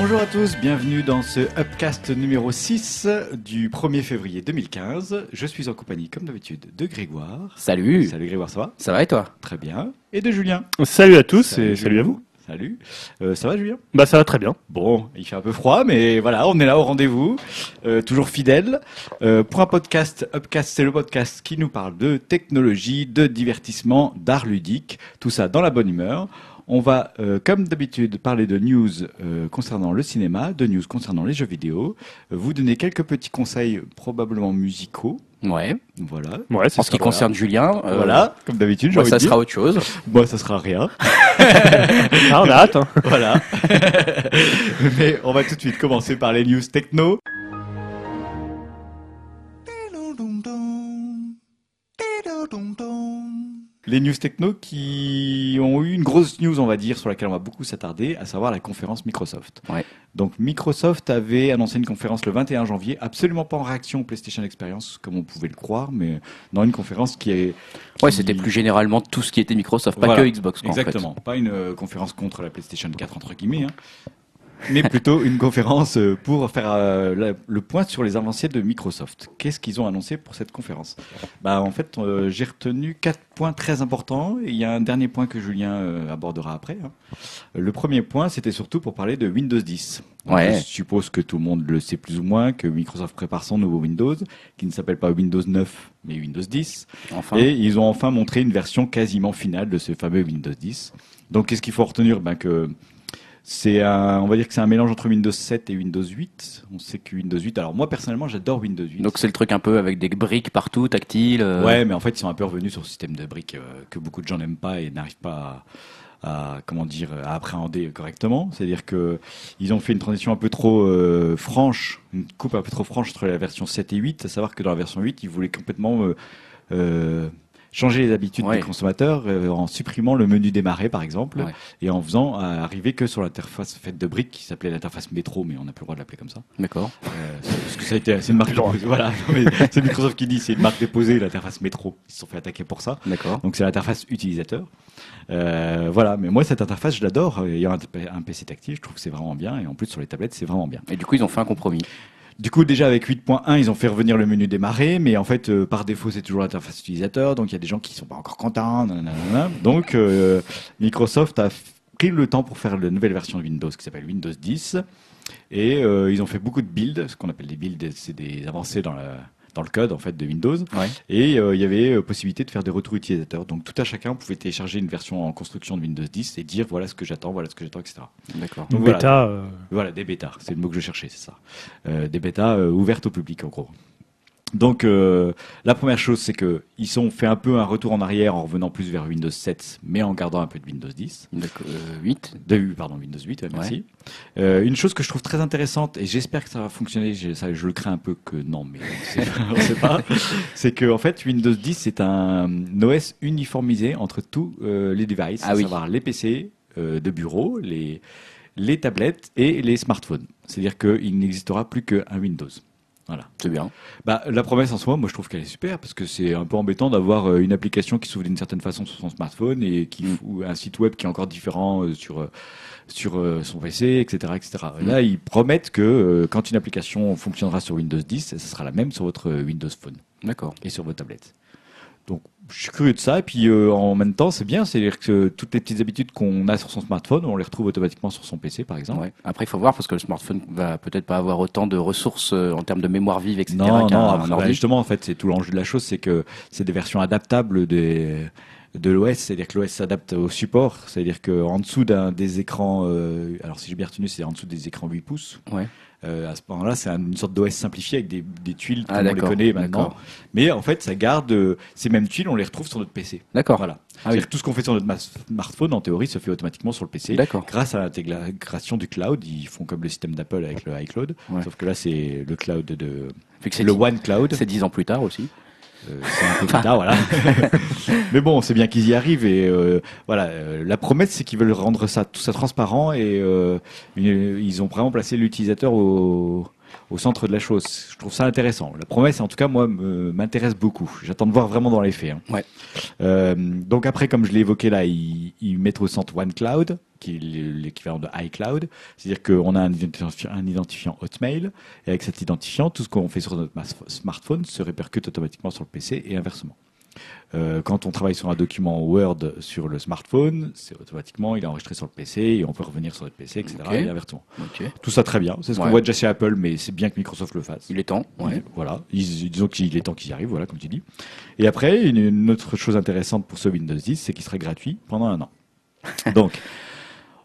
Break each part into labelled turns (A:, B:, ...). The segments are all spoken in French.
A: Bonjour à tous, bienvenue dans ce Upcast numéro 6 du 1er février 2015. Je suis en compagnie, comme d'habitude, de Grégoire.
B: Salut
A: Salut Grégoire, ça va?
B: Ça va et toi?
A: Très bien. Et de Julien.
C: Salut à tous et salut à vous.
A: Salut. Euh, ça va Julien?
C: Bah ça va très bien.
A: Bon, il fait un peu froid, mais voilà, on est là au rendez-vous, euh, toujours fidèle. Euh, pour un podcast, Upcast, c'est le podcast qui nous parle de technologie, de divertissement, d'art ludique, tout ça dans la bonne humeur. On va, euh, comme d'habitude, parler de news euh, concernant le cinéma, de news concernant les jeux vidéo, euh, vous donner quelques petits conseils probablement musicaux.
B: Ouais.
A: Voilà.
C: Ouais, c'est
B: En ce qui concerne Julien, euh,
A: voilà, comme d'habitude,
B: moi, ça sera autre chose.
A: Moi, ça sera rien.
C: Ah, on a hâte. hein.
A: Voilà. Mais on va tout de suite commencer par les news techno. Les news techno qui ont eu une grosse news, on va dire, sur laquelle on va beaucoup s'attarder, à savoir la conférence Microsoft.
B: Ouais.
A: Donc Microsoft avait annoncé une conférence le 21 janvier, absolument pas en réaction au PlayStation Experience, comme on pouvait le croire, mais dans une conférence qui est...
B: Ouais, c'était plus généralement tout ce qui était Microsoft, pas
A: Voilà.
B: que Xbox. Quoi, en fait.
A: Exactement. Pas une euh, conférence contre la PlayStation 4 entre guillemets, hein, mais plutôt une conférence euh, pour faire euh, le point sur les avancées de Microsoft. Qu'est-ce qu'ils ont annoncé pour cette conférence? Bah en fait, euh, j'ai retenu quatre points très importants. Et il y a un dernier point que Julien euh, abordera après. hein. Le premier point, c'était surtout pour parler de Windows 10. Donc,
B: Ouais.
A: Je suppose que tout le monde le sait plus ou moins que Microsoft prépare son nouveau Windows, qui ne s'appelle pas Windows 9, mais Windows 10.
B: Enfin,
A: Et ils ont enfin montré une version quasiment finale de ce fameux Windows 10. Donc, qu'est-ce qu'il faut retenir? Ben que c'est un, on va dire que c'est un mélange entre Windows 7 et Windows 8. On sait que Windows 8. Alors moi personnellement, j'adore Windows 8.
B: donc c'est le truc un peu avec des briques partout, tactiles. euh,
A: ouais, mais en fait, ils sont un peu revenus sur ce système de briques euh, que beaucoup de gens n'aiment pas et n'arrivent pas à, à, comment dire à appréhender correctement. C'est-à-dire que ils ont fait une transition un peu trop euh, franche, une coupe un peu trop franche entre la version 7 et 8. À savoir que dans la version 8, ils voulaient complètement changer les habitudes
B: Ouais.
A: des consommateurs euh, en supprimant le menu démarrer par exemple
B: Ouais.
A: et en faisant euh, arriver que sur l'interface faite de briques qui s'appelait l'interface métro mais on n'a plus le droit de l'appeler comme ça
B: D'accord.
A: euh, c'est- parce que ça a été c'est une marque déposée. voilà c'est Microsoft qui dit c'est une marque déposée l'interface métro ils se sont fait attaquer pour ça
B: D'accord.
A: donc c'est l'interface utilisateur Euh, voilà mais moi cette interface je l'adore ayant un, un PC tactile je trouve que c'est vraiment bien et en plus sur les tablettes c'est vraiment bien
B: Et du coup, ils ont fait un compromis.
A: Du coup, déjà avec 8.1, ils ont fait revenir le menu démarrer, mais en fait, euh, par défaut, c'est toujours l'interface utilisateur, donc il y a des gens qui sont pas encore contents. nanana. Donc, euh, Microsoft a pris le temps pour faire la nouvelle version de Windows qui s'appelle Windows 10, et euh, ils ont fait beaucoup de builds, ce qu'on appelle des builds, c'est des avancées dans, la, dans le code en fait de Windows,
B: Ouais.
A: et euh, il y avait euh, possibilité de faire des retours utilisateurs. Donc, tout à chacun pouvait télécharger une version en construction de Windows 10 et dire voilà ce que j'attends, voilà ce que j'attends, etc.
B: D'accord.
A: Donc,
C: Donc
A: voilà.
C: bêta, euh,
A: Voilà, des bêtas, c'est le mot que je cherchais, c'est ça. Euh, des bêtas euh, ouvertes au public, en gros. Donc, euh, la première chose, c'est que ils ont fait un peu un retour en arrière en revenant plus vers Windows 7, mais en gardant un peu de Windows 10.
B: D'accord. Euh, 8.
A: De, pardon, Windows 8, ouais, merci. Euh, une chose que je trouve très intéressante, et j'espère que ça va fonctionner, je, ça, je le crains un peu que non, mais on on sait pas, c'est que en fait, Windows 10, c'est un OS uniformisé entre tous euh, les devices,
B: Ah
A: à
B: oui.
A: savoir les PC euh, de bureau, les, les tablettes et les smartphones. C'est-à-dire qu'il n'existera plus qu'un Windows. Voilà.
B: C'est bien.
A: Bah, la promesse en soi, moi je trouve qu'elle est super parce que c'est un peu embêtant d'avoir euh, une application qui s'ouvre d'une certaine façon sur son smartphone et qui
B: Mm.
A: ou un site web qui est encore différent euh, sur euh, sur son PC, etc., etc.
B: Mm.
A: Là, ils promettent que quand une application fonctionnera sur Windows 10, ça sera la même sur votre Windows Phone
B: D'accord.
A: et sur vos tablettes. Donc, je suis curieux de ça. Et puis, euh, en même temps, c'est bien. C'est-à-dire que toutes les petites habitudes qu'on a sur son smartphone, on les retrouve automatiquement sur son PC, par exemple.
B: Ouais. Après, il faut voir parce que le smartphone va peut-être pas avoir autant de ressources euh, en termes de mémoire vive, etc.
A: Non, non, après, bah, justement, en fait, c'est tout l'enjeu de la chose, c'est que c'est des versions adaptables des, de l'OS, c'est-à-dire que l'OS s'adapte au support, c'est-à-dire qu'en dessous d'un des écrans, euh, alors si j'ai bien retenu, c'est en dessous des écrans 8 pouces.
B: Ouais.
A: Euh, à ce moment-là, c'est une sorte d'OS simplifié avec des, des tuiles
B: Ah,
A: comme on les connaît maintenant. Mais en fait, ça garde euh, ces mêmes tuiles, on les retrouve sur notre PC.
B: D'accord.
A: Voilà.
B: Ah oui.
A: Tout ce qu'on fait sur notre smartphone, en théorie, se fait automatiquement sur le PC.
B: D'accord.
A: Grâce à l'intégration du cloud, ils font comme le système d'Apple avec le iCloud.
B: Ouais.
A: Sauf que là, c'est le cloud de
B: que
A: le One Cloud.
B: C'est dix ans plus tard aussi.
A: Euh, c'est un peu tard, voilà. Mais bon, c'est bien qu'ils y arrivent et euh, voilà. euh, la promesse, c'est qu'ils veulent rendre ça tout ça transparent et euh, une- ils ont vraiment placé l'utilisateur au au centre de la chose. Je trouve ça intéressant. La promesse, en tout cas, moi, m'intéresse beaucoup. J'attends de voir vraiment dans les faits. hein.
B: Ouais.
A: Euh, donc après, comme je l'ai évoqué là, ils, ils mettent au centre OneCloud, qui est l'équivalent de iCloud. C'est-à-dire qu'on a un identifiant, un identifiant Hotmail, et avec cet identifiant, tout ce qu'on fait sur notre smartphone se répercute automatiquement sur le PC et inversement. Euh, quand on travaille sur un document Word sur le smartphone, c'est automatiquement il est enregistré sur le PC et on peut revenir sur notre PC, etc.
B: Ok.
A: Et inversement. Tout ça très bien. C'est ce qu'on voit déjà chez Apple, mais c'est bien que Microsoft le fasse.
B: Il est temps. Ouais.
A: Voilà. Ils- disons qu'il est temps qu'ils y arrivent, voilà, comme tu dis. Et après, une, une autre chose intéressante pour ce Windows 10, c'est qu'il sera gratuit pendant un an. Donc,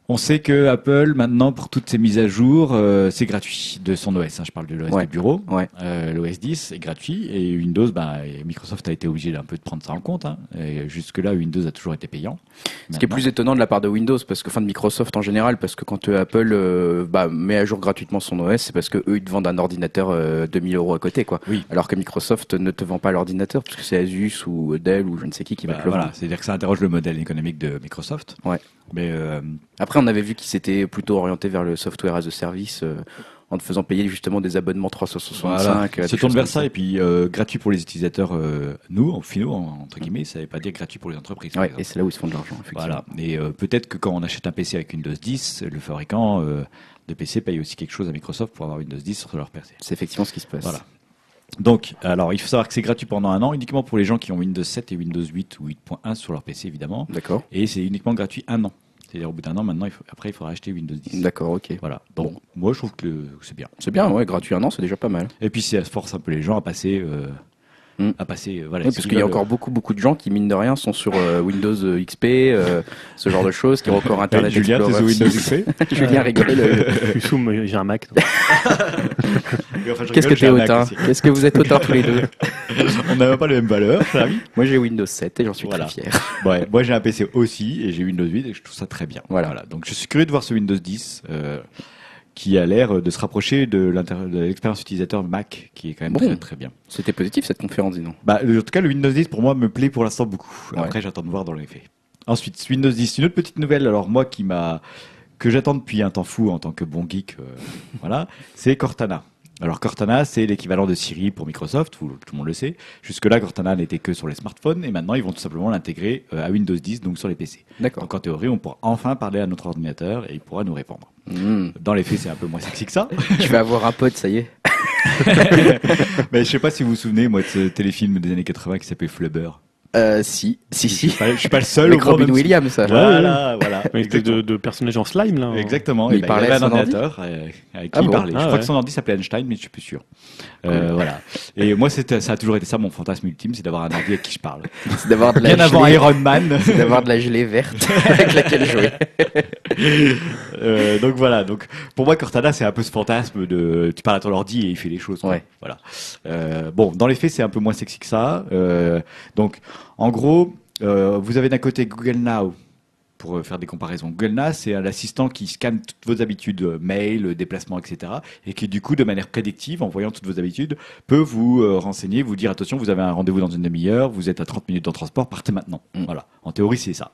A: on sait que Apple, maintenant, pour toutes ses mises à jour, euh, c'est gratuit de son OS. hein. je parle de l'OS
B: Ouais.
A: de bureau.
B: Ouais.
A: Euh, L'OS 10 est gratuit et Windows, bah, Microsoft a été obligé d'un peu de prendre ça en compte. hein. Et Jusque-là, Windows a toujours été payant.
B: Ce qui est plus étonnant de la part de Windows, parce que, enfin de Microsoft en général, parce que quand euh, Apple euh, bah, met à jour gratuitement son OS, c'est parce que eux ils te vendent un ordinateur euh, 2000 euros à côté, quoi.
A: Oui.
B: Alors que Microsoft ne te vend pas l'ordinateur, parce que c'est Asus ou Dell ou je ne sais qui qui va
A: Bah,
B: te le
A: voilà, c'est-à-dire que ça interroge le modèle économique de Microsoft.
B: Ouais.
A: Mais euh,
B: Après, on avait vu qu'ils s'étaient plutôt orientés vers le software as a service, euh, en te faisant payer justement des abonnements 365.
A: Voilà.
B: euh,
A: se tourne vers ça et puis euh, gratuit pour les utilisateurs, euh, nous, en finaux, en- entre guillemets, ça ne veut pas dire gratuit pour les entreprises.
B: Ouais, et c'est là où ils se font de l'argent, effectivement.
A: Voilà. Et euh, peut-être que quand on achète un PC avec Windows 10, le fabricant de PC paye aussi quelque chose à Microsoft pour avoir Windows 10 sur leur PC.
B: C'est effectivement ce qui se passe.
A: Voilà. Donc, alors, il faut savoir que c'est gratuit pendant un an, uniquement pour les gens qui ont Windows 7 et Windows 8 ou 8.1 sur leur PC, évidemment.
B: D'accord.
A: Et c'est uniquement gratuit un an. C'est-à-dire au bout d'un an, maintenant, il faut- après, il faudra acheter Windows 10.
B: D'accord, ok.
A: Voilà. Donc, moi, je trouve que c'est bien.
B: C'est bien, ouais, gratuit un an, c'est déjà pas mal.
A: Et puis, ça force un peu les gens à passer. euh,
B: Mm.
A: à passer euh, voilà,
B: Oui,
A: ce
B: parce qu'il y a encore beaucoup, beaucoup de gens qui, mine de rien, sont sur euh, Windows euh, XP, euh, ce genre de choses, qui ont encore Internet
A: Ouais, Julien, t'es
B: Explorer
A: sur Windows
B: 6.
A: XP
B: Julien rigole. le-
C: Youssoum, j'ai un Mac.
A: Enfin, je
B: Qu'est-ce que t'es autant. Qu'est-ce que vous êtes autant tous les deux
A: On n'a pas les mêmes valeurs.
B: Moi, j'ai Windows 7 et j'en suis
A: Voilà.
B: très fier.
A: Ouais, moi j'ai un PC aussi et j'ai Windows 8 et je trouve ça très bien.
B: Voilà.
A: Donc je suis curieux de voir ce Windows 10 euh, qui a l'air de se rapprocher de l'expérience utilisateur Mac qui est quand même
B: Bon.
A: très très bien.
B: C'était positif cette conférence, dis donc.
A: Bah, en tout cas, le Windows 10 pour moi me plaît pour l'instant beaucoup.
B: Ouais.
A: Après, j'attends de voir dans les faits. Ensuite, Windows 10, une autre petite nouvelle. Alors moi qui m'a que j'attends depuis un temps fou en tant que bon geek, euh, voilà, c'est Cortana. Alors Cortana, c'est l'équivalent de Siri pour Microsoft, tout le monde le sait. Jusque-là, Cortana n'était que sur les smartphones et maintenant ils vont tout simplement l'intégrer euh, à Windows 10, donc sur les PC.
B: D'accord.
A: Donc en théorie, on pourra enfin parler à notre ordinateur et il pourra nous répondre.
B: Hmm.
A: Dans les faits, c'est un peu moins sexy que ça.
B: Je vais avoir un pote, ça y est.
A: Mais je sais pas si vous vous souvenez, moi, de ce téléfilm des années 80 qui s'appelait Flubber.
B: Euh, si, si,
A: Je suis
B: si.
A: pas, je suis pas le seul
B: Avec
A: au
B: Robin
A: si-
B: Williams, ça.
A: Voilà, voilà.
C: Une espèce de, de personnage en slime, là. en-
A: Exactement.
B: Il parlait
A: avait
B: à
A: un
B: son ordi
A: ordinateur euh, avec qui
B: Ah
A: il
B: bon
A: parlait. je
C: Ah
A: crois
C: ouais.
A: que son ordi s'appelait Einstein, mais je suis plus sûr. Euh, voilà. Et moi, c'était, ça a toujours été ça mon fantasme ultime, c'est d'avoir un ordi avec qui je parle.
B: C'est d'avoir de la
A: Bien avant
B: gelée,
A: Iron Man.
B: c'est d'avoir de la gelée verte avec laquelle jouer.
A: Euh, donc voilà. Donc pour moi, Cortana, c'est un peu ce fantasme de tu parles à ton ordi et il fait les choses. quoi.
B: Ouais.
A: Voilà. Euh, bon, dans les faits, c'est un peu moins sexy que ça. Euh, donc, en gros, euh, vous avez d'un côté Google Now pour euh, faire des comparaisons. Google Now, c'est un assistant qui scanne toutes vos habitudes, euh, mail, euh, déplacements, etc. Et qui, du coup, de manière prédictive, en voyant toutes vos habitudes, peut vous renseigner, vous dire attention, vous avez un rendez-vous dans une demi-heure, vous êtes à 30 minutes en transport, partez maintenant.
B: Mm.
A: Voilà. En théorie, c'est ça.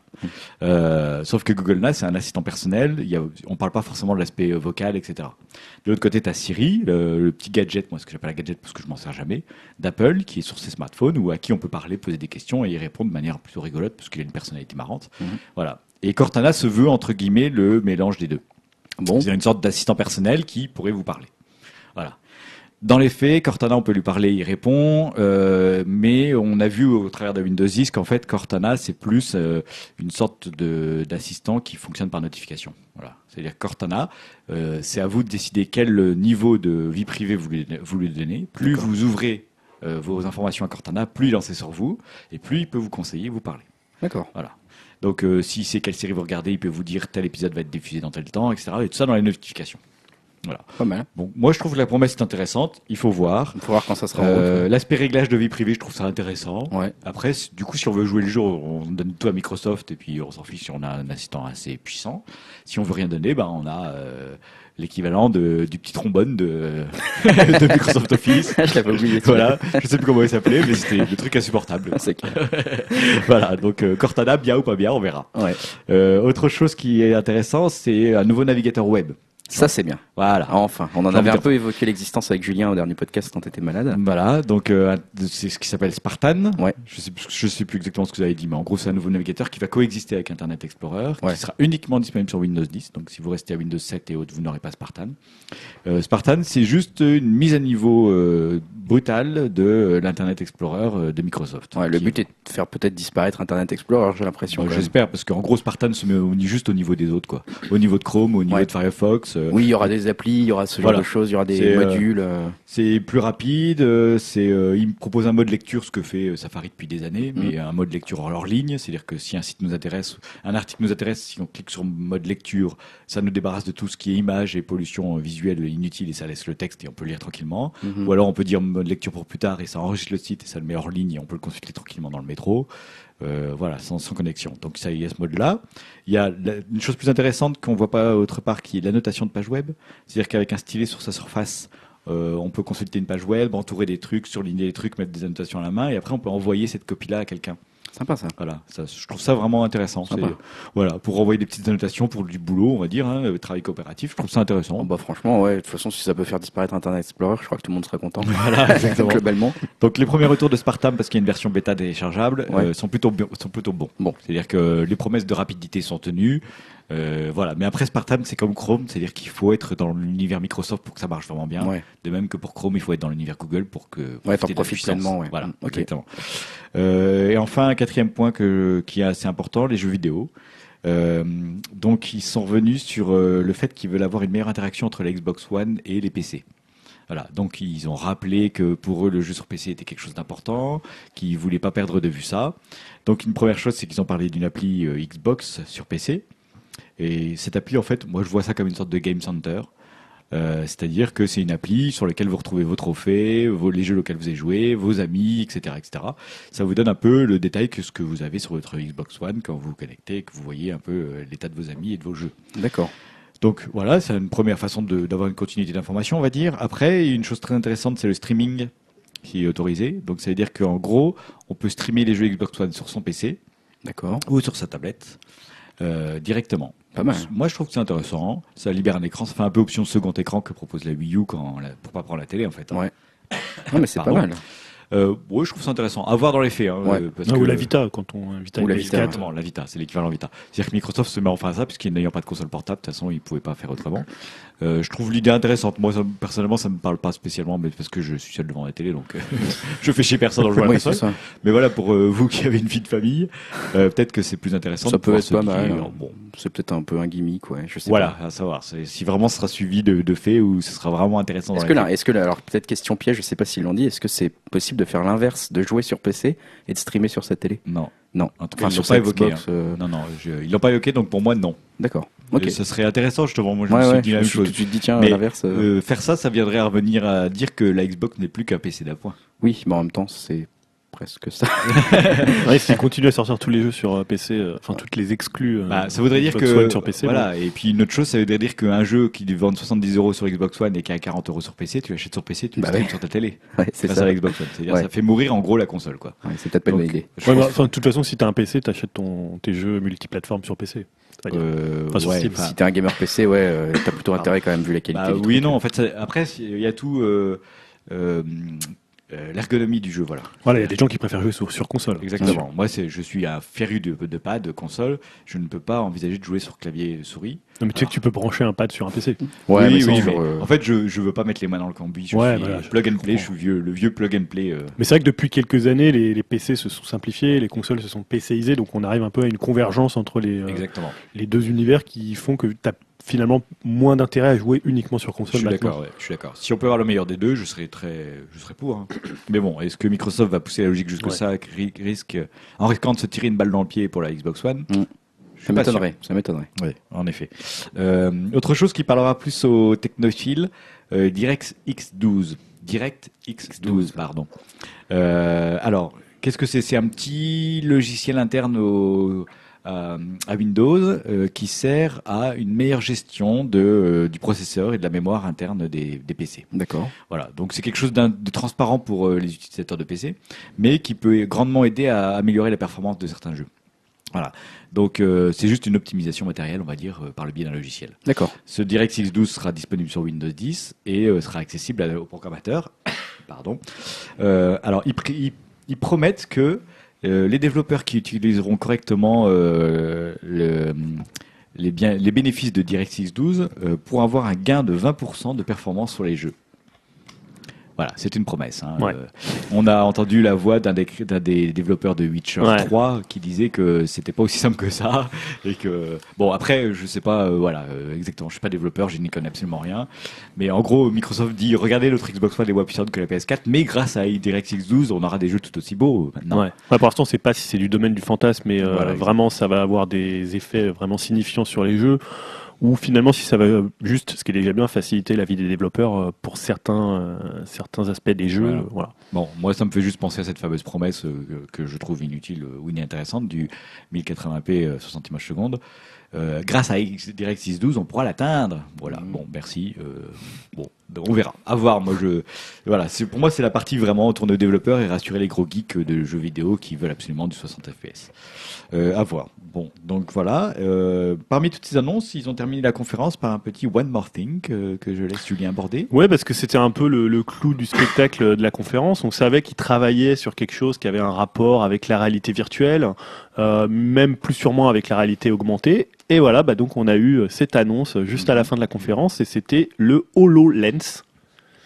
A: Euh, sauf que Google Now, c'est un assistant personnel. Il y a, on parle pas forcément de l'aspect vocal, etc. De l'autre côté, tu as Siri, le, le petit gadget, moi ce que j'appelle un gadget parce que je m'en sers jamais, d'Apple, qui est sur ses smartphones ou à qui on peut parler, poser des questions et y répondre de manière plutôt rigolote parce qu'il a une personnalité marrante.
B: Mhm.
A: Voilà. Et Cortana se veut, entre guillemets, le mélange des deux.
B: Bon,
A: C'est une sorte d'assistant personnel qui pourrait vous parler. Voilà. Dans les faits, Cortana, on peut lui parler, il répond, euh, mais on a vu au travers de Windows 10 qu'en fait, Cortana, c'est plus euh, une sorte de- d'assistant qui fonctionne par notification. Voilà. C'est-à-dire Cortana, euh, c'est à vous de décider quel niveau de vie privée vous lui, vous lui donnez. Plus vous ouvrez vos informations à Cortana, plus il en sait sur vous, et plus il peut vous conseiller, vous parler.
B: d'accord.
A: Voilà. Donc, euh, s'il sait quelle série vous regardez, il peut vous dire tel épisode va être diffusé dans tel temps, etc. Et tout ça dans les notifications. Voilà.
B: Pas mal.
A: Bon, moi je trouve que la promesse est intéressante. Il faut voir.
B: Il faut voir quand ça sera en
A: Euh,
B: route.
A: L'aspect réglage de vie privée, je trouve ça intéressant.
B: Ouais.
A: Après, du coup, si on veut jouer le jeu, on donne tout à Microsoft et puis on s'en fiche si on a un assistant assez puissant. Si on veut rien donner, ben on a euh, l'équivalent de, du petit trombone de, de Microsoft Office.
B: Je l'avais oublié.
A: Voilà, je sais plus comment il s'appelait, mais c'était le truc insupportable.
B: C'est clair.
A: voilà, donc euh, Cortana, bien ou pas bien, on verra.
B: Ouais.
A: Euh, autre chose qui est intéressant, c'est un nouveau navigateur web.
B: Ça, c'est bien.
A: Voilà.
B: Enfin, on en avait un peu évoqué l'existence avec Julien au dernier podcast quand t'étais malade.
A: Voilà, donc euh, c'est ce qui s'appelle Spartan.
B: Ouais.
A: Je sais, je sais plus exactement ce que vous avez dit, mais en gros c'est un nouveau navigateur qui va coexister avec Internet Explorer,
B: Ouais.
A: qui sera uniquement disponible sur Windows 10. Donc si vous restez à Windows 7 et autres, vous n'aurez pas Spartan. Euh, Spartan, c'est juste une mise à niveau euh, brutale de euh, l'Internet Explorer de Microsoft.
B: Ouais, le but est de faire peut-être disparaître Internet Explorer, j'ai l'impression.
A: Bon,
B: même.
A: J'espère, parce qu'en gros Spartan se met au- juste au niveau des autres, quoi. Au niveau de Chrome, au niveau de Firefox. Euh,
B: Oui, il y aura des applis, il y aura ce genre
A: Voilà.
B: de choses, il y aura des
A: euh,
B: modules. euh,
A: C'est plus rapide, c'est il me propose un mode lecture, ce que fait Safari depuis des années, mais un mode lecture hors ligne, c'est-à-dire que si un site nous intéresse, un article nous intéresse, si on clique sur mode lecture, ça nous débarrasse de tout ce qui est image et pollution visuelle inutile et ça laisse le texte et on peut lire tranquillement.
B: mhm.
A: Ou alors on peut dire mode lecture pour plus tard et ça enregistre le site et ça le met hors ligne et on peut le consulter tranquillement dans le métro. Euh, voilà, sans, sans connexion. Donc ça, il y a ce mode-là. Il y a une chose plus intéressante qu'on voit pas autre part, qui est la notation de page web. C'est-à-dire qu'avec un stylet sur sa surface, euh, on peut consulter une page web, entourer des trucs, surligner des trucs, mettre des annotations à la main, et après on peut envoyer cette copie-là à quelqu'un.
B: Sympa ça.
A: Voilà, ça, je trouve ça vraiment intéressant.
B: Sympa.
A: C'est- Voilà, pour envoyer des petites annotations pour du boulot, on va dire, hein, travail coopératif. Je trouve ça intéressant.
B: Bon, bah, franchement, ouais, de toute façon, si ça peut faire disparaître Internet Explorer, je crois que tout le monde sera content.
A: Voilà, exactement.
B: Globalement.
A: Donc les premiers retours de Spartan, parce qu'il y a une version bêta téléchargeable,
B: Ouais.
A: euh, sont plutôt sont plutôt bons.
B: Bon.
A: C'est-à-dire que les promesses de rapidité sont tenues. Euh, voilà. Mais après Spartan, c'est comme Chrome, c'est-à-dire qu'il faut être dans l'univers Microsoft pour que ça marche vraiment bien.
B: Ouais.
A: De même que pour Chrome, il faut être dans l'univers Google pour que
B: Ouais, t'en profites pleinement, ouais.
A: Voilà,
B: Mm, ok.
A: exactement. Euh, et enfin, un quatrième point que, qui est assez important, les jeux vidéo. Euh, donc, ils sont revenus sur euh, le fait qu'ils veulent avoir une meilleure interaction entre la Xbox One et les PC. Voilà, donc ils ont rappelé que pour eux le jeu sur PC était quelque chose d'important, qu'ils voulaient pas perdre de vue ça. Donc une première chose, c'est qu'ils ont parlé d'une appli euh, Xbox sur PC. Et cette appli, en fait, moi je vois ça comme une sorte de game center. Euh, C'est-à-dire que c'est une appli sur laquelle vous retrouvez vos trophées, vos, les jeux auxquels vous avez joué, vos amis, etc., etc. Ça vous donne un peu le détail que ce que vous avez sur votre Xbox One quand vous vous connectez, et que vous voyez un peu euh, l'état de vos amis et de vos jeux.
B: D'accord.
A: Donc voilà, c'est une première façon d'avoir une continuité d'information, on va dire. Après, une chose très intéressante, c'est le streaming qui est autorisé. Donc ça veut dire qu'en gros, on peut streamer les jeux Xbox One sur son PC
B: D'accord.
A: ou sur sa tablette euh, directement.
B: Pas mal.
A: Moi, je trouve que c'est intéressant. Ça libère un écran. Ça fait un peu option second écran que propose la Wii U quand la, pour pas prendre la télé, en fait. hein.
B: Ouais. Non, mais c'est pas mal.
A: Euh, ouais, je trouve ça intéressant. À voir dans les faits. Hein,
B: Ouais.
A: euh, parce
C: Ah,
A: que-
C: Ou la Vita, quand on Vita
B: Ou la
C: PS4.
B: Vita,
A: Exactement, la Vita, c'est l'équivalent Vita. C'est-à-dire que Microsoft se met enfin à ça, puisqu'ils n'ayant pas de console portable, de toute façon, ils ne pouvaient pas faire autrement. Euh, je trouve l'idée intéressante. Moi, ça, personnellement, ça me parle pas spécialement, mais parce que je suis seul devant la télé, donc euh, je fais chier personne à la
B: Oui.
A: Mais voilà, pour euh, vous qui avez une vie de famille, euh, peut-être que c'est plus intéressant.
B: Ça peut être pas mal. hein.
A: Bon,
B: C'est peut-être un peu un gimmick, ouais. Je sais
A: voilà,
B: pas.
A: à savoir. Si vraiment ce sera suivi de, de faits ou ce sera vraiment intéressant.
B: Est-ce
A: dans
B: que là, est-ce que là, alors peut-être question piège, je sais pas s'ils l'ont dit, est-ce que c'est possible de faire l'inverse, de jouer sur PC et de streamer sur sa télé?
A: Non,
B: Non.
A: en tout cas,
B: Enfin,
A: ils l'ont pas
B: sa
A: évoqué.
B: Xbox,
A: hein. Non, non, je- ils l'ont pas évoqué, donc pour moi, non.
B: D'accord. Ok.
A: Euh, Ce serait intéressant, justement. Moi, je
B: Ouais,
A: me suis
B: ouais.
A: dit
B: Je
A: la
B: me
A: même
B: suis
A: chose.
B: tout de suite dit, tiens, l'inverse. euh,
A: Euh, faire ça, ça viendrait à revenir à dire que la Xbox n'est plus qu'un PC d'appoint.
B: Oui, mais en même temps, c'est presque ça.
C: Ouais, s'ils continuent à sortir tous les jeux sur euh, PC, euh, enfin toutes les exclus. euh,
A: Bah, ça voudrait dire
C: Xbox
A: que
C: One sur PC.
A: voilà. Et puis une autre chose, ça voudrait dire qu'un jeu qui vend 70 euros sur Xbox One et qui a 40 euros sur PC, tu l'achètes sur PC, tu le
B: Bah ouais.
A: sur ta télé.
B: Ouais, c'est ça.
A: à la Xbox One. C'est-à-dire
B: Ouais.
A: ça fait mourir en gros la console, quoi.
B: c'est peut-être pas une idée.
C: bah, de toute façon, si t'as un PC, t'achètes ton, tes jeux multiplateformes sur PC.
A: Euh,
C: Enfin, sur
A: ouais,
C: Steam,
B: Si t'es un gamer PC, ouais, euh, t'as plutôt intérêt quand même vu la qualité.
A: bah, oui non. En fait, ça- après, il y a tout. euh, euh, l'ergonomie du jeu, voilà.
C: Voilà, il y a des gens qui préfèrent jouer sur, sur console.
A: Exactement. Moi, c'est, je suis un féru de, de pad, de console. Je ne peux pas envisager de jouer sur clavier et souris.
C: Non, mais tu sais que tu peux brancher un pad sur un PC.
B: Ouais,
A: oui,
B: mais
A: oui, mais
B: euh,
A: en fait, je, je veux pas mettre les mains dans le cambouis. Je
C: Ouais,
A: suis
C: voilà, je-
A: plug and play. Je suis vieux, le vieux plug and play. euh,
C: Mais c'est vrai que depuis quelques années, les, les PC se sont simplifiés, les consoles se sont PCisées, donc on arrive un peu à une convergence entre les, euh,
A: Exactement.
C: les deux univers qui font que tu as finalement moins d'intérêt à jouer uniquement sur
A: Je
C: console
A: suis
C: maintenant.
A: d'accord. ouais, je suis d'accord. Si on peut avoir le meilleur des deux, je serais très, je serais pour. hein. Mais bon, est-ce que Microsoft va pousser la logique jusque
C: Ouais.
A: ça, ri- risque, en risquant de se tirer une balle dans le pied pour la Xbox One?
B: Mm.
A: Je
B: Ça
A: suis pas sûr.
B: m'étonnerait. Ça m'étonnerait.
A: Oui, en effet. Euh, autre chose qui parlera plus aux technophiles, euh, DirectX 12. DirectX 12, pardon. Euh, alors, qu'est-ce que c'est? C'est un petit logiciel interne au, à, à Windows euh, qui sert à une meilleure gestion de, euh, du processeur et de la mémoire interne des, des PC.
B: D'accord.
A: Voilà, donc c'est quelque chose de transparent pour euh, les utilisateurs de PC, mais qui peut grandement aider à améliorer la performance de certains jeux. Donc euh, c'est juste une optimisation matérielle, on va dire, euh, par le biais d'un logiciel.
B: D'accord.
A: Ce DirectX 12 sera disponible sur Windows 10 et euh, sera accessible à- aux programmateurs. Pardon. Euh, alors, ils, pr- ils- ils promettent que euh, les développeurs qui utiliseront correctement euh, le- les, biens- les bénéfices de DirectX 12 euh, pourront avoir un gain de 20% de performance sur les jeux. Voilà, c'est une promesse. hein.
C: Ouais.
A: Euh, on a entendu la voix d'un des, des développeurs de Witcher
C: Ouais.
A: 3 qui disait que c'était pas aussi simple que ça et que bon après je sais pas euh, voilà euh, exactement je suis pas développeur je n'y connais absolument rien mais en gros Microsoft dit regardez notre Xbox One est moins puissante que la PS4 mais grâce à DirectX 12 on aura des jeux tout aussi beaux maintenant
C: Ouais. Ouais, pour l'instant, c'est pas si c'est du domaine du fantasme, mais euh,
A: Voilà,
C: vraiment, ça va avoir des effets vraiment signifiants sur les jeux. Ou finalement, si ça va juste, ce qui est déjà bien, faciliter la vie des développeurs euh, pour certains, euh, certains aspects des jeux.
A: Voilà.
C: Voilà.
A: Bon, moi, ça me fait juste penser à cette fameuse promesse euh, que, je trouve inutile ou inintéressante du 1080p euh, 60 images secondes. Euh, grâce à DirectX 12, on pourra l'atteindre. Voilà. Bon, merci. Euh, bon, on verra. À voir. Moi, je voilà. Pour moi, c'est la partie vraiment tourner aux développeurs et rassurer les gros geeks de jeux vidéo qui veulent absolument du 60 fps. Euh, à voir. Bon, donc voilà. Euh, parmi toutes ces annonces, ils ont terminé la conférence par un petit One More Thing que, je laisse Julien aborder.
C: Ouais, parce que c'était un peu le, clou du spectacle de la conférence. On savait qu'ils travaillaient sur quelque chose qui avait un rapport avec la réalité virtuelle, euh, même plus sûrement avec la réalité augmentée. Et voilà, bah donc on a eu cette annonce juste à la fin de la conférence, et c'était le HoloLens.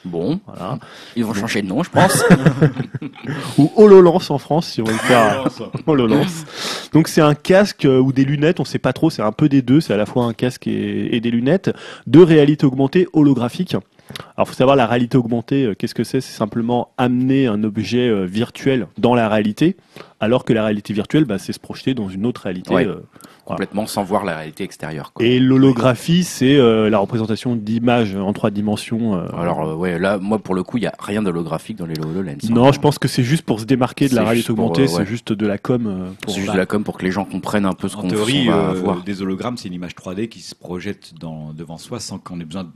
B: Bon,
C: Voilà.
B: ils vont changer de nom, je pense.
C: Ou HoloLens en France, si on veut le faire. HoloLens. Donc c'est un casque euh, ou des lunettes, on sait pas trop, c'est un peu des deux, c'est à la fois un casque et, et des lunettes de réalité augmentée holographique. Alors faut savoir la réalité augmentée, euh, qu'est-ce que c'est? C'est simplement amener un objet euh, virtuel dans la réalité, alors que la réalité virtuelle, bah, c'est se projeter dans une autre réalité.
B: Ouais.
C: euh,
B: Complètement sans voir la réalité extérieure. Quoi.
C: et l'holographie, c'est euh, la représentation d'images en trois dimensions. euh,
B: Alors, euh, ouais, là, moi, pour le coup, il n'y a rien d'holographique dans les HoloLens. hein.
C: non, je pense que c'est juste pour se démarquer de la
B: C'est
C: réalité augmentée,
B: euh,
C: c'est
B: ouais.
C: juste de la com. pour-
B: C'est juste de la com pour que les gens comprennent un peu ce qu'on va
A: euh,
B: voir.
A: des hologrammes, c'est une image 3D qui se projette dans, devant soi sans qu'on ait besoin de,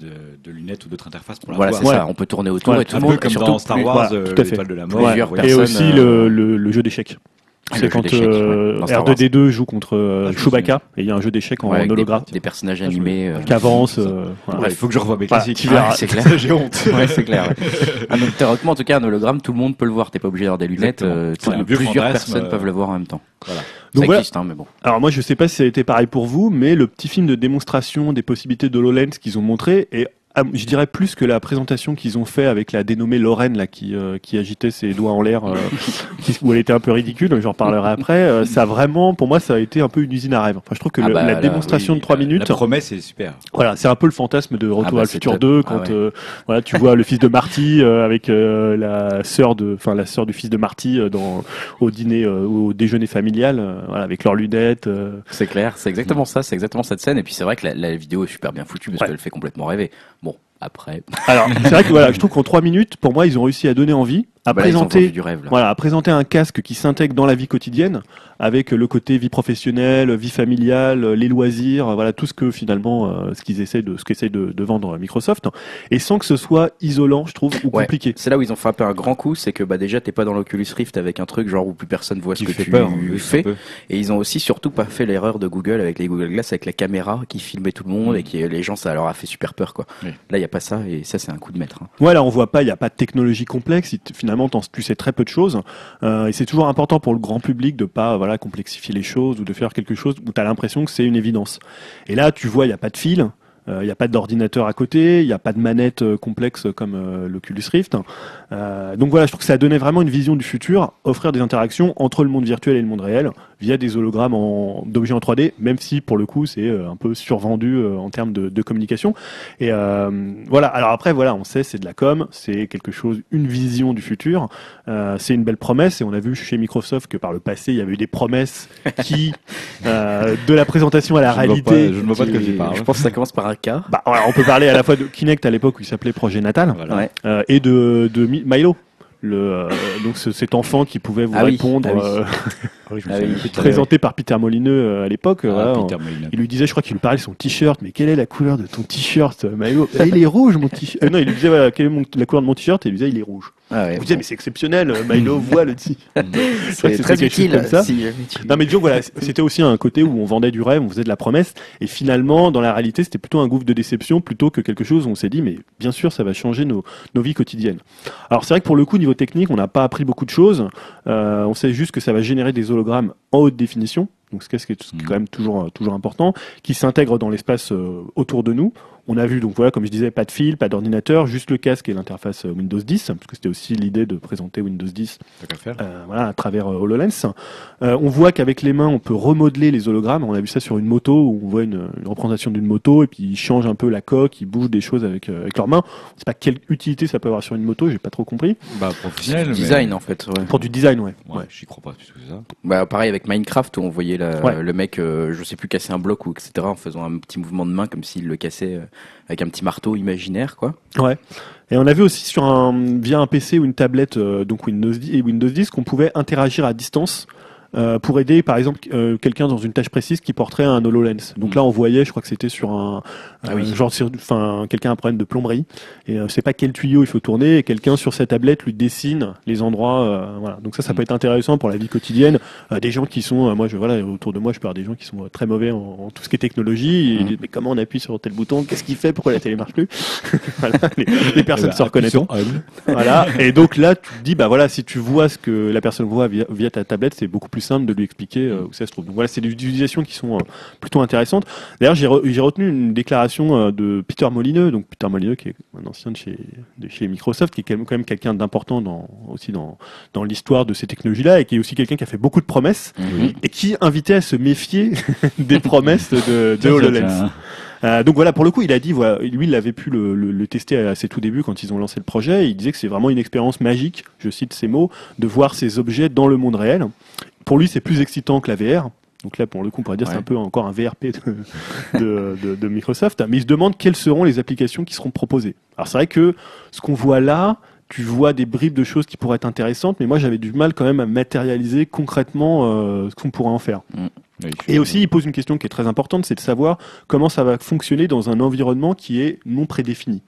A: de lunettes ou d'autres interfaces pour la
B: Voilà,
A: voir.
B: c'est
C: Ouais.
B: ça. On peut tourner autour et tout
A: Un
B: le
A: peu
B: monde.
A: comme dans Star Wars,
C: voilà, tout à fait.
A: l'étoile de la mort.
B: Plusieurs
A: voilà.
C: Et aussi le jeu d'échecs.
B: Ah,
C: C'est quand euh,
B: ouais, dans Star Wars.
C: R2D2 joue contre euh,
A: Ah,
C: Chewbacca et il y a un jeu d'échecs en
B: Ouais,
C: hologramme
B: Des, personnages animés. euh,
C: qui avance. euh, voilà.
A: Ouais, il faut que je revoie mes classiques.
B: Ouais, c'est clair.
A: J'ai honte.
B: ouais, c'est clair. ouais. Un hologramme, théoriquement, en tout cas, un hologramme, tout le monde peut le voir. T'es pas obligé d'avoir des lunettes. Euh, plusieurs
A: fantasme,
B: personnes
A: euh,
B: peuvent le voir en même temps.
A: Voilà.
C: Donc
B: ça
C: voilà.
B: existe, hein, mais bon.
C: Alors moi je sais pas si ça a été pareil pour vous, mais le petit film de démonstration des possibilités d'HoloLens qu'ils ont montré est ah, je dirais plus que la présentation qu'ils ont fait avec la dénommée Lorraine là qui euh, qui agitait ses doigts en l'air euh, où elle était un peu ridicule j'en reparlerai après euh, ça a vraiment pour moi ça a été un peu une usine à rêve enfin, je trouve que
B: Ah
C: le-
B: bah,
C: la
B: là,
C: démonstration
A: Oui,
C: de 3
A: la-
C: minutes
A: La promesse est super.
C: Voilà, c'est un peu le fantasme de Retour
B: Ah bah,
C: à le futur
B: top.
C: 2
B: Ah
C: quand
B: ouais.
C: euh, voilà, tu vois le fils de Marty euh, avec euh, la sœur de enfin la sœur du fils de Marty euh, dans au dîner euh, au déjeuner familial voilà, avec leurs lunettes euh.
B: C'est clair, c'est exactement ça, c'est exactement cette scène. Et puis c'est vrai que la, la vidéo est super bien foutue parce
C: Ouais.
B: qu'elle fait complètement rêver. Bon, 뭐 après,
C: Alors, c'est vrai que voilà, je trouve qu'en 3 minutes pour moi, ils ont réussi à donner envie à présenter
B: du rêve là.
C: voilà, à présenter un casque qui s'intègre dans la vie quotidienne avec le côté vie professionnelle, vie familiale, les loisirs, voilà tout ce que finalement euh, ce qu'ils essaient de ce qu'essaie de, de vendre Microsoft et sans que ce soit isolant, je trouve ou
B: Ouais.
C: compliqué.
B: C'est là où ils ont fait un peu un grand coup, c'est que bah déjà t'es pas dans l'Oculus Rift avec un truc genre où plus personne voit ce
A: Qui
B: que
A: fait
B: tu
A: peur.
B: fais. Et ils ont aussi surtout pas fait l'erreur de Google avec les Google Glass avec la caméra qui filmait tout le monde
A: Mm.
B: et qui les gens ça leur a fait super peur quoi.
A: Oui.
B: Là il y pas ça et ça c'est un coup de maître. hein.
C: Ouais, là, on voit pas, il n'y a pas de technologie complexe. Finalement, tu sais très peu de choses. Euh, et c'est toujours important pour le grand public de pas voilà complexifier les choses ou de faire quelque chose où tu as l'impression que c'est une évidence. Et là, tu vois, il n'y a pas de fil. Euh, Il n'y a pas d'ordinateur à côté, il n'y a pas de manette euh, complexe comme euh, l'Oculus Rift. Euh, donc voilà, je trouve que ça a donné vraiment une vision du futur, offrir des interactions entre le monde virtuel et le monde réel via des hologrammes en- d'objets en 3D, même si pour le coup c'est euh, un peu survendu euh, en termes de, de communication. Et euh, voilà. Alors après, voilà, on sait, c'est de la com, c'est quelque chose, une vision du futur. Euh, c'est une belle promesse. Et on a vu chez Microsoft que par le passé, il y avait eu des promesses qui, euh, de la présentation à la
A: Je ne vois
C: réalité.
A: pas- je ne vois pas de quoi tu
B: Et
A: parles.
B: Je pense que ça commence par un
C: Bah, on peut parler à la fois de Kinect à l'époque où il s'appelait Projet Natal
A: Voilà.
B: Ouais.
C: euh, et de, de Mi- Milo. Le, euh, donc ce- cet enfant qui pouvait vous
B: Ah
C: répondre,
B: ah oui.
C: euh,
A: Ah oui,
B: Ah oui.
C: présenté par Peter Molineux euh, à l'époque.
A: Ah,
C: voilà, il lui disait, je crois qu'il lui parlait de son t-shirt, mais quelle est la couleur de ton t-shirt, Milo? Ah, Il est rouge, mon t-shirt. Euh, non, il lui disait, voilà, quelle est mon- la couleur de mon t-shirt Et il lui disait, il est rouge.
B: Ah ouais,
C: Vous dites, mais c'est exceptionnel, euh, Milo voit le petit. C'est
B: très utile.
C: comme ça.
B: si
C: Non mais disons voilà, c'était aussi un côté où on vendait du rêve, on faisait de la promesse, et finalement dans la réalité c'était plutôt un gouffre de déception plutôt que quelque chose où on s'est dit mais bien sûr ça va changer nos, nos vies quotidiennes. Alors c'est vrai que pour le coup niveau technique on n'a pas appris beaucoup de choses, Euh, on sait juste que ça va générer des hologrammes en haute définition, donc ce qui est, ce qui est quand même toujours euh, toujours important, qui s'intègrent dans l'espace euh, autour de nous. On a vu donc voilà comme je disais pas de fil, pas d'ordinateur, juste le casque et l'interface euh, Windows 10, parce que c'était aussi l'idée de présenter Windows 10
A: Tant qu'à faire.
C: euh, voilà, à travers euh, HoloLens. Euh, on voit qu'avec les mains, on peut remodeler les hologrammes. On a vu ça sur une moto où on voit une, une représentation d'une moto et puis ils changent un peu la coque, ils bougent des choses avec, euh, avec leurs mains. Je sais pas quelle utilité ça peut avoir sur une moto, j'ai pas trop compris.
A: Bah, professionnel. mais-
B: Design en fait. Ouais.
C: Pour du design, ouais.
A: Ouais,
C: ouais.
A: j'y crois pas plus que ça.
B: Bah, pareil avec Minecraft où on voyait la-
C: Ouais.
B: le mec, euh, je sais plus, casser un bloc ou etc. en faisant un petit mouvement de main comme s'il le cassait euh, avec un petit marteau imaginaire quoi.
C: Ouais. Et on a vu aussi sur un, via un PC ou une tablette, euh, donc Windows 10 et Windows 10, qu'on pouvait interagir à distance. Euh, pour aider par exemple euh, quelqu'un dans une tâche précise qui porterait un HoloLens. Donc
A: Mm.
C: là on voyait, je crois que c'était sur un,
B: Ah
C: euh,
B: oui.
C: genre enfin quelqu'un a un problème de plomberie et euh, c'est pas quel tuyau il faut tourner et quelqu'un sur sa tablette lui dessine les endroits. euh, voilà. Donc ça ça
A: Mm.
C: peut être intéressant pour la vie quotidienne. Euh, des gens qui sont, euh, moi je voilà autour de moi je peux avoir des gens qui sont très mauvais en, en tout ce qui est technologie. Et ils
B: Mm.
C: disent, mais comment on appuie sur tel bouton Qu'est-ce qu'il fait Pourquoi la télé marche plus Voilà, les, les personnes
A: Eh ben,
C: se reconnaîtront.
A: appuie sur Hub.
C: Voilà. Et donc là, tu te dis, bah voilà, si tu vois ce que la personne voit via, via ta tablette, c'est beaucoup plus simple de lui expliquer euh, où ça se trouve. Donc voilà, c'est des utilisations qui sont euh, plutôt intéressantes. D'ailleurs, j'ai re- j'ai retenu une déclaration euh, de Peter Molineux, donc Peter Molineux qui est un ancien de chez, de chez Microsoft, qui est quand même, quelqu'un d'important dans, aussi dans, dans l'histoire de ces technologies-là, et qui est aussi quelqu'un qui a fait beaucoup de promesses, et qui invitait à se méfier des promesses de, HoloLens. Euh, donc voilà, pour le coup, il a dit, voilà, lui, il avait pu le, le- le tester à ses tout débuts quand ils ont lancé le projet. et il disait que c'est vraiment une expérience magique, je cite ces mots, de voir ces objets dans le monde réel. Pour lui, c'est plus excitant que la VR. Donc là, pour le coup, on pourrait dire que c'est un peu encore un VRP de, de, de- de Microsoft. Mais il se demande quelles seront les applications qui seront proposées. Alors c'est vrai que ce qu'on voit là, tu vois des bribes de choses qui pourraient être intéressantes, mais moi j'avais du mal quand même à matérialiser concrètement euh, ce qu'on pourrait en faire.
A: Oui, je-
C: Et aussi, il pose une question qui est très importante, c'est de savoir comment ça va fonctionner dans un environnement qui est non prédéfini.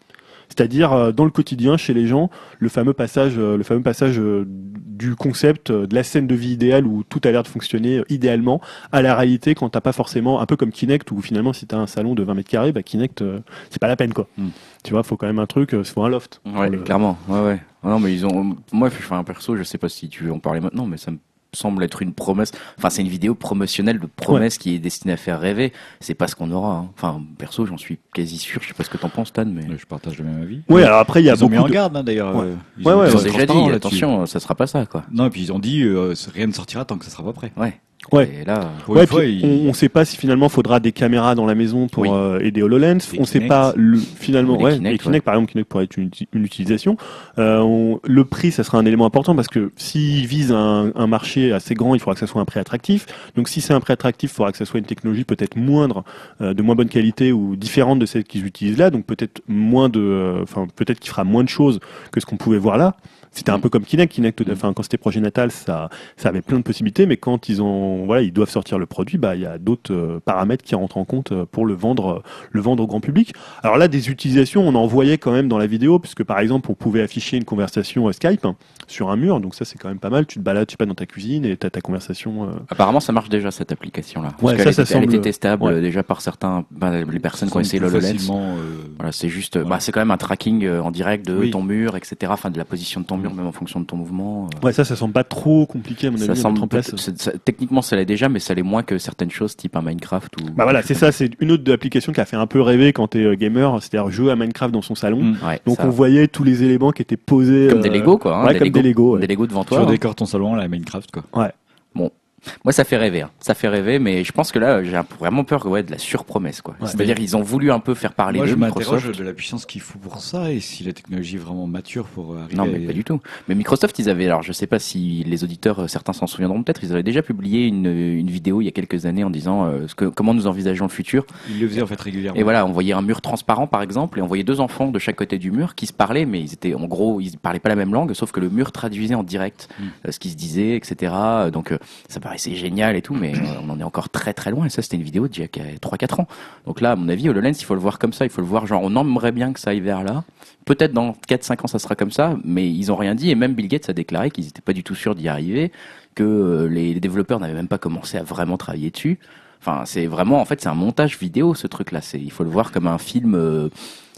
C: C'est-à-dire euh, dans le quotidien chez les gens, le fameux passage, euh, le fameux passage euh, du concept euh, de la scène de vie idéale où tout a l'air de fonctionner idéalement à la réalité quand t'as pas forcément un peu comme Kinect où finalement si t'as un salon de 20 mètres carrés, bah Kinect euh, c'est pas la peine quoi.
A: Mm.
C: Tu vois, faut quand même un truc, euh, faut un loft.
B: Ouais,
C: le-
B: clairement. Ouais, ouais. Non, mais ils ont. Moi, je fais un perso. Je sais pas si tu veux en parler maintenant, mais ça me semble être une promesse. Enfin, c'est une vidéo promotionnelle de promesse qui est destinée à faire rêver. C'est pas ce qu'on aura. hein. Enfin, perso, j'en suis quasi sûr. Je sais pas ce que t'en penses, Stan, mais.
A: Je partage le même avis.
C: Ouais, alors après il y a
A: ils ont mis
C: beaucoup
A: en
C: de...
A: garde hein, d'ailleurs.
C: Ouais.
A: euh, ils
C: Ouais,
A: ont
C: ouais,
B: Ils ont
C: ouais,
B: déjà dit, attention, ça sera pas ça, quoi.
A: Non, et puis ils ont dit euh, rien ne sortira tant que ça sera pas prêt.
B: Ouais.
C: Ouais.
B: Et là,
A: Pour
C: Ouais,
A: fois,
C: puis on, on sait pas si finalement faudra des caméras dans la maison pour
B: Oui.
C: euh, aider HoloLens. On sait
A: Kinect.
C: pas le, finalement
B: les
C: ouais,
B: Kinect,
C: les Kinect par exemple Kinect pourrait être une, une utilisation. Euh, on- le prix ça sera un élément important parce que s'ils visent un, un marché assez grand, il faudra que ça soit un prix attractif. Donc si c'est un prix attractif, il faudra que ça soit une technologie peut-être moindre, euh, de moins bonne qualité ou différente de celle qu'ils utilisent là. Donc peut-être moins de, euh, enfin peut-être qu'il fera moins de choses que ce qu'on pouvait voir là. C'était un peu comme Kinect. Kinect,
A: Mm.
C: enfin, quand c'était projet natal, ça, ça avait plein de possibilités, mais quand ils ont, voilà, ils doivent sortir le produit, bah, il y a d'autres euh, paramètres qui rentrent en compte euh, pour le vendre, euh, le vendre au grand public. Alors là, des utilisations, on en voyait quand même dans la vidéo, puisque par exemple, on pouvait afficher une conversation Skype hein, sur un mur, donc ça c'est quand même pas mal. Tu te balades, tu sais pas, dans ta cuisine et t'as ta conversation. euh,
B: apparemment, ça marche déjà cette application-là.
C: Ouais,
B: Parce
C: ça,
B: qu'elle
C: ça
B: était- elle
C: semble-
B: était testable
C: ouais.
B: déjà par certains, bah, les personnes qui ont essayé l'HoloLens.
A: facilement, euh,
B: Voilà, c'est juste, bah, c'est quand même un tracking en direct de
A: Oui.
B: ton mur, etc. Enfin, de la position de ton mur, même en fonction de ton mouvement. euh.
C: Ouais, ça, ça semble pas trop compliqué à mon avis
B: Ça
C: à
B: semble
C: mettre en place.
B: ça- techniquement ça l'est déjà, mais ça l'est moins que certaines choses type un Minecraft ou.
C: Bah voilà, c'est ça, c'est une autre application qui a fait un peu rêver quand t'es euh, gamer, c'est-à-dire jouer à Minecraft dans son salon.
A: Mm.
B: Ouais,
C: Donc
B: ça.
C: on voyait tous les éléments qui étaient posés
B: comme des
C: euh,
B: Lego quoi. hein,
C: ouais, comme des Lego, ouais.
B: Des Lego devant
A: tu
B: toi. hein.
A: redécores ton salon à la Minecraft quoi.
B: Moi ça fait rêver, hein. ça fait rêver, mais je pense que là j'ai vraiment peur ouais, de la surpromesse quoi.
C: Ouais.
B: C'est-à-dire ils ont voulu un peu faire parler
A: Moi,
B: de
A: je m'interroge
B: Microsoft.
A: de la puissance qu'il faut pour ça et si la technologie est vraiment mature pour euh, arriver.
B: Non,
A: à-
B: mais pas du tout. Mais Microsoft, ils avaient, alors je sais pas si les auditeurs, euh, certains s'en souviendront peut-être, ils avaient déjà publié une, une vidéo il y a quelques années en disant euh, ce que, comment nous envisageons le futur.
A: Ils le faisaient en fait régulièrement.
B: Et voilà, on voyait un mur transparent par exemple, et on voyait deux enfants de chaque côté du mur qui se parlaient, mais ils étaient en gros, ils parlaient pas la même langue, sauf que le mur traduisait en direct
A: Mm.
B: euh, ce qui se disait, etc. Donc euh, ça, paraissait génial et tout, mais on en est encore très très loin. Et ça, c'était une vidéo d'il y a 3-4 ans. Donc là, à mon avis, HoloLens, il faut le voir comme ça. Il faut le voir genre, on aimerait bien que ça aille vers là. Peut-être dans 4-5 ans, ça sera comme ça, mais ils ont rien dit. Et même Bill Gates a déclaré qu'ils n'étaient pas du tout sûrs d'y arriver, que euh, les, développeurs n'avaient même pas commencé à vraiment travailler dessus. Enfin, c'est vraiment, en fait, c'est un montage vidéo, ce truc-là. C'est, il faut le voir comme un film. euh,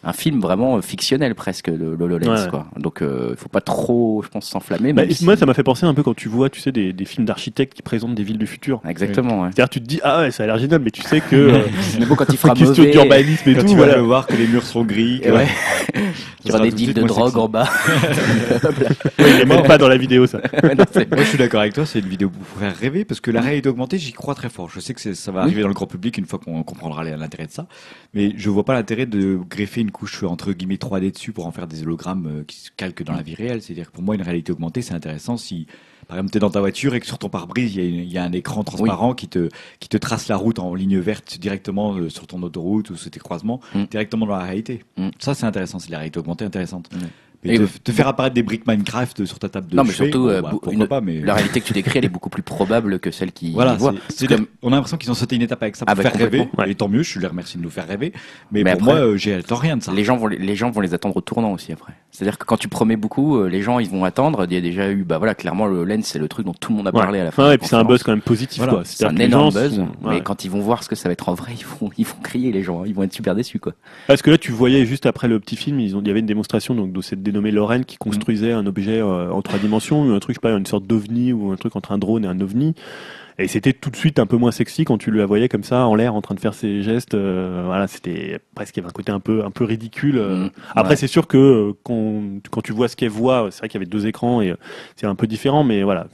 B: un film vraiment euh, fictionnel presque le le HoloLens
C: Ouais.
B: quoi. Donc euh, il faut pas trop je pense s'enflammer
C: Bah,
B: si-
C: Moi, ça m'a fait penser un peu quand tu vois, tu sais, des, des films d'architectes qui présentent des villes du futur.
B: Exactement ouais.
C: C'est-à-dire, tu te dis, ah ouais, ça a l'air génial, mais tu sais que. euh,
B: Mais bon quand il fera
C: question
B: mauvais
C: d'urbanisme et
A: Quand
C: tout,
A: tu vas
C: voilà.
A: le voir que les murs sont gris, que-
B: et ouais, il y aura des deals de drogue en bas.
C: Il est même pas dans la vidéo, ça.
B: Non,
A: Moi, je suis d'accord avec toi, c'est une vidéo pour faire rêver, parce que la réalité augmentée, j'y crois très fort. Je sais que c'est- ça va
B: Oui.
A: arriver dans le grand public une fois qu'on comprendra l'intérêt de ça, mais je vois pas l'intérêt de greffer une couche entre guillemets 3D dessus pour en faire des hologrammes euh, qui se calquent dans la vie réelle. C'est-à-dire que pour moi, une réalité augmentée, c'est intéressant si, par exemple, tu es dans ta voiture et que sur ton pare-brise, il y, a une- il y a un écran transparent qui, te, qui te trace la route en ligne verte directement euh, sur ton autoroute ou sur tes croisements,
B: Mm.
A: directement dans la réalité.
B: Mm.
A: Ça, c'est intéressant, c'est la réalité augmentée intéressante.
B: Mm.
A: Mais
B: Et
A: te, faire apparaître des briques Minecraft sur ta table de
B: Non, mais
A: chevet,
B: surtout,
A: bon,
B: euh,
A: bah,
B: bou-
A: pourquoi
B: une-
A: pas, mais
B: La réalité que tu décris, elle est beaucoup plus probable que celle qui
A: voilà, c'est- on a l'impression qu'ils ont sauté une étape avec ça pour
B: Ah bah,
A: faire rêver,
C: ouais.
A: et tant mieux, je les remercie de nous faire rêver, mais,
B: Mais
A: pour
B: après-
A: moi, euh, j'ai rien de ça.
B: Les gens vont les, les gens vont les attendre au tournant aussi après. C'est-à-dire que quand tu promets beaucoup, euh, les gens ils vont attendre. Il y a déjà eu bah voilà clairement le lens c'est le truc dont tout le monde a
C: Ouais.
B: parlé à la fin.
C: Ouais,
B: de la
C: et puis c'est un buzz quand même positif,
A: Voilà.
C: quoi.
B: C'est un énorme
C: gens
B: buzz,
C: sont-
B: mais quand ils vont voir ce que ça va être en vrai, ils vont, ils vont crier les gens, ils vont être super déçus quoi.
C: Parce que là, tu voyais juste après le petit film, il y avait une démonstration donc de cette dénommée Lorraine qui
B: Mm.
C: construisait un objet euh, en trois dimensions, un truc, je sais pas, une sorte d'ovni ou un truc entre un drone et un ovni. Et c'était tout de suite un peu moins sexy quand tu la voyais comme ça en l'air en train de faire ses gestes. euh, voilà, c'était presque il y avait un côté un peu un peu ridicule. euh.
B: Mm.
C: Après,
A: Ouais.
C: c'est sûr que euh, quand, quand tu vois ce qu'elle voit, c'est vrai qu'il y avait deux écrans et euh, c'est un peu différent, mais voilà,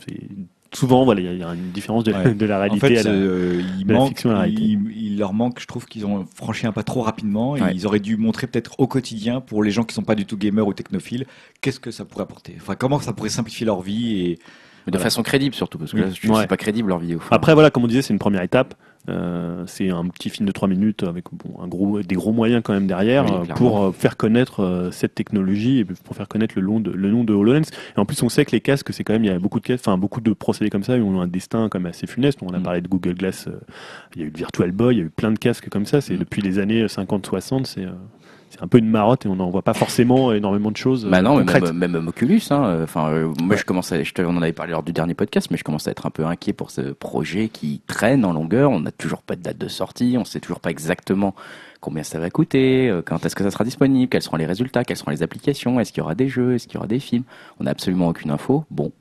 C: souvent voilà, il y a- une différence de,
A: Ouais.
C: de la
A: En
C: réalité
A: fait,
C: à la-
A: euh, il,
C: de la fiction à la réalité.
A: il, il leur manque, je trouve qu'ils ont franchi un pas trop rapidement et
B: Ouais.
A: ils auraient dû montrer peut-être au quotidien pour les gens qui sont pas du tout gamers ou technophiles, qu'est-ce que ça pourrait apporter? Enfin, comment ça pourrait simplifier leur vie et
B: Mais de
A: Voilà.
B: façon crédible surtout parce que
A: Oui.
B: là, je-
C: Ouais.
B: c'est pas crédible leur vidéo.
C: Après, voilà, comme on disait, c'est une première étape. Euh, c'est un petit film de 3 minutes avec bon, un gros, des gros moyens quand même derrière
B: Oui,
C: euh, pour euh, faire connaître euh, cette technologie et pour faire connaître le nom de, le nom de HoloLens. Et en plus, on sait que les casques, c'est quand même, il y a beaucoup de casques, enfin, beaucoup de procédés comme ça, ils ont un destin quand même assez funeste. On a
A: Mm.
C: parlé de Google Glass, il y a eu le Virtual Boy, il y a eu plein de casques comme ça. C'est
B: Mm.
C: depuis les années 50-60, c'est, euh, c'est un peu une marotte et on n'en voit pas forcément énormément de choses.
B: Bah
C: euh,
B: non,
C: concrètes.
B: même, même Oculus. Hein. Enfin, euh, moi,
C: Ouais.
B: je commence à, je te, on en avait parlé lors du dernier podcast, mais je commence à être un peu inquiet pour ce projet qui traîne en longueur. On n'a toujours pas de date de sortie, on sait toujours pas exactement combien ça va coûter, euh, quand est-ce que ça sera disponible, quels seront les résultats, quelles seront les applications, est-ce qu'il y aura des jeux, est-ce qu'il y aura des films. On n'a absolument aucune info. Bon.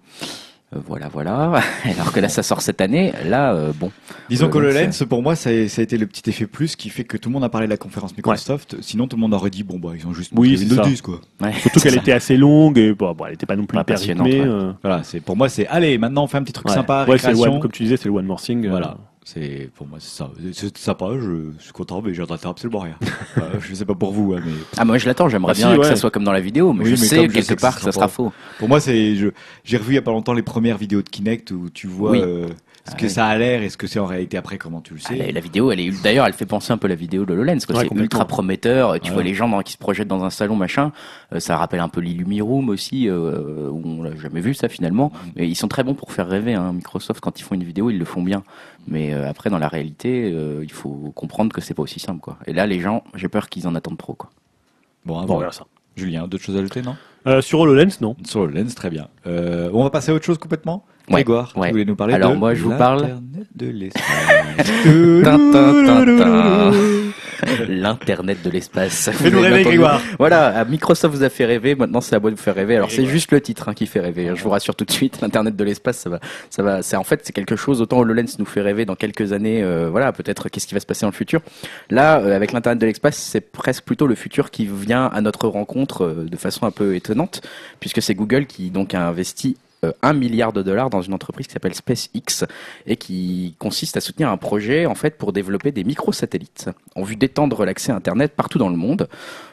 B: Euh, voilà, voilà. Alors que là, ça sort cette année. Là, euh, bon.
A: Disons
B: Ouais,
A: que
B: donc
A: HoloLens, pour moi, ça a, ça a été le petit effet plus qui fait que tout le monde a parlé de la conférence Microsoft. Sinon, tout le monde aurait dit bon bah ils ont juste
C: Oui, ça.
A: 10 quoi.
B: Ouais,
C: Surtout qu'elle était assez longue et bon, bon, elle n'était pas non plus hyper
B: passionnante,
C: rythmée.
B: ouais.
C: euh,
A: Voilà, c'est pour moi c'est allez maintenant on fait un petit truc
C: ouais.
A: sympa,
C: Ouais, c'est le comme tu disais, c'est le one more thing. euh,
A: Voilà. C'est pour moi c'est ça. C'est sympa, je, je suis content, mais j'attends absolument rien. Voilà, je sais pas pour vous, hein, mais
B: Ah, moi, je l'attends. J'aimerais
C: Ah, si,
B: bien que
C: ouais.
B: ça soit comme dans la vidéo, mais
A: Oui,
B: je
A: mais
B: sais
A: je
B: quelque
A: que
B: part que ça
A: sera
B: faux.
A: pour moi c'est je j'ai revu il y a pas longtemps les premières vidéos de Kinect où tu vois
B: Oui.
A: euh, ce
B: Ah
A: que
B: oui.
A: ça a l'air et ce que c'est en réalité après comment tu le
B: Ah,
A: sais.
B: la, la vidéo, elle est d'ailleurs, elle fait penser un peu à la vidéo de Lolens.
C: Ouais,
B: c'est ultra prometteur. Tu
A: Ouais.
B: vois les gens dans- qui se projettent dans un salon, machin. Euh, ça rappelle un peu l'Illumiroom aussi, euh, où on l'a jamais vu ça finalement.
A: Mm.
B: Et ils sont très bons pour faire rêver. Hein. Microsoft, quand ils font une vidéo, ils le font bien. Mais euh, après, dans la réalité, euh, il faut comprendre que c'est pas aussi simple, quoi. Et là, les gens, j'ai peur qu'ils en attendent trop, quoi.
A: Bon,
C: Bon,
A: voir.
C: voilà ça.
A: Julien, d'autres choses à ajouter non?
C: Euh, sur HoloLens, non.
A: Sur le lens, très bien. Euh, on va passer à autre chose complètement?
B: Ouais,
A: Grégoire,
B: ouais.
A: tu voulais nous parler
B: Alors,
A: de
B: moi, je vous parle-
A: de l'espace.
B: L'internet de l'espace.
A: Fais-nous rêver, Grégoire.
B: Voilà, Microsoft vous a fait rêver, maintenant c'est à moi de vous faire rêver. Alors c'est juste le titre hein, qui fait rêver. Je vous rassure tout de suite, l'internet de l'espace, ça va, ça va. C'est en fait c'est quelque chose. Autant HoloLens nous fait rêver dans quelques années. euh, voilà, peut-être qu'est-ce qui va se passer dans le futur. Là, euh, avec l'internet de l'espace, c'est presque plutôt le futur qui vient à notre rencontre euh, de façon un peu étonnante, puisque c'est Google qui donc a investi euh, un milliard de dollars dans une entreprise qui s'appelle SpaceX et qui consiste à soutenir un projet en fait pour développer des microsatellites en vue d'étendre l'accès à Internet partout dans le monde.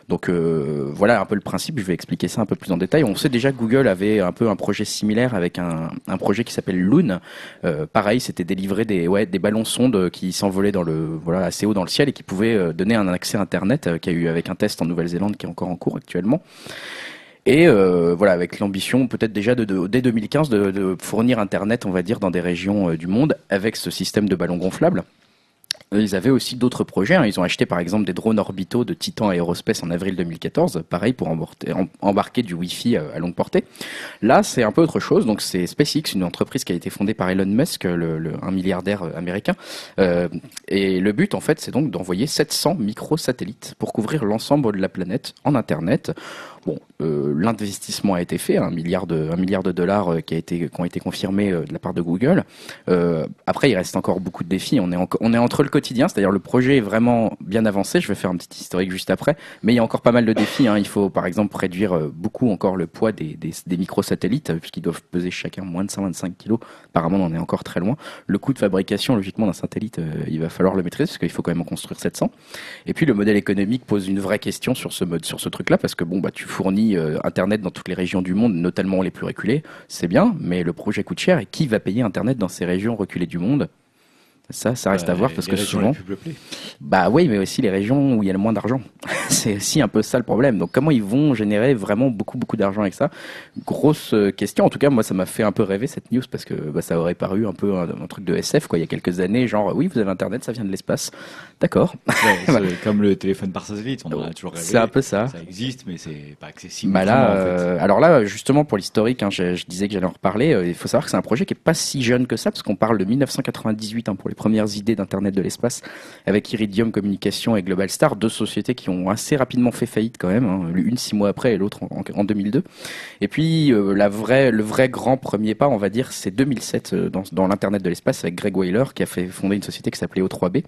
B: Donc euh, voilà un peu le principe, je vais expliquer ça un peu plus en détail. On sait déjà que Google avait un peu un projet similaire avec un, un projet qui s'appelle Loon. Euh, pareil, c'était délivrer des, ouais, des ballons sondes qui s'envolaient dans le, voilà, assez haut dans le ciel et qui pouvaient euh, donner un accès à Internet, euh, qui a eu avec un test en Nouvelle-Zélande qui est encore en cours actuellement. Et euh, voilà, avec l'ambition peut-être déjà de, de- dès 2015 de, de fournir Internet, on va dire, dans des régions euh, du monde avec ce système de ballons gonflables. Ils avaient aussi d'autres projets. hein. Ils ont acheté par exemple des drones orbitaux de Titan Aerospace en avril 2014, pareil pour embarquer du Wi-Fi euh, à longue portée. Là, c'est un peu autre chose. Donc, c'est SpaceX, une entreprise qui a été fondée par Elon Musk, le, le- un milliardaire euh, américain. Euh, et le but, en fait, c'est donc d'envoyer 700 microsatellites pour couvrir l'ensemble de la planète en Internet. Bon, euh, l'investissement a été fait, un milliard de, un milliard de dollars euh, qui, a été, qui ont été confirmés euh, de la part de Google. Euh, après, il reste encore beaucoup de défis. On est, en- on est entre le quotidien, c'est-à-dire le projet est vraiment bien avancé. Je vais faire un petit historique juste après. Mais il y a encore pas mal de défis. hein. Il faut, par exemple, réduire euh, beaucoup encore le poids des, des, des microsatellites, puisqu'ils doivent peser chacun moins de 125 kilos. Apparemment, on en est encore très loin. Le coût de fabrication, logiquement, d'un satellite, il va falloir le maîtriser, parce qu'il faut quand même en construire 700. Et puis, le modèle économique pose une vraie question sur ce mode, sur ce truc-là, parce que bon, bah, tu fournis euh, Internet dans toutes les régions du monde, notamment les plus reculées. C'est bien, mais le projet coûte cher. Et qui va payer Internet dans ces régions reculées du monde? Ça, ça reste à voir parce
A: Les
B: que souvent, bah oui, mais aussi les régions où il y a le moins d'argent. c'est aussi un peu ça le problème. Donc comment ils vont générer vraiment beaucoup beaucoup d'argent avec ça? Grosse euh, question. En tout cas, moi ça m'a fait un peu rêver cette news parce que bah, ça aurait paru un peu un, un truc de SF quoi. Il y a quelques années, genre oui, vous avez internet, ça vient de l'espace. D'accord.
A: Ouais, comme le téléphone par satellite, on en a toujours rêvé.
B: C'est un peu ça.
A: Ça existe, mais c'est pas accessible.
B: Bah là,
A: autrement, en fait.
B: euh, alors là, justement pour l'historique, hein, je, je disais que j'allais en reparler. euh, il faut savoir que c'est un projet qui est pas si jeune que ça, parce qu'on parle de 1998 hein, pour les premières idées d'internet de l'espace, avec Iridium Communication et Global Star, deux sociétés qui ont assez rapidement fait faillite quand même, hein, l'une six mois après et l'autre en, en 2002. Et puis euh, la vraie, le vrai grand premier pas, on va dire, c'est 2007 euh, dans, dans l'internet de l'espace avec Greg Wheeler qui a fait fonder une société qui s'appelait O3B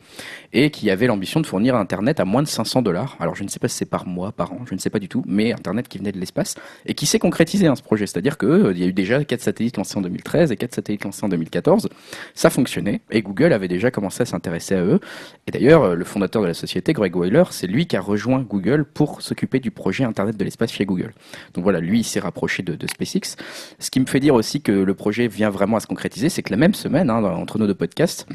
B: et qui avait l'ambition de fournir Internet à moins de 500 dollars. Alors je ne sais pas si c'est par mois, par an, je ne sais pas du tout, mais Internet qui venait de l'espace et qui s'est concrétisé hein, ce projet. C'est-à-dire que euh, y a eu déjà quatre satellites lancés en 2013 et quatre satellites lancés en 2014. Ça fonctionnait et Google avait déjà commencé à s'intéresser à eux. Et d'ailleurs, euh, le fondateur de la société, Greg Wheeler, c'est lui qui a rejoint Google pour s'occuper du projet Internet de l'espace chez Google. Donc voilà, lui, il s'est rapproché de, SpaceX. Ce qui me fait dire aussi que le projet vient vraiment à se concrétiser, c'est que la même semaine, hein, entre nos deux podcasts,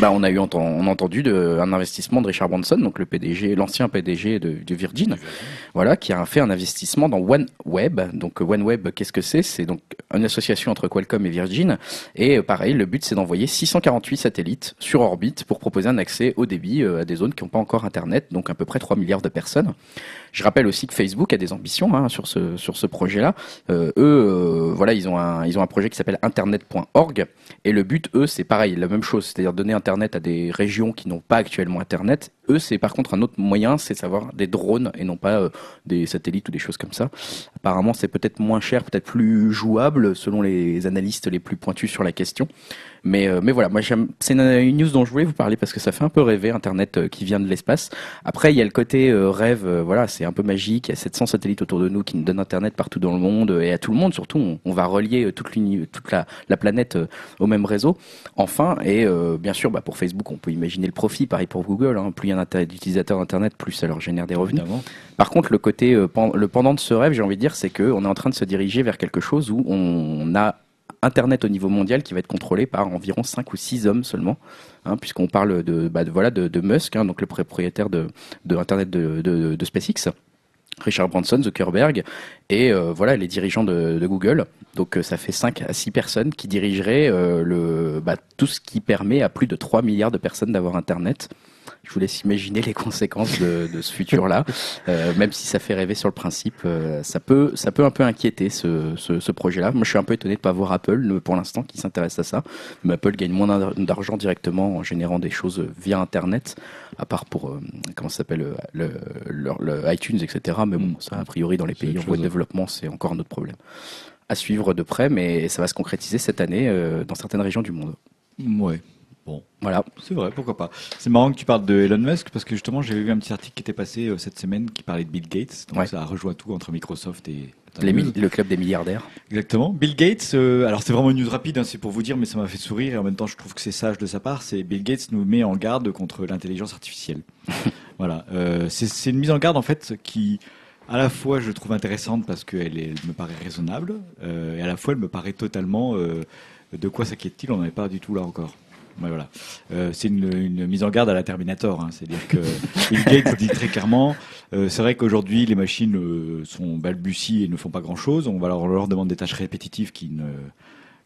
B: bah, on a eu on a entendu de, un investissement de Richard Branson, donc le PDG, l'ancien PDG de, de Virgin, voilà, qui a fait un investissement dans OneWeb. Donc OneWeb, qu'est-ce que c'est? C'est donc une association entre Qualcomm et Virgin. Et euh, pareil, le but c'est d'envoyer 648 satellites sur orbite pour proposer un accès au débit euh, à des zones qui n'ont pas encore Internet, donc à peu près 3 milliards de personnes. Je rappelle aussi que Facebook a des ambitions hein, sur ce sur ce projet-là. Euh, eux, euh, voilà, ils ont un ils ont un projet qui s'appelle Internet.org et le but, eux, c'est pareil, la même chose, c'est-à-dire donner Internet à des régions qui n'ont pas actuellement Internet. Eux, c'est par contre un autre moyen, c'est savoir des drones et non pas euh, des satellites ou des choses comme ça. Apparemment, c'est peut-être moins cher, peut-être plus jouable selon les analystes les plus pointus sur la question. Mais, euh, mais voilà, moi j'aime. C'est une, news dont je voulais vous parler parce que ça fait un peu rêver Internet euh, qui vient de l'espace. Après, il y a le côté rêve, voilà, c'est un peu magique. Il y a 700 satellites autour de nous qui nous donnent Internet partout dans le monde et à tout le monde surtout. On, va relier toute, la, la planète au même réseau. Enfin, et bien sûr, bah, pour Facebook, on peut imaginer le profit. Pareil pour Google. Hein, plus il d'utilisateurs d'Internet, plus ça leur génère des revenus.
A: Évidemment.
B: Par contre, le côté, euh, le pendant de ce rêve, j'ai envie de dire, c'est qu'on est en train de se diriger vers quelque chose où on a Internet au niveau mondial qui va être contrôlé par environ 5 ou 6 hommes seulement, hein, puisqu'on parle de, bah, de- voilà, de, de Musk, hein, donc le propriétaire de, de Internet de, de, de SpaceX. Richard Branson, Zuckerberg et euh, voilà les dirigeants de, de Google. Donc euh, ça fait 5 à 6 personnes qui dirigeraient euh, le, bah, tout ce qui permet à plus de 3 milliards de personnes d'avoir Internet. Je vous laisse imaginer les conséquences de, de ce futur-là. Euh, même si ça fait rêver sur le principe, euh, ça peut, ça peut un peu inquiéter ce, ce, ce projet-là. Moi, je suis un peu étonné de pas voir Apple euh, pour l'instant qui s'intéresse à ça. Mais Apple gagne moins d'ar- d'argent directement en générant des choses via Internet, à part pour euh, comment ça s'appelle le, le, le iTunes, etc. Mais bon, ça a priori dans les pays en voie de
A: chose.
B: développement, c'est encore un autre problème. À suivre de près, mais ça va se concrétiser cette année euh, dans certaines régions du monde.
A: Ouais. Bon,
B: Voilà.
A: c'est vrai, pourquoi pas. C'est marrant que tu parles de Elon Musk parce que justement, j'avais vu un petit article qui était passé euh, cette semaine qui parlait de Bill Gates. Donc
B: Ouais.
A: ça rejoint tout entre Microsoft et.
B: Les le club des milliardaires.
A: Exactement. Bill Gates, euh, alors c'est vraiment une news rapide, hein, c'est pour vous dire, mais ça m'a fait sourire et en même temps je trouve que c'est sage de sa part. C'est Bill Gates nous met en garde contre l'intelligence artificielle. voilà. Euh, c'est une mise en garde en fait qui, à la fois je trouve intéressante parce qu'elle elle me paraît raisonnable euh, et à la fois elle me paraît totalement. de quoi s'inquiète-t-il? On n'en est pas du tout là encore. Ouais, voilà. Euh, c'est une, une mise en garde à la Terminator. Hein. C'est-à-dire que Bill Gates dit très clairement, euh, c'est vrai qu'aujourd'hui les machines euh, sont balbuties et ne font pas grand-chose. On va leur, leur demande des tâches répétitives qui ne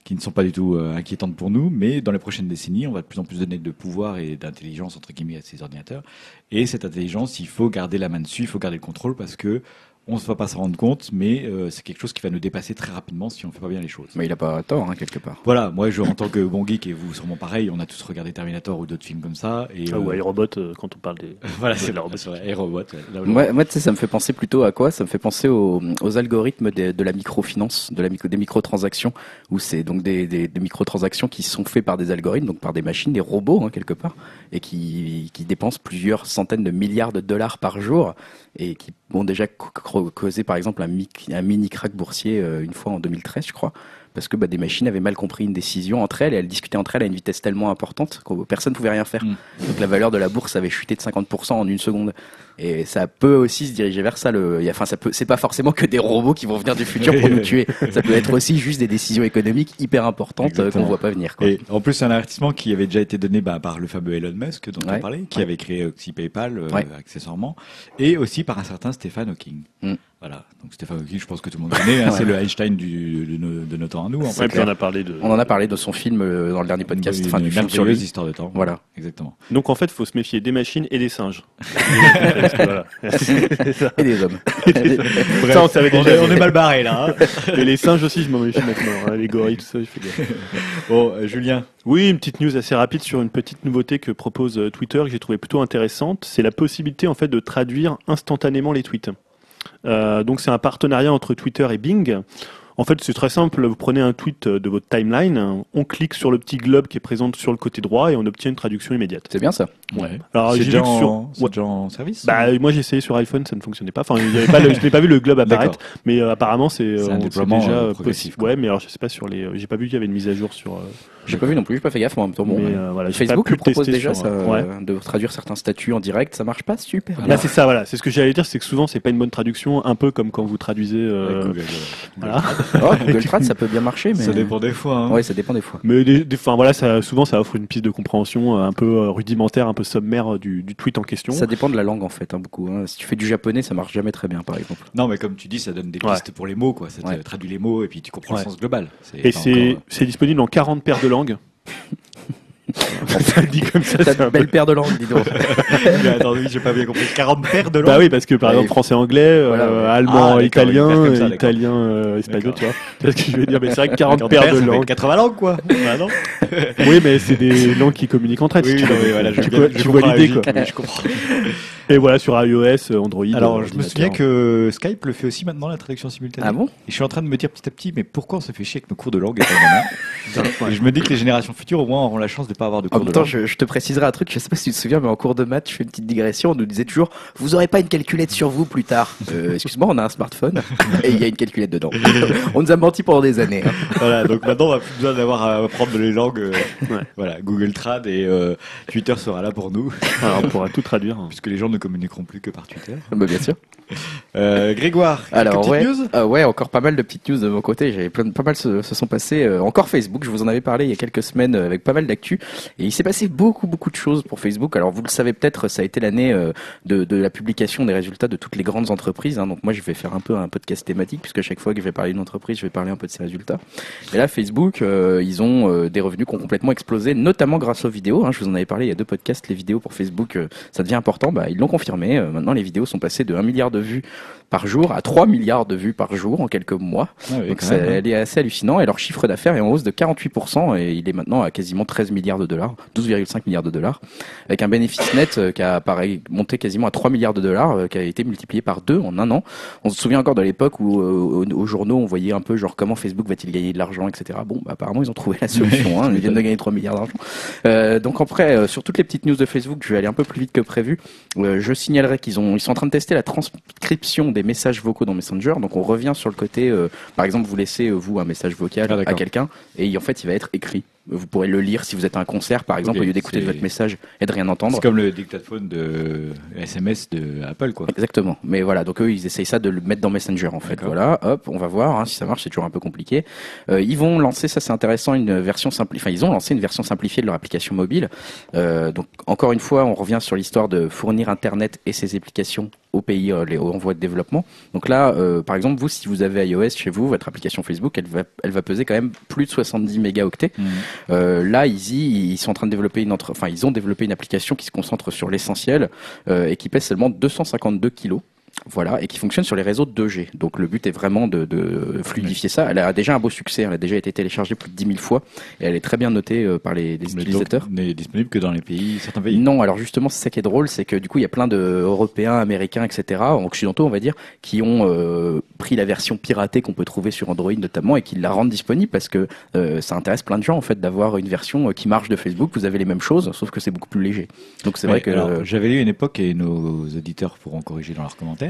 A: qui ne sont pas du tout euh, inquiétantes pour nous, mais dans les prochaines décennies, on va de plus en plus donner de pouvoir et d'intelligence entre guillemets à ces ordinateurs. Et cette intelligence, il faut garder la main dessus, il faut garder le contrôle parce que on ne va pas s'en rendre compte, mais euh, c'est quelque chose qui va nous dépasser très rapidement si on fait pas bien les choses.
B: Mais il a pas tort, hein, quelque part.
A: Voilà, moi, je, en tant que bon geek et vous sûrement pareil, on a tous regardé Terminator ou d'autres films comme ça. Et
C: Ah, ou
A: euh,
C: iRobot euh, quand on parle des.
A: voilà,
C: de
A: c'est
C: la
A: la robot. ouais, où-
B: Moi, tu sais, ça me fait penser plutôt à quoi? Ça me fait penser aux, aux algorithmes de, de la microfinance, de la micro, des microtransactions, où c'est donc des, des, des microtransactions qui sont faits par des algorithmes, donc par des machines, des robots hein, quelque part, et qui, qui dépensent plusieurs centaines de milliards de dollars par jour, et qui ont déjà causé par exemple un mini crack boursier euh, une fois en 2013, je crois. Parce que bah, des machines avaient mal compris une décision entre elles et elles discutaient entre elles à une vitesse tellement importante que personne ne pouvait rien faire.
A: Mm.
B: Donc la valeur de la bourse avait chuté de 50% en une seconde. Et ça peut aussi se diriger vers ça. Le, enfin, ça peut, c'est pas forcément que des robots qui vont venir du futur pour nous tuer. Ça peut être aussi juste des décisions économiques hyper importantes euh, qu'on voit pas venir. Quoi.
A: Et en plus, c'est un avertissement qui avait déjà été donné bah, par le fameux Elon Musk dont
B: Ouais.
A: on parlait, qui
B: Ouais.
A: avait créé aussi PayPal euh,
B: Ouais.
A: accessoirement, et aussi par un certain Stephen Hawking.
B: Mm.
A: Voilà. Donc Stephen Hawking, je pense que tout le monde connaît. hein,
B: Ouais.
A: C'est le Einstein du, de, nos, de nos temps à nous. En
C: Ouais,
A: fait.
C: puis on a parlé de.
B: On en a parlé de son film euh, dans le dernier podcast,
A: Une
B: enfin du film sur
A: merveilleuse
B: lui.
A: histoire de temps.
B: Voilà.
A: Exactement.
C: Donc en fait, il faut se méfier des machines et des singes.
B: Et des hommes.
C: Ça, on savait déjà.
A: est, on est mal barré là. hein.
C: Et les singes aussi, je m'en méfie maintenant. hein, Les gorilles, tout ça, je fais gaffe.
A: bon, euh, Julien.
C: Oui, une petite news assez rapide sur une petite nouveauté que propose euh, Twitter que j'ai trouvé plutôt intéressante. C'est la possibilité en fait de traduire instantanément les tweets. Euh, donc c'est un partenariat entre Twitter et Bing. En fait, c'est très simple. Vous prenez un tweet euh, de votre timeline, on clique sur le petit globe qui est présent sur le côté droit et on obtient une traduction immédiate.
B: C'est bien ça.
A: Ouais.
C: Alors j'ai
A: déjà,
C: vu que sur
A: en- c'est
C: Ouais.
A: déjà en service
C: bah, moi j'ai essayé sur iPhone, ça ne fonctionnait pas. Enfin, il y avait pas le- je n'ai pas vu le globe apparaître, mais euh, apparemment c'est euh, déjà
A: euh, progressif,
C: possible.
A: quoi.
C: Ouais, mais alors je sais pas sur les. euh, J'ai pas vu qu'il y avait une mise à jour sur. euh,
B: J'ai pas vu non plus, j'ai pas fait gaffe moi, en même temps. Bon,
C: mais, euh, voilà,
B: Facebook le propose déjà,
C: sur,
B: ça,
C: ouais.
B: de traduire certains statuts en direct. Ça marche pas super.
C: Là,
B: bien.
C: c'est ça, voilà. C'est ce que j'allais dire, c'est que souvent, c'est pas une bonne traduction, un peu comme quand vous traduisez. euh,
A: Avec Google,
C: voilà.
B: Oh, Google Trad, ça peut bien marcher, mais
A: Ça dépend des fois. hein.
B: Ouais, ça dépend des fois.
C: Mais des, des- enfin, voilà, ça, souvent, ça offre une piste de compréhension un peu rudimentaire, un peu sommaire euh, du, du tweet en question.
B: Ça dépend de la langue en fait, hein, beaucoup. hein. Si tu fais du japonais, ça marche jamais très bien, par exemple.
A: Non, mais comme tu dis, ça donne des
C: Ouais.
A: pistes pour les mots, quoi. Ça te
B: Ouais.
A: traduit les mots et puis tu comprends
C: Ouais.
A: le sens global.
C: Et c'est
A: encore,
C: c'est disponible en 40 paires de langues. ça dit comme ça,
B: T'as une
C: peu...
B: belle paire de langues, dis donc.
A: mais oui, j'ai pas bien compris. 40 paires de langues.
C: Bah oui, parce que par
B: Ouais,
C: exemple, français, anglais, euh,
B: Voilà, ouais.
C: allemand,
A: Ah,
C: italien,
A: ça,
C: euh, italien, euh, espagnol, tu vois. C'est ce que je veux dire, mais c'est vrai que 40
A: 40
C: paires de
A: ça fait
C: langues.
A: 80 langues, quoi. Bah non.
C: Oui, mais c'est des langues qui communiquent entre elles.
A: Oui,
C: tu
A: non,
C: veux.
A: mais voilà, je,
C: tu vois,
A: je
C: tu
A: comprends
C: vois
A: la
C: l'idée, quoi.
A: je comprends.
C: Et voilà, sur iOS, Android.
A: Alors, je me souviens que Skype le fait aussi maintenant, la traduction simultanée.
B: Ah bon?
A: Et je suis en train de me dire petit à petit, mais pourquoi on se fait chier avec nos cours de langue Et je me dis que les générations futures, au moins, auront la chance de pas avoir de
B: En
A: cours
B: même
A: de
B: temps,
A: langue.
B: je, je te préciserai un truc, je sais pas si tu te souviens, mais en cours de maths, je fais une petite digression, on nous disait toujours, vous aurez pas une calculette sur vous plus tard. Euh, excuse-moi, on a un smartphone, et il y a une calculette dedans. on nous a menti pendant des années. hein.
A: Voilà, donc maintenant, on va plus besoin d'avoir à apprendre les langues. euh,
C: Ouais.
A: Voilà, Google Trad et euh, Twitter sera là pour nous,
C: Alors, on pourra tout traduire.
A: puisque les gens ne communiqueront plus que par Twitter.
B: Bah, bien sûr.
A: Euh, Grégoire, quelques
B: Alors
A: petites
B: ouais,
A: news
B: euh, ouais, encore pas mal de petites news de mon côté. J'avais plein pas mal se, se sont passés. euh, encore Facebook, je vous en avais parlé il y a quelques semaines avec pas mal d'actu. Et il s'est passé beaucoup beaucoup de choses pour Facebook. Alors vous le savez peut-être, ça a été l'année euh, de, de la publication des résultats de toutes les grandes entreprises. hein. donc moi je vais faire un peu un podcast thématique puisque chaque fois que je vais parler d'une entreprise, je vais parler un peu de ses résultats. Et là Facebook, euh, ils ont euh, des revenus qui ont complètement explosé, notamment grâce aux vidéos. hein. je vous en avais parlé il y a deux podcasts. Les vidéos pour Facebook, euh, ça devient important. Bah, ils l'ont confirmé. Euh, maintenant les vidéos sont passées de 1 milliard de vues par jour à 3 milliards de vues par jour en quelques mois.
A: Ah oui,
B: Donc ça,
A: hein.
B: elle est assez hallucinant et leur chiffre d'affaires est en hausse de 48% et il est maintenant à quasiment 13 milliards de dollars, 12,5 milliards de dollars, avec un bénéfice net euh, qui a pareil monté quasiment à 3 milliards de dollars, euh, qui a été multiplié par deux en un an. On se souvient encore de l'époque où euh, aux, aux journaux on voyait un peu genre comment Facebook va-t-il gagner de l'argent, etc. Bon, bah, apparemment ils ont trouvé la solution, hein, ils viennent de gagner 3 milliards d'argent. Euh, donc après, sur toutes les petites news de Facebook, je vais aller un peu plus vite que prévu. Euh, je signalerai qu'ils ont, ils sont en train de tester la transcription des messages vocaux dans Messenger. Donc on revient sur le côté, euh, par exemple, vous laissez vous un message vocal
A: Ah,
B: à quelqu'un et en fait il va être écrit. Vous pourrez le lire si vous êtes à un concert, par exemple, au lieu d'écouter votre message et de rien entendre.
A: C'est comme le dictaphone de SMS de Apple, quoi.
B: Exactement. Mais voilà, donc eux, ils essayent ça de le mettre dans Messenger, en fait. Voilà, hop, on va voir hein, si ça marche. C'est toujours un peu compliqué. Euh, ils vont lancer, ça c'est intéressant, une version simplifiée. Enfin, ils ont lancé une version simplifiée de leur application mobile. Euh, donc, encore une fois, on revient sur l'histoire de fournir Internet et ses applications aux pays euh, les, en voie de développement. Donc là, euh, par exemple, vous, si vous avez iOS chez vous, votre application Facebook, elle va, elle va peser quand même plus de 70 mégaoctets.
A: Mhm.
B: Euh, là, Easy, ils sont en train de développer une entre... enfin, ils ont développé une application qui se concentre sur l'essentiel euh, et qui pèse seulement 252 kilos. Voilà, et qui fonctionne sur les réseaux 2G. Donc le but est vraiment de, de fluidifier ça. Elle a déjà un beau succès, elle a déjà été téléchargée plus de 10 000 fois et elle est très bien notée euh, par les, les
A: Mais
B: utilisateurs.
A: n'est disponible que dans les pays, certains pays.
B: Non, alors justement, c'est ça qui est drôle, c'est que du coup, il y a plein de Européens, Américains, etc., occidentaux, on va dire, qui ont euh, pris la version piratée qu'on peut trouver sur Android notamment et qui la rendent disponible parce que euh, ça intéresse plein de gens en fait d'avoir une version euh, qui marche de Facebook. Vous avez les mêmes choses, sauf que c'est beaucoup plus léger. Donc c'est
A: Mais
B: vrai que
A: j'avais lu une époque et nos auditeurs pourront corriger dans leurs commentaires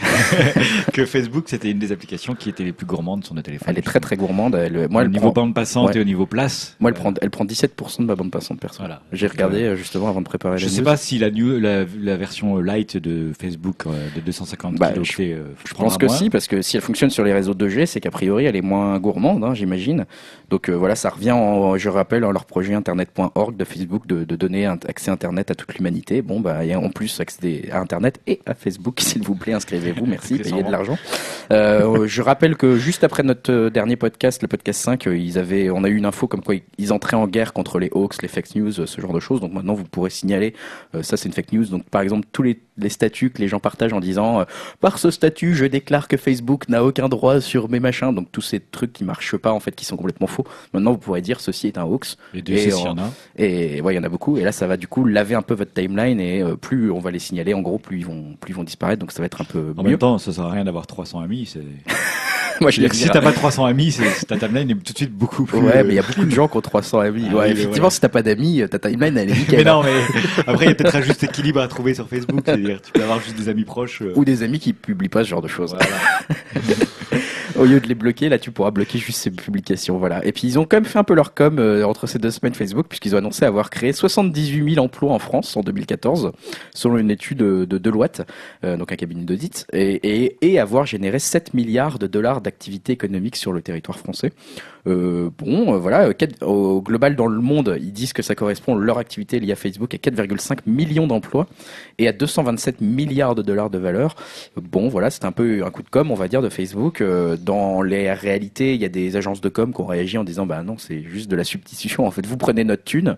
A: que Facebook c'était une des applications qui était les plus gourmandes sur nos téléphones.
B: elle est très très gourmande. Elle, moi,
A: au
B: elle
A: niveau
B: prend,
A: bande passante
B: ouais.
A: et au niveau place.
B: moi, elle
A: euh,
B: prend, elle prend 17% de ma bande passante perso.
A: Voilà.
B: J'ai regardé euh, justement avant de préparer
A: Je
B: la
A: sais
B: news.
A: pas si la, new, la, la version light de Facebook euh, de 250
B: Bah,
A: kilos
B: je-
A: fait, euh,
B: Je
A: prendra
B: pense que
A: moins.
B: si, parce que si elle fonctionne sur les réseaux 2G, c'est qu'a priori elle est moins gourmande, hein, j'imagine. Donc euh, voilà, ça revient, en, je rappelle, en leur projet internet.org de Facebook de, de donner un accès Internet à toute l'humanité. Bon, bah, il y a en plus accès à Internet et à Facebook, s'il vous plaît, inscrivez-vous, merci, payez de l'argent. Euh, je rappelle que juste après notre dernier podcast, le podcast 5, euh, ils avaient, on a eu une info comme quoi ils- entraient en guerre contre les hoax, les fake news, euh, ce genre de choses. Donc maintenant, vous pourrez signaler, euh, ça c'est une fake news. Donc par exemple, tous les, les statuts que les gens partagent en disant, euh, par ce statut, je déclare que Facebook n'a aucun droit sur mes machins. Donc tous ces trucs qui marchent pas, en fait, qui sont complètement faux. Maintenant, vous pourrez dire ceci est un hoax.
A: Et Dieu
B: Et
A: sait s'il y
B: en-
A: a.
B: Et ouais, il y en a beaucoup. Et là, ça va du coup laver un peu votre timeline. Et plus on va les signaler, en gros, plus ils vont, plus ils vont disparaître. Donc ça va être un peu
A: En
B: mieux.
A: même temps, ça sert à rien d'avoir 300 amis. c'est-
B: Moi, je les
A: si t'as pas 300 amis, c'est- ta timeline est tout de suite beaucoup plus.
B: Ouais,
A: euh,
B: mais il y a beaucoup de gens qui ont 300 amis.
A: Ah
B: ouais,
A: oui, mais
B: effectivement, si t'as pas d'amis, ta timeline, elle est nickel.
A: Mais non, mais après, il y a peut-être un juste équilibre à trouver sur Facebook. C'est-à-dire, tu peux avoir juste des amis proches. euh,
B: Ou des amis qui publient pas ce genre de choses.
A: voilà.
B: Au lieu de les bloquer, là, tu pourras bloquer juste ces publications. Voilà. Et puis, ils ont quand même fait un peu leur com euh, entre ces deux semaines Facebook, puisqu'ils ont annoncé avoir créé 78 000 emplois en France en 2014, selon une étude de, de Deloitte, euh, donc un cabinet d'audit, et, et, et avoir généré 7 milliards de dollars d'activité économique sur le territoire français. Euh, bon, euh, voilà, euh, quatre- au global dans le monde, ils disent que ça correspond leur activité liée à Facebook à 4,5 millions d'emplois et à 227 milliards de dollars de valeur. Bon, voilà, c'est un peu un coup de com, on va dire, de Facebook. Euh, Dans les réalités, il y a des agences de com qui ont réagi en disant, bah non, c'est juste de la substitution. En fait, vous prenez notre thune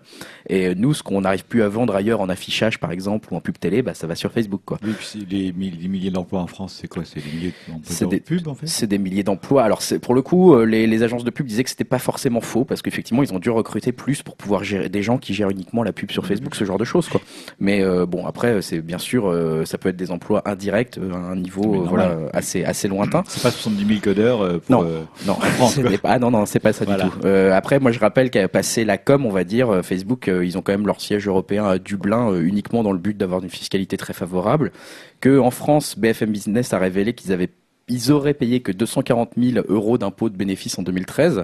B: et nous, ce qu'on n'arrive plus à vendre ailleurs en affichage, par exemple, ou en pub télé, bah ça va sur Facebook, quoi.
A: Oui, puis c'est les, milliers d'emplois en France, c'est quoi? C'est des milliers d'emplois de en fait?
B: C'est des milliers d'emplois. Alors pour le coup, euh, les, les agences de pub que c'était pas forcément faux parce qu'effectivement ils ont dû recruter plus pour pouvoir gérer des gens qui gèrent uniquement la pub sur Facebook, ce genre de choses quoi. Mais euh, bon après c'est bien sûr euh, ça peut être des emplois indirects euh, à un niveau voilà assez assez lointain.
A: C'est pas 70 000 codeurs pour.
B: Non. Non,
A: France,
B: ah non non c'est pas ça
A: Voilà.
B: du tout. Après moi je rappelle qu'à passer la com on va dire Facebook ils ont quand même leur siège européen à Dublin uniquement dans le but d'avoir une fiscalité très favorable. Que en France BFM Business a révélé qu'ils avaient ils auraient payé que 240 000 euros d'impôts de bénéfices en 2013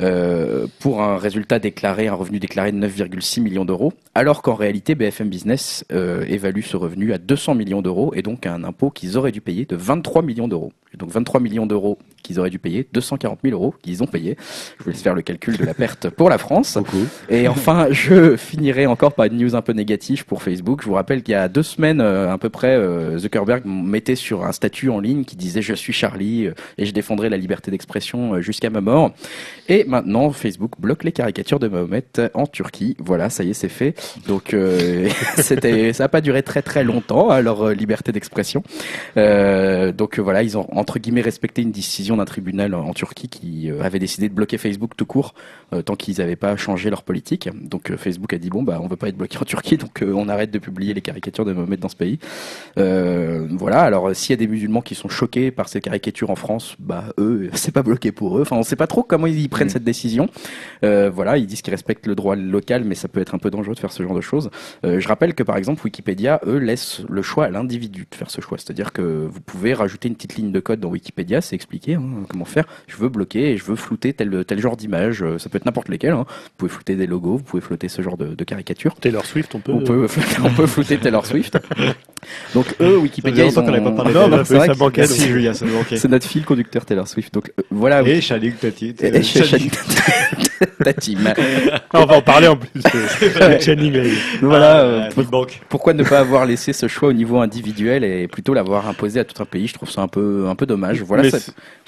B: euh, pour un résultat déclaré, un revenu déclaré de 9,6 millions d'euros, alors qu'en réalité BFM Business euh, évalue ce revenu à 200 millions d'euros et donc à un impôt qu'ils auraient dû payer de 23 millions d'euros. Donc 23 millions d'euros qu'ils auraient dû payer, 240 000 euros qu'ils ont payé. Je vous laisse faire le calcul de la perte pour la France.
A: Beaucoup.
B: Et enfin, je finirai encore par une news un peu négative pour Facebook. Je vous rappelle qu'il y a deux semaines, euh, à peu près, Zuckerberg mettait sur un statut en ligne qui disait je suis Charlie euh, et je défendrai la liberté d'expression euh, jusqu'à ma mort. Et maintenant, Facebook bloque les caricatures de Mahomet en Turquie. Voilà, ça y est, c'est fait. Donc, euh, ça n'a pas duré très très longtemps hein, leur euh, liberté d'expression. Euh, donc euh, voilà, ils ont entre guillemets respecté une décision d'un tribunal en Turquie qui euh, avait décidé de bloquer Facebook tout court euh, tant qu'ils n'avaient pas changé leur politique. Donc euh, Facebook a dit bon bah on veut pas être bloqué en Turquie, donc euh, on arrête de publier les caricatures de Mohamed dans ce pays. Euh, voilà. Alors euh, s'il y a des musulmans qui sont choqués par ces caricatures en France, bah eux, c'est pas bloqué pour eux. Enfin, on sait pas trop comment ils prennent
A: Mm.
B: cette décision. Euh, voilà, ils disent qu'ils respectent le droit local, mais ça peut être un peu dangereux de faire ce genre de choses. Euh, je rappelle que par exemple, Wikipédia, eux, laissent le choix à l'individu de faire ce choix. C'est-à-dire que vous pouvez rajouter une petite ligne de code dans Wikipédia, c'est expliqué hein, comment faire. Je veux bloquer et je veux flouter tel, tel genre d'image. Euh, Ça peut être n'importe lesquels. hein. Vous pouvez flouter des logos, vous pouvez flouter ce genre de, de caricature.
C: Taylor Swift, on peut.
B: On peut, on peut flouter Taylor Swift. Donc eux, Wikipédia,
A: Ça
B: ils
A: longtemps qu'on
B: ont...
A: n'avait pas parlé
C: Non,
A: de
C: bah,
A: Taylor
C: ça
B: c'est vrai que-
C: manquait.
A: Merci Julia, ça nous manquait.
B: C'est notre fil conducteur Taylor Swift. Donc euh, voilà.
A: Et Channing Tati.
B: Et- et chez- chez- ta team.
C: Ah, on va en parler en plus. Channing, là.
B: Voilà.
A: Ah,
B: euh, pourquoi ne pas avoir laissé ce choix au niveau individuel et plutôt l'avoir imposé à tout un pays? Je trouve ça un peu, un peu dommage. Voilà ça-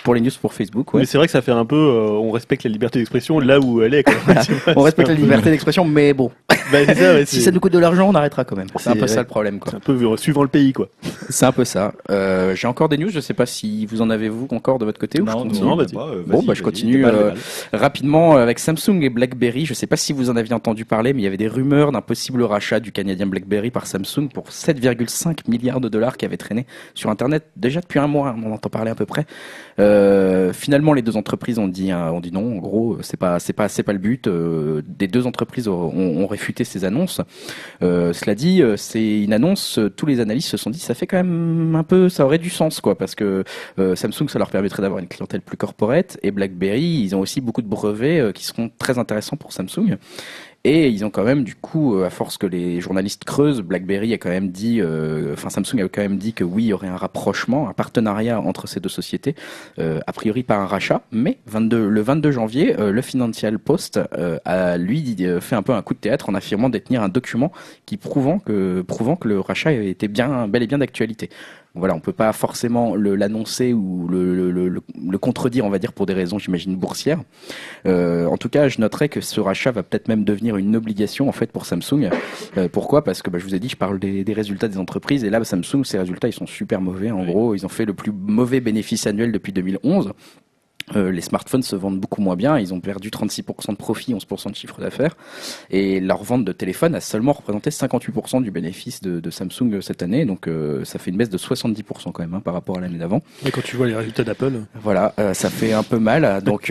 B: pour les news pour Facebook. Ouais.
C: Mais c'est vrai que ça fait un peu. euh, on respecte la liberté d'expression là où elle est. Quoi.
B: On respecte la liberté d'expression, mais bon,
C: Bah, c'est ça, ouais,
B: si ça nous coûte de l'argent, on arrêtera quand même. C'est un peu ça le problème, quoi.
C: C'est un peu euh, suivant le pays, quoi.
B: C'est un peu ça. Euh, J'ai encore des news. Je sais pas si vous en avez vous encore de votre côté ou je
A: Non,
C: non,
A: euh,
B: Bon, bah, je continue, euh. Rapidement, euh, avec Samsung et BlackBerry, je ne sais pas si vous en aviez entendu parler, mais il y avait des rumeurs d'un possible rachat du canadien BlackBerry par Samsung pour 7,5 milliards de dollars qui avaient traîné sur Internet déjà depuis un mois. On en entend parler à peu près. Euh, finalement, les deux entreprises ont dit, euh, ont dit non. En gros, c'est pas, c'est pas, c'est pas le but. Euh, des deux entreprises ont, ont réfuté ces annonces. Euh, cela dit, euh, c'est une annonce. euh, Tous les analystes se sont dit, ça fait quand même un peu, ça aurait du sens, quoi, parce que Samsung, ça leur permettrait d'avoir une clientèle plus corporate, et BlackBerry, ils ont aussi beaucoup de brevets qui seront très intéressants pour Samsung. Et ils ont quand même, du coup, euh, à force que les journalistes creusent, BlackBerry a quand même dit, euh, enfin Samsung a quand même dit que oui, il y aurait un rapprochement, un partenariat entre ces deux sociétés, euh, a priori pas un rachat, mais 22, le 22 janvier, euh, le Financial Post a lui fait un peu un coup de théâtre en affirmant détenir un document qui prouvant que prouvant que le rachat était bien bel et bien d'actualité. Voilà, on peut pas forcément l'annoncer ou le, le, le- le- le contredire, on va dire, pour des raisons, j'imagine, boursières. Euh, en tout cas, je noterais que ce rachat va peut-être même devenir une obligation en fait pour Samsung. Euh, pourquoi? Parce que bah, je vous ai dit, je parle des, des résultats des entreprises et là, Samsung, ces résultats, ils sont super mauvais. En
A: Oui.
B: gros, ils ont fait le plus mauvais bénéfice annuel depuis 2011. Euh, les smartphones se vendent beaucoup moins bien, ils ont perdu 36% de profit, 11% de chiffre d'affaires, et leur vente de téléphone a seulement représenté 58% du bénéfice de, de Samsung cette année, donc euh, ça fait une baisse de 70% quand même hein, par rapport à l'année d'avant.
C: Et quand tu vois les résultats d'Apple,
B: Voilà, euh, ça fait un peu mal. Donc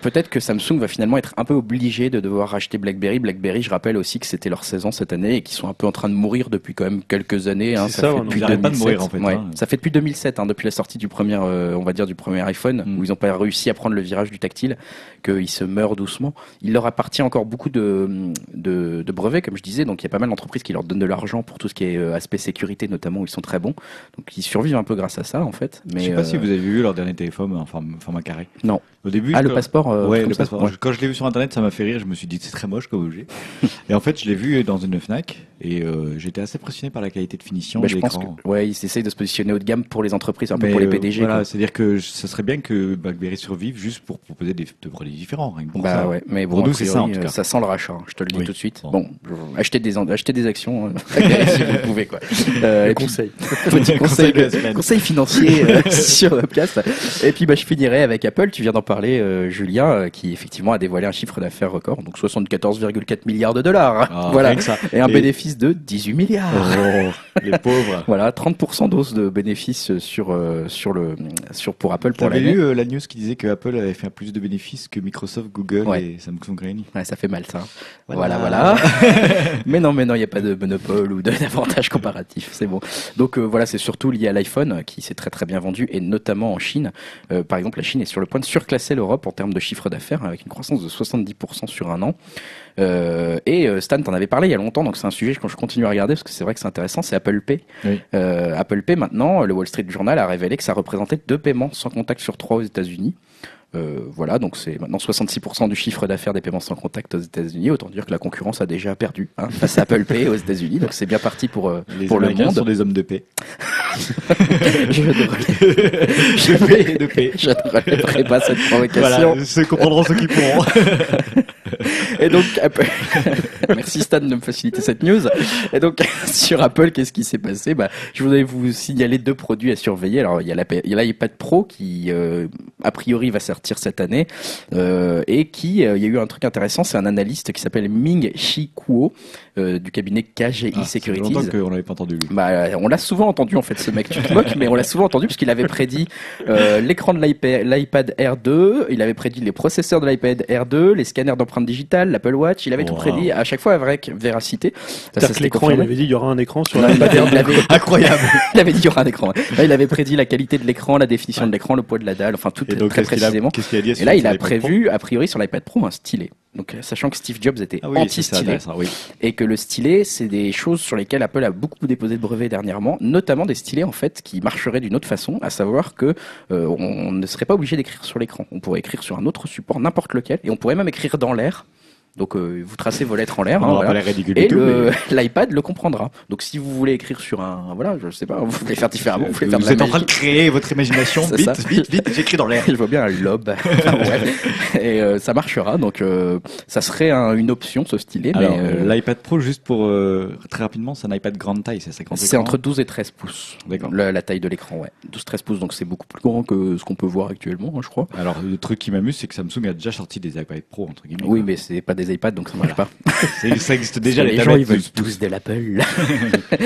B: peut-être que Samsung va finalement être un peu obligé de devoir racheter BlackBerry. BlackBerry, je rappelle aussi que c'était leur saison cette année et qu'ils sont un peu en train de mourir depuis quand même quelques années. hein.
C: Ça,
B: fait depuis
A: ils arrêtent pas de
B: 2007.
A: mourir, en fait,
B: Ouais,
A: hein.
B: Ça fait depuis 2007, hein, depuis la sortie du premier, on va dire du premier iPhone,
A: Mm.
B: où ils n'ont pas réussi à prendre le virage du tactile, qu'ils se meurent doucement. Il leur appartient encore beaucoup de, de, de brevets, comme je disais. Donc il y a pas mal d'entreprises qui leur donnent de l'argent pour tout ce qui est euh, aspect sécurité, notamment. où Ils sont très bons. Donc ils survivent un peu grâce à ça, en fait. Mais
A: Je sais pas
B: euh,
A: si vous avez vu leur dernier téléphone en forme- format carré.
B: Non.
A: Au début,
B: Ah, le passeport euh,
A: ouais, le passeport.
B: ouais.
A: Quand je l'ai vu sur internet, ça m'a fait rire. Je me suis dit c'est très moche comme objet. et en fait, je l'ai vu dans une Fnac et euh, j'étais assez impressionné par la qualité de finition
B: Bah,
A: de
B: je pense
A: l'écran.
B: que ouais, ils essayent de se positionner haut de gamme pour les entreprises, un peu
A: Mais,
B: pour les
A: euh,
B: PDG.
A: voilà, c'est-à-dire que ça serait bien que BlackBerry survive juste pour proposer des, des produits différents. rien que pour
B: Bah
A: ça.
B: ouais, mais bon,
A: Pour nous,
B: a
A: c'est ça, en tout
B: euh,
A: cas.
B: ça sent le rachat, hein, je te le dis
A: Oui.
B: tout de suite.
A: Bon.
B: Achetez des, achetez des actions, euh, si vous pouvez, quoi. Euh,
C: conseils.
B: petit conseil,
A: Conseil
B: conseil financier euh, sur le podcast. Et puis bah, je finirai avec Apple. Tu viens d'en parler, euh, Julien, qui effectivement a dévoilé un chiffre d'affaires record, donc 74,4 milliards de dollars.
A: Ah,
B: voilà.
A: rien que ça.
B: Et un
A: Et-
B: bénéfice de 18 milliards.
A: Oh, les pauvres.
B: Voilà, 30% d'hausse de bénéfices sur, euh, sur le, sur, pour Apple pour l'année.
A: Euh, la news qui disait que Apple avait fait plus de bénéfices que Microsoft, Google
B: Ouais.
A: et Samsung réunis.
B: Ouais, ça fait mal ça.
A: Voilà.
B: Voilà, voilà. mais non, mais non, il n'y a pas de monopole ou d'avantage comparatif, c'est bon. Donc euh, voilà, c'est surtout lié à l'iPhone qui s'est très très bien vendu et notamment en Chine. Euh, par exemple, la Chine est sur le point de surclasser l'Europe en termes de chiffre d'affaires avec une croissance de 70% sur un an. Euh, et euh, Stan, t'en avais parlé il y a longtemps, donc c'est un sujet que je continue à regarder parce que c'est vrai que c'est intéressant. C'est Apple Pay.
A: Oui.
B: Euh, Apple Pay maintenant, le Wall Street Journal a révélé que ça représentait deux paiements sans contact sur trois aux États-Unis. Euh, voilà, donc c'est maintenant 66% du chiffre d'affaires des paiements sans contact aux États-Unis. Autant dire que la concurrence a déjà perdu hein, face à Apple Pay aux États-Unis. Donc c'est bien parti pour euh,
A: Les
B: pour le monde.
A: sont des hommes de paix.
B: Je
A: et de paix.
B: je ne relèverai pas cette provocation.
A: Voilà, ceux comprendront ceux qui pourront.
B: Et donc Apple, Merci Stan de me faciliter cette news. Et donc sur Apple, qu'est-ce qui s'est passé? Bah, Je voudrais vous signaler deux produits à surveiller. Alors il y a l'iPad Pro qui euh, a priori va sortir cette année euh, et qui euh, il y a eu un truc intéressant, c'est un analyste qui s'appelle Ming Chi Kuo euh, du cabinet KGI
A: Ah,
B: Securities.
A: longtemps qu'on n'avait pas entendu lui.
B: Bah, on l'a souvent entendu en fait ce mec, tu te moques, mais on l'a souvent entendu parce qu'il avait prédit euh, l'écran de l'iPad Air 2, il avait prédit les processeurs de l'iPad Air 2, les scanners d'empreintes digitales, l'Apple Watch, il avait tout prédit à chaque fois avec véracité. Ça,
C: l'écran, il avait dit il y aura un écran sur l'iPad Air
B: il avait-
A: Incroyable.
B: il avait dit il y aura un écran. Là, il avait prédit la qualité de l'écran, la définition de l'écran, le poids de la dalle, enfin tout
A: donc,
B: très
A: a,
B: précisément.
A: qu'est-ce qu'il a dit à
B: Et là, il a prévu, a priori, sur l'iPad Pro, un stylet. Donc, euh, sachant que Steve Jobs était
A: Ah oui,
B: anti-stylet,
A: oui.
B: et que le stylet, c'est des choses sur lesquelles Apple a beaucoup déposé de brevets dernièrement, notamment des stylets en fait qui marcheraient d'une autre façon, à savoir que euh, on ne serait pas obligé d'écrire sur l'écran. On pourrait écrire sur un autre support, n'importe lequel, et on pourrait même écrire dans l'air. Donc, euh, vous tracez vos lettres en l'air.
A: On
B: hein, voilà. Et le-
A: mais-
B: l'iPad le comprendra. Donc si vous voulez écrire sur un, voilà, je sais pas, vous voulez faire différemment, vous voulez faire de
A: Vous êtes en train de créer votre imagination. Vite,
B: ça.
A: vite, vite, j'écris dans l'air.
B: Je vois bien un lobe. Enfin. Et euh, ça marchera. Donc euh, ça serait un- une option ce stylet.
A: L'iPad Pro, juste pour très rapidement, c'est un iPad grande taille, c'est 50
B: c'est entre 12 et 13 pouces.
A: D'accord.
B: La, la taille de l'écran, ouais. 12-13 pouces, donc c'est beaucoup plus grand que ce qu'on peut voir actuellement, hein, je crois.
A: Alors, le truc qui m'amuse, c'est que Samsung a déjà sorti des iPad Pro, entre guillemets.
B: Oui, mais c'est pas des iPads, donc ça marche pas.
A: Ça existe déjà, les,
B: les gens, ils veulent tous de l'Apple.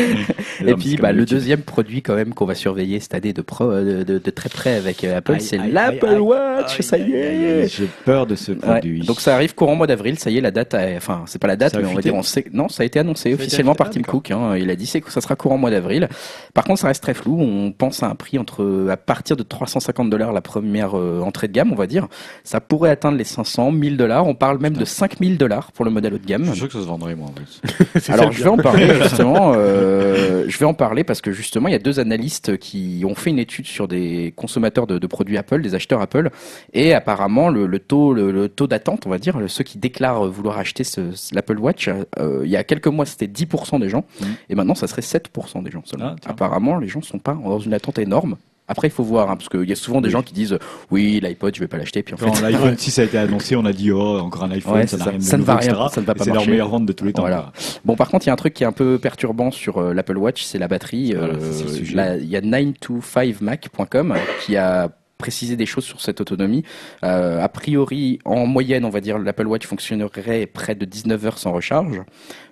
B: Et puis, bah, le deuxième produit quand même qu'on va surveiller cette année de, pro, de, de- de très près avec euh, Apple, c'est l'Apple. Watch. Ça y est.
A: J'ai peur de ce
B: Ouais.
A: produit.
B: Donc ça arrive courant mois d'avril, ça y est, la date, a- enfin c'est pas la date,
A: Ça
B: mais on va dire, on sait, non, ça a été annoncé officiellement par Tim
A: ah.
B: Cook. hein. il a dit que ça sera courant mois d'avril. Par contre, ça reste très flou. On pense à un prix entre à partir de 350 dollars la première euh, entrée de gamme, on va dire. Ça pourrait atteindre les 500, 1000 dollars. On parle même de 5000 dollars pour le modèle haut de gamme.
A: Je suis sûr que ça se vendrait, moi, en plus.
C: C'est
B: Alors je vais en parler justement. euh, je vais en parler parce que justement il y a deux analystes qui ont fait une étude sur des consommateurs de, de produits Apple, des acheteurs Apple, et apparemment le, le taux, le, le taux d'attente, on va dire, ceux qui déclarent vouloir acheter l'Apple Watch, euh, il y a quelques mois c'était 10% des gens,
A: Mhm.
B: et maintenant ça serait 7% des gens seulement.
A: Ah,
B: apparemment les gens sont pas dans une attente énorme. Après, il faut voir, hein, parce qu'il y a souvent des
A: Oui.
B: gens qui disent oui, l'iPod, je vais pas l'acheter, puis en
A: Quand
B: fait,
A: l'iPhone 6 a été annoncé, on a dit, oh, encore un iPhone,
B: Ouais,
A: ça n'a
B: ça.
A: rien de
B: Ça ne va rien,
A: etc.
B: ça ne va pas
A: C'est leur meilleure vente de tous les temps.
B: Voilà. Bon, par contre, il y a un truc qui est un peu perturbant sur euh, l'Apple Watch, c'est la batterie.
A: Voilà,
B: Euh,
A: ça,
B: Il y a 9to5mac.com qui a précisé des choses sur cette autonomie. Euh, a priori, en moyenne, on va dire, l'Apple Watch fonctionnerait près de 19 heures sans recharge.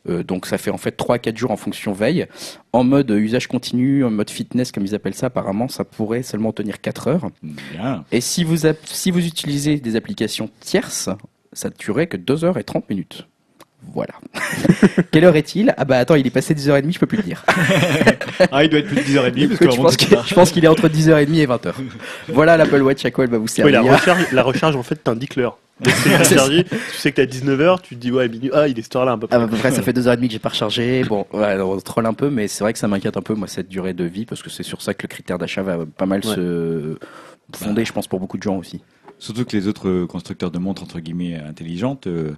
B: Euh, donc ça fait en fait 3 à 4 jours en fonction veille. En mode usage continu, en mode fitness, comme ils appellent ça, apparemment, ça pourrait seulement tenir 4 heures.
A: Bien.
B: Et si vous, si vous utilisez des applications tierces, ça ne durerait que 2 heures et 30 minutes. Voilà. Quelle heure est-il? Ah bah attends, il est passé 10h30, je peux plus le dire.
A: Ah, il doit être plus de 10h30 parce que
B: je pense qu'il je pense qu'il est entre 10h30 et 20h. Voilà l'Apple Watch, à quoi elle va vous
C: Oui,
B: servir?
C: la, recharge, la recharge, en fait, t'indique l'heure. C'est rechargé, tu sais que t'as 19h, tu te dis, ouais, minuit, ah, il est cette heure-là, un peu
B: Ah, à peu près, ça fait 2h30 que j'ai pas rechargé. Bon, ouais, on troll un peu, mais c'est vrai que ça m'inquiète un peu, moi, cette durée de vie, parce que c'est sur ça que le critère d'achat va pas mal
C: Ouais.
B: se fonder, je pense, pour beaucoup de gens aussi.
A: Surtout que les autres constructeurs de montres, entre guillemets, intelligentes, euh,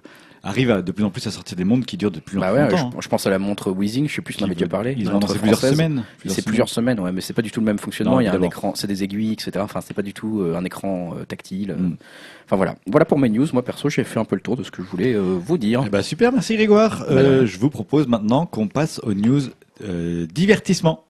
A: arrivent à, de plus en plus à sortir des montres qui durent de plus en
B: Bah
A: plus
B: ouais,
A: longtemps.
B: je, je pense à la montre Weezing, je sais plus si on en avait déjà parlé.
A: Ils ont annoncé plusieurs semaines.
B: C'est plusieurs semaines, ouais, mais c'est pas du tout le même fonctionnement.
A: Non,
B: Il y a un écran, c'est des aiguilles, etc. Enfin, c'est pas du tout euh, un écran euh, tactile. euh.
A: Mm.
B: Enfin voilà. Voilà pour mes news. Moi perso, j'ai fait un peu le tour de ce que je voulais euh, vous dire.
A: Eh ben, super, merci Grégoire. Euh, je vous propose maintenant qu'on passe aux news euh, divertissement.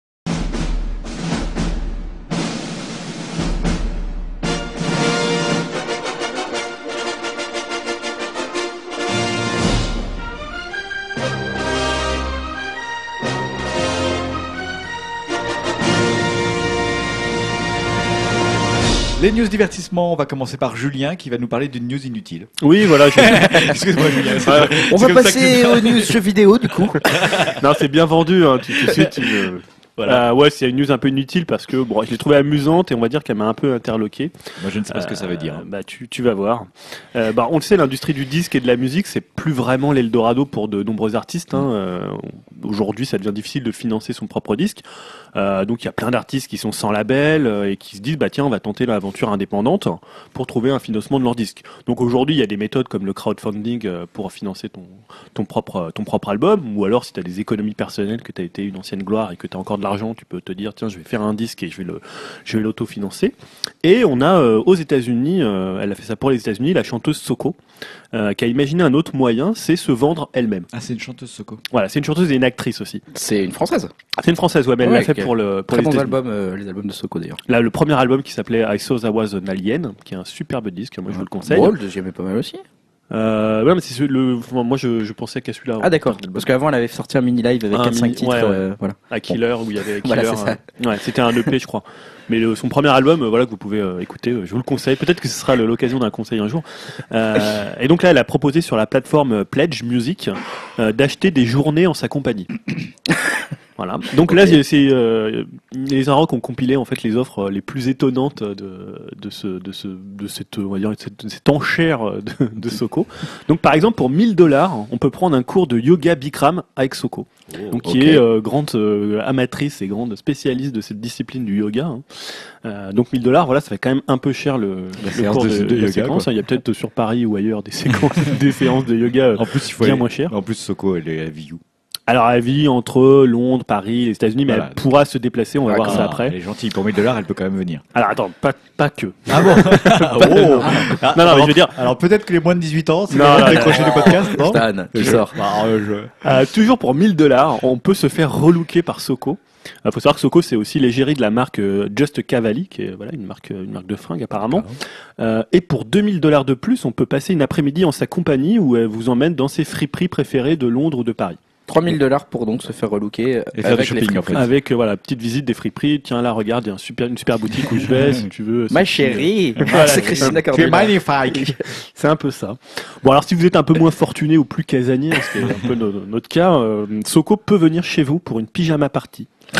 A: Les news divertissement, on va commencer par Julien qui va nous parler d'une news inutile.
C: Oui, voilà. je-
A: Excuse-moi Julien.
B: On va passer
A: tu-
B: aux news jeux vidéo du coup.
C: non, c'est bien vendu, hein, de suite. tu me-
A: Voilà.
C: Euh, ouais, c'est une news un peu inutile parce que bon, je l'ai trouvée amusante et on va dire qu'elle m'a un peu interloqué.
A: Moi je ne sais pas ce que ça veut dire.
C: Euh, Bah, tu, tu vas voir. Euh, bah, on le sait, l'industrie du disque et de la musique, c'est plus vraiment l'Eldorado pour de nombreux artistes. Hein. Euh, Aujourd'hui, ça devient difficile de financer son propre disque. Euh, donc, il y a plein d'artistes qui sont sans label euh, et qui se disent, bah tiens, on va tenter l'aventure indépendante pour trouver un financement de leur disque. Donc, aujourd'hui, il y a des méthodes comme le crowdfunding euh, pour financer ton, ton propre, ton propre album, ou alors si tu as des économies personnelles, que tu as été une ancienne gloire et que tu as encore de l'argent, tu peux te dire, tiens, je vais faire un disque et je vais le, je vais l'autofinancer. Et on a euh, aux États-Unis, euh, elle a fait ça pour les États-Unis, la chanteuse Soko, euh, qui a imaginé un autre moyen, c'est se vendre elle-même.
A: Ah, c'est une chanteuse Soko.
C: Voilà, c'est une chanteuse et une actrice aussi.
B: C'est une française.
C: C'est une française, ouais, mais elle
B: Ouais,
C: l'a fait pour le pour
B: Très
C: les
B: bons albums, euh, les albums de Soko d'ailleurs.
C: Là, le premier album qui s'appelait I Saw Was an Alien, qui est un superbe disque, moi je vous le conseille.
B: Le deuxième est pas mal aussi.
C: Euh, ouais, mais c'est ce- le, enfin, moi je, je pensais qu'à celui-là.
B: Ah d'accord. Parce qu'avant elle avait sorti un mini live avec
C: Un
B: 4-5
C: mini-
B: titres.
C: ouais, ouais.
B: euh, voilà.
C: à Killer où il y avait Killer.
B: Voilà, c'est ça.
C: euh, ouais, c'était un EP, je crois. Mais le- son premier album, euh, voilà, que vous pouvez euh, écouter, euh, je vous le conseille. Peut-être que ce sera le- l'occasion d'un conseil un jour. Euh, et donc là, elle a proposé sur la plateforme euh, Pledge Music euh, d'acheter des journées en sa compagnie. Voilà. Donc là, c'est- euh, les Arocs ont compilé en fait les offres euh, les plus étonnantes de, de ce de ce de cette on va dire cette, cette enchère de, de Soko. Donc par exemple pour 1000 dollars, on peut prendre un cours de yoga Bikram avec Soko. Donc qui est euh, grande euh, amatrice et grande spécialiste de cette discipline du yoga. hein. Euh, donc 1000 dollars, voilà, ça fait quand même un peu cher le, le cours
A: de-
C: de,
A: de yoga,
C: séquence. hein. Il y a peut-être sur Paris ou ailleurs des séquences, des séances de yoga
A: En plus, il faut
C: bien
A: aller-
C: moins cher.
A: En plus, Soko, elle est à Viu.
C: Alors elle vit entre Londres, Paris, les États-Unis, mais
A: Voilà.
C: elle pourra se déplacer. On va
B: Ah,
C: voir ça après.
A: Elle est gentille. Pour 1000 dollars, elle peut quand même venir.
C: Alors attends, pas, pas que.
A: Ah bon Oh Ah,
C: Non, non, mais
A: alors,
C: je veux dire,
A: alors peut-être que les moins de 18 ans, c'est
C: Non,
A: le
C: non,
A: décrocher le podcast, non
B: Stan, qui
A: Je-
B: sort.
A: Bah, euh, je-
C: euh, toujours pour 1000 dollars, on peut se faire relooker par Soko. Il faut savoir que Soko, c'est aussi l'égérie de la marque euh, Just Cavalli, qui est voilà, une, marque, une marque de fringues apparemment. Euh, et pour 2000 dollars de plus, on peut passer une après-midi en sa compagnie où elle vous emmène dans ses friperies préférées de Londres ou de Paris.
B: 3000 dollars pour donc se faire relooker euh,
A: Et faire du
B: avec les
A: shopping, en fait.
C: Avec euh, voilà, petite visite des friperies. Tiens là, regarde, il y a un super, une super boutique où je vais, si tu veux.
B: Ma
C: c'est-
B: chérie,
C: Voilà,
B: c'est Christina Cordula.
A: magnifique.
C: C'est un peu ça. Bon, alors si vous êtes un peu moins fortuné ou plus casanier, ce qui est un peu no- notre cas, euh, Soko peut venir chez vous pour une pyjama party.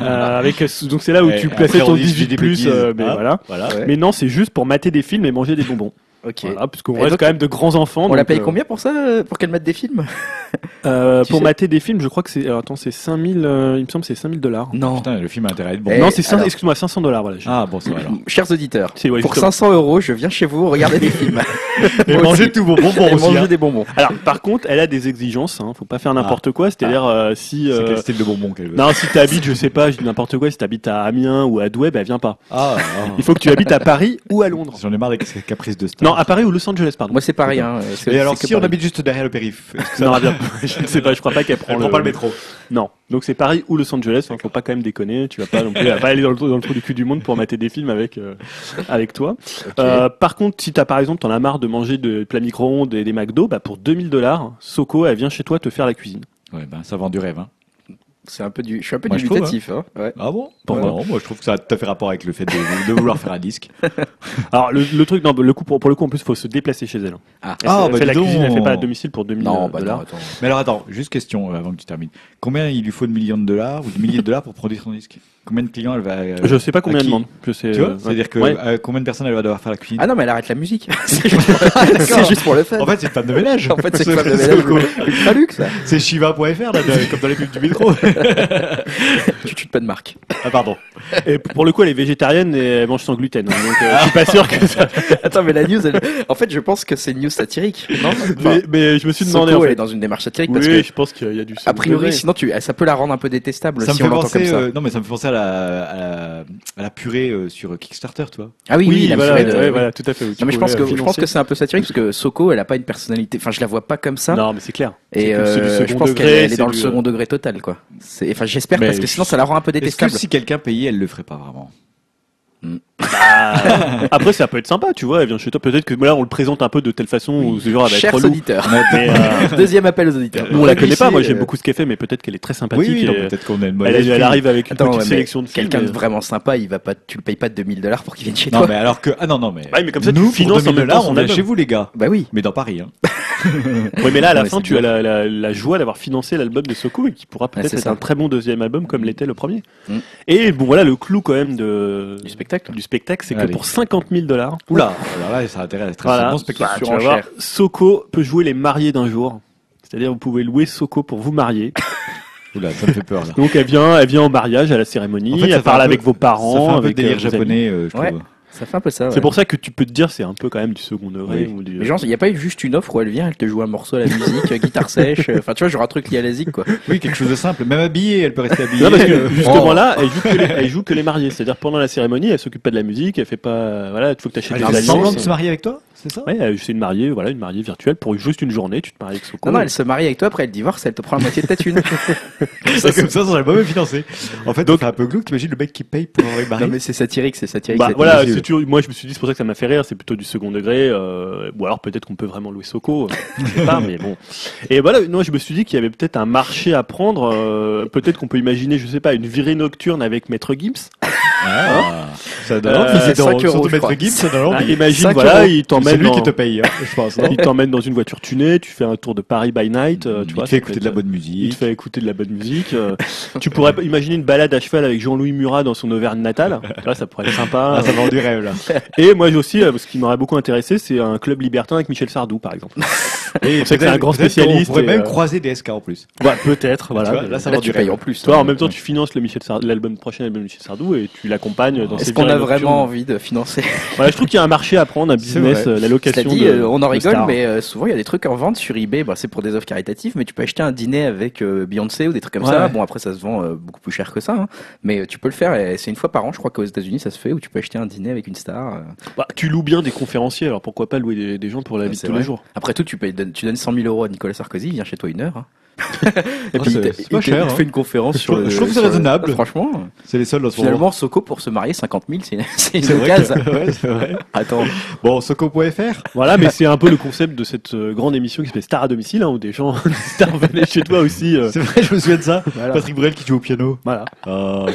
C: Euh, avec, donc c'est là où
A: Ouais,
C: tu plaçais
A: on
C: ton
A: dit que je dis
C: 18
A: des
C: plus, euh, mais
A: Ah,
C: voilà.
A: Voilà.
B: Ouais.
C: Mais non, c'est juste pour mater des films et manger des bonbons.
B: Ok.
C: Voilà, parce qu'on reste
B: donc,
C: quand même de grands enfants.
B: On la paye
C: euh,
B: combien pour ça euh, Pour qu'elle mette des films?
C: Euh, Pour
B: sais
C: mater des films, je crois que c'est, alors, attends, c'est 5000, euh, il me semble que c'est 5000 dollars.
B: Non.
A: Putain, le film a intérêt à être bon.
B: Eh,
C: non, c'est cinq-
B: alors.
C: excuse-moi, 500 dollars, voilà.
A: Ah, bon, ça va alors.
B: Chers auditeurs,
C: C'est, ouais,
B: pour
C: justement.
B: 500 euros, je viens chez vous regarder des films.
A: Et manger tous vos bonbons
B: Et
A: aussi.
B: manger
A: hein.
B: des bonbons.
C: Alors, par contre, elle a des exigences, hein, faut pas faire n'importe quoi, c'est-à-dire, euh, si,
A: C'est
C: euh,
A: quel style de bonbons qu'elle veut?
C: Non, si t'habites, je sais pas, je dis n'importe quoi, si t'habites à Amiens ou à Douai, bah, viens pas.
A: Ah,
C: Il faut que tu habites à Paris ou à Londres.
A: J'en ai marre des caprices de star.
C: À Paris ou Los Angeles, pardon.
B: Moi, c'est pareil. Hein.
A: Et alors, si on
B: Paris.
A: habite juste derrière le périph',
C: Non, vient- je ne sais pas, je crois pas qu'elle prend,
A: Elle prend pas le métro.
C: Non. Donc c'est Paris ou Los Angeles, hein, faut pas quand même déconner, tu vas pas non plus, pas aller dans le, trou- dans le trou du cul du monde pour mater des films avec, euh, avec toi. Euh, par contre, si t'as par exemple, t'en as marre de manger de plats micro-ondes et des McDo, bah pour 2000 dollars, Soko, elle vient chez toi te faire la cuisine.
A: Ouais, ben, ça vend du rêve, hein.
B: C'est un peu du. Je suis un peu
A: Moi, trouve,
B: dubitatif. Hein. Ouais.
A: Ah bon
C: Pourquoi
A: Non, moi je trouve que ça a tout à fait rapport avec le fait de, de vouloir faire un disque.
C: Alors le, le truc, non, le coup pour, pour le coup, en plus, faut se déplacer chez elle.
B: Ah.
C: Elle
A: Ah,
C: fait-
A: bah,
C: fait la cuisine, elle fait pas à domicile pour 2000
B: Non, bah non,
C: dollars.
B: attends.
A: Mais alors attends, juste question euh, avant que tu termines. Combien il lui faut de millions de dollars ou de milliers de dollars pour produire son disque? Combien de clients elle va euh,
C: je sais pas combien elle demande. Je sais.
A: Tu vois
C: euh,
A: C'est-à-dire que
C: ouais.
A: euh, combien de personnes elle va devoir faire la cuisine
B: Ah non, mais elle arrête la musique. c'est juste, pour- c'est juste pour le fun.
A: En fait, c'est une femme de ménage.
B: En fait, c'est une femme de ménage ultra luxe.
A: C'est shiva.fr comme dans les pubs du métro.
B: Tu tues pas de marque.
A: ah pardon.
C: Et pour le coup, elle est végétarienne et elle mange sans gluten. hein, donc euh, je suis pas sûr que ça.
B: Attends, mais la news, elle- en fait, je pense que c'est une news satirique. Non? Enfin,
C: Mais, mais je me suis demandé.
B: Soko,
C: en
B: elle est dans une démarche satirique
C: Oui,
B: parce que,
C: je pense qu'il y a du.
B: a priori, sinon, tu, ça peut la rendre un peu détestable
A: Ça me
B: si
A: fait
B: on l'entend comme
A: penser.
B: ça.
A: non, mais ça me fait penser à la, à la, à la purée euh, sur Kickstarter, tu vois.
B: Ah oui, oui, la
C: voilà,
B: purée de-
C: ouais,
B: oui.
C: voilà, tout à fait. tu
B: Non, mais je pense
C: pouvais,
B: que
C: euh,
B: je pense
C: financer.
B: que c'est un peu satirique parce que Soko, elle a pas une personnalité. Enfin, je la vois pas comme ça.
C: Non, mais c'est clair. C'est
B: Et
C: que c'est du
B: euh,
C: second
B: je pense qu'elle
C: degré,
B: elle est
C: c'est
B: dans le
C: du,
B: second degré total, quoi. C'est, enfin, j'espère
A: Mais
B: parce que sinon, ça la rend un peu
A: Est-ce que
B: détestable.
A: si quelqu'un payait, elle le ferait pas vraiment?
C: Euh, Après, ça peut être sympa, tu vois. Elle vient chez toi. Peut-être que là, on le présente un peu de telle façon où ce genre elle va être
B: Chers
C: relou.
B: auditeurs.
C: Mais, euh,
B: Deuxième appel aux auditeurs.
C: nous, on la connaît pas. Moi,
B: euh,
C: j'aime beaucoup ce qu'elle fait, mais peut-être qu'elle est très sympathique.
A: Oui, oui, non,
C: et,
A: peut-être qu'on a une
C: elle, arrive avec une
B: Attends,
C: petite
B: mais
C: sélection de films.
B: Quelqu'un de
C: mais-
B: vraiment sympa, il va pas, tu le payes pas 2000 dollars pour qu'il vienne chez
A: Non,
B: toi.
A: mais alors que. Ah non, non, mais.
C: Ouais, mais comme ça, tu
A: nous,
C: finances
A: pour
C: en même
A: 2000
C: temps
A: dollars,
C: son
A: on est
C: album.
A: chez vous, les gars.
B: Bah oui.
A: Mais dans Paris, hein.
C: Oui, mais là, à la fin,
B: c'est
C: tu as la, la- la joie d'avoir financé l'album de Soko et qui pourra peut-être
B: c'est
C: être
B: ça.
C: un très bon deuxième album comme l'était le premier.
B: Mm.
C: Et bon, voilà, le clou quand même de,
B: Du spectacle.
C: du spectacle, c'est que pour 50 000 dollars,
A: Oula, alors là, ça à être
C: Voilà.
A: bon spectacle.
C: tu vas
B: surenchère.
C: voir, Soko peut jouer les mariés d'un jour. C'est-à-dire, vous pouvez louer Soko pour vous marier.
A: Oula, ça me fait peur, là.
C: Donc, elle vient, elle vient au mariage, à la cérémonie,
A: En fait,
C: elle parle
A: peu-
C: avec vos parents.
A: Ça fait un peu
C: avec,
A: délire
C: euh,
A: japonais, euh, je
B: Ouais. Ça fait un peu ça.
C: C'est
B: ouais.
C: pour ça que tu peux te dire c'est un peu quand même du second degré.
B: Oui.
C: ou du-
B: Mais genre, il n'y a pas eu juste une offre où elle vient, elle te joue un morceau à la musique, euh, guitare sèche, euh, enfin tu vois, genre un truc lié à la zik quoi.
A: Oui, quelque chose de simple. Même habillée, elle peut rester habillée.
C: Non, parce que justement
B: Oh.
C: là, elle joue que les, elle joue que les mariés. C'est-à-dire pendant la cérémonie, elle s'occupe pas de la musique, elle fait pas. Voilà, il faut que tu achètes
A: Elle
C: des
A: semblant de se marier avec toi, c'est ça?
C: Ouais, euh, c'est une mariée, voilà, une mariée virtuelle pour juste une journée. Tu te maries avec Soko.
B: Non, non, elle se marie avec toi, après elle divorce, elle te prend la moitié de ta thune.
A: Ça, comme ça, ça serait pas même financé. En fait, donc, c'est un peu glauque. T'imagines le mec qui paye pour mariée
B: non mais c'est satirique, c'est satirique.
C: Bah voilà, c'est toujours- moi je me suis dit c'est pour ça que ça m'a fait rire, c'est plutôt du second degré, euh, ou alors peut-être qu'on peut vraiment louer Soko, euh, je sais pas, mais bon. Et voilà, non, je me suis dit qu'il y avait peut-être un marché à prendre, euh, peut-être qu'on peut imaginer, je sais pas, une virée nocturne avec Maître Gims.
A: Ah, ça donne
C: Euh,
A: envie, c'est
B: 5
A: drôle.
B: euros,
A: Surtout
B: je
A: Maître
B: crois.
A: Gibbs, ça donne
C: Ah,
A: envie.
C: imagine,
B: 5
C: voilà,
B: euros.
C: il
A: C'est
C: t'emmène
A: lui
C: dans,
A: qui te paye, hein, je pense. non
C: il t'emmène dans une voiture tunée, tu fais un tour de Paris by night, euh, tu
A: il
C: vois.
A: te fait écouter de la bonne
C: Il
A: musique.
C: te fait écouter de la bonne musique. euh, tu pourrais imaginer une balade à cheval avec Jean-Louis Murat dans son Auvergne natale. Là, ça pourrait être sympa.
A: Ah, ça vend du rêve, là.
C: Et moi aussi, euh, ce qui m'aurait beaucoup intéressé, c'est un club libertin avec Michel Sardou, par exemple.
A: Et
C: On c'est un grand spécialiste
A: pourrait
C: et,
A: même
C: euh,
A: croiser des SK en plus.
C: Peut-être, voilà.
A: Là, ça vend du rêve.
B: en plus.
C: Toi,
B: hein.
C: en même temps, tu finances l'album prochain de Michel Sardou et tu l'accompagnes dans
B: Est-ce qu'on a vraiment envie de financer
C: Voilà, je trouve qu'il y a un marché à prendre, un business, euh, la location.
B: Cela dit,
C: de-
B: euh, on en rigole, mais euh, souvent il y a des trucs en vente sur eBay. Bah, c'est pour des offres caritatives, mais tu peux acheter un dîner avec Beyoncé ou des trucs comme
C: Ouais,
B: ça. Bon, après ça se vend beaucoup plus cher que ça, hein. mais tu peux le faire. et C'est une fois par an, je crois qu'aux États-Unis ça se fait, où tu peux acheter un dîner avec une star.
C: Bah, tu loues bien des conférenciers, alors pourquoi pas louer des, des gens pour la vie de tous
B: vrai.
C: les jours
B: Après tout, tu, payes, tu donnes 100 000 euros à Nicolas Sarkozy, il vient chez toi une heure. hein. et
A: Oh,
B: puis il il
A: cher, hein.
B: fait une conférence sur
A: trouve-
B: le.
A: je trouve que c'est
B: le-
A: raisonnable.
B: Franchement,
A: C'est les seuls dans ce moment.
B: finalement, Soko pour se marier 50 000, c'est une case.
A: que- ouais, c'est vrai.
B: Attends,
A: Bon, Soco.fr.
C: Voilà, mais c'est un peu le concept de cette euh, grande émission qui s'appelle Star à domicile, hein, où des gens, des stars venaient chez toi aussi. euh,
A: C'est vrai, je me souviens de ça.
C: Voilà.
A: Patrick Bruel qui joue au piano.
C: voilà.
A: Ah.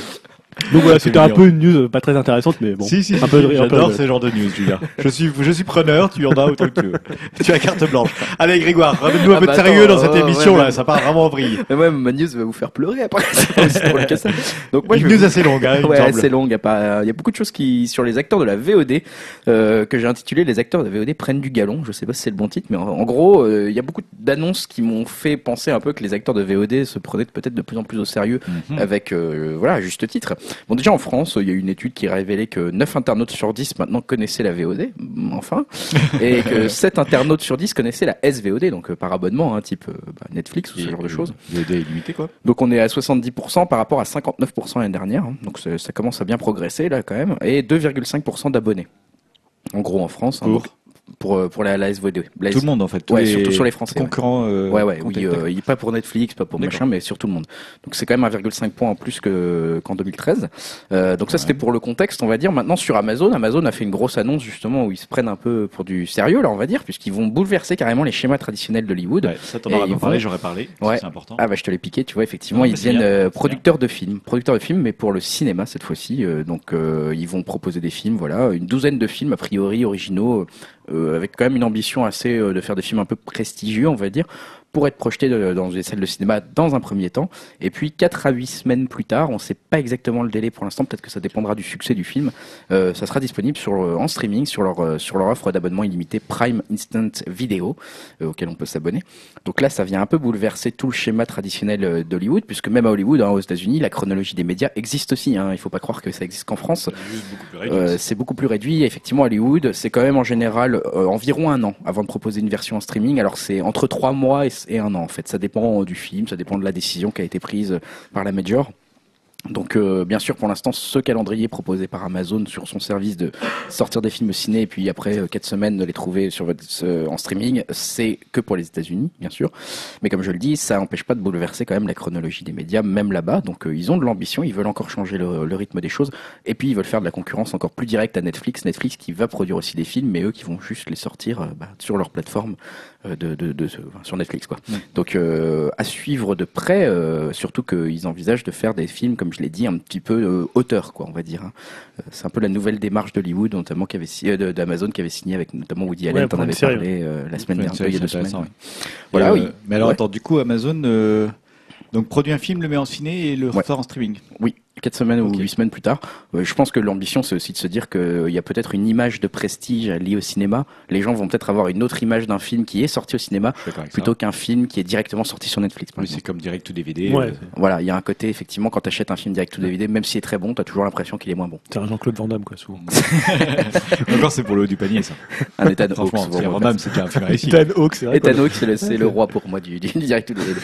C: Donc voilà, c'était un peu une news euh, pas très intéressante, mais bon.
A: si, si, si,
C: un peu de- un peu
A: j'adore
C: de-
A: ce genre de news, Julien. Je suis, je suis preneur, tu en as autant que tu veux. Tu as carte blanche. Allez, Grégoire, ramène-nous un
B: Ah
A: peu de
B: bah
A: sérieux
B: attends,
A: dans cette
B: ouais,
A: émission,
B: ouais,
A: là.
B: ouais.
A: Ça part vraiment en vrille.
B: mais moi, ma news va vous faire pleurer après. Donc moi,
A: Une news assez longue, hein,
B: Ouais,
A: semble.
B: c'est long. Il y a pas, il y a beaucoup de choses qui sur les acteurs de la VOD euh, que j'ai intitulé les acteurs de la VOD prennent du galon. Je sais pas si c'est le bon titre, mais en, en gros, euh, il y a beaucoup d'annonces qui m'ont fait penser un peu que les acteurs de VOD se prenaient peut-être de plus en plus au sérieux
A: Mhm.
B: avec euh, voilà juste titre. Bon déjà en France, il y a une étude qui a révélé que 9 internautes sur 10 maintenant connaissaient la VOD, enfin, et que 7 internautes sur 10 connaissaient la SVOD, donc euh, par abonnement, hein, type euh, bah, Netflix ou ce genre de choses.
A: VOD illimité, quoi.
B: Donc on est à 70% par rapport à 59% l'année dernière. hein. Donc ça commence à bien progresser là quand même. Et 2,5% d'abonnés. En gros en France. hein,
A: Pour
B: donc, pour, euh, pour la, la SVOD. La
A: Tout le monde, en fait. tous
B: Ouais,
A: les
B: surtout sur les Français.
A: Concurrents. euh,
B: Ouais, ouais, oui, euh, pas pour Netflix, pas pour machin, mais sur tout le monde. Donc c'est quand même 1,5 point en plus que qu'en 2013. Euh, donc ça c'était pour le contexte, on va dire. Maintenant sur Amazon, Amazon a fait une grosse annonce justement où ils se prennent un peu pour du sérieux là, on va dire, puisqu'ils vont bouleverser carrément les schémas traditionnels d'Hollywood.
A: Ouais, ça, t'en parlé, j'aurais parlé.
B: Ouais.
A: C'est important.
B: Ah bah je te l'ai piqué, tu vois effectivement
A: Non,
B: ils deviennent
A: bien,
B: euh, producteurs de films, producteurs de films mais pour le cinéma cette fois-ci. euh, donc euh, ils vont proposer des films, voilà, une douzaine de films a priori originaux avec quand même une ambition assez euh, de faire des films un peu prestigieux, on va dire, pour être projetés de- dans des salles de cinéma dans un premier temps. Et puis 4 à 8 semaines plus tard, on ne sait pas exactement le délai pour l'instant, peut-être que ça dépendra du succès du film. euh, ça sera disponible sur euh, en streaming sur leur euh, sur leur offre d'abonnement illimité Prime Instant Video euh, auquel on peut s'abonner. Donc là, ça vient un peu bouleverser tout le schéma traditionnel d'Hollywood, puisque même à Hollywood, hein, aux États-Unis, la chronologie des médias existe aussi. Hein. Il faut pas croire que ça existe qu'en France. Euh, c'est beaucoup plus réduit. Effectivement, Hollywood, c'est quand même en général environ un an avant de proposer une version en streaming. Alors c'est entre trois mois et, et un an en fait. Ça dépend du film, ça dépend de la décision qui a été prise par la major. Donc euh, bien sûr pour l'instant ce calendrier proposé par Amazon sur son service de sortir des films au ciné et puis après euh, quatre semaines de les trouver sur votre, en streaming c'est que pour les États-Unis bien sûr mais comme je le dis ça n'empêche pas de bouleverser quand même la chronologie des médias même là-bas donc euh, ils ont de l'ambition ils veulent encore changer le, rythme des choses et puis ils veulent faire de la concurrence encore plus directe à Netflix Netflix qui va produire aussi des films mais eux qui vont juste les sortir euh, bah, sur leur plateforme de, de, de- enfin, sur Netflix quoi
A: Mm.
B: donc euh, à suivre de près euh, surtout qu'ils envisagent de faire des films comme je l'ai dit un petit peu euh, auteur quoi on va dire hein. Euh, c'est un peu la nouvelle démarche d'Hollywood notamment qui avait euh, de- d'Amazon qui avait signé avec notamment Woody Allen
C: Ouais, une
B: avais
C: série,
B: parlé euh, la semaine dernière il y a deux semaines ouais. Voilà
A: euh,
B: oui
A: Mais alors, attends, du coup, Amazon euh, donc produit un film, le met en ciné et le ressort en streaming.
B: Oui, quatre semaines ou huit semaines plus tard. Euh, je pense que l'ambition, c'est aussi de se dire qu'il y a peut-être une image de prestige liée au cinéma. Les gens vont peut-être avoir une autre image d'un film qui est sorti au cinéma plutôt qu'un film qui est directement sorti sur Netflix.
A: Oui, c'est comme direct ou DVD.
C: Ouais,
A: euh,
B: Voilà, il y a un côté effectivement quand tu achètes un film direct ou DVD, même s'il est très bon, tu as toujours l'impression qu'il est moins bon.
C: c'est un Jean-Claude Van Damme, quoi, souvent.
A: Encore, c'est pour le haut du panier, ça.
B: Un Ethan Hawke,
A: c'est
B: on
A: Van Damme, c'est déjà un film réussi.
C: Ethan Hawke, c'est vrai.
B: Ethan
C: quoi.
B: Hawke, c'est le, c'est le roi pour moi du, du, du direct ou DVD.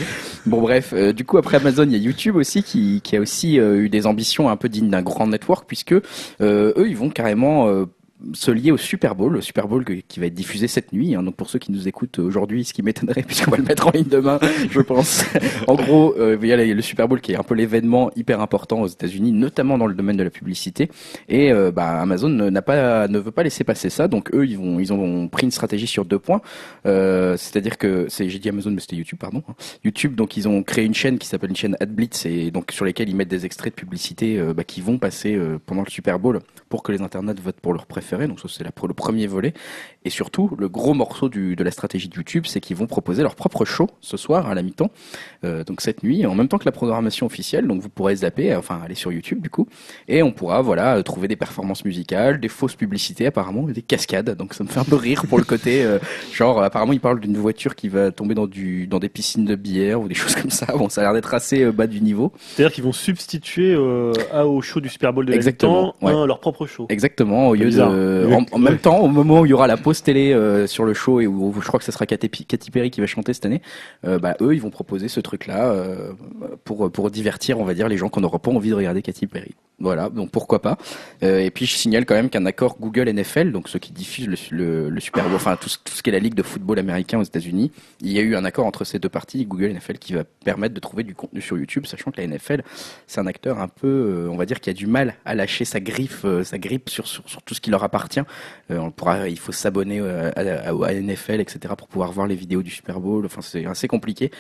B: Bon bref, euh, du coup après Amazon, il y a YouTube aussi qui, qui a aussi euh, eu des ambitions un peu dignes d'un grand network puisque euh, eux, ils vont carrément euh, se lier au Super Bowl, le Super Bowl qui va être diffusé cette nuit. hein. donc pour ceux qui nous écoutent aujourd'hui, ce qui m'étonnerait puisqu'on va le mettre en ligne demain, je pense. en gros, euh, il y a le Super Bowl qui est un peu l'événement hyper important aux États-Unis, notamment dans le domaine de la publicité. Et euh, bah, Amazon ne- veut pas laisser passer ça. Donc eux, ils ont pris une stratégie sur deux points. Euh, C'est-à-dire que j'ai dit Amazon, mais c'était YouTube, pardon. hein. YouTube, donc ils ont créé une chaîne qui s'appelle une chaîne AdBlitz et donc sur lesquelles ils mettent des extraits de publicité bah, qui vont passer pendant le Super Bowl pour que les internautes votent pour leur préféré. Donc ça c'est le premier volet. Et surtout, le gros morceau du, de la stratégie de YouTube, c'est qu'ils vont proposer leur propre show ce soir à la mi-temps, euh, donc cette nuit, en même temps que la programmation officielle. Donc vous pourrez zapper, euh, enfin aller sur YouTube du coup, et on pourra voilà euh, trouver des performances musicales, des fausses publicités apparemment, et des cascades. Donc ça me fait un peu rire pour le côté euh, genre apparemment ils parlent d'une voiture qui va tomber dans du dans des piscines de bière ou des choses comme ça. Bon, ça a l'air d'être assez euh, bas du niveau.
C: C'est-à-dire qu'ils vont substituer à- au show du Super Bowl de la
B: Exactement, ouais.
C: un, leur propre show.
B: Exactement, au lieu de,
C: Le-
B: en, même temps, au moment où il y aura la pause télé euh, sur le show et où, je crois que ce sera Katy, Perry qui va chanter cette année, euh, bah eux ils vont proposer ce truc-là euh, pour pour divertir, on va dire, les gens qui n'auront pas envie de regarder Katy Perry. Voilà, donc pourquoi pas. Euh, et puis je signale quand même qu'un accord Google NFL, donc ceux qui diffusent le, Super Bowl, enfin tout, ce- qui est la ligue de football américain aux États-Unis, il y a eu un accord entre ces deux parties, Google NFL, qui va permettre de trouver du contenu sur YouTube, sachant que la NFL, c'est un acteur un peu, euh, on va dire, qui a du mal à lâcher sa griffe, euh, sa grippe sur, sur, tout ce qui leur appartient. Euh, on pourra, il faut s'abonner euh, à, à, à NFL, etc., pour pouvoir voir les vidéos du Super Bowl. Enfin, c'est assez compliqué.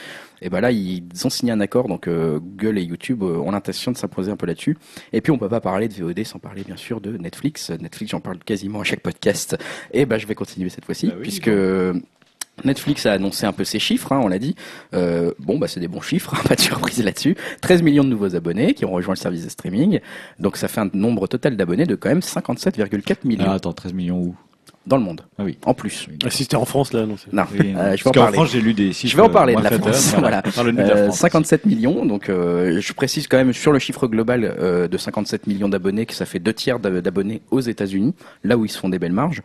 B: Et ben là, ils ont signé un accord, donc euh, Google et YouTube ont l'intention de s'imposer un peu là-dessus. Et puis, on peut pas parler de VOD sans parler, bien sûr, de Netflix. Netflix, j'en parle quasiment à chaque podcast. Et ben, je vais continuer cette fois-ci,
A: Bah oui,
B: puisque Netflix a annoncé un peu ses chiffres, hein, on l'a dit. Euh, bon, bah c'est des bons chiffres, hein, pas de surprise là-dessus. 13 millions de nouveaux abonnés qui ont rejoint le service de streaming. Donc ça fait un nombre total d'abonnés de quand même 57,4 millions
A: Ah, attends, 13 millions où?
B: Dans le monde.
A: Ah oui.
B: En plus.
C: Ah, si c'était en France, là, non. c'est-
B: Non,
A: Oui,
B: euh, je vais en
A: Parce qu'en
B: parler.
A: France, j'ai lu des chiffres.
B: Je vais en parler
A: moins
B: de la. France, voilà.
A: Parle-nous de la
B: Euh,
A: France.
B: 57 millions, donc euh, je précise quand même sur le chiffre global euh, de 57 millions d'abonnés que ça fait deux tiers d'ab- d'abonnés aux États-Unis, là où ils se font des belles marges,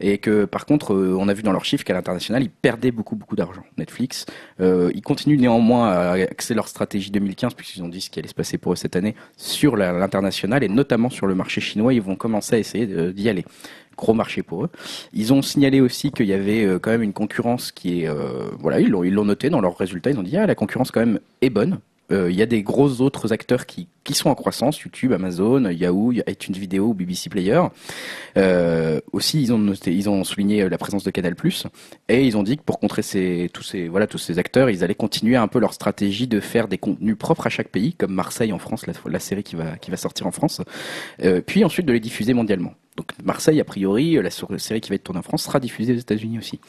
B: et que par contre euh, on a vu dans leurs chiffres qu'à l'international ils perdaient beaucoup beaucoup d'argent. Netflix, euh, ils continuent néanmoins à axer leur stratégie 2015 puisqu'ils ont dit ce qui allait se passer pour eux cette année sur l'international et notamment sur le marché chinois, ils vont commencer à essayer d'y aller. Gros marché pour eux. Ils ont signalé aussi qu'il y avait euh, quand même une concurrence qui est, euh, voilà, ils l'ont noté dans leurs résultats. Ils ont dit ah la concurrence quand même est bonne. Euh, Il y a des gros autres acteurs qui, qui sont en croissance, YouTube, Amazon, Yahoo, iTunes Vidéo, BBC Player. Aussi, ils ont, noté- ils ont souligné la présence de Canal+, et ils ont dit que pour contrer ces, tous ces, voilà, tous ces acteurs, ils allaient continuer un peu leur stratégie de faire des contenus propres à chaque pays, comme Marseille en France, la, série qui va, qui va sortir en France, puis ensuite de les diffuser mondialement. Donc Marseille, a priori, la sur- série qui va être tournée en France sera diffusée aux États-Unis aussi.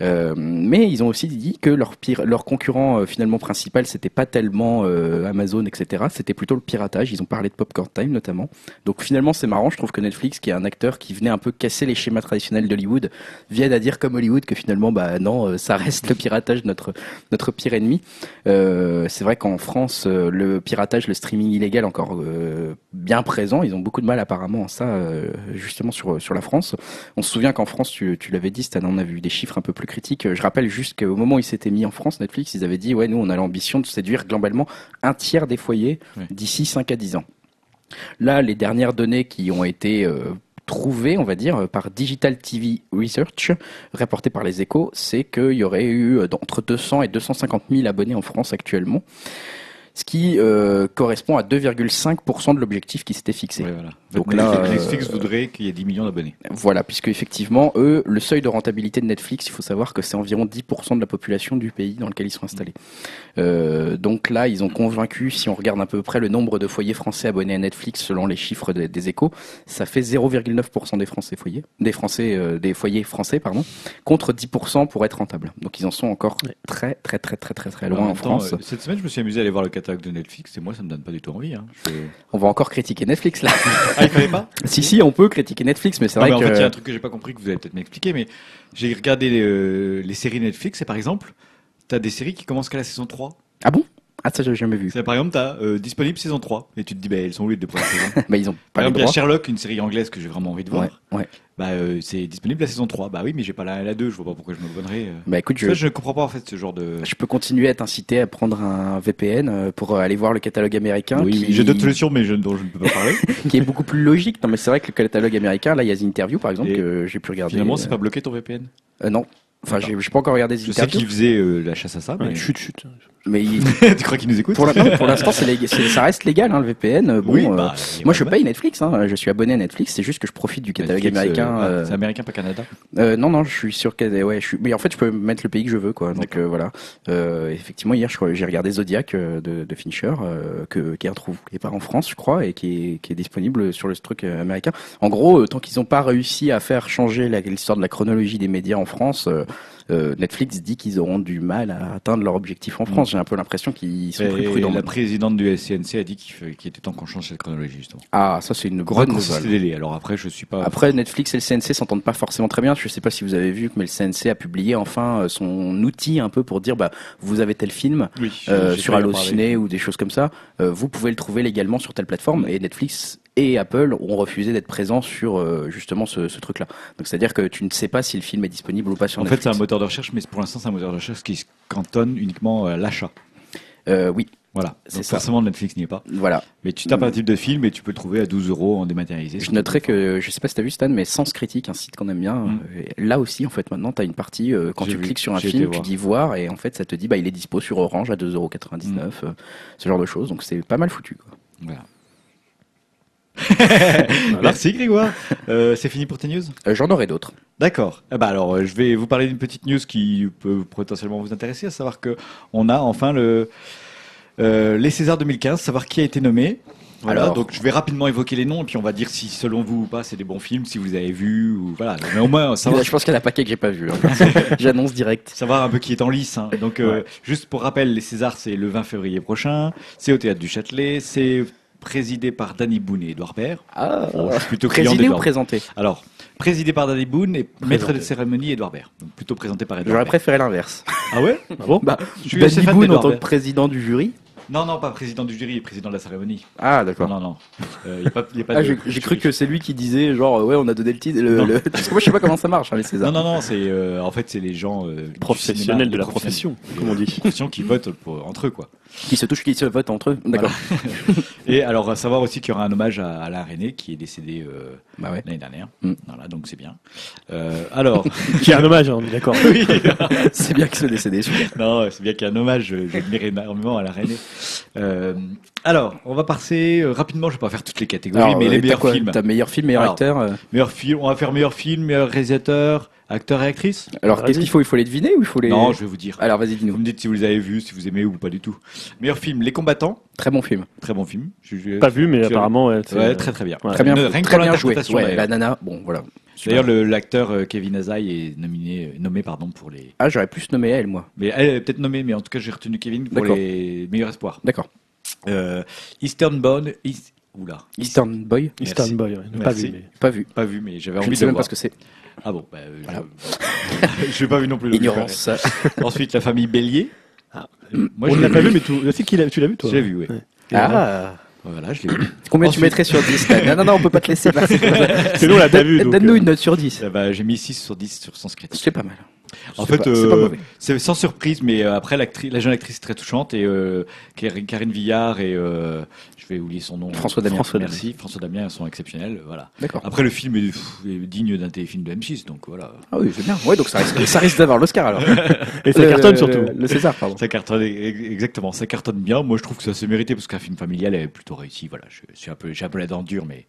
B: Euh, mais ils ont aussi dit que leur, pire, leur concurrent euh, finalement principal, c'était pas tellement euh, Amazon, etc. C'était plutôt le piratage. Ils ont parlé de Popcorn Time notamment. Donc finalement, c'est marrant. Je trouve que Netflix, qui est un acteur qui venait un peu casser les schémas traditionnels d'Hollywood, vienne à dire comme Hollywood que finalement, bah non, euh, ça reste le piratage notre notre pire ennemi. Euh, c'est vrai qu'en France, euh, le piratage, le streaming illégal encore euh, bien présent. Ils ont beaucoup de mal apparemment à ça, euh, justement sur sur la France. On se souvient qu'en France, tu, tu l'avais dit, Stan, on a vu des chiffres un peu plus critiques. Je rappelle juste qu'au moment où ils s'étaient mis en France, Netflix, ils avaient dit, ouais, nous, on a l'ambition de séduire globalement un tiers des foyers d'ici 5 à 10 ans. Là, les dernières données qui ont été euh, trouvées, on va dire, par Digital TV Research, rapportées par les échos, c'est qu'il y aurait eu euh, entre 200 et 250 000 abonnés en France actuellement, ce qui euh, correspond à 2,5% de l'objectif qui s'était fixé.
A: Ouais, voilà.
B: Donc là,
A: Netflix,
B: euh,
A: Netflix voudrait qu'il y ait 10 millions d'abonnés.
B: Voilà, puisque effectivement, eux, le seuil de rentabilité de Netflix, il faut savoir que c'est environ 10% de la population du pays dans lequel ils sont installés. Euh, donc là, ils ont convaincu, si on regarde à peu près le nombre de foyers français abonnés à Netflix selon les chiffres des, des échos, ça fait 0,9% des Français foyers, des Français, euh, des foyers français, pardon, contre 10% pour être rentable. Donc ils en sont encore très, très, très, très, très, très loin
A: En
B: en
A: même temps,
B: France.
A: euh, cette semaine, je me suis amusé à aller voir le catalogue de Netflix et moi, ça me donne pas du tout envie. Hein. Je-
B: On va encore critiquer Netflix là.
A: Ah, il fallait pas
B: si si, on peut critiquer Netflix, mais c'est vrai
A: mais en fait, il y a un
B: que
A: truc que j'ai pas compris que vous allez peut-être m'expliquer, mais j'ai regardé les, euh, les séries Netflix et par exemple, t'as des séries qui commencent qu'à la saison 3.
B: ah bon? Ah ça j'ai jamais vu.
A: C'est, par exemple, t'as euh, disponible saison 3 et tu te dis, bah, elles sont où les deux premières saisons
B: Bah ils ont
A: Par
B: pas le
A: exemple, il y a. Sherlock, une série anglaise que j'ai vraiment envie de voir.
B: Ouais, ouais.
A: Bah, euh, c'est disponible la saison 3. Bah oui, mais j'ai pas la, la 2, je vois pas pourquoi je me abonnerais. euh.
B: Bah écoute, je,
A: Ça, je comprends pas en fait ce genre de.
B: je peux continuer à t'inciter à prendre un VPN euh, pour euh, aller voir le catalogue américain
A: Oui,
B: qui,
A: j'ai d'autres solutions, mais je, dont je ne peux pas parler.
B: qui est beaucoup plus logique. Non mais c'est vrai que le catalogue américain, là il y a des interviews par exemple
A: Et
B: que j'ai pu regarder.
A: Finalement, c'est pas bloqué ton VPN.
B: euh, non. Enfin, j'ai j'ai pas encore regardé des
A: Je sais
B: interviews,
A: qu'ils faisaient euh, la chasse à ça, mais.
C: Ouais, chut, chut.
B: Mais il-
A: tu crois qu'ils nous écoutent
B: pour l'instant, ça reste légal hein, le VPN. euh, Bon,
A: Oui,
B: euh,
A: bah,
B: moi je paye Netflix, hein, je suis abonné à Netflix, c'est juste que je profite du catalogue
A: Netflix,
B: américain.
A: euh,
B: euh,
A: C'est américain, pas Canada.
B: Euh, non, non, je suis sûr que ouais, je suis. Mais en fait, je peux mettre le pays que je veux, quoi. Donc euh, voilà. Euh, effectivement, hier, j'ai regardé Zodiac euh, de, de Fincher, euh, que qui est retrouvé qui est pas en France, je crois, et qui est, qui est disponible sur le truc euh, américain. En gros, euh, tant qu'ils n'ont pas réussi à faire changer l'histoire de la chronologie des médias en France. Euh, Netflix dit qu'ils auront du mal à atteindre leur objectif en France. J'ai un peu l'impression qu'ils sont plus
A: Et
B: prudents.
A: la présidente du SCNC a dit qu'il était temps qu'on change cette chronologie, justement.
B: Ah, ça c'est une
A: Raccourcir
B: nouvelle.
A: Alors après, je suis pas.
B: Après, Netflix et le CNC s'entendent pas forcément très bien. Je sais pas si vous avez vu, mais le CNC a publié enfin euh, son outil un peu pour dire, bah, vous avez tel film
A: oui,
B: euh, sur Allociné ou des choses comme ça, euh, vous pouvez le trouver légalement sur telle plateforme. Et Netflix et Apple ont refusé d'être présents sur euh, justement ce, ce truc-là. Donc c'est-à-dire que tu ne sais pas si le film est disponible ou pas sur
A: En fait,
B: Netflix.
A: c'est un moteur de recherche, mais pour l'instant, c'est un moteur de recherche qui se cantonne uniquement à l'achat.
B: Euh, oui,
A: Voilà.
B: C'est
A: forcément, Netflix n'y est pas.
B: voilà.
A: Mais tu tapes un type de film et tu peux le trouver à 12 euros en dématérialisé.
B: Je noterai que, je sais pas si t'as vu Stan, mais Sens Critique, un site qu'on aime bien,
A: Mm.
B: euh, là aussi, en fait, maintenant, t'as une partie, euh, quand tu
A: vu,
B: cliques sur un film, tu dis voir, et en fait, ça te dit, bah, il est dispo sur Orange à 2,99€, euh, ce genre de choses, donc c'est pas mal foutu, quoi.
A: Voilà. Merci Grégoire. Euh, c'est fini pour tes news?
B: Euh, J'en aurai d'autres.
A: D'accord. Eh ben alors, euh, je vais vous parler d'une petite news qui peut potentiellement vous intéresser, à savoir que on a enfin le euh, les Césars 2015, savoir qui a été nommé. Voilà,
B: Alors.
A: donc je vais rapidement évoquer les noms et puis on va dire si selon vous ou pas c'est des bons films, si vous les avez vus ou voilà. Mais au moins savoir,
B: Je pense qu'il y en a un paquet que j'ai pas vu. hein. J'annonce direct.
A: savoir un peu qui est en lice. hein. Donc euh, juste pour rappel, les Césars c'est le 20 février prochain, c'est au théâtre du Châtelet, c'est présidé par Danny Boone et Edouard Baird.
B: Ah,
A: Bon, je suis plutôt
B: présidé ou présenté
A: Alors, présidé par Danny Boone et maître de cérémonie Edouard Baird. Donc plutôt présenté par Edouard
B: J'aurais préféré l'inverse.
A: Ah ouais?
C: Ah bon
B: Bah,
A: Je suis
B: Danny Boone en tant que président du jury.
A: Non, non, pas président du jury, président de la cérémonie.
B: Ah, d'accord.
A: non, non. Euh, y a pas, y a pas
B: Ah, j'ai cru que c'est lui qui disait genre ouais on a donné le titre le, parce que moi je sais pas comment ça marche hein, les Césars.
A: Non, non, non, c'est euh, en fait c'est les gens euh,
C: Professionnels
A: cinéma,
C: de la profession, comme on dit.
A: profession qui votent pour- entre eux quoi.
B: Qui se touchent qui se votent entre eux. D'accord.
A: Et alors à savoir aussi qu'il y aura un hommage à Alain René qui est décédé euh,
B: Bah ouais.
A: l'année dernière.
B: Mm.
A: Voilà, donc c'est bien. Euh, alors,
C: Qui est un hommage, hein, on est d'accord.
A: oui,
B: C'est bien qu'il soit décédé.
A: non, c'est bien qu'il y ait un hommage. euh, J'admire énormément Alain René. Euh, alors, on va passer euh, rapidement. Je vais pas faire toutes les catégories,
B: Alors,
A: mais
B: euh,
A: les
B: t'as
A: meilleurs
B: quoi
A: films.
B: T'as meilleur film, meilleur
A: Alors,
B: acteur. euh.
A: Meilleur film. On va faire meilleur film, meilleur réalisateur, acteur et actrice.
B: Alors qu'est-ce qu'il faut Il faut les deviner ou il faut les
A: Non, je vais vous dire.
B: Alors vas-y
A: Vous
B: dis-nous.
A: me dites si vous les avez vus, si vous aimez ou pas du tout. Meilleur film, Les Combattants.
B: Très bon film.
A: Très bon film. Je- je-
C: Pas vu, mais
A: Tu-
C: apparemment, ouais, c'est-
A: Ouais, très très bien.
C: Ouais.
B: Très bien,
A: Ne- rien que
B: très
A: pour
B: bien joué.
A: l'interprétation,
B: Ouais,
A: d'ailleurs.
B: la nana. Bon voilà.
A: D'ailleurs, le- l'acteur euh, Kevin Azaï est nominé, nommé pardon pour les.
B: Ah j'aurais plus nommé elle moi.
A: Mais elle est peut-être nommée, mais en tout cas, j'ai retenu Kevin pour les meilleurs espoirs.
B: D'accord.
A: Euh, Eastern Bone. East... Oula.
B: Eastern Boy.
C: Eastern. Boy, ouais. Pas vu, mais-
B: Pas vu.
A: Pas vu, mais j'avais
B: Je ne
A: envie
B: sais
A: de
B: même
A: voir.
B: pas ce que c'est.
A: Ah bon, bah, euh,
B: Voilà.
A: je... je l'ai pas vu non plus.
B: Ignorance.
A: je Ensuite, la famille Bélier.
C: Ah.
A: Moi,
C: on
A: je
C: ne l'a
A: l'ai
C: pas vu, mais tu, l'a- tu l'as vu, toi
A: Je l'ai vu, oui.
C: Ouais.
B: Ah.
A: Voilà, je l'ai vu.
B: Combien tu
A: Ensuite-
B: mettrais sur 10 là Non non non, on peut pas te laisser
C: nous, vu. donc,
B: Donne-nous
C: euh,
B: une note sur 10.
A: Euh, bah, j'ai mis 6 sur 10 sur Sens Critique.
B: C'est pas mal.
A: En
B: C'est
A: fait, euh, c'est sans surprise, mais euh, après, la jeune actrice est très touchante et euh, Karine Villard et euh, vais oublier son nom.
B: François Damien.
A: François Merci. François Damien sont exceptionnels. Voilà.
B: D'accord.
A: Après, le film est, pff, est digne d'un téléfilm de M6, donc voilà.
B: Ah oui, c'est bien. Ouais, donc ça risque, ça risque d'avoir l'Oscar alors.
C: Et ça
B: Le-
C: cartonne surtout.
B: Le, le César, pardon.
A: Ça cartonne exactement, ça cartonne bien. Moi, je trouve que ça se méritait parce qu'un film familial est plutôt réussi. Voilà, je suis un peu, j'ai un peu la dent dure, mais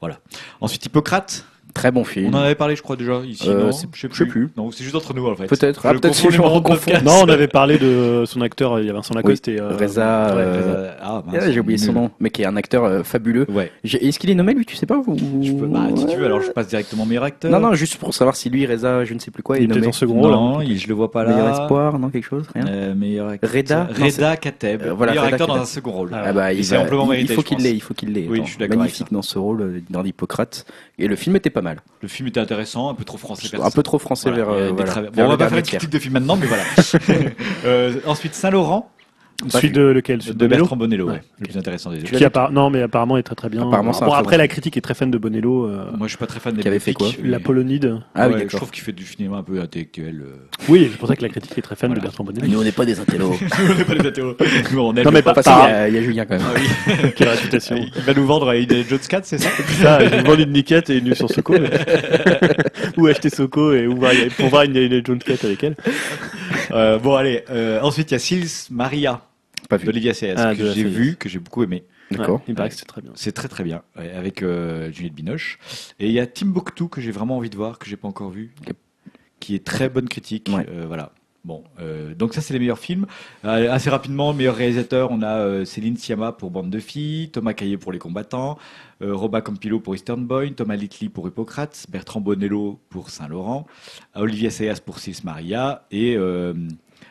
A: voilà. Ensuite, Hippocrate.
B: Très bon film.
A: On en avait parlé, je crois, déjà ici,
B: Euh,
A: non Je sais plus.
B: plus.
A: Non, c'est juste entre nous, en fait.
B: Peut-être. Ah, peut-être je me
A: podcast.
C: Non, on avait parlé de son acteur, il y a Vincent Lacoste et euh,
B: Reza,
A: Ouais,
B: euh,
A: Ah, mince,
B: ah, j'ai oublié son nom, mais qui est un acteur euh, fabuleux.
A: Ouais.
B: J'ai- Est-ce qu'il est nommé lui, tu sais pas ou...
A: Je peux, bah, si tu veux, alors je passe directement meilleur acteur.
B: Non, non, juste pour savoir si lui, Reza, je ne sais plus quoi,
C: il
B: est nommé.
C: en second rôle. hein.
A: Non, je le vois pas là.
B: Meilleur espoir, non, quelque chose, rien.
A: Euh, meilleur acteur.
B: Reda
A: Reda Kateb.
B: Euh, voilà,
A: meilleur acteur dans un second rôle.
C: Ah,
B: Ah bah, il, faut qu'il l'ait, il faut qu'il l'ait.
A: Oui,
B: Attends,
A: je suis d'accord avec
B: Magnifique dans ce rôle euh, dans Hippocrate. Et le film était pas mal.
A: Le film était intéressant, un peu trop français.
B: Un peu trop français
A: Voilà,
B: vers, euh,
A: des
B: voilà,
A: travers-
B: vers
A: Bon, on va pas faire une critique de film maintenant, mais voilà. Euh, ensuite, Saint-Laurent,
C: Celui de lequel Celui
A: de
C: Bonello
A: Bertrand Bonello, ouais,
C: Ouais,
A: le plus intéressant des deux.
C: Qui appara- Non, mais apparemment est très très bien.
B: Apparemment,
C: bon, après, la critique est très fan de Bonello. euh,
A: Moi, je suis pas très fan des
B: Qui avait fait quoi
A: biopics,
C: La Polonide.
B: Ah oui,
A: je trouve qu'il fait du cinéma un peu intellectuel. euh.
C: Oui, c'est pour ça que la critique est très fan
A: Voilà.
C: de Bertrand Bonello.
B: Nous, on n'est pas des intellos.
A: on n'est pas. Nous, on aime
C: Non, mais pas-
B: si, il y a- il y, a Julien quand même.
A: Ah oui.
C: Quelle réputation.
A: Il va nous vendre Indiana Jones 4, c'est ça?
C: Ça, ils nous vendent une niquette et une nuit sur Soko. ou acheter Soko et pour voir une, une Jones 4 avec elle.
A: Euh, Bon, allez. euh, ensuite, il y a Sils Maria
B: Pas vu.
A: d'Olivia Sayas
C: Ah,
A: que
C: de la
A: j'ai
C: Sayas.
A: vu, que j'ai beaucoup aimé.
B: D'accord.
C: Ouais, il paraît que c'est très bien.
A: C'est très très bien, ouais, avec euh, Juliette Binoche. Et il y a Timbuktu que j'ai vraiment envie de voir, que j'ai pas encore vu,
B: Yep.
A: qui est très bonne critique.
B: Ouais.
A: Euh, voilà. Bon, euh, donc ça c'est les meilleurs films. Euh, assez rapidement, meilleur réalisateur, on a euh, Céline Sciamma pour Bande de filles, Thomas Caillé pour Les Combattants, euh, Robin Campillo pour Eastern Boy, Thomas Littley pour Hippocrate, Bertrand Bonello pour Saint-Laurent, Olivier Sayas pour Sis Maria et euh,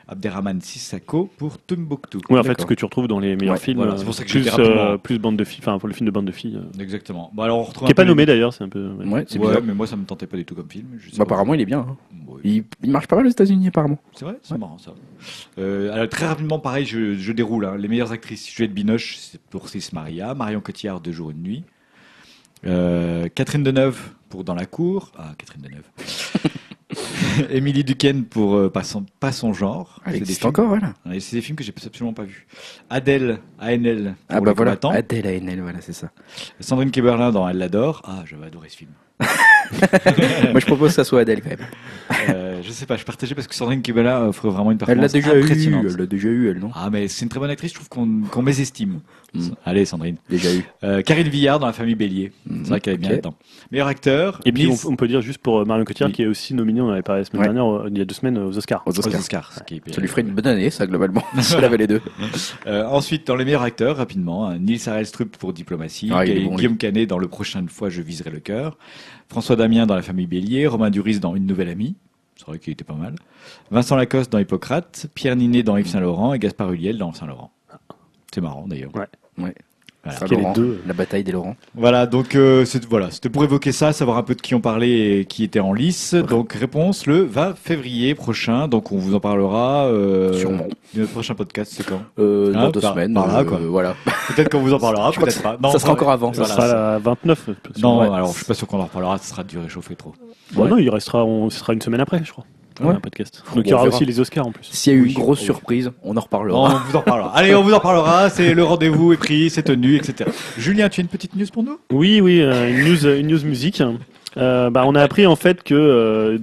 A: Abderrahman Sissako pour Timbuktu.
C: Oui, en fait, ce que tu retrouves dans les meilleurs
A: Ouais,
C: films,
A: voilà, c'est pour ça que j'ai
C: plus,
A: dit rapidement.
C: euh, plus bande de filles, enfin pour le film de bande de filles, euh,
A: Exactement. Bon, alors on retrouve
C: qui
A: un
C: est pas nommé
A: les-
C: d'ailleurs, c'est un peu. ouais.
B: Ouais, c'est
A: Ouais,
B: bizarre.
A: mais moi ça me tentait pas du tout comme film. Je sais
B: Bah, apparemment, il est bien. hein. Il, il marche pas mal aux États-Unis, apparemment.
A: C'est vrai, c'est marrant ça. Euh, alors très rapidement, pareil, je, je déroule. hein. Les meilleures actrices, Juliette Binoche, pour Cis Maria, Marion Cotillard, Deux jours une nuit, Euh, Catherine Deneuve pour Dans la cour, ah Catherine Deneuve, Émilie Duquesne pour euh, pas, son, pas son genre.
B: Elle
A: C'est des
B: existe
A: films-
B: encore, voilà.
A: Ouais, C'est des films que j'ai absolument pas vus. Adèle, ANL pour
B: Ah bah voilà. Adèle ANL, voilà, c'est ça.
A: Sandrine Keberlin dans Elle l'adore. Ah, j'avais adoré ce film.
B: Moi, je propose que ça soit Adèle quand même.
A: Euh, je sais pas, je partageais parce que Sandrine Keberlin offre vraiment une
B: Elle l'a
A: performance
B: déjà eu.
A: impressionnante.
B: Elle l'a déjà eu, elle, non?
A: Ah, mais c'est une très bonne actrice, je trouve qu'on qu'on mésestime.
B: Mm.
A: Allez, Sandrine.
B: Déjà eu.
A: Euh, Karine Villard dans La famille Bélier.
B: Mm.
A: C'est vrai qu'elle est bien là-dedans. Meilleur acteur.
C: Et puis on, on peut dire juste pour euh, Marion Cotillard
A: Oui.
C: qui est aussi nominé, on en avait parlé la semaine
B: Ouais.
C: dernière, euh, il y a deux semaines aux Oscars.
B: Aux
A: aux
B: Oscars.
A: Oscars. ce qui est-
B: Ça lui ferait une bonne année, ça, globalement. si elle avait les deux.
A: Euh, ensuite, dans les meilleurs acteurs, rapidement, hein, Nils Harelstrup pour Diplomatie,
B: Ah, bon.
A: Guillaume Canet dans Le prochaine fois je viserai le cœur, François Damien dans La famille Bélier, Romain Duris dans Une nouvelle amie, c'est vrai qu'il était pas mal, Vincent Lacoste dans Hippocrate, Pierre Ninet dans Yves Saint Laurent et Gaspard Huliel dans Saint Laurent. C'est marrant d'ailleurs.
C: Ouais.
B: Ouais.
A: Voilà.
B: Ça,
C: y a les
B: Laurent,
C: deux.
B: La bataille des Laurents.
A: Voilà, donc euh, c'est- voilà, c'était pour évoquer ça, savoir un peu de qui on parlait et qui était en lice. Donc réponse le 20 février prochain. Donc on vous en parlera. Euh,
B: Sûrement.
A: Notre prochain podcast, c'est quand?
B: Euh,
A: Hein,
B: dans deux
A: par-
B: semaines.
A: par là,
B: euh,
A: quoi.
B: Voilà.
A: Peut-être qu'on vous en parlera, peut-être pas. Non,
B: ça sera encore avant, ça
C: Ça
A: Voilà,
C: sera la 29.
A: Non,
C: Ouais.
A: alors je suis pas sûr qu'on en reparlera, ça sera dû réchauffer trop.
C: Bon,
B: Ouais.
C: non, il restera, on, ce sera une semaine après, je crois.
B: Ouais.
C: Un podcast. Donc il y aura aussi les Oscars en plus.
B: S'il y a eu
A: Oui.
B: une grosse
A: Oui.
B: surprise, on en reparlera.
A: on vous en parlera. Allez, on vous en parlera. C'est le rendez-vous est pris, c'est tenu, etc. Julien, tu as une petite news pour nous?
C: Oui, oui, euh, une news, une news musique. Euh, bah, on a appris en fait que euh,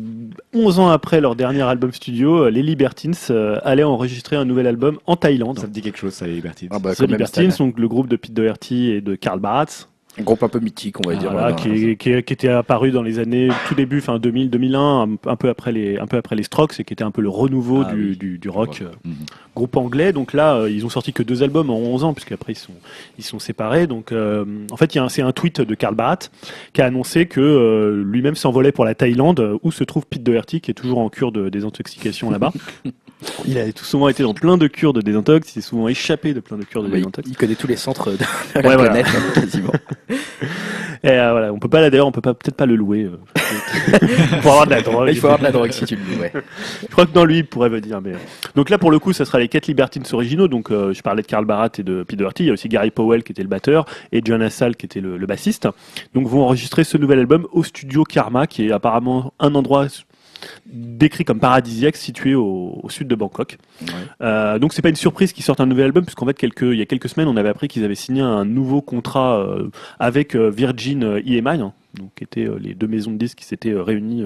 C: 11 ans après leur dernier album studio, euh, les Libertines euh, allaient enregistrer un nouvel album en Thaïlande.
A: Ça me dit quelque chose, ça, les Libertines.
B: Ah bah, même,
C: Libertines, donc le groupe de Pete Doherty et de Karl Baratz,
B: Un groupe un peu mythique, on va
A: Ah,
B: dire.
C: voilà,
B: là,
C: qui, qui, qui était apparu dans les années tout début, fin 2000, 2001, un, un peu après les, un peu après les Strokes, et qui était un peu le renouveau
A: Ah
C: du,
A: oui.
C: du, du rock. Euh,
A: Mhm.
C: groupe anglais. Donc là, euh, ils ont sorti que deux albums en 11 ans, puisqu'après ils sont, ils sont séparés. Donc euh, en fait, il y a un- c'est un tweet de Karl Barat qui a annoncé que euh, lui-même s'envolait pour la Thaïlande, où se trouve Pete Doherty, qui est toujours en cure de désintoxication là-bas. Il a tout souvent été dans plein de cures de désintox, il s'est souvent échappé de plein de cures de
B: il,
C: désintox.
B: il connaît tous les centres de, la
C: Ouais, voilà.
B: planète, hein, quasiment.
C: Et euh, voilà, on peut pas là d'ailleurs, on peut pas peut-être pas le louer euh, pour avoir de la drogue.
B: il faut avoir de la drogue si tu le ouais.
C: Je crois que dans lui, il pourrait venir. Mais... euh. Donc là, pour le coup, ça sera les quatre Libertines originaux. Donc, euh, je parlais de Karl Barat et de Pete Doherty. Il y a aussi Gary Powell qui était le batteur et John Assal qui était le, le bassiste. Donc, vont enregistrer ce nouvel album au studio Karma, qui est apparemment un endroit décrit comme paradisiaque situé au, au sud de Bangkok. Euh, donc c'est pas une surprise qu'ils sortent un nouvel album puisqu'en fait quelques il y a quelques semaines on avait appris qu'ils avaient signé un nouveau contrat euh, avec euh, Virgin euh, EMI hein, donc qui étaient euh, les deux maisons de disques qui s'étaient euh, réunies,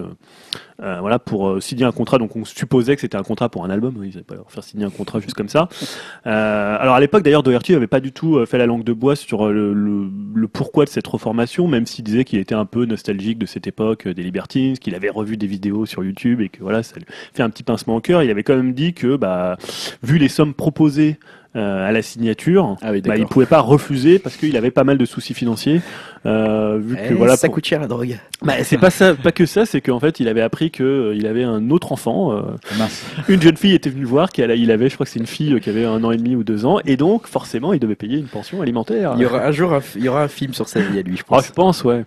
C: euh, voilà, pour euh, signer un contrat. Donc on supposait que c'était un contrat pour un album. Ils n'allaient pas leur faire signer un contrat juste comme ça. Euh, alors à l'époque d'ailleurs, Doherty n'avait pas du tout euh, fait la langue de bois sur le, le, le pourquoi de cette reformation, même s'il disait qu'il était un peu nostalgique de cette époque des Libertines, qu'il avait revu des vidéos sur YouTube et que voilà, ça lui fait un petit pincement au cœur. Il avait quand même dit que, bah, vu les sommes proposées euh, à la signature,
B: Ah oui,
C: bah, il
B: d'accord.
C: pouvait pas refuser parce qu'il avait pas mal de soucis financiers. Euh, vu que
B: Eh,
C: voilà,
B: ça
C: pour-
B: coûte cher la drogue.
C: bah, c'est pas ça, pas que ça, c'est qu'en fait, il avait appris que euh, il avait un autre enfant. euh,
A: Mince.
C: une jeune fille était venue voir, qu'elle a- il avait, je crois que c'est une fille qui avait un an et demi ou deux ans, et donc forcément, il devait payer une pension alimentaire.
B: Il y aura un jour, un, il y aura un film sur sa vie à lui, je
C: Ah,
B: pense.
C: je pense, ouais.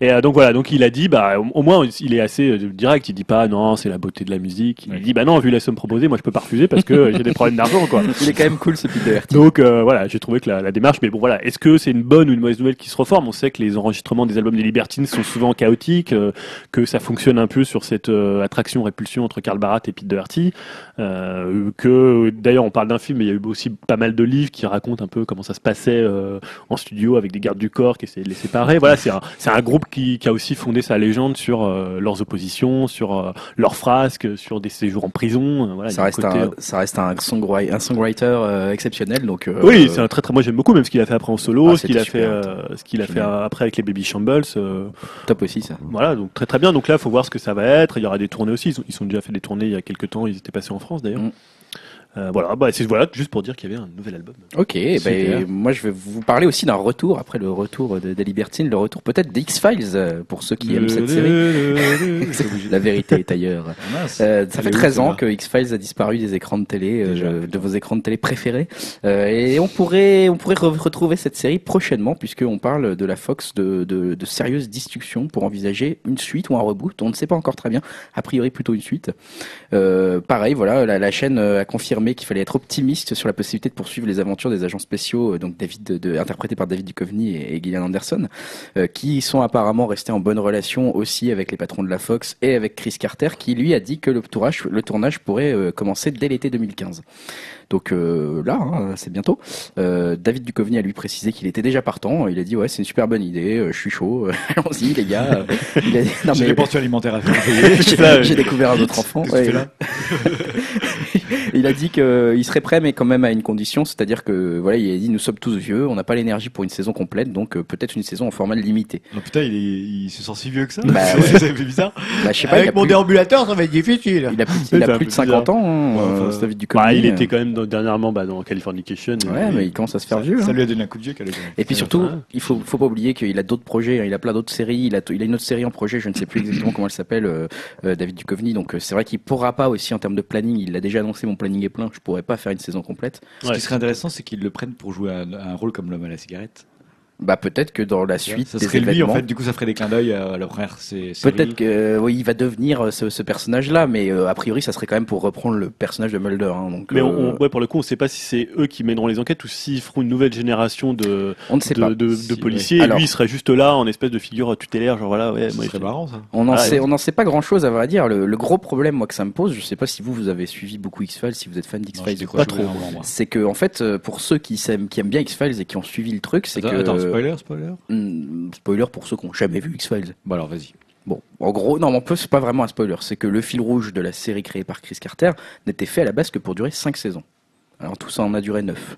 C: Et euh, donc voilà, donc il a dit, bah, au, au moins, il est assez direct. Il dit pas, non, c'est la beauté de la musique. Il
A: Ouais.
C: dit, bah non, vu la somme proposée, moi, je peux pas refuser parce que j'ai des problèmes d'argent, quoi.
B: Il est quand même cool ce Peter.
C: Donc euh, voilà, j'ai trouvé que la, la démarche, mais bon voilà, est-ce que c'est une bonne ou une mauvaise nouvelle qui se reforme? On sait que les enregistrements des albums des Libertines sont souvent chaotiques, euh, que ça fonctionne un peu sur cette euh, attraction-répulsion entre Karl Barat et Pete Doherty, euh, que d'ailleurs on parle d'un film, mais il y a eu aussi pas mal de livres qui racontent un peu comment ça se passait euh, en studio avec des gardes du corps qui essayaient de les séparer. Voilà, c'est un, un groupe qui, qui a aussi fondé sa légende sur euh, leurs oppositions, sur euh, leurs frasques, sur des séjours en prison. voilà,
B: Ça reste,
C: côté-
B: un, ça reste un, songwriter, un songwriter euh, exceptionnel. Donc, euh,
C: Oui, c'est un très très. Moi j'aime beaucoup même ce qu'il a fait après en solo,
B: Ah,
C: ce qu'il a fait, euh, ce qu'il a fait. Après avec les Baby Shambles. euh,
B: top aussi ça.
C: voilà, donc très très bien. Donc là, faut voir ce que ça va être. Il y aura des tournées aussi. Ils ont, ils ont déjà fait des tournées il y a quelques temps. Ils étaient passés en France d'ailleurs.
B: Mm.
C: Euh, voilà, bah c'est voilà juste pour dire qu'il y avait un nouvel album.
B: Ok, ben, moi je vais vous parler aussi d'un retour, après le retour de, des Libertines, le retour peut-être d'X-Files, euh, pour ceux qui aiment cette série. La vérité est ailleurs. Euh, ça fait
A: est où,
B: 13 ans que X-Files a disparu des écrans de télé, euh, de vos écrans de télé préférés. Euh, et on pourrait, on pourrait re- retrouver cette série prochainement, puisqu'on parle de la Fox de, de, de sérieuses discussions pour envisager une suite ou un reboot. On ne sait pas encore très bien. A priori, plutôt une suite. Euh, pareil, voilà, la, la chaîne euh, a confirmé qu'il fallait être optimiste sur la possibilité de poursuivre les aventures des agents spéciaux, euh, donc David, de, interprétés par David Duchovny et, et Gillian Anderson, euh, qui sont apparemment restés en bonne relation aussi avec les patrons de la Fox et avec Chris Carter, qui lui a dit que le tournage, le tournage pourrait euh, commencer dès l'été 2015. Donc euh, là, hein, c'est bientôt. Euh, David Duchovny a lui précisé qu'il était déjà partant. Il a dit ouais, c'est une super bonne idée. euh, je suis chaud. Allons-y les gars. Il a- non,
A: J'ai
B: mais-
A: des pensions alimentaires à faire.
B: j'ai découvert un autre enfant. Ouais. Il a dit qu'il serait prêt, mais quand même à une condition, c'est-à-dire que voilà, il a dit nous sommes tous vieux, on n'a pas l'énergie pour une saison complète, donc euh, peut-être une saison en format limité.
A: Oh, putain, il, est- il se sent si vieux que ça.
B: Bah
A: C'est-
B: ouais.
A: Ça fait bizarre.
B: Bah, je sais pas,
A: Avec mon
B: plus,
A: déambulateur, ça va être difficile.
B: il a plus, il a de 50
C: bizarre.
B: ans, hein,
A: Ouais,
B: euh,
A: enfin,
B: Duchovny.
C: Bah, il
B: euh.
C: était quand même dans- dernièrement bah, dans Californication.
B: Ouais,
C: Et-
B: mais il commence à se faire vieux.
A: Ça
B: hein.
A: lui a donné un coup de vieux
B: Et puis surtout,
C: ouais.
B: il faut, faut pas oublier qu'il a d'autres projets, hein. il a plein d'autres séries, il a, il a une autre série en projet, je ne sais plus exactement comment elle s'appelle, euh, euh, David Duchovny, donc euh, c'est vrai qu'il pourra pas aussi en termes de planning, il l'a déjà annoncé, mon planning est plein, je pourrais pas faire une saison complète.
A: Ce
C: Ouais.
A: qui serait intéressant, c'est qu'ils le prennent pour jouer un, un rôle comme l'homme à la cigarette.
B: Bah peut-être que dans la suite
A: ça
B: des
A: serait lui, en
B: événements,
A: fait. Du coup, ça ferait des clins d'œil à la première série.
B: Peut-être que euh, oui, il va devenir euh, ce, ce personnage-là, mais euh, a priori, ça serait quand même pour reprendre le personnage de Mulder. hein, donc,
C: Mais on,
B: euh,
C: on- ouais, pour le coup, on sait pas si c'est eux qui mèneront les enquêtes ou s'ils feront une nouvelle génération de,
B: on ne sait
C: de,
B: pas.
C: de, de
A: Si,
C: policiers.
B: ouais.
C: Et lui, il serait juste là en espèce de figure tutélaire, genre voilà, ouais, moi,
A: serait marrant, ça.
B: On n'en
C: Ah,
B: sait,
C: ouais.
B: on n'en sait pas grand-chose à vrai dire. Le, le gros problème, moi, que ça me pose, je sais pas si vous vous avez suivi beaucoup X-Files, si vous êtes fan
A: bout d'un moment, moi.
B: C'est que en fait, pour ceux qui, s'aiment- qui aiment bien X-Files et qui ont suivi le truc, c'est que
A: spoiler, spoiler?
B: Hmm, spoiler pour ceux qui n'ont jamais vu X-Files.
A: Bon, alors, vas-y.
B: Bon, en gros, non, mais en plus, c'est pas vraiment un spoiler. C'est que le fil rouge de la série créée par Chris Carter n'était fait à la base que pour durer 5 saisons. Alors tout ça en a duré 9.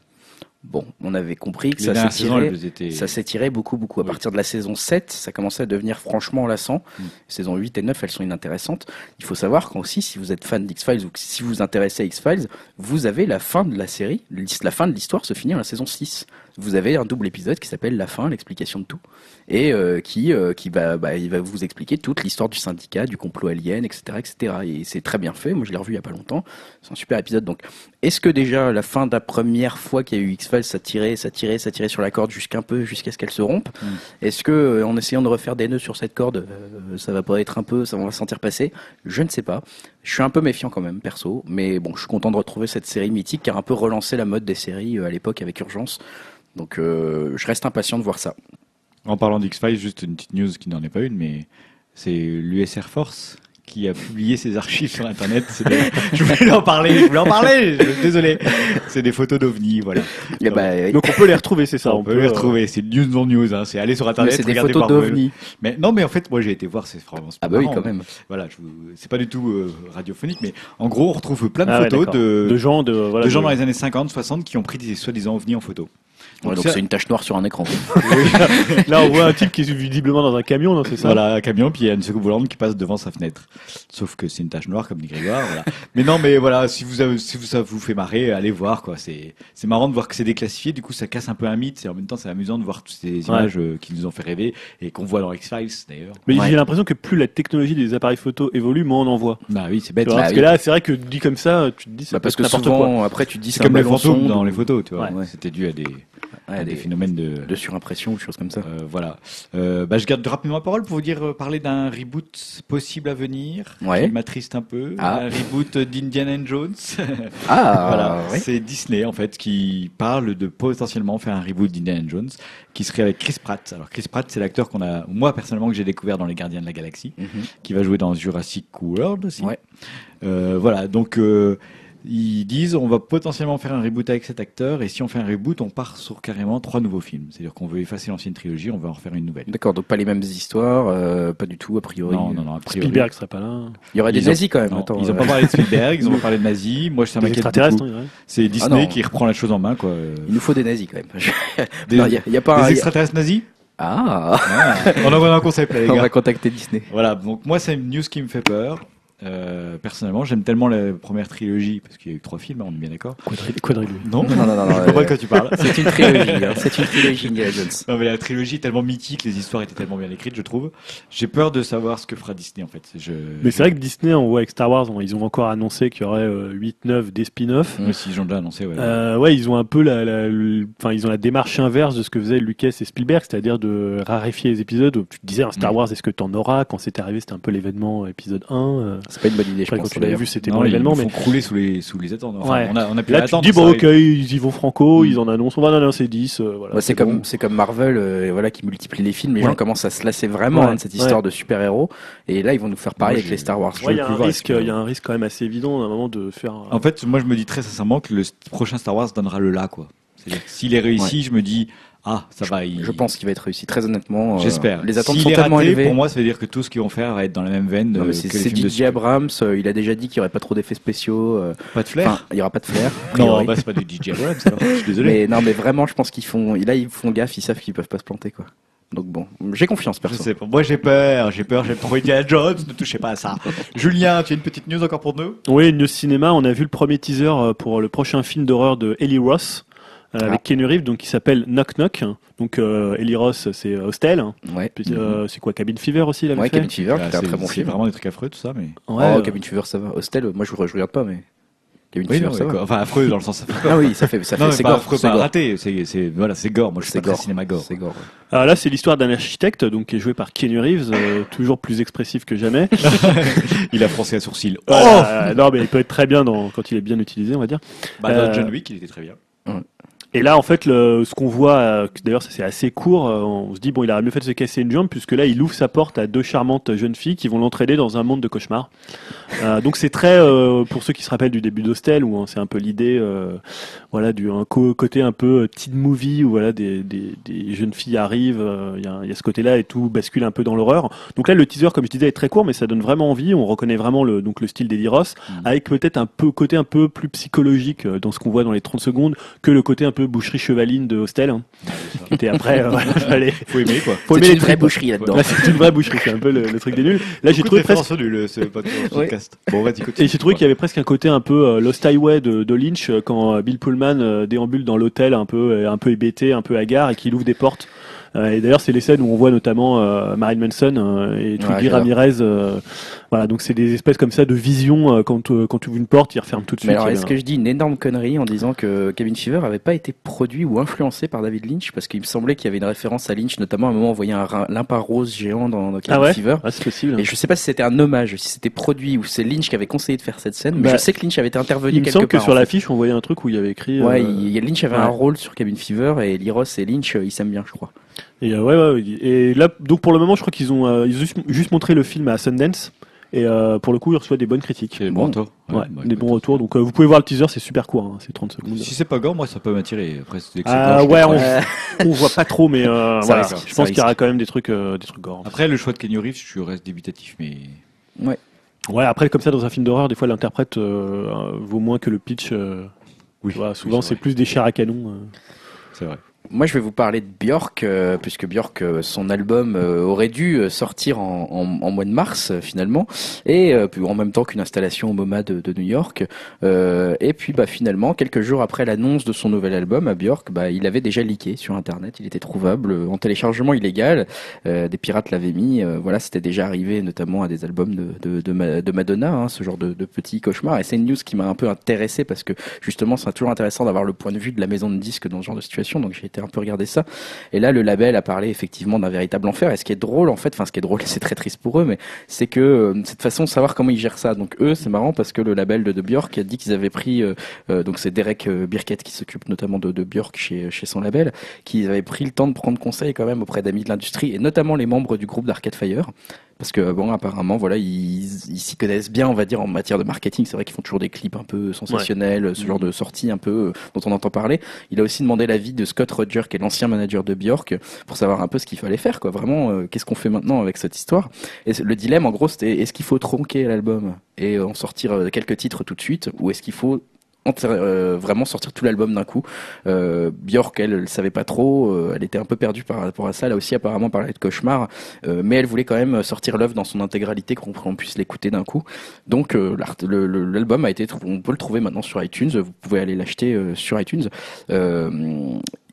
B: Bon, on avait compris que
A: Les
B: ça s'étirait.
A: étaient.
B: Ça s'étirait beaucoup, beaucoup. À
A: Oui.
B: partir de la saison 7, ça commençait à devenir franchement lassant.
A: Mm.
B: Saison 8 et 9, elles sont inintéressantes. Il faut savoir qu'aussi, aussi, si vous êtes fan d'X-Files ou que si vous vous intéressez à X-Files, vous avez la fin de la série. La fin de l'histoire se finit dans la saison 6. Vous avez un double épisode qui s'appelle La fin, l'explication de tout. Et euh, qui, euh, qui va, bah, il va vous expliquer toute l'histoire du syndicat, du complot alien, etc. etc. Et c'est très bien fait. Moi, je l'ai revu il y a pas longtemps. C'est un super épisode. Donc, est-ce que déjà la fin de la première fois qu'il y a eu X-Files, ça tirait, ça tirait, ça tirait sur la corde jusqu'un peu, jusqu'à ce qu'elle se rompe?
A: Mm.
B: Est-ce que euh, en essayant de refaire des nœuds sur cette corde, euh, ça va pas être un peu, ça on va se sentir passer Je ne sais pas. Je suis un peu méfiant quand même, perso. Mais bon, je suis content de retrouver cette série mythique qui a un peu relancé la mode des séries euh, à l'époque avec Urgence. Donc, euh, je reste impatient de voir ça.
A: En parlant d'X-Files, juste une petite news qui n'en est pas une, mais c'est l'US Air Force qui a publié ses archives sur Internet. Des- Je voulais en parler, je voulais en parler. je- Désolé. C'est des photos d'ovnis, voilà.
B: Eh ben,
C: Donc on peut les retrouver, c'est ça.
A: on, peut les retrouver. C'est news non news. Hein. C'est aller sur
B: mais
A: Internet.
B: c'est des photos d'ovnis.
A: Mais non, mais en fait, moi j'ai été voir. C'est vraiment.
B: Ah bah oui, quand même.
A: Voilà, je vous- c'est pas du tout euh, radiophonique, mais en gros, on retrouve plein de
C: Ah
A: photos de,
C: de gens, de, voilà,
A: de gens dans les années 50, 60 qui ont pris des soi-disant ovnis en photo.
B: Ouais, donc c'est une tache noire sur un écran.
C: Là, on voit un type qui est visiblement dans un camion, non, c'est ça
A: Voilà, un camion, puis il y a une seconde volante qui passe devant sa fenêtre. Sauf que c'est une tache noire, comme dit Grégoire. Voilà. Mais non, mais voilà, si vous avez, si vous, ça vous fait marrer, allez voir, quoi. C'est, c'est marrant de voir que c'est déclassifié. Du coup, ça casse un peu un mythe. Et en même temps, c'est amusant de voir toutes ces images euh, qui nous ont fait rêver et qu'on voit dans X-Files, d'ailleurs.
C: Mais
B: Ouais.
C: j'ai l'impression que plus la technologie des appareils photo évolue, moins on en voit.
A: Bah oui, c'est bête.
C: vois,
B: Bah
C: parce
B: oui.
C: que là, c'est vrai que dit comme ça, tu te dis ça
B: Bah, parce que
C: être n'importe quoi.
B: souvent, après, tu te dis
A: C'est comme les fantômes dans
B: ou-
A: les photos, tu vois.
B: Ouais.
A: C'était dû à des,
B: Ouais,
A: à des
B: des-
A: phénomènes de,
B: de surimpression ou des choses comme ça.
A: Euh, voilà. Euh, bah, je garde rapidement la parole pour vous dire euh, parler d'un reboot possible à venir
B: Ouais.
A: qui m'attriste un peu.
B: Ah.
A: Un reboot d'Indiana Jones.
B: Ah,
A: voilà. C'est Disney en fait qui parle de potentiellement faire un reboot d'Indiana Jones qui serait avec Chris Pratt. Alors Chris Pratt, c'est l'acteur qu'on a, moi personnellement que j'ai découvert dans Les Gardiens de la Galaxie,
B: Mhm.
A: qui va jouer dans Jurassic World aussi.
B: Ouais.
A: Euh, voilà. Donc ils disent on va potentiellement faire un reboot avec cet acteur et si on fait un reboot, on part sur carrément trois nouveaux films. C'est-à-dire qu'on veut effacer l'ancienne trilogie, on va en refaire une nouvelle.
B: D'accord, donc pas les mêmes histoires, euh, pas du tout, a priori.
A: Non, non, non. A priori,
C: Spielberg serait pas là.
B: Il y aurait des
A: Ils ont-
B: nazis quand même.
A: Non,
B: attends,
A: ils ont
B: euh,
A: pas parlé de Spielberg, ils ont pas parlé de nazis. Moi, ça m'inquiète beaucoup. C'est Disney
B: non.
A: qui reprend la chose en main, quoi.
B: Il nous faut des nazis quand même.
A: Des,
B: Non, y a, y a pas.
A: des
B: un- a-
A: extraterrestres nazis
B: Ah,
A: Ah, On envoie un concept, là, les
B: on
A: gars.
B: va contacter Disney.
A: Voilà, donc moi, c'est une news qui me fait peur. Euh, personnellement, j'aime tellement la première trilogie, parce qu'il y a eu trois films, hein, on est bien d'accord
C: Quadri- quadrilogie.
A: Non
B: Non, non, non, non,
A: Je comprends pas
B: euh,
A: de quoi tu parles.
B: C'est une trilogie. hein, C'est une trilogie Indiana Jones.
A: Non, mais la trilogie est tellement mythique, les histoires étaient tellement bien écrites, je trouve. J'ai peur de savoir ce que fera Disney, en fait. Je...
C: Mais c'est vrai que Disney, on voit avec Star Wars, on- ils ont encore annoncé qu'il y aurait 8-9 des spin-offs.
A: Oui, si j'en ai déjà annoncé, ouais.
C: Euh, ouais, ils ont un peu la, la- enfin, ils ont la démarche inverse de ce que faisaient Lucas et Spielberg, c'est-à-dire de raréfier les épisodes. où Tu te disais, un Star
A: Mm.
C: Wars, est-ce que t'en auras? Quand c'était arrivé, c'était un peu l'événement épisode 1. Euh,
B: C'est pas une bonne idée, je
C: Après, quand
B: pense.
C: tu l'avais vu, c'était
A: Non,
C: bon
A: nous
C: mais
A: crouler sous les, sous les attentes. Enfin,
C: Ouais.
A: on a, on a pu
C: là, tu dis, bon, ok, ils y vont franco,
A: Mm.
C: ils en annoncent, on va en annoncer 10. euh, voilà,
B: Ouais, c'est
C: bon.
B: comme c'est comme Marvel, euh, voilà, qui multiplie les films. Les
C: Ouais.
B: gens commencent à se lasser vraiment
C: Ouais,
B: hein, de cette histoire
C: ouais.
B: de super héros. Et là, ils vont nous faire pareil avec les Star Wars.
C: Ouais, il y a un risque,
A: ce que-
C: il y a un risque quand même assez évident à un moment de faire.
A: En fait, moi, je me dis très sincèrement que le prochain Star Wars donnera le là, quoi. C'est-à-dire que s'il est réussi, je me dis, ah, ça va. il-
B: Je pense qu'il va être réussi. Très honnêtement, euh,
A: J'espère.
B: Les attentes sont
A: est
B: tellement
A: raté,
B: élevées.
A: Pour moi, ça veut dire que tout ce qu'ils vont faire va être dans la même veine.
B: Non, mais c'est
A: que les
B: c'est
A: films de
B: DJ Abrams. euh, il a déjà dit qu'il y aurait pas trop d'effets spéciaux. euh,
A: Pas de flair.
B: Enfin, il y aura pas de flair. a
A: non, bah, c'est pas du DJ Abrams. alors. Je suis désolé.
B: mais non, mais vraiment, je pense qu'ils font. Là, ils font gaffe. Ils savent qu'ils peuvent pas se planter, quoi. Donc bon, j'ai confiance,
A: Je
B: perso.
A: sais pas. Moi, j'ai peur. J'ai peur. J'aime trop Indiana Jones. Ne touchez pas à ça. Julien, tu as une petite news encore pour nous?
C: Oui, une cinéma, on a vu le premier teaser pour le prochain film d'horreur de Ellie Ross. Euh,
B: Ah.
C: Avec Keanu Reeves, donc qui s'appelle Knock Knock. Donc euh, Ellie Ross, c'est Hostel. hein.
B: Ouais.
C: Euh, c'est quoi Cabin Fever aussi, avait
B: Ouais,
C: fait
B: Cabin Fever,
A: Ah,
B: c'était un
A: c'est-
B: très bon
A: C'est
B: film.
A: vraiment des trucs affreux, tout ça, mais.
C: Ouais,
B: oh,
C: euh,
B: Cabin Fever, ça va. Hostel, moi, je, je regarde pas, mais Cabin
A: Oui,
B: Fever,
A: non,
B: ça va.
A: quoi. Enfin, affreux dans le sens. affreux.
B: Ah oui, ça fait, ça fait, c'est gore,
A: affreux,
B: c'est
A: pas
B: gore.
A: raté. C'est, c'est, voilà, c'est gore. Moi, je suis
B: C'est
A: pas
B: gore.
A: cinéma gore.
B: C'est gore.
C: Alors là, c'est l'histoire d'un architecte, donc qui est joué par Keanu Reeves, euh, toujours plus expressif que jamais.
A: Il a froncé un sourcil. Oh
C: non, mais il peut être très bien dans, quand il est bien utilisé, on va dire.
A: Bah, dans
C: Euh,
A: John Wick, il était très bien.
C: Et là, en fait, le, ce qu'on voit, euh, d'ailleurs, c'est assez court, euh, on se dit, bon, il aurait mieux fait de se casser une jambe, puisque là, il ouvre sa porte à deux charmantes jeunes filles qui vont l'entraîner dans un monde de cauchemars. Euh, donc, c'est très, euh, pour ceux qui se rappellent du début d'Hostel, où hein, c'est un peu l'idée, euh, voilà, du un côté un peu euh, teen movie, où voilà, des, des, des jeunes filles arrivent, il y, a, y a ce côté-là et tout bascule un peu dans l'horreur. Donc là, le teaser, comme je disais, est très court, mais ça donne vraiment envie. On reconnaît vraiment le, donc le style d'Eddie Ross,
A: Mhm.
C: avec peut-être un peu côté un peu plus psychologique dans ce qu'on voit dans les 30 secondes que le côté un peu boucherie chevaline de Hostel, hein, qui était après. euh, voilà, fallait-
A: Faut aimer, quoi.
C: faut aimer
B: une vraie boucherie là-dedans.
C: Là, c'est une vraie boucherie, c'est un peu le, le truc des nuls. Là, j'ai trouvé presque.
A: références nulles, ce podcast. Bon, vas-y, continue.
C: Et j'ai trouvé qu'il y avait presque un côté un peu euh, Lost Highway de, de Lynch euh, quand euh, Bill Pullman euh, déambule dans l'hôtel un peu euh, un peu hébété, un peu hagard et qu'il ouvre des portes. Euh, et d'ailleurs, c'est les scènes où on voit notamment euh, Marilyn Manson euh, et Twiggy
B: j'adore.
C: Ramirez. euh, voilà, donc c'est des espèces comme ça de vision quand quand tu ouvres une porte, il referme tout de suite.
B: Mais alors, est-ce que je dis une énorme connerie en disant que Cabin Fever avait pas été produit ou influencé par David Lynch? Parce qu'il me semblait qu'il y avait une référence à Lynch, notamment à un moment on voyait un limpin rose géant dans, dans Cabin
C: Ah ouais?
B: Fever.
C: Ah, c'est possible.
B: Et je sais pas si c'était un hommage, si c'était produit ou c'est Lynch qui avait conseillé de faire cette scène, mais
C: Bah,
B: je sais que Lynch avait été intervenu
C: Il me
B: quelque
C: semble que
B: part.
C: sur l'affiche, on voyait un truc où il y avait écrit.
B: Ouais,
C: euh,
B: il, Lynch avait
C: ouais.
B: un rôle sur Cabin Fever et Liros et Lynch, ils s'aiment bien, je crois.
C: Et euh, ouais, ouais, ouais. Et là, donc pour le moment, je crois qu'ils ont, euh, ils ont juste, juste montré le film à Sundance. Et euh, pour le coup, il reçoit des bonnes critiques.
A: Des
B: Bon.
A: bons retours.
C: Ouais,
A: Ouais, bah,
C: des bons retours. Donc euh, vous pouvez voir le teaser, c'est super court, hein, c'est 30 secondes.
A: Si c'est pas gore, moi ça peut m'attirer. Après, c'est
C: Ah ouais, on, on voit pas trop, mais euh,
B: Ça
C: voilà.
B: risque,
C: je pense qu'il y aura quand même des trucs, euh, des trucs gore.
A: Après, le choix de Kenny Reeves, je reste débutatif, mais
C: Ouais, après comme ça dans un film d'horreur, des fois l'interprète vaut moins que le pitch. euh,
A: oui.
C: tu vois, souvent
A: c'est
C: plus des chairs à canon. euh.
A: C'est vrai.
B: Moi, je vais vous parler de Björk, euh, puisque Björk, euh, son album euh, aurait dû euh, sortir en, en- en mois de mars euh, finalement, et euh, en même temps qu'une installation au MoMA de, de New York. Et puis, bah, finalement, quelques jours après l'annonce de son nouvel album, à Björk, bah, il avait déjà leaké sur Internet. Il était trouvable en téléchargement illégal. Des pirates l'avaient mis. voilà, c'était déjà arrivé, notamment à des albums de, de, de, Ma- de Madonna, hein, ce genre de, de petits cauchemars. Et c'est une news qui m'a un peu intéressé parce que justement, c'est toujours intéressant d'avoir le point de vue de la maison de disques dans ce genre de situation. Donc j'ai un peu regarder ça. Et là, le label a parlé effectivement d'un véritable enfer. Et ce qui est drôle, en fait, enfin, ce qui est drôle, c'est très triste pour eux, mais c'est que euh, cette façon de savoir comment ils gèrent ça. Donc eux, c'est marrant parce que le label de, de Björk a dit qu'ils avaient pris, euh, euh, donc c'est Derek euh, Birkett qui s'occupe notamment de, de chez, chez son label, qu'ils avaient pris le temps de prendre conseil quand même auprès d'amis de l'industrie et notamment les membres du groupe d'Arcade Fire. Parce que bon, apparemment, voilà, ils s'y connaissent bien, on va dire, en matière de marketing. C'est vrai qu'ils font toujours des clips un peu sensationnels, ce genre de sorties un peu euh, dont on entend parler. Il a aussi demandé l'avis de Scott Roger, qui est l'ancien manager de Björk, pour savoir un peu ce qu'il fallait faire, quoi. Vraiment, euh, qu'est-ce qu'on fait maintenant avec cette histoire? Et le dilemme, en gros, c'était est-ce qu'il faut tronquer l'album et en sortir euh, quelques titres tout de suite, ou est-ce qu'il faut euh, vraiment sortir tout l'album d'un coup. Euh, Björk, elle, elle savait pas trop, euh, elle était un peu perdue par rapport à ça. A aussi apparemment parlé de cauchemar, euh, mais elle voulait quand même sortir l'œuvre dans son intégralité, qu'on puisse l'écouter d'un coup. Donc euh, l'album a été, on peut le trouver maintenant sur iTunes. Vous pouvez aller l'acheter sur iTunes.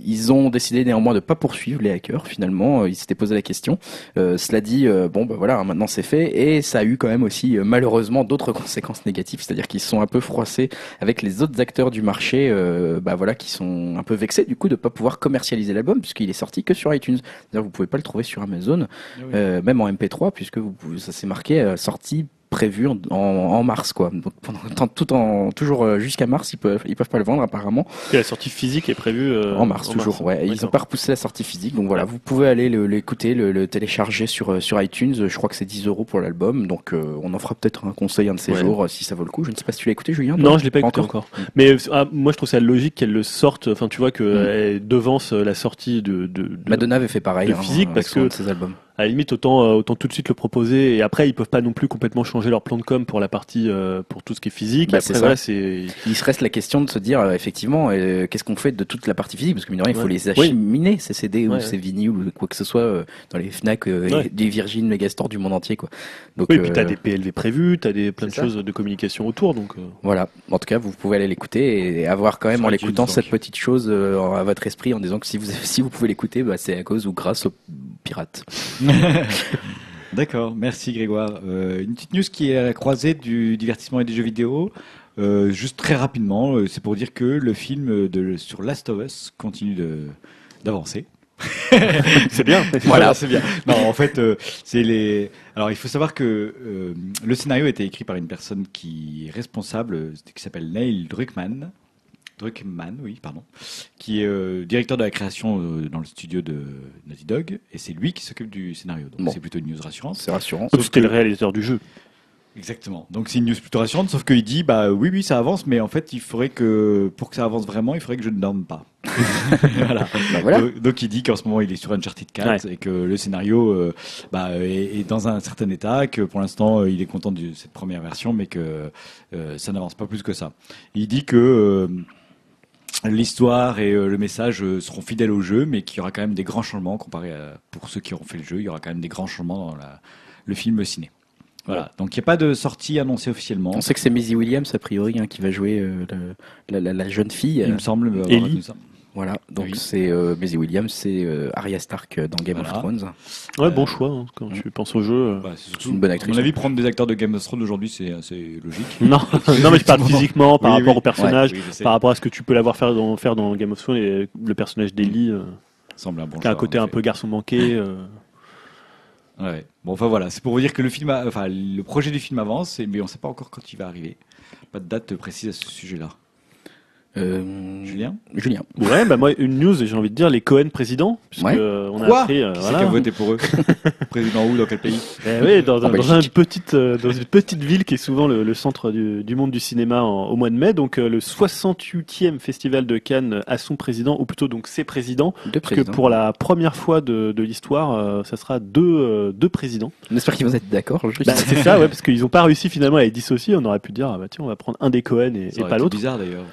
B: Ils ont décidé néanmoins de pas poursuivre les hackers. Finalement, Euh, ils s'étaient posé la question. Euh, cela dit, euh, bon, bah voilà, hein, maintenant c'est fait, et ça a eu quand même aussi euh, malheureusement d'autres conséquences négatives, c'est-à-dire qu'ils se sont un peu froissés avec les autres acteurs du marché, euh, bah voilà, qui sont un peu vexés du coup de pas pouvoir commercialiser l'album puisqu'il est sorti que sur iTunes. C'est-à-dire que vous pouvez pas le trouver sur Amazon, euh, même en MP3 puisque vous, ça s'est marqué sorti prévu en, en, en mars quoi. Donc pendant tout en toujours euh, jusqu'à mars ils peuvent ils peuvent pas le vendre apparemment
C: Et la sortie physique est prévue euh,
B: en mars toujours. Ouais, ils ont pas repoussé la sortie physique donc voilà vous pouvez aller le- l'écouter le, le télécharger sur euh, sur iTunes. Je crois que c'est 10 euros pour l'album donc euh, on en fera peut-être un conseil un de ces
C: Ouais.
B: jours euh, si ça vaut le coup. Je ne sais pas si tu l'as écouté Julien.
C: Non, je l'ai pas écouté encore. Mais euh, ah, moi, je trouve ça logique qu'elle le sorte. Enfin, tu vois que
B: Mm.
C: elle devance la sortie de, de, de-
B: Madonna avait fait pareil
C: de
B: hein,
C: physique,
B: avec
C: parce que-
B: de ses albums.
C: À la limite, autant euh, autant tout de suite le proposer. Et après, ils peuvent pas non plus complètement changer leur plan de com pour la partie euh, pour tout ce qui est physique.
B: Bah,
C: après, voilà, c'est
B: Il se reste la question de se dire euh, effectivement euh, qu'est-ce qu'on fait de toute la partie physique? Parce que mine de rien, il faut
C: Ouais.
B: les acheminer ces CD ou
C: Ouais,
B: ces vinyles ou quoi que ce soit euh, dans les Fnac euh, des Virgin Megastore du monde entier quoi. Donc
C: oui. Et puis t'as des PLV prévus, t'as des plein de
B: ça.
C: choses de communication autour. Donc euh,
B: voilà. En tout cas, vous pouvez aller l'écouter et avoir quand même en l'écoutant cette petite chose euh, à votre esprit en disant que si vous si vous pouvez l'écouter, bah, c'est à cause ou grâce aux pirates.
A: D'accord, merci Grégoire. Euh, une petite news qui est à la croisée du divertissement et des jeux vidéo. Euh, juste très rapidement, euh, c'est pour dire que le film de, sur Last of Us continue de d'avancer.
C: c'est bien.
A: Voilà, c'est bien. Non, en fait, euh, c'est les. Alors, il faut savoir que euh, le scénario a été écrit par une personne qui est responsable, qui s'appelle Neil Druckmann. Druckmann, oui, pardon, qui est euh, directeur de la création euh, dans le studio de Naughty Dog, et c'est lui qui s'occupe du scénario. Donc,
B: Bon.
A: c'est plutôt une news rassurante.
B: C'est rassurant.
C: Sauf que le réalisateur du jeu.
A: Exactement. Donc, c'est une news plutôt rassurante, sauf qu'il dit, bah oui, oui, ça avance, mais en fait, il faudrait que, pour que ça avance vraiment, il faudrait que je ne dorme pas. voilà.
B: Bah, voilà.
A: Donc, donc, il dit qu'en ce moment il est sur Uncharted 4 et que le scénario euh, bah, est, est dans un certain état, que pour l'instant euh, il est content de cette première version, mais que euh, ça n'avance pas plus que ça. Il dit que euh, l'histoire et euh, le message euh, seront fidèles au jeu, mais qu'il y aura quand même des grands changements comparé à pour ceux qui auront fait le jeu. Il y aura quand même des grands changements dans la, le film ciné. Voilà. Donc il n'y a pas de sortie annoncée officiellement.
B: On sait que c'est Maisie Williams a priori hein, qui va jouer euh, le- la, la- la jeune fille.
A: Il
B: euh,
A: me semble.
C: Ellie.
B: Voilà, donc
A: Oui.
B: c'est euh, Maisie Williams, c'est euh, Arya Stark euh, dans Game
A: Voilà.
B: of Thrones.
C: Ouais,
A: Euh,
C: bon choix hein, quand tu penses au jeu. euh.
A: Bah, c'est
B: une bonne
A: À
B: actrice.
A: mon avis, prendre des acteurs de Game of Thrones aujourd'hui, c'est assez logique.
C: Non, non, mais je parle physiquement par
A: Oui,
C: rapport
A: oui.
C: au personnage, par rapport à ce que tu peux l'avoir faire dans, faire dans Game of Thrones et le personnage d'Ellie, euh,
A: semble un bon
C: qui a un côté un peu garçon manqué. euh.
A: Ouais. Bon, enfin voilà, c'est pour vous dire que le film, a- enfin le projet du film avance, mais on ne sait pas encore quand il va arriver. Pas de date précise à ce sujet-là.
B: Euh,
A: Julien
B: Julien.
C: Ouais, bah moi, une news, j'ai envie de dire les Cohen présidents. Puisque
B: Ouais.
C: on a
A: Quoi
C: appris. euh,
A: Qui c'est
C: voilà.
A: qui a voté pour eux Président où Dans quel pays
C: Eh oui, dans,
B: Belgique.
C: une petite, euh, dans une petite ville qui est souvent le, le centre du, du monde du cinéma en- au mois de mai. Donc, euh, le 68e festival de Cannes a son président, ou plutôt donc ses présidents.
B: Deux
C: Parce que
B: présidents.
C: pour la première fois de, de l'histoire, euh, ça sera deux, euh, deux présidents.
B: On espère qu'ils vont être d'accord.
C: Bah, c'est ça, ouais, parce qu'ils n'ont pas réussi finalement à les dissocier. On aurait pu dire, ah bah tiens, on va prendre un des Cohen et, et pas l'autre.
A: bizarre d'ailleurs.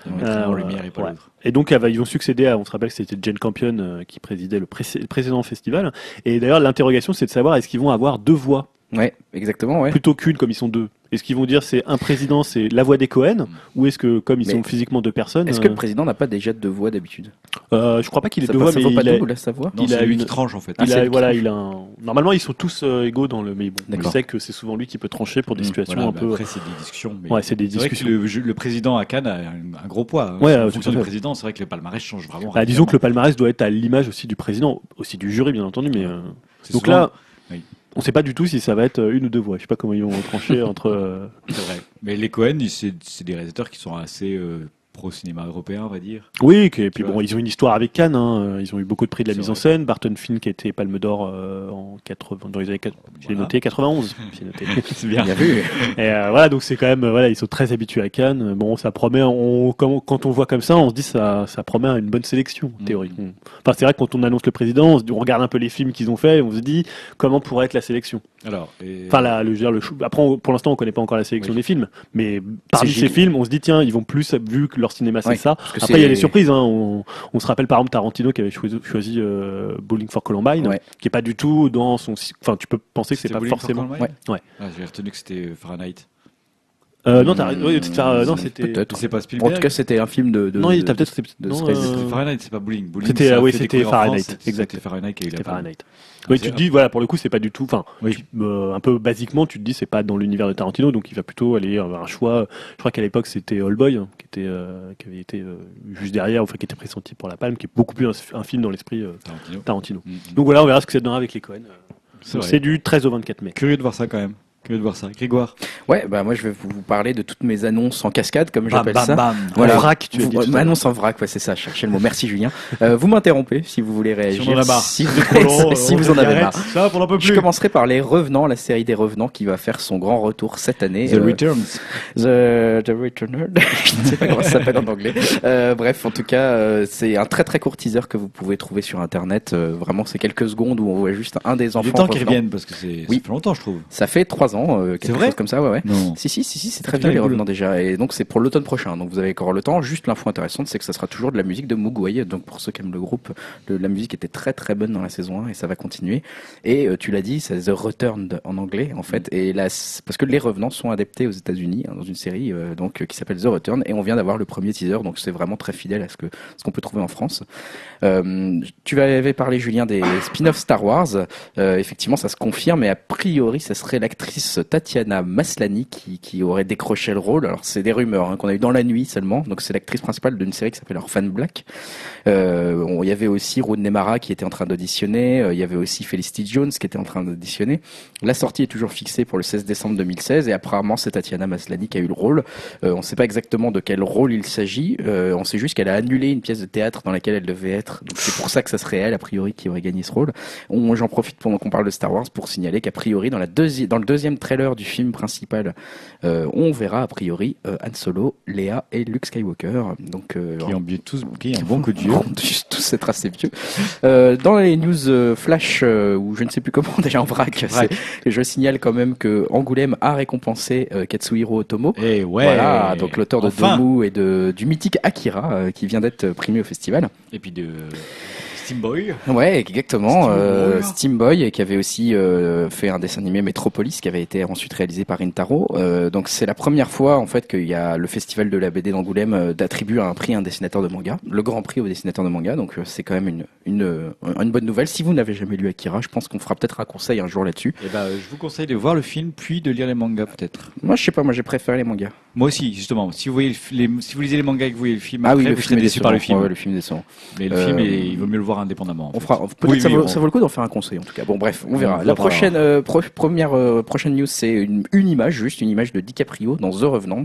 C: Euh,
A: lumière et pas
C: ouais.
A: l'autre.
C: Et donc, ils vont succéder à, on se rappelle que c'était Jane Campion euh, qui présidait le, le précédent festival. Et d'ailleurs, l'interrogation, c'est de savoir est-ce qu'ils vont avoir deux voix?
B: Ouais, exactement, ouais.
C: plutôt qu'une comme ils sont deux Est-ce qu'ils vont dire c'est un président, c'est la voix des Cohen Ou est-ce que, comme ils
B: Mais
C: sont physiquement deux personnes,
B: Est-ce que
C: euh,
B: le président n'a pas déjà deux voix d'habitude?
C: Euh, je crois pas qu'il ait deux voix,
B: ça
C: mais
B: vaut pas
C: il a,
B: double sa voix?
A: Non,
C: il a
A: c'est lui
C: une-
A: qui tranche en fait.
B: Ah,
C: il a- voilà,
B: tranche.
C: il a un- Normalement, ils sont tous euh, égaux dans le. Mais bon, on sait que c'est souvent lui qui peut trancher pour des
B: Mm,
C: situations
A: Voilà,
C: un
A: bah
C: peu.
A: Après, c'est des discussions. mais-
C: Ouais, c'est des
A: C'est vrai que
C: discussions.
A: le, président à Cannes a un, un gros poids. hein.
C: Ouais,
A: en
C: euh,
A: fonction du président, c'est vrai que le palmarès change vraiment.
C: Bah, disons que le palmarès doit être à l'image aussi du président, aussi du jury, bien entendu. Mais euh,
A: C'est
C: donc là, on sait pas du tout si ça va être euh, une ou deux voix. Je sais pas comment ils vont trancher entre. euh,
A: C'est vrai. Mais les Cohen, c'est des réalisateurs qui sont assez euh, pro-cinéma européen, on va dire.
C: Oui, et puis bon, ils ont une histoire avec Cannes. hein. Ils ont eu beaucoup de prix de la mise en scène. Barton Finn qui été Palme d'Or euh, en 80, dans les années 80, j'ai noté 91. j'ai noté.
A: C'est bien.
B: Bien vu.
C: Et euh, voilà, donc c'est quand même, voilà, ils sont très habitués à Cannes. Bon, ça promet, on, quand, on voit comme ça, on se dit ça, ça promet une bonne sélection, en théorie. Mm. Enfin, c'est vrai que quand on annonce le président, on, regarde un peu les films qu'ils ont fait, et on se dit comment pourrait être la sélection?
A: Alors, et-
C: Enfin, la, le, le après, on- pour l'instant, on connaît pas encore la sélection
A: Oui.
C: des films, mais parmi ces films, on se dit tiens, ils vont plus vu que leur cinéma c'est
B: Ouais,
C: ça.
B: parce que
C: Après, il y a des surprises. Hein. On, on se rappelle par exemple Tarantino qui avait choisi, choisi euh, Bowling for Columbine,
B: Ouais.
C: qui est pas du tout dans son. Enfin, tu peux penser que c'est
A: C'était
C: pas
A: Bowling for
C: forcément.
A: Columbine
C: Ouais.
A: Ah, J'ai retenu que c'était Fahrenheit.
C: Euh, non, t'as- oui, c'est- euh, non, c'était.
B: Peut-être.
A: C'est pas
B: En
A: Spielberg
B: tout cas, c'était un film de. de
C: Non, il
B: de-
C: peut-être.
B: de Scorsese.
C: euh,
A: C'était Fahrenheit, c'est pas Bowling. Bowling,
C: C'était, euh, oui, c'était
A: en
C: Fahrenheit,
A: France,
C: exact.
A: C'était Fahrenheit qui a eu la
C: C'était. Fahrenheit. Oui, tu te dis, voilà, pour le coup, c'est pas du tout. Enfin,
A: Oui.
C: euh, un peu basiquement, tu te dis, c'est pas dans l'univers de Tarantino, donc il va plutôt aller avoir un choix. Je crois qu'à l'époque, c'était All Boy, hein, qui était, euh, qui avait été euh, juste derrière, enfin, qui était pressenti pour la Palme, qui est beaucoup plus un, un film dans l'esprit euh,
A: Tarantino.
C: Tarantino.
A: Mm, mm.
C: Donc voilà, on verra ce que ça donnera avec les Cohen.
A: C'est
C: du 13 au 24 mai.
A: Curieux de voir ça quand même. Curieux de voir ça. Grégoire.
B: Ouais, bah moi je vais vous parler de toutes mes annonces en cascade, comme j'appelle
A: Bam,
B: ça.
A: bam, bam.
B: Voilà.
C: En vrac, tu as dit tout
B: annonce en vrac, ouais, c'est ça, cherchez le mot. Merci Julien. Euh, vous m'interrompez si vous voulez réagir.
A: Si on en a marre.
B: Si vous, si en avez
C: arrête.
B: marre.
A: Ça, on n'en peut
B: Je commencerai par les Revenants, la série des Revenants qui va faire son grand retour cette année.
A: The
B: Euh,
A: Returns.
B: The, The Returner. je ne sais pas comment ça s'appelle en anglais. Euh, bref, en tout cas, euh, c'est un très très court teaser que vous pouvez trouver sur internet. Euh, vraiment, c'est quelques secondes où on voit juste un des
A: Il
B: enfants.
A: est temps qu'ils reviennent parce que c'est
B: Oui.
A: ça fait longtemps, je trouve.
B: Ça fait trois ans, euh,
A: C'est
B: quelque
A: vrai
B: chose comme ça, ouais, ouais.
A: Non.
B: Si, si, si, si c'est très
A: Putain,
B: vieux les revenants déjà. Et donc c'est pour l'automne prochain. Donc vous avez encore le temps. Juste l'info intéressante, c'est que ça sera toujours de la musique de Mugwai. Donc pour ceux qui aiment le groupe, le- la musique était très très bonne dans la saison 1 et ça va continuer. Et euh, tu l'as dit, c'est The Returned en anglais en fait. Et là, parce que les revenants sont adaptés aux États-Unis hein, dans une série euh, donc euh, qui s'appelle The Return. Et on vient d'avoir le premier teaser. Donc c'est vraiment très fidèle à ce que ce qu'on peut trouver en France. Euh, tu avais parlé Julien des spin-off Star Wars. Euh, effectivement, ça se confirme, mais a priori, ça serait Tatiana Maslany qui, aurait décroché le rôle. Alors, c'est des rumeurs hein, qu'on a eu dans la nuit seulement. Donc, c'est l'actrice principale d'une série qui s'appelle Orphan Black. Euh, il y avait aussi Rooney Mara qui était en train d'auditionner. Euh, il y avait aussi Felicity Jones qui était en train d'auditionner. La sortie est toujours fixée pour le 16 décembre 2016 et apparemment, c'est Tatiana Maslany qui a eu le rôle. Euh, on ne sait pas exactement de quel rôle il s'agit. On sait juste qu'elle a annulé une pièce de théâtre dans laquelle elle devait être. Donc, c'est pour ça que ça serait elle, a priori, qui aurait gagné ce rôle. J'en profite pendant qu'on parle de Star Wars pour signaler qu'a priori, dans, la dans le deuxième trailer du film principal, euh, on verra a priori euh, Han Solo, Léa et Luke Skywalker. Donc, euh,
A: Qui ont bien tous qui un bon coup de vieux.
B: tous être assez vieux. Dans les news flash, ou je ne sais plus comment, déjà en vrac, je signale quand même que Angoulême a récompensé Katsuhiro Otomo.
A: Et ouais.
B: Voilà, donc l'auteur de
A: Enfin.
B: Domu et de, du mythique Akira, qui vient d'être primé au festival.
A: Et puis de Steam Boy.
B: Ouais, exactement.
A: Steam
B: euh,
A: Boy.
B: Steam Boy, qui avait aussi euh, fait un dessin animé Metropolis, qui avait été ensuite réalisé par Intaro. Euh, donc c'est la première fois en fait qu'il y a le festival de la BD d'Angoulême euh, d'attribuer un prix à un dessinateur de manga, le grand prix au dessinateur de manga. Donc c'est quand même une, une, une bonne nouvelle. Si vous n'avez jamais lu Akira, je pense qu'on fera peut-être un conseil un jour là-dessus.
A: Et ben, je vous conseille de voir le film puis de lire les mangas peut-être.
B: Moi, je sais pas, moi j'ai préféré les mangas.
A: Moi aussi, justement. Si vous voyez les, si vous lisez les mangas et que vous voyez le film,
B: ah
A: après,
B: oui, le
A: vous
B: film
A: serez déçu par le film.
B: Ouais, le film décevant.
A: Mais le film, est- il vaut mieux le voir voir indépendamment. en
B: On
A: fait.
B: fera, peut-être
A: Oui,
B: ça,
A: oui,
B: vaut,
A: on-
B: ça vaut le coup d'en faire un conseil en tout cas. Bon bref, on verra.
A: On
B: La prochaine, euh, pro- première euh, prochaine news, c'est une, une image, juste une image de DiCaprio dans The Revenant,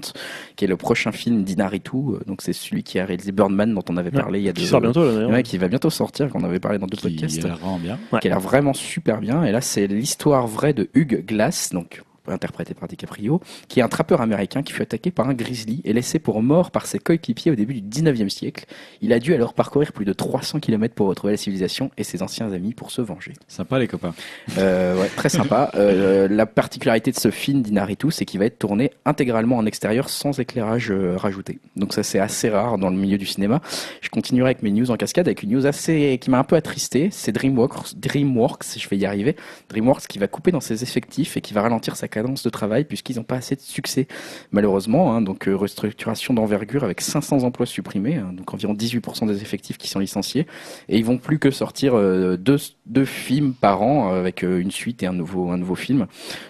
B: qui est le prochain film d'Inaritu. Euh, Donc c'est celui qui a réalisé Birdman dont on avait
C: Ouais,
B: parlé il y a deux.
C: Qui sort bientôt, là.
B: Ouais, qui va bientôt sortir, qu'on avait parlé dans deux
A: Qui
B: podcasts.
A: a l'air vraiment bien.
C: Ouais.
B: qui a l'air vraiment super bien. Et là, c'est l'histoire vraie de Hugh Glass, donc interprété par DiCaprio, qui est un trappeur américain qui fut attaqué par un grizzly et laissé pour mort par ses coéquipiers au début du 19e siècle. Il a dû alors parcourir plus de 300 km pour retrouver la civilisation et ses anciens amis pour se venger.
A: Sympa les copains.
B: Euh, ouais, très sympa. Euh, la particularité de ce film d'Inaritu, c'est qu'il va être tourné intégralement en extérieur sans éclairage euh, rajouté. Donc ça, c'est assez rare dans le milieu du cinéma. Je continuerai avec mes news en cascade avec une news assez qui m'a un peu attristé. C'est DreamWorks, DreamWorks, je vais y arriver. DreamWorks qui va couper dans ses effectifs et qui va ralentir sa cadence de travail puisqu'ils n'ont pas assez de succès, malheureusement. hein. donc euh, restructuration d'envergure avec 500 emplois supprimés, hein, donc environ 18% des effectifs qui sont licenciés. Et ils vont plus que sortir euh, deux, deux films par an euh, avec une suite et un nouveau, un nouveau film.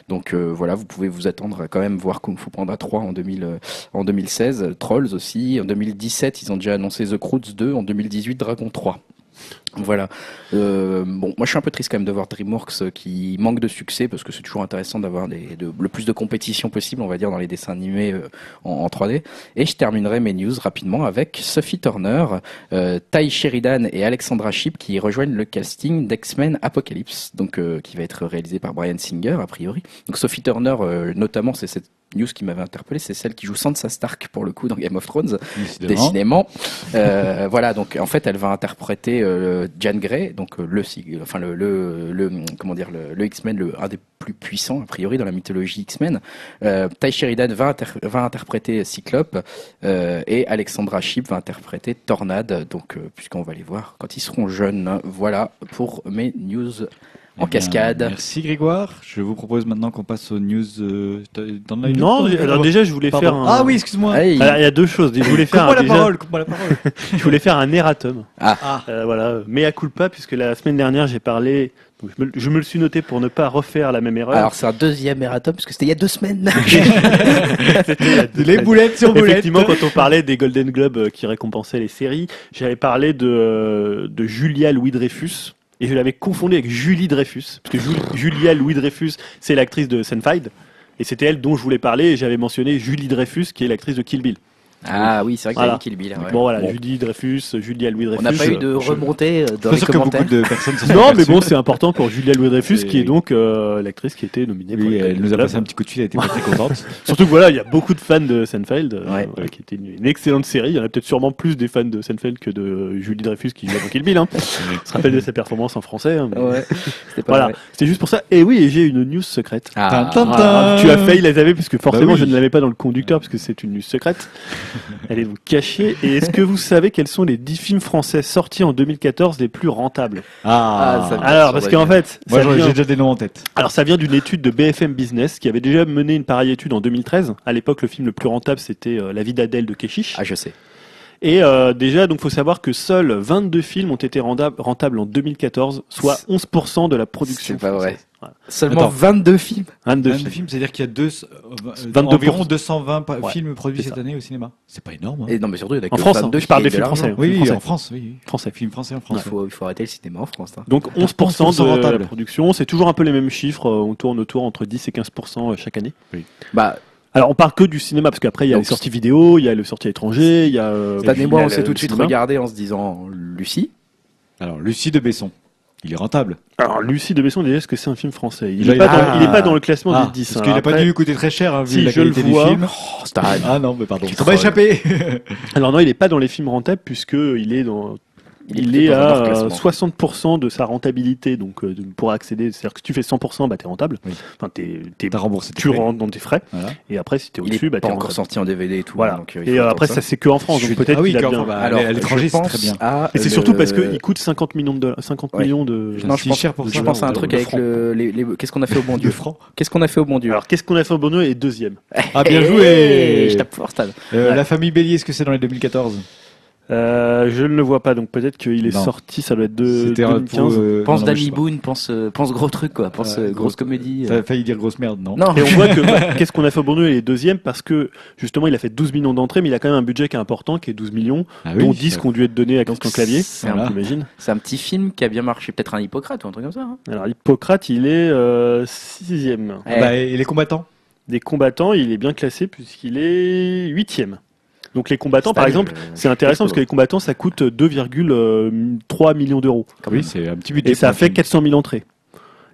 B: Donc voilà, vous pouvez vous attendre à quand même voir Kung Fu Panda 3 en, 2000, euh, en 2016, euh, Trolls aussi. En 2017, ils ont déjà annoncé The Croods 2. En 2018, Dragon 3. Voilà. Euh, bon, moi je suis un peu triste quand même de voir DreamWorks euh, qui manque de succès parce que c'est toujours intéressant d'avoir le plus de compétition possible, on va dire, dans les dessins animés euh, en, en 3D. Et je terminerai mes news rapidement avec Sophie Turner, euh, Ty Sheridan et Alexandra Shipp qui rejoignent le casting d'X-Men Apocalypse, donc qui va être réalisé par Brian Singer a priori. Donc Sophie Turner, notamment, c'est cette news qui m'avait interpellé, c'est celle qui joue Sansa Stark pour le coup dans Game of Thrones
A: Décidément.
B: Euh, voilà, donc en fait, elle va interpréter euh, Grey, donc euh, le, enfin le, le, le comment dire le, le X-Men, le un des plus puissants a priori dans la mythologie X-Men. Euh, Ty Sheridan va, inter- va interpréter Cyclope et Alexandra Shipp va interpréter Tornade. Donc puisqu'on va les voir quand ils seront jeunes. Voilà pour mes news en
A: Eh bien,
B: cascade.
A: Merci Grégoire. Je vous propose maintenant qu'on passe aux news. Euh, as une
C: Non, alors déjà, je voulais
A: Pardon.
C: faire un.
A: Ah oui, excuse-moi.
C: Il y a deux choses. Je voulais faire un,
A: la
C: déjà-
A: parole. La parole.
C: je voulais faire un erratum.
A: Ah.
C: Euh, voilà, mea culpa, puisque la semaine dernière j'ai parlé. donc je, me, je me le suis noté pour ne pas refaire la même erreur.
B: Alors c'est un deuxième erratum parce que c'était il y a deux semaines.
C: Deux
A: Les
C: semaines.
A: boulettes sur boulettes.
C: Effectivement, quand on parlait des Golden Globes euh, qui récompensaient les séries, j'avais parlé de, euh, de Julia Louis Dreyfus. Et je l'avais confondu avec Julie Dreyfus. Parce que Ju- Julia Louis Dreyfus, c'est l'actrice de Seinfeld. Et c'était elle dont je voulais parler. Et j'avais mentionné Julie Dreyfus, qui est l'actrice de Kill Bill.
B: Ah oui, c'est vrai qu'il y a
C: Voilà.
B: Kill Bill. ouais.
C: Bon voilà,
B: Bon.
C: Julie Dreyfus, Julia Louis Dreyfus.
B: On n'a pas eu de remontée
A: Je
B: dans les
A: sûr que beaucoup
B: commentaires.
A: de personnes se sont
C: Non, mais bon, c'est important pour Julia Louis Dreyfus, qui est donc euh, l'actrice qui était nominée pour
A: Oui, elle nous a passé un petit coup de fil, elle était très contente.
C: Surtout que voilà, il y a beaucoup de fans de Seinfeld, euh,
B: Ouais.
C: qui était une, une excellente série. Il y en a peut-être sûrement plus des fans de Seinfeld que de Julie Dreyfus qui joue dans Kill Bill. Hein. On se rappelle de sa performance en français. hein, mais-
B: Ouais, c'était pas
C: Voilà, c'était juste pour ça. Et oui, et j'ai une news secrète.
B: Ah,
A: Tintin.
C: Tu as failli la zaver puisque forcément
A: Bah oui.
C: je ne l'avais pas dans le conducteur puisque c'est une news secrète. Elle est donc cachée. Et est-ce que vous savez quels sont les 10 films français sortis en 2014 les plus rentables?
B: Ah, ça-
C: Alors, parce qu'en fait,
A: Moi,
C: ça
A: j'en-
C: vient-
A: j'ai déjà des noms en tête.
C: alors ça vient d'une étude de BFM Business qui avait déjà mené une pareille étude en 2013. À l'époque, le film le plus rentable c'était euh, La vie d'Adèle de Keshish.
B: Ah, je sais.
C: Et euh, déjà, donc faut savoir que seuls 22 films ont été rentables, rentables en 2014, soit 11% de la production.
B: C'est pas vrai. Seulement
A: Attends.
B: 22 films.
C: 22
A: 22
C: films.
A: films, c'est-à-dire qu'il y a deux, euh,
C: 22%.
A: environ 220 pa-
C: Ouais,
A: films produits cette année au cinéma. C'est pas énorme. hein.
B: Et non, mais surtout, il y en a que
C: En France, hein.
B: 22
C: je parle des films français.
A: Oui, oui, en France, oui. oui.
C: Français.
A: Films français en
B: Il
A: France.
B: faut, il faut arrêter le cinéma en France. hein.
C: Donc 11%
A: 11%
C: de
A: rentable.
C: la production, c'est toujours un peu les mêmes chiffres, euh, on tourne autour entre 10 et 15% chaque année.
B: Bah,
C: Alors on parle que du cinéma parce qu'après il y a
B: Donc,
C: les sorties vidéo, il y a les sorties étrangères, il y a euh,
B: Stan et moi, on s'est tout de suite regardé en se disant Lucie.
A: Alors, Lucie de Besson. Il est rentable.
C: Alors Lucie de Besson déjà est-ce que c'est un film français? Il
A: Là,
C: est pas
A: ah.
C: pas dans le classement
A: Ah,
C: des 10.
A: parce
C: hein.
A: qu'il n'a pas dû coûter très cher, hein, vu
C: Si,
A: la
C: je le
A: qualité du
C: vois.
A: film.
B: Oh.
A: Ah non, mais pardon. M'a
B: troll.
A: échappé.
C: Alors non, il est pas dans les films rentables puisque il est dans il est à euh,
B: classement.
C: 60% de sa rentabilité donc euh, de- pour accéder, c'est-à-dire que si tu fais 100% bah t'es rentable.
A: Oui.
C: Enfin t'es, t'es-
A: T'as remboursé
C: tu
A: frais.
C: rentres dans tes frais
A: Voilà.
C: et après si t'es au-dessus bah t'es
B: encore
C: rentable.
B: sorti en DVD et tout.
C: Voilà.
B: donc, euh,
C: Et après ça c'est que en France
A: Je
C: donc peut-être
A: Ah oui,
C: qu'il a
A: quand-
C: bien.
A: bah,
B: Alors,
A: à l'étranger,
B: je
A: c'est
B: pense
A: très bien.
C: Et c'est
B: le-
C: surtout parce qu'il coûte 50 millions de dollars, 50
B: Ouais.
C: millions de.
B: Non, je pense,
A: cher pour
B: je
A: ça,
B: pense à un truc avec le, les, les- qu'est-ce qu'on a fait au bon Dieu
A: Deux francs.
B: Qu'est-ce qu'on a fait au bon Dieu
C: Alors qu'est-ce qu'on a fait au Bonheur et deuxième
A: Ah, bien
B: Eh,
A: joué.
B: Je tape fort, Stan.
A: Euh. La famille Bélier, est-ce que c'est dans les 2014
C: Euh, je ne le vois pas, donc peut-être qu'il est
A: Non.
C: sorti, ça doit être de
A: C'était un
C: 2015.
A: peu, euh,
B: Pense
A: non, non,
B: Danny. Boone, pense, euh, pense gros truc, quoi. Pense
A: Ouais,
B: euh, grosse
A: gros-
B: comédie.
A: Ça
B: euh.
A: a failli dire grosse merde, non
B: Non,
C: Et on voit que bah, qu'est-ce qu'on a fait au Bourdieu, il est deuxième parce que justement il a fait 12 millions d'entrées, mais il a quand même un budget qui est important, qui est 12 millions,
A: Ah
C: dont
A: oui,
C: 10
A: ça-
C: qui ont dû être donnés à Christian Clavier.
B: c'est
A: Voilà.
C: J'imagine.
B: c'est un petit film qui a bien marché. Peut-être un Hippocrate ou un truc comme ça. hein.
C: Alors Hippocrate, il est euh, sixième.
B: Eh,
A: Bah, et les combattants
C: Des combattants, il est bien classé puisqu'il est huitième. Donc les combattants, par exemple,
B: euh,
C: c'est intéressant parce que les combattants, ça coûte 2,3 millions d'euros.
A: Oui, c'est un petit budget.
C: Et ça
A: un
C: fait
A: film.
C: 400 000 entrées.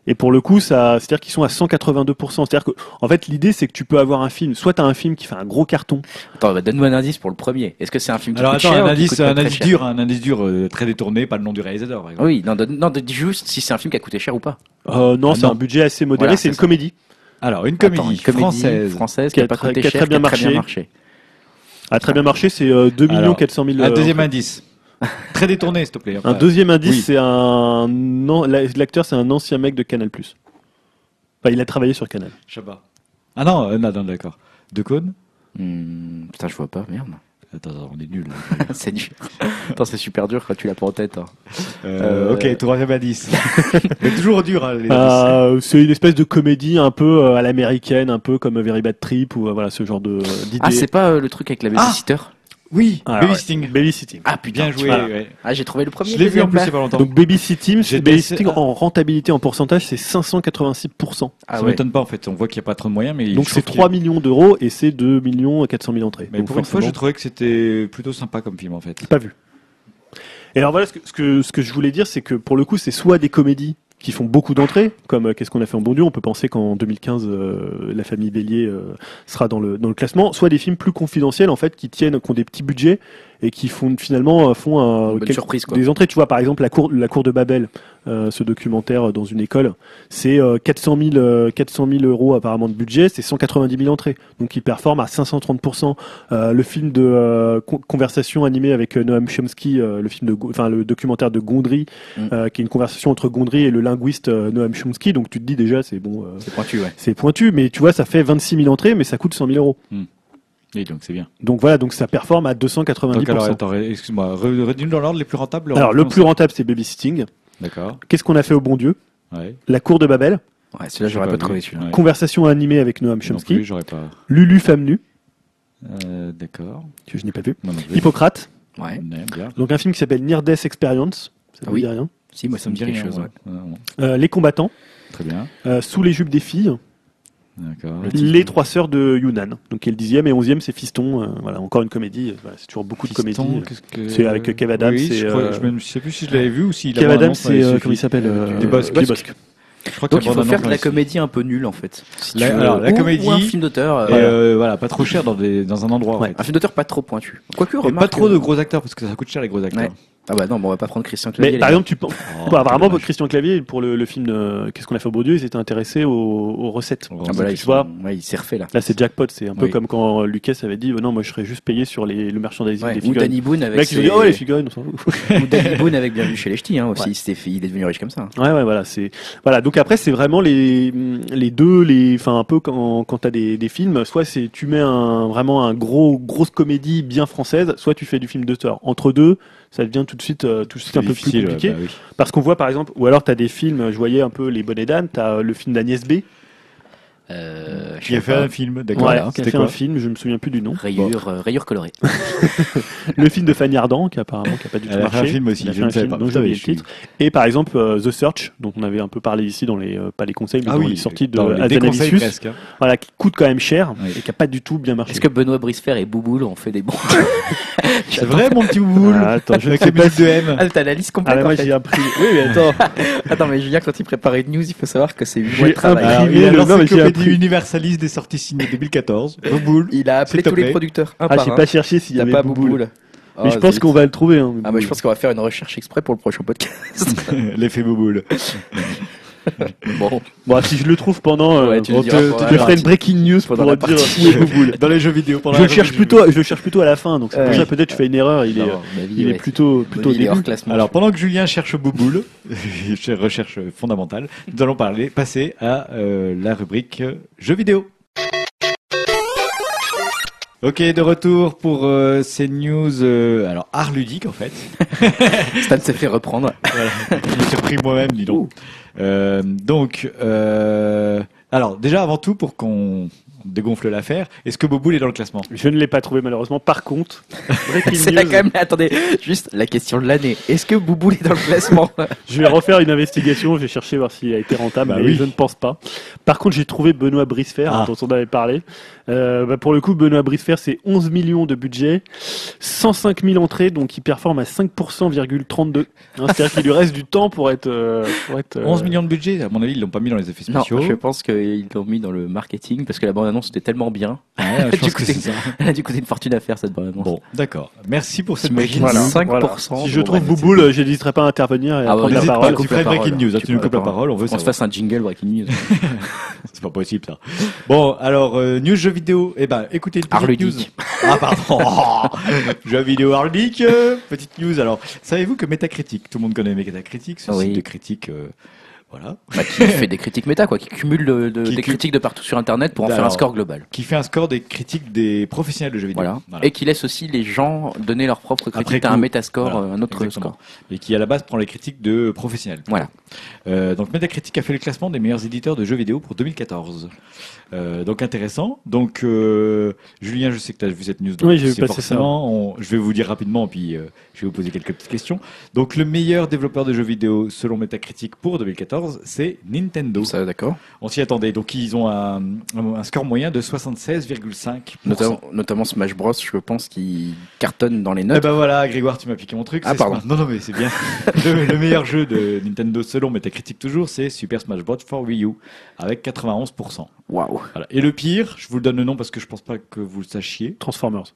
C: Et pour le coup, ça, c'est-à-dire qu'ils sont à 182%. C'est-à-dire que, en fait, l'idée, c'est que tu peux avoir un film, soit tu as un film qui fait un gros carton.
B: Attends, bah, donne-nous un indice pour le premier. Est-ce que c'est un film qui
A: Alors
B: coûte
A: attends,
B: cher
A: un indice,
B: coûte
A: un indice
B: cher
A: dur, un indice dur euh, très détourné, pas le nom du réalisateur. Par exemple.
B: Oui, non, non, dis juste si c'est un film qui a coûté cher ou pas.
C: Euh, non,
A: Ah,
C: c'est un budget assez modéré.
B: Voilà,
C: c'est une
B: ça.
C: comédie.
A: Alors une
B: Attends,
A: comédie,
B: une comédie
A: française.
B: française
C: qui
B: qui
C: a
B: a pas
C: très-
B: coûté
C: qui a
B: cher,
C: très bien
B: qui a très bien
C: marché. A très bien marché. C'est euh, 2
A: Alors,
C: 400 000.
A: Un
C: euh,
A: deuxième
C: entrées.
A: indice. Très détourné, s'il te plaît.
C: Un deuxième indice,
A: oui.
C: c'est un. non, la- L'acteur, c'est un ancien mec de Canal. Enfin, il a travaillé sur Canal.
A: Je sais pas. Ah non, euh, non, non, d'accord. De Cône?
B: Hmm, putain, je vois pas, merde.
A: Attends, attends, on est nul.
B: c'est dur. Attends, c'est super dur quand tu l'as pas en tête. hein.
A: Euh,
B: Euh,
A: Ok, troisième indice. Mais toujours dur, hein, les indices.
C: Euh, c'est une espèce de comédie un peu euh, à l'américaine, un peu comme Very Bad Trip ou euh, voilà ce genre de d'idée.
B: Ah, c'est pas euh, le truc avec la babysitter?
A: Oui,
C: Ah,
A: Babysitting.
C: ouais. Babysitting.
B: Ah putain,
A: Bien joué. ouais.
B: Ah, j'ai trouvé le premier.
A: Je l'ai vu en plus il y
B: pas.
A: a pas longtemps.
C: Donc Babysitting, Babysitting
A: baissé-
C: en rentabilité en pourcentage, c'est 586%.
B: Ah
A: ça
B: ouais.
A: m'étonne pas en fait. On voit qu'il n'y a pas trop de moyens, mais
C: Donc c'est
A: trouve
C: 3
A: qu'il-
C: millions d'euros et c'est 2 millions 400 000 entrées.
A: Mais
C: Donc
A: pour une fois, je trouvais que c'était plutôt sympa comme film en fait.
C: pas vu. Et alors voilà, ce que, ce que, ce que je voulais dire, c'est que pour le coup, c'est soit des comédies qui font beaucoup d'entrées, comme euh, Qu'est-ce qu'on a fait en bon Dieu, on peut penser qu'en 2015, euh, La famille Bélier euh, sera dans le, dans le classement, soit des films plus confidentiels, en fait, qui tiennent, qui ont des petits budgets et qui font finalement euh, font un,
B: Une bonne
C: quel-
B: surprise, quoi.
C: des entrées. Tu vois, par exemple, La cour, la cour de Babel, euh, ce documentaire euh, dans une école, c'est euh, 400, 000, euh, 400 000 euros apparemment de budget, c'est 190 000 entrées. Donc il performe à 530%. Euh, le film de euh, con- conversation animée avec Noam Chomsky, euh, le film de, enfin le documentaire de Gondry,
B: Mm.
C: euh, qui est une conversation entre Gondry et le linguiste Noam Chomsky. Donc tu te dis déjà, c'est bon, euh,
B: C'est pointu, ouais.
C: c'est pointu, mais tu vois, ça fait 26 000 entrées, mais ça coûte 100 000 euros.
A: Et donc c'est bien.
C: Donc voilà, donc ça performe à 290%.
A: Donc alors, attends, excuse-moi, re- redis-nous dans l'ordre les plus rentables.
C: Alors, le plus rentable, c'est Babysitting.
A: D'accord.
C: Qu'est-ce qu'on a fait au bon Dieu?
A: Ouais.
C: La cour de Babel.
B: Ouais, celui-là, j'aurais pas trouvé celui-là.
A: Ouais.
C: Conversation animée avec Noam
A: Non
C: Chomsky.
A: plus, j'aurais pas.
C: Lulu femme nue,
A: Euh, D'accord.
C: que je n'ai pas vu.
A: Non.
C: Hippocrate.
B: Ouais.
A: Bien.
C: Donc un film qui s'appelle Near Death Experience. Ça
B: Ah
C: ne
B: oui.
C: dit rien?
B: Si, moi, ça me dit quelque chose. ouais.
C: Euh, les combattants.
A: Très bien.
C: euh, sous les jupes des filles.
B: Le.
C: Les trois sœurs de Yunnan. Donc qui est le dixième et onzième, c'est Fiston. euh, voilà, encore une comédie. Voilà, c'est toujours beaucoup de
A: Fiston,
C: comédies.
A: qu'est-ce que-
C: C'est avec Kev Adams
A: Oui, je, crois-
C: euh,
A: je me je sais plus si je l'avais vu ou s'il
C: Kev Adams, c'est euh, comment il s'appelle euh,
A: Des Bosques.
C: Des Bosques.
A: Je crois
B: Donc
A: qu'il
B: il faut faire de la comédie un peu nulle en fait. Si
A: La-
B: tu veux.
A: alors, la
B: Ou-
A: comédie-
B: ou un film d'auteur. Euh,
A: euh, voilà, pas trop cher dans, des, dans un endroit. en
C: Ouais.
A: fait.
B: Un film d'auteur pas trop pointu. Quoique,
A: Et pas trop
B: euh,
A: de gros acteurs parce que ça coûte cher les gros acteurs.
B: Ouais. Ah bah non, bon, on va pas prendre Christian
C: Mais
B: Clavier.
C: par
B: les
C: exemple, tu penses.
A: Oh,
C: Bah, apparemment,
A: dommage.
C: Christian Clavier, pour le, le film euh, Qu'est-ce qu'on a fait au beau Dieu, ils étaient intéressés aux, aux recettes.
A: Oh.
B: Ah bah là,
C: tu vois.
B: ouais, il s'est refait là.
C: Là, c'est jackpot. C'est un peu comme quand Lucas avait dit euh, Non, moi, je serais juste payé sur les, le merchandising
B: Ouais,
C: des
B: Ou
C: figurines.
B: Danny Boone avec. ses-
C: dit Oh, ouais, les figurines, on s'en fout.
B: Ou Danny Boone avec Bienvenue chez les Ch'tis hein, aussi.
C: Ouais.
B: Il, s'était fait- il est devenu riche comme ça.
C: Ouais, ouais, voilà, c'est voilà. Donc après, c'est vraiment les les deux, les, enfin un peu quand quand t'as des, des films, soit c'est tu mets un vraiment un gros grosse comédie bien française, soit tu fais du film d'auteur. Entre deux, ça devient tout de suite euh, tout de suite un peu plus compliqué,
A: bah oui.
C: parce qu'on voit par exemple, ou alors t'as des films, je voyais un peu les Bonnets d'âne, t'as euh, le film d'Agnès B,
B: Euh,
A: Qui a fait
B: pas.
A: un film, d'accord.
C: ouais, qui a
A: C'était
C: fait
A: quoi
C: un film, je me souviens plus du nom.
B: Rayure, euh, rayure colorée.
C: Le film de Fanny Ardant, qui apparemment qui a pas du tout
A: Elle a fait
C: marché.
A: un film aussi, je
C: fait
A: ne
C: un
A: savais
C: film
A: pas. mais
C: le
A: suis-
C: titre. Et par exemple euh, The Search, dont on avait un peu parlé ici dans les euh, pas les conseils, mais
A: Ah
C: dans
A: oui,
C: les sorties de Azanavicius,
A: presque. hein.
C: voilà, qui coûte quand même cher
A: Oui.
C: et qui a pas du tout bien marché.
B: Est-ce que Benoît Bricefer et Bouboule ont fait des bons
A: C'est vrai, mon petit boule
C: Ah, attends, je ne
A: Avec
C: sais
A: les
C: pas
A: de M.
B: Ah, t'as la liste
C: Ah,
B: complète
C: mais
B: en
C: moi j'ai appris. Oui, mais attends.
B: Attends, mais Julien, quand il préparait une news, il faut savoir que c'est 8
C: J'ai
B: mois de travail.
C: Mais appris.
A: universaliste des sorties signées 2014. Boule.
B: Il a appelé tous les producteurs un
C: Ah, j'ai pas cherché s'il y
B: Il n'y a
C: avait
B: pas
C: Bouboule.
B: Bouboule.
C: Mais
B: Oh,
C: je pense qu'on va le trouver. Hein,
B: Ah bah je pense qu'on va faire une recherche exprès pour le prochain podcast.
A: L'effet Bouboule.
B: bon,
C: Bon, si je le trouve pendant, euh,
B: Ouais, tu
C: on te-
B: la
C: ferai une breaking news pour dire où est Bouboule.
A: Dans les jeux vidéo. pendant
C: Je le cherche plutôt, je le cherche plutôt à la fin. Donc c'est pour ça peut-être je fais une erreur. Il est, il est plutôt, plutôt début.
B: classement.
A: Alors pendant que Julien cherche Bouboule, recherche fondamentale, nous allons parler, passer à euh, la rubrique euh, jeux vidéo. Ok, de retour pour euh, ces news, euh, alors art ludique en fait.
B: Stan s'est fait reprendre.
A: Voilà. Je me suis surpris moi-même, dis donc. Euh, donc, euh, alors déjà avant tout pour qu'on dégonfle l'affaire, est-ce que Boboul est dans le classement?
C: Je ne l'ai pas trouvé malheureusement. Par contre,
B: C'est quand même, attendez, juste la question de l'année. Est-ce que Bouboule est dans le classement?
C: Je vais refaire une investigation. Je vais chercher voir s'il a été rentable,
A: Bah
C: mais
A: oui.
C: je ne pense pas. Par contre, j'ai trouvé Benoît Brisefer,
A: Ah.
C: dont on avait parlé. Euh, bah, pour le coup, Benoît Brisefer, c'est 11 millions de budget, 105 000 entrées, donc il performe à 5,32%. Hein, C'est-à-dire qu'il lui reste du temps pour être. euh, pour être euh,
A: 11 millions de budget, à mon avis ils l'ont pas mis dans les effets
B: Non,
A: spéciaux.
B: je pense qu'ils l'ont mis dans le marketing parce que la bande-annonce était tellement bien.
A: Ouais, je
B: Du
A: pense
B: coup,
A: que c'est
B: c'est-
A: ça.
B: Elle a dû coûter une fortune à faire cette bande-annonce.
A: Bon, d'accord. Merci pour cette breaking news.
B: 5%,
C: Si je trouve Bouboule, euh, j'hésiterai pas à intervenir et à
B: Ah
C: prendre la
A: pas,
C: parole.
A: tu ferais breaking news, hein, tu nous coupes la parole, on veut
B: Qu'on se fasse un jingle breaking news.
A: C'est pas possible ça. Bon, alors euh, news jeux vidéo. Eh ben, écoutez une petite news. Ah pardon. Jeux vidéo art ludique. euh, petite news. Alors, savez-vous que Metacritic, tout le monde connaît Metacritic, ce
B: Oui.
A: site de critique, euh, voilà,
B: Bah, qui fait des critiques méta, quoi, qui cumule de- de-
A: Qui
B: des
A: cu-
B: critiques de partout sur Internet pour en faire un
A: Alors,
B: score global.
A: qui fait un score des critiques des professionnels de jeux vidéo.
B: Voilà. Et qui laisse aussi les gens donner leur propre
A: Après
B: critique à un métascore,
A: Voilà.
B: un autre
A: Exactement.
B: score.
A: Et qui à la base prend les critiques de professionnels.
B: Voilà.
A: Euh, donc Metacritic a fait le classement des meilleurs éditeurs de jeux vidéo pour 2014. Euh, donc intéressant. Donc euh, Julien, je sais que tu as vu cette news. donc
C: Oui, j'ai vu ça.
A: forcément- on- je vais vous dire rapidement, puis euh, je vais vous poser quelques petites questions. Donc le meilleur développeur de jeux vidéo selon Metacritic pour 2014, c'est Nintendo.
B: Ça, d'accord.
A: On s'y attendait. Donc ils ont un, un score moyen de 76,5%.
B: Notamment, notamment Smash Bros, je pense, qui cartonne dans les
A: Eh
B: notes.
A: ben voilà, Grégoire, tu m'as piqué mon truc.
B: Ah, pardon.
A: Smash- Non, non, mais c'est bien. le, le meilleur jeu de Nintendo selon Metacritic toujours, c'est Super Smash Bros. for Wii U avec 91%.
B: Waouh.
A: Voilà. Et le pire, je vous le donne le nom parce que je pense pas que vous le sachiez.
C: Transformers.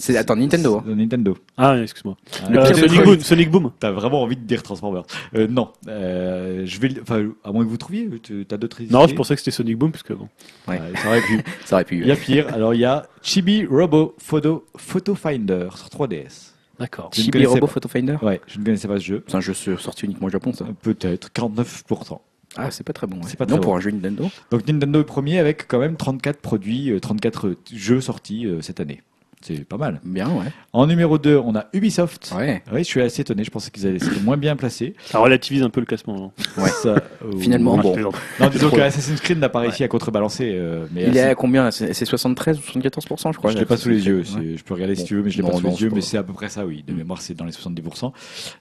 B: C'est, attends, Nintendo. hein.
A: Nintendo.
C: Ah, excuse-moi.
B: Le
C: Euh, Sonic, Boom, Sonic Boom.
A: T'as vraiment envie de dire Transformers. Euh, non, euh, je vais, le- enfin, à moins que vous trouviez, tu- t'as d'autres idées?
C: Non, je pensais que c'était Sonic Boom, puisque bon.
B: Ouais.
A: Ouais, ça aurait pu.
B: Ça aurait pu.
A: Il y a pire. Alors il y a Chibi Robo Photo Photo Finder sur 3DS.
C: D'accord.
A: je ne
B: Chibi
A: connaissais
B: Robo
A: pas.
B: Photo Finder?
A: Ouais, je ne connaissais pas ce jeu.
B: C'est un jeu sur- sorti uniquement au Japon, ça.
A: Peut-être 49%.
B: Ah, c'est pas très bon. ouais.
A: C'est pas
B: non,
A: très
B: pour
A: bon.
B: un jeu Nintendo.
A: Donc Nintendo est premier avec quand même 34 produits, euh, 34 jeux sortis euh, cette année. C'est pas mal.
B: Bien, ouais.
A: En numéro 2, on a Ubisoft.
B: Ouais.
A: Oui, je suis assez étonné. Je pensais qu'ils allaient être moins bien placés.
C: Ça relativise un peu le classement. non?
B: Ouais.
A: Ça, euh,
B: Finalement, bon.
A: Non, disons que Assassin's Creed n'a pas réussi à contrebalancer. euh, mais
B: Il est à combien? C'est c'est 73 ou 74%, je crois.
A: je l'ai pas sous les yeux.
B: Ouais.
A: Je peux regarder si tu veux, mais je l'ai
B: Non,
A: pas sous les yeux. Mais c'est à peu près ça, oui. De
B: Mm.
A: mémoire, c'est dans les 70%.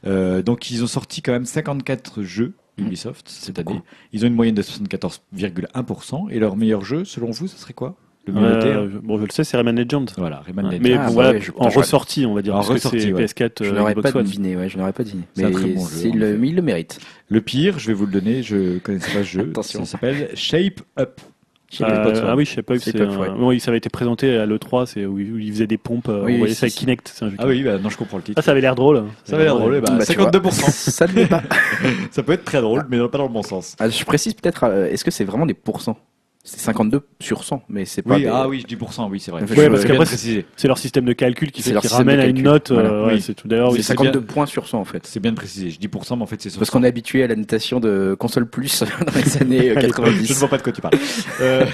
A: Euh, donc, ils ont sorti quand même 54 jeux Ubisoft cette année. Ils ont une moyenne de 74,1%. Et leur meilleur jeu, selon vous, ce serait quoi? Le mieux noté
C: Euh, bon, je le sais, c'est Rayman Legends.
A: Voilà, Rayman Legends.
C: Mais
B: Ah,
C: bon, voilà,
B: ouais, je-
C: en
B: putain, je-
C: ressorti, on va dire.
A: En
C: parce que
A: ressorti,
C: c'est
A: ouais.
C: PS4,
B: Je
C: euh,
B: n'aurais
C: Xbox
B: pas
C: One.
B: deviné, ouais, je n'aurais pas deviné.
A: C'est un
B: Mais
A: très bon jeu,
B: c'est
A: en
B: le,
A: effet.
B: mais il le mérite.
A: Le pire, je vais vous le donner, je connaissais pas ce jeu.
B: Attention.
A: Ça s'appelle Shape Up.
B: Chez
C: Euh,
B: Xbox One.
C: ah oui, je sais pas.
B: C'est
C: un-
B: ouais.
C: oui, ça avait été présenté à l'E3, c'est où il où il faisait des pompes. euh,
B: Oui,
C: on voyait
B: oui,
C: ça avec
B: si,
C: Kinect. C'est un jeu.
A: Ah oui, bah, non, je comprends le titre.
C: Ah, ça avait l'air drôle.
A: Ça avait l'air drôle, eh bah,
B: Bah, tu vois.
A: 52%.
B: Ça ne l'est pas.
A: ça peut être très drôle, mais pas dans le bon sens.
B: Ah, je précise peut-être, euh, est-ce que c'est vraiment des pourcents C'est 52 sur 100, mais c'est pas.
A: Oui,
B: des-
A: ah oui, je dis pourcent, oui, c'est vrai.
B: Parce
C: qu'après. C'est leur système de calcul qui fait
B: leur
C: ramènent à une note.
B: Voilà.
C: euh, ouais, c'est tout. D'ailleurs,
B: c'est
C: oui,
A: c'est
B: 52 points sur 100 en fait.
A: C'est bien de préciser. Je dis pourcent, mais en fait, c'est
B: Parce qu'on est habitué à la notation de console plus dans les années euh,
A: Je ne
B: 90.
A: vois pas de quoi tu parles. Euh,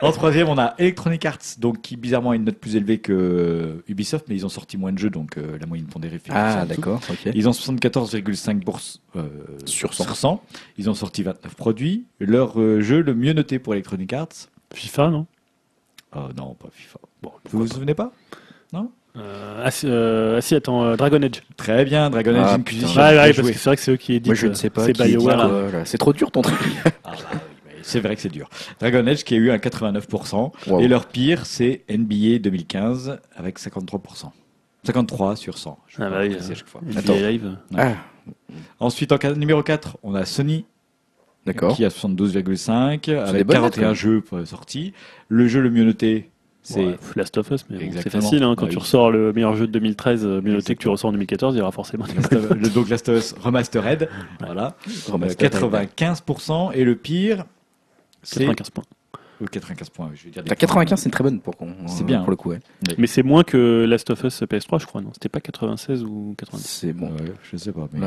A: en troisième, on a Electronic Arts, donc qui bizarrement a une note plus élevée que Ubisoft, mais ils ont sorti moins de jeux, donc euh, la moyenne pondérée fait
B: Ah, d'accord.
A: Ils ont 74,5% euh,
B: Sur 100.
A: sur 100. Ils ont sorti 29 produits. Leur euh, jeu le mieux noté pour Electronic Arts,
C: FIFA, non?
A: Oh non, pas FIFA. Bon, vous vous souvenez pas?
C: Euh, ah, si, euh, ah, si, attends, euh, Dragon Edge.
A: Très bien, Dragon Age
B: Ah,
A: Inquisition.
C: Ouais, parce que c'est vrai que c'est eux qui éditent.
B: Moi je ne sais pas.
C: C'est BioWare.
B: C'est trop dur ton truc.
A: Ah bah c'est vrai que c'est dur. Dragon Age qui a eu un 89%.
B: Wow.
A: Et leur pire, c'est NBA 2015 avec 53%. 53 sur 100. Je vais
C: Ah bah oui, euh,
A: à chaque fois.
C: NBA
B: Attends.
C: Live.
B: Ah,
A: Ensuite, en numéro 4, on a Sony. Qui a 72,5
B: des
A: avec
B: bonnes notes,
A: 41
B: quand
A: jeux euh, sortis. Le jeu le mieux noté, c'est
C: Ouais, Last of Us, mais bon, c'est facile. Hein, quand
A: Bah
C: tu
A: oui.
C: ressors le meilleur jeu de 2013, euh, mieux noté que tu ressors en 2014, il y aura forcément des
A: Last of- le donc Last of Us Remastered. Voilà. Euh,
B: Remaster.
A: 95% et le pire, c'est
C: 95 points.
A: ou 95 points. Je dire des
B: T'as 95, c'est une très bonne pour qu'on.
A: C'est bien,
B: Pour le coup, ouais.
C: Mais c'est moins que Last of Us PS3, je crois, non? C'était pas 96 ou 90
B: C'est bon.
A: Ouais, je sais pas. Mais...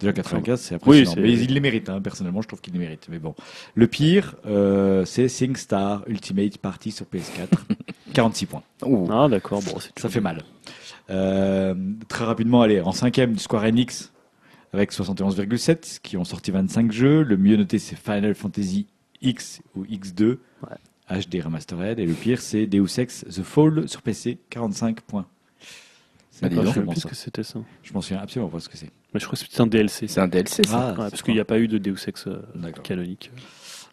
A: Déjà 95, c'est
C: Oui,
A: impressionnant.
C: c'est-
A: mais il les mérite, hein. personnellement, je trouve qu'il les mérite. Mais bon. Le pire, euh, c'est SingStar Ultimate Party sur PS4. 46 points.
B: Ouh.
C: Ah, d'accord, bon, c'est
A: Ça fait mal. Euh, très rapidement, allez, en cinquième, Square Enix avec 71,7, qui ont sorti 25 jeux. Le mieux noté, c'est Final Fantasy X ou X2, HD Remastered. Et le pire, c'est Deus Ex The Fall sur PC, 45 points. C'est
B: Ah, dis
A: pas.
C: Je sais plus ce que c'était ça.
A: Je m'en souviens absolument pas ce que c'est.
C: Mais je crois que c'était un DLC.
B: C'est un DLC, ça.
A: Ah,
C: Ouais,
A: c'est
C: parce qu'il n'y a pas eu de Deus Ex euh, canonique.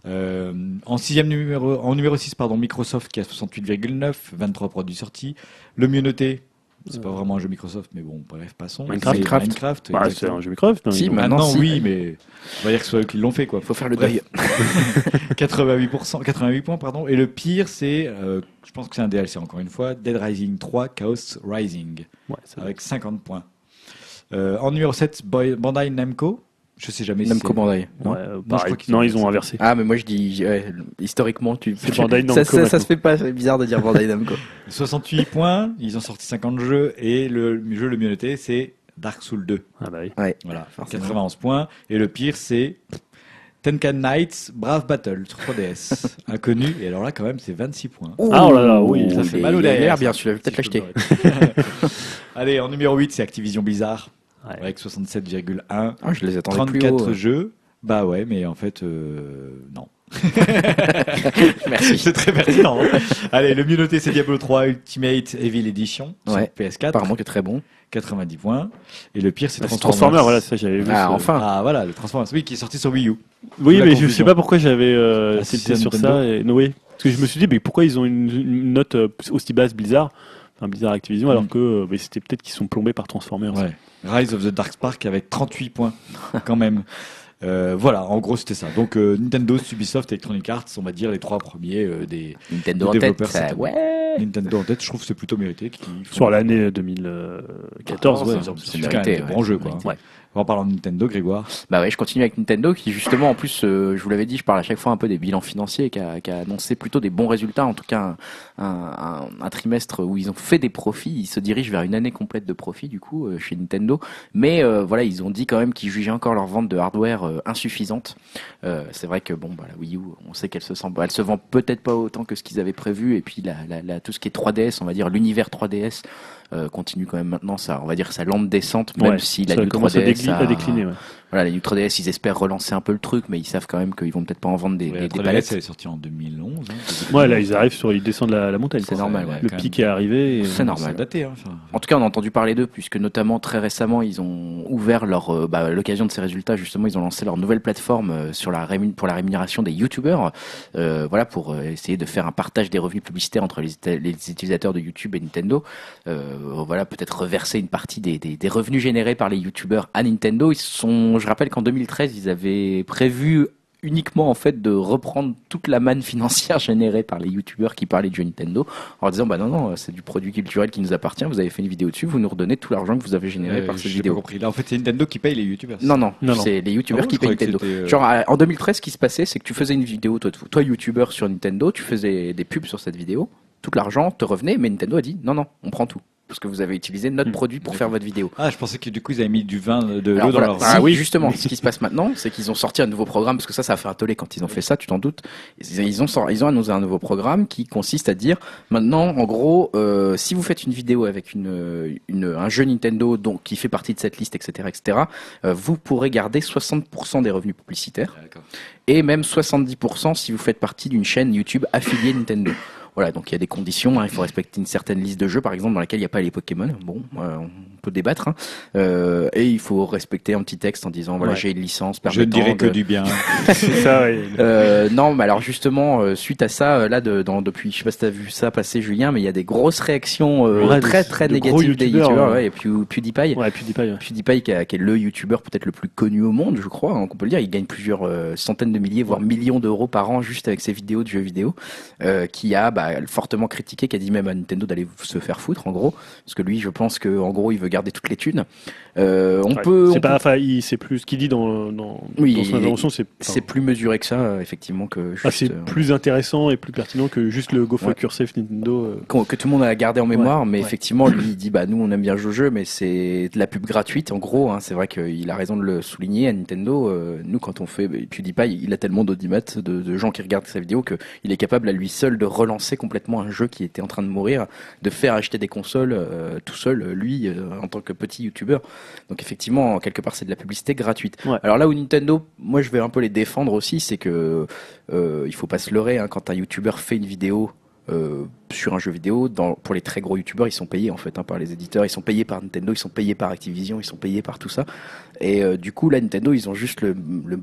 A: Euh, en sixième numéro, en numéro 6, pardon, Microsoft qui a 68,9, 23 produits sortis. Le mieux noté, c'est pas vraiment un jeu Microsoft, mais bon, bref, passons.
C: Minecraft.
A: C'est
B: Minecraft.
A: Minecraft.
C: Bah, c'est un jeu Minecraft. non,
B: Si, Maintenant,
A: Maintenant,
B: si.
A: oui, mais on va dire que ce soit eux qui l'ont fait, quoi.
B: Il faut faire le deuil.
A: 88%, 88 points, pardon. Et le pire, c'est, euh, je pense que c'est un DLC encore une fois, Dead Rising 3 Chaos Rising,
C: Ouais,
A: avec 50 points. Euh, en numéro 7, Boy- Bandai Namco. Je sais jamais si
B: Namco
A: c'est-
B: Bandai. non
C: Ouais, euh,
A: je
C: pareil.
A: crois qu'ils
C: non, ils ont
A: inversé.
B: Ah, mais moi je dis, ouais, historiquement, tu.
C: C'est Bandai
B: ça,
C: Namco
B: ça, ça se fait pas, c'est bizarre de dire Bandai Namco.
A: 68 points, ils ont sorti 50 jeux, et le jeu le mieux noté, c'est Dark Souls 2.
C: Ah bah oui.
B: Ouais.
A: Voilà,
B: Forcément.
A: 91 points. Et le pire, c'est Tenkan Knights Brave Battle sur 3DS. Inconnu. Et alors là, quand même, c'est 26 points.
C: Ah, oh là là, oui,
A: ça fait mal au derrière,
B: bien, tu l'as peut-être
A: Si
B: l'acheter.
A: Allez, en numéro 8, c'est Activision Blizzard.
C: Ouais.
A: Avec 67,1.
B: Ah, je les attendais plus
A: 34
B: haut. euh.
A: jeux. Bah ouais, mais en fait, euh, non.
B: Merci.
A: c'est très pertinent. hein. Allez, le mieux noté, c'est Diablo 3 Ultimate Evil Edition sur
B: Ouais.
A: PS4.
B: Apparemment, qui est très bon.
A: 90 points. Et le pire, c'est
C: Ah, c'est
A: Transformers.
C: Transformers, voilà, ça j'avais vu.
B: Ah,
C: ça.
B: enfin.
A: Ah voilà, le Transformers, oui, qui est sorti sur Wii U.
C: Oui, mais je sais
A: confusion.
C: pas pourquoi j'avais euh,
A: Ah, c'est
C: sur
A: Nintendo.
C: ça. Et... non, oui. Parce que je me suis dit, mais pourquoi ils ont une, une note euh, aussi basse Blizzard Enfin, Blizzard Activision, alors
A: Mm.
C: que euh, c'était peut-être qu'ils sont plombés par Transformers.
A: Ouais. Rise of the Dark Spark avec 38 points quand même. Euh, voilà, en gros c'était ça. Donc euh, Nintendo, Ubisoft, Electronic Arts, on va dire les trois premiers euh, des
B: Nintendo
A: Le
B: en tête. ça- Ouais.
A: Nintendo en tête. Je trouve que c'est plutôt mérité.
C: Sur l'année 2014,
A: Ah,
C: ouais.
A: c'est-
B: mérité,
A: des
B: ouais.
A: bons jeux quoi.
B: Ouais.
A: En parlant de Nintendo, Grégoire.
B: Bah ouais, je continue avec Nintendo qui justement en plus, euh, je vous l'avais dit, je parle à chaque fois un peu des bilans financiers, qui a, qui a annoncé plutôt des bons résultats, en tout cas un, un- trimestre où ils ont fait des profits, ils se dirigent vers une année complète de profits du coup euh, chez Nintendo, mais euh, voilà, ils ont dit quand même qu'ils jugeaient encore leur vente de hardware euh, insuffisante. Euh, c'est vrai que bon, bah, la Wii U, on sait qu'elle se sent, elle se vend peut-être pas autant que ce qu'ils avaient prévu, et puis la, la, la- tout ce qui est 3DS, on va dire l'univers 3DS. Euh, continue quand même maintenant ça on va dire sa lente descente même
C: Ouais,
B: si la
C: ça
B: New
C: commence à,
B: 3DS
C: dégli- à décliner. ouais.
B: Voilà, les New 3DS, ils espèrent relancer un peu le truc, mais ils savent quand même qu'ils vont peut-être pas en vendre des,
A: Ouais,
B: des,
A: la
B: des
A: 3DS,
B: palettes.
A: elle est sortie en 2011. hein.
C: Ouais, là, ils arrivent sur, ils descendent la, la montagne.
B: C'est normal,
A: ouais.
C: Le pic est arrivé.
B: C'est normal.
A: C'est daté. Hein, enfin.
B: En tout cas, on a entendu parler d'eux, puisque notamment très récemment, ils ont ouvert leur, euh, bah, à l'occasion de ces résultats, justement, ils ont lancé leur nouvelle plateforme euh, sur la rémun- pour la rémunération des YouTubers, euh, voilà, pour euh, essayer de faire un partage des revenus publicitaires entre les, utilisateurs de YouTube et Nintendo. Euh, voilà, peut-être reverser une partie des, des, des revenus générés par les YouTubers à Nintendo. Ils sont, je rappelle qu'en 2013, ils avaient prévu uniquement en fait de reprendre toute la manne financière générée par les youtubeurs qui parlaient de jeux Nintendo en disant bah non non c'est du produit culturel qui nous appartient vous avez fait une vidéo dessus vous nous redonnez tout l'argent que vous avez généré
A: Euh,
B: par cette
A: pas
B: vidéo
A: compris. Là, en fait, c'est Nintendo qui paye les YouTubers.
B: non non, c'est les
A: Ah
B: youtubeurs
A: bon,
B: qui payent Nintendo
A: euh,
B: genre en 2013 ce qui se passait c'est que tu faisais une vidéo toi, toi youtubeur sur Nintendo tu faisais des pubs sur cette vidéo tout l'argent te revenait mais Nintendo a dit non non on prend tout parce que vous avez utilisé notre
C: Hmm,
B: produit pour faire votre vidéo
A: Ah, je pensais que du coup, ils avaient mis du vin, de l'eau dans leur.
C: Ah oui.
B: justement, ce qui se passe maintenant, c'est qu'ils ont sorti un nouveau programme, parce que ça, ça a fait un tollé quand ils ont fait ça, tu t'en doutes. Ils ont, ils ont annoncé un nouveau programme qui consiste à dire, maintenant, en gros, euh, si vous faites une vidéo avec une, une, un jeu Nintendo donc, qui fait partie de cette liste, etc., etc., euh, vous pourrez garder 60% des revenus publicitaires et même 70% si vous faites partie d'une chaîne YouTube affiliée Nintendo. Voilà, donc il y a des conditions, hein, il faut respecter une certaine liste de jeux, par exemple, dans laquelle il n'y a pas les Pokémon. Bon, euh, on peut débattre. hein. Euh, et il faut respecter un petit texte en disant, voilà,
C: Ouais.
B: j'ai une licence
A: Je ne dirais que du bien.
C: C'est ça, ouais.
B: euh, non, mais alors justement, euh, suite à ça, euh, là, de, dans, depuis, je sais pas si t'as vu ça passer, Julien, mais il y a des grosses réactions euh,
C: Ouais,
B: très très
C: de
B: négatives des
C: youtubeurs, ouais.
B: Et puis PewDiePie.
C: Ouais, PewDiePie, ouais.
B: PewDiePie, qui, a- qui est le youtubeur peut-être le plus connu au monde, je crois, hein, qu'on peut le dire. Il gagne plusieurs euh, centaines de milliers, voire millions d'euros par an juste avec ses vidéos de jeux vidéo, qui a bah, fortement critiqué, qui a dit même à Nintendo d'aller se faire foutre, en gros, parce que lui, je pense que en gros, il veut garder toutes les thunes. Euh, on
C: Ouais.
B: peut,
C: C'est pas, enfin, il c'est plus ce qu'il dit dans, dans,
B: Oui,
C: dans son
B: il-
C: intervention, c'est
B: c'est plus mesuré que ça, effectivement, que
C: ah, c'est
B: euh,
C: plus intéressant et plus pertinent que juste le Go
B: Ouais.
C: Fuck Yourself Nintendo. euh.
B: que tout le monde a gardé en mémoire, mais
C: ouais.
B: effectivement, lui, il dit, bah, nous, on aime bien jouer au jeu, mais c'est de la pub gratuite, en gros, hein, c'est vrai qu'il a raison de le souligner à Nintendo, nous, quand on fait, bah, PewDiePie, il a tellement d'audimat, de, de gens qui regardent sa vidéo, qu'il est capable à lui seul de relancer complètement un jeu qui était en train de mourir, de faire acheter des consoles euh, tout seul, lui, euh, en tant que petit youtubeur. Donc effectivement, quelque part, c'est de la publicité gratuite.
C: Ouais.
B: Alors là où Nintendo, moi je vais un peu les défendre aussi, c'est que euh, il faut pas se leurrer hein, quand un youtubeur fait une vidéo. euh, sur un jeu vidéo, dans, pour les très gros youtubeurs, ils sont payés en fait hein, par les éditeurs, ils sont payés par Nintendo, ils sont payés par Activision, ils sont payés par tout ça. Et euh, du coup, là, Nintendo, ils ont juste le, le-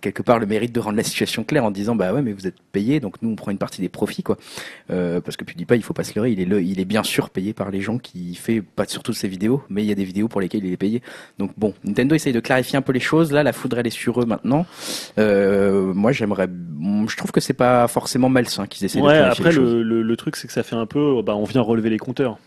B: quelque part le mérite de rendre la situation claire en disant bah ouais, mais vous êtes payés, donc nous on prend une partie des profits quoi. Euh, parce que PewDiePie, il faut pas se leurrer, il est le, il est bien sûr payé par les gens qui fait pas surtout ses vidéos, mais il y a des vidéos pour lesquelles il est payé. Donc bon, Nintendo essaye de clarifier un peu les choses. Là, la foudre elle est sur eux maintenant. Euh, moi, j'aimerais, je trouve que c'est pas forcément malsain qu'ils essayent de clarifier
C: après
B: les
C: le, le, le truc c'est que ça fait un peu, bah, on vient relever les compteurs.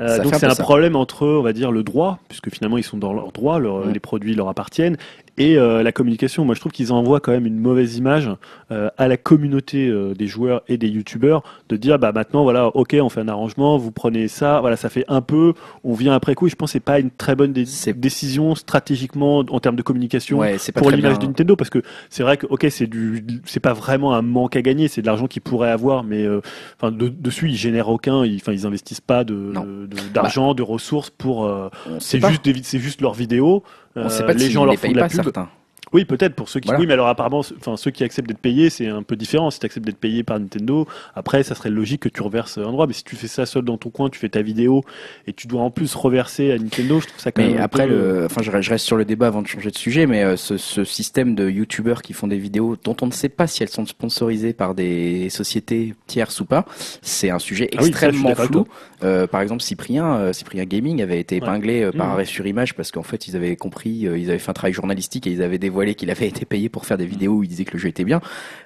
C: Euh, donc c'est un
B: ça.
C: problème entre, on va dire, le droit, puisque finalement ils sont dans leur droit, leur-
B: Ouais.
C: les produits leur appartiennent, et euh, la communication. Moi je trouve qu'ils envoient quand même une mauvaise image euh, à la communauté euh, des joueurs et des youtubeurs de dire bah maintenant voilà, ok, on fait un arrangement, vous prenez ça, voilà, ça fait un peu, on vient après coup. Et je pense que c'est pas une très bonne dé- décision stratégiquement en termes de communication
B: Ouais,
C: pour l'image de Nintendo parce que c'est vrai que ok c'est du c'est pas vraiment un manque à gagner c'est de l'argent qu'ils pourraient avoir mais euh, enfin de- dessus ils génèrent aucun ils enfin ils investissent pas de De- d'argent de ressources pour euh, c'est juste juste leurs vidéos.
B: On
C: Euh,
B: sait pas
C: les gens
B: les
C: leur font de la
B: pas
C: pub.
B: certains.
C: Oui peut-être pour ceux qui
B: Voilà.
C: oui mais alors apparemment enfin ceux qui acceptent d'être payés c'est un peu différent si tu acceptes d'être payé par Nintendo après ça serait logique que tu reverses un droit mais si tu fais ça seul dans ton coin tu fais ta vidéo et tu dois en plus reverser à Nintendo je trouve ça quand
B: Mais
C: même
B: après,
C: peu-
B: le, enfin, je, reste sur le débat avant de changer de sujet, mais euh, ce, ce système de youtubeurs qui font des vidéos dont on ne sait pas si elles sont sponsorisées par des sociétés tierces ou pas, c'est un sujet
C: Ah oui, ça,
B: extrêmement flou. Euh, par exemple, Cyprien, euh, Cyprien Gaming avait été épinglé euh, par
C: Mhm.
B: arrêt sur image parce qu'en fait, ils avaient compris, euh, ils avaient fait un travail journalistique et ils avaient dévoilé qu'il avait été payé pour faire des vidéos où il disait que le jeu était bien.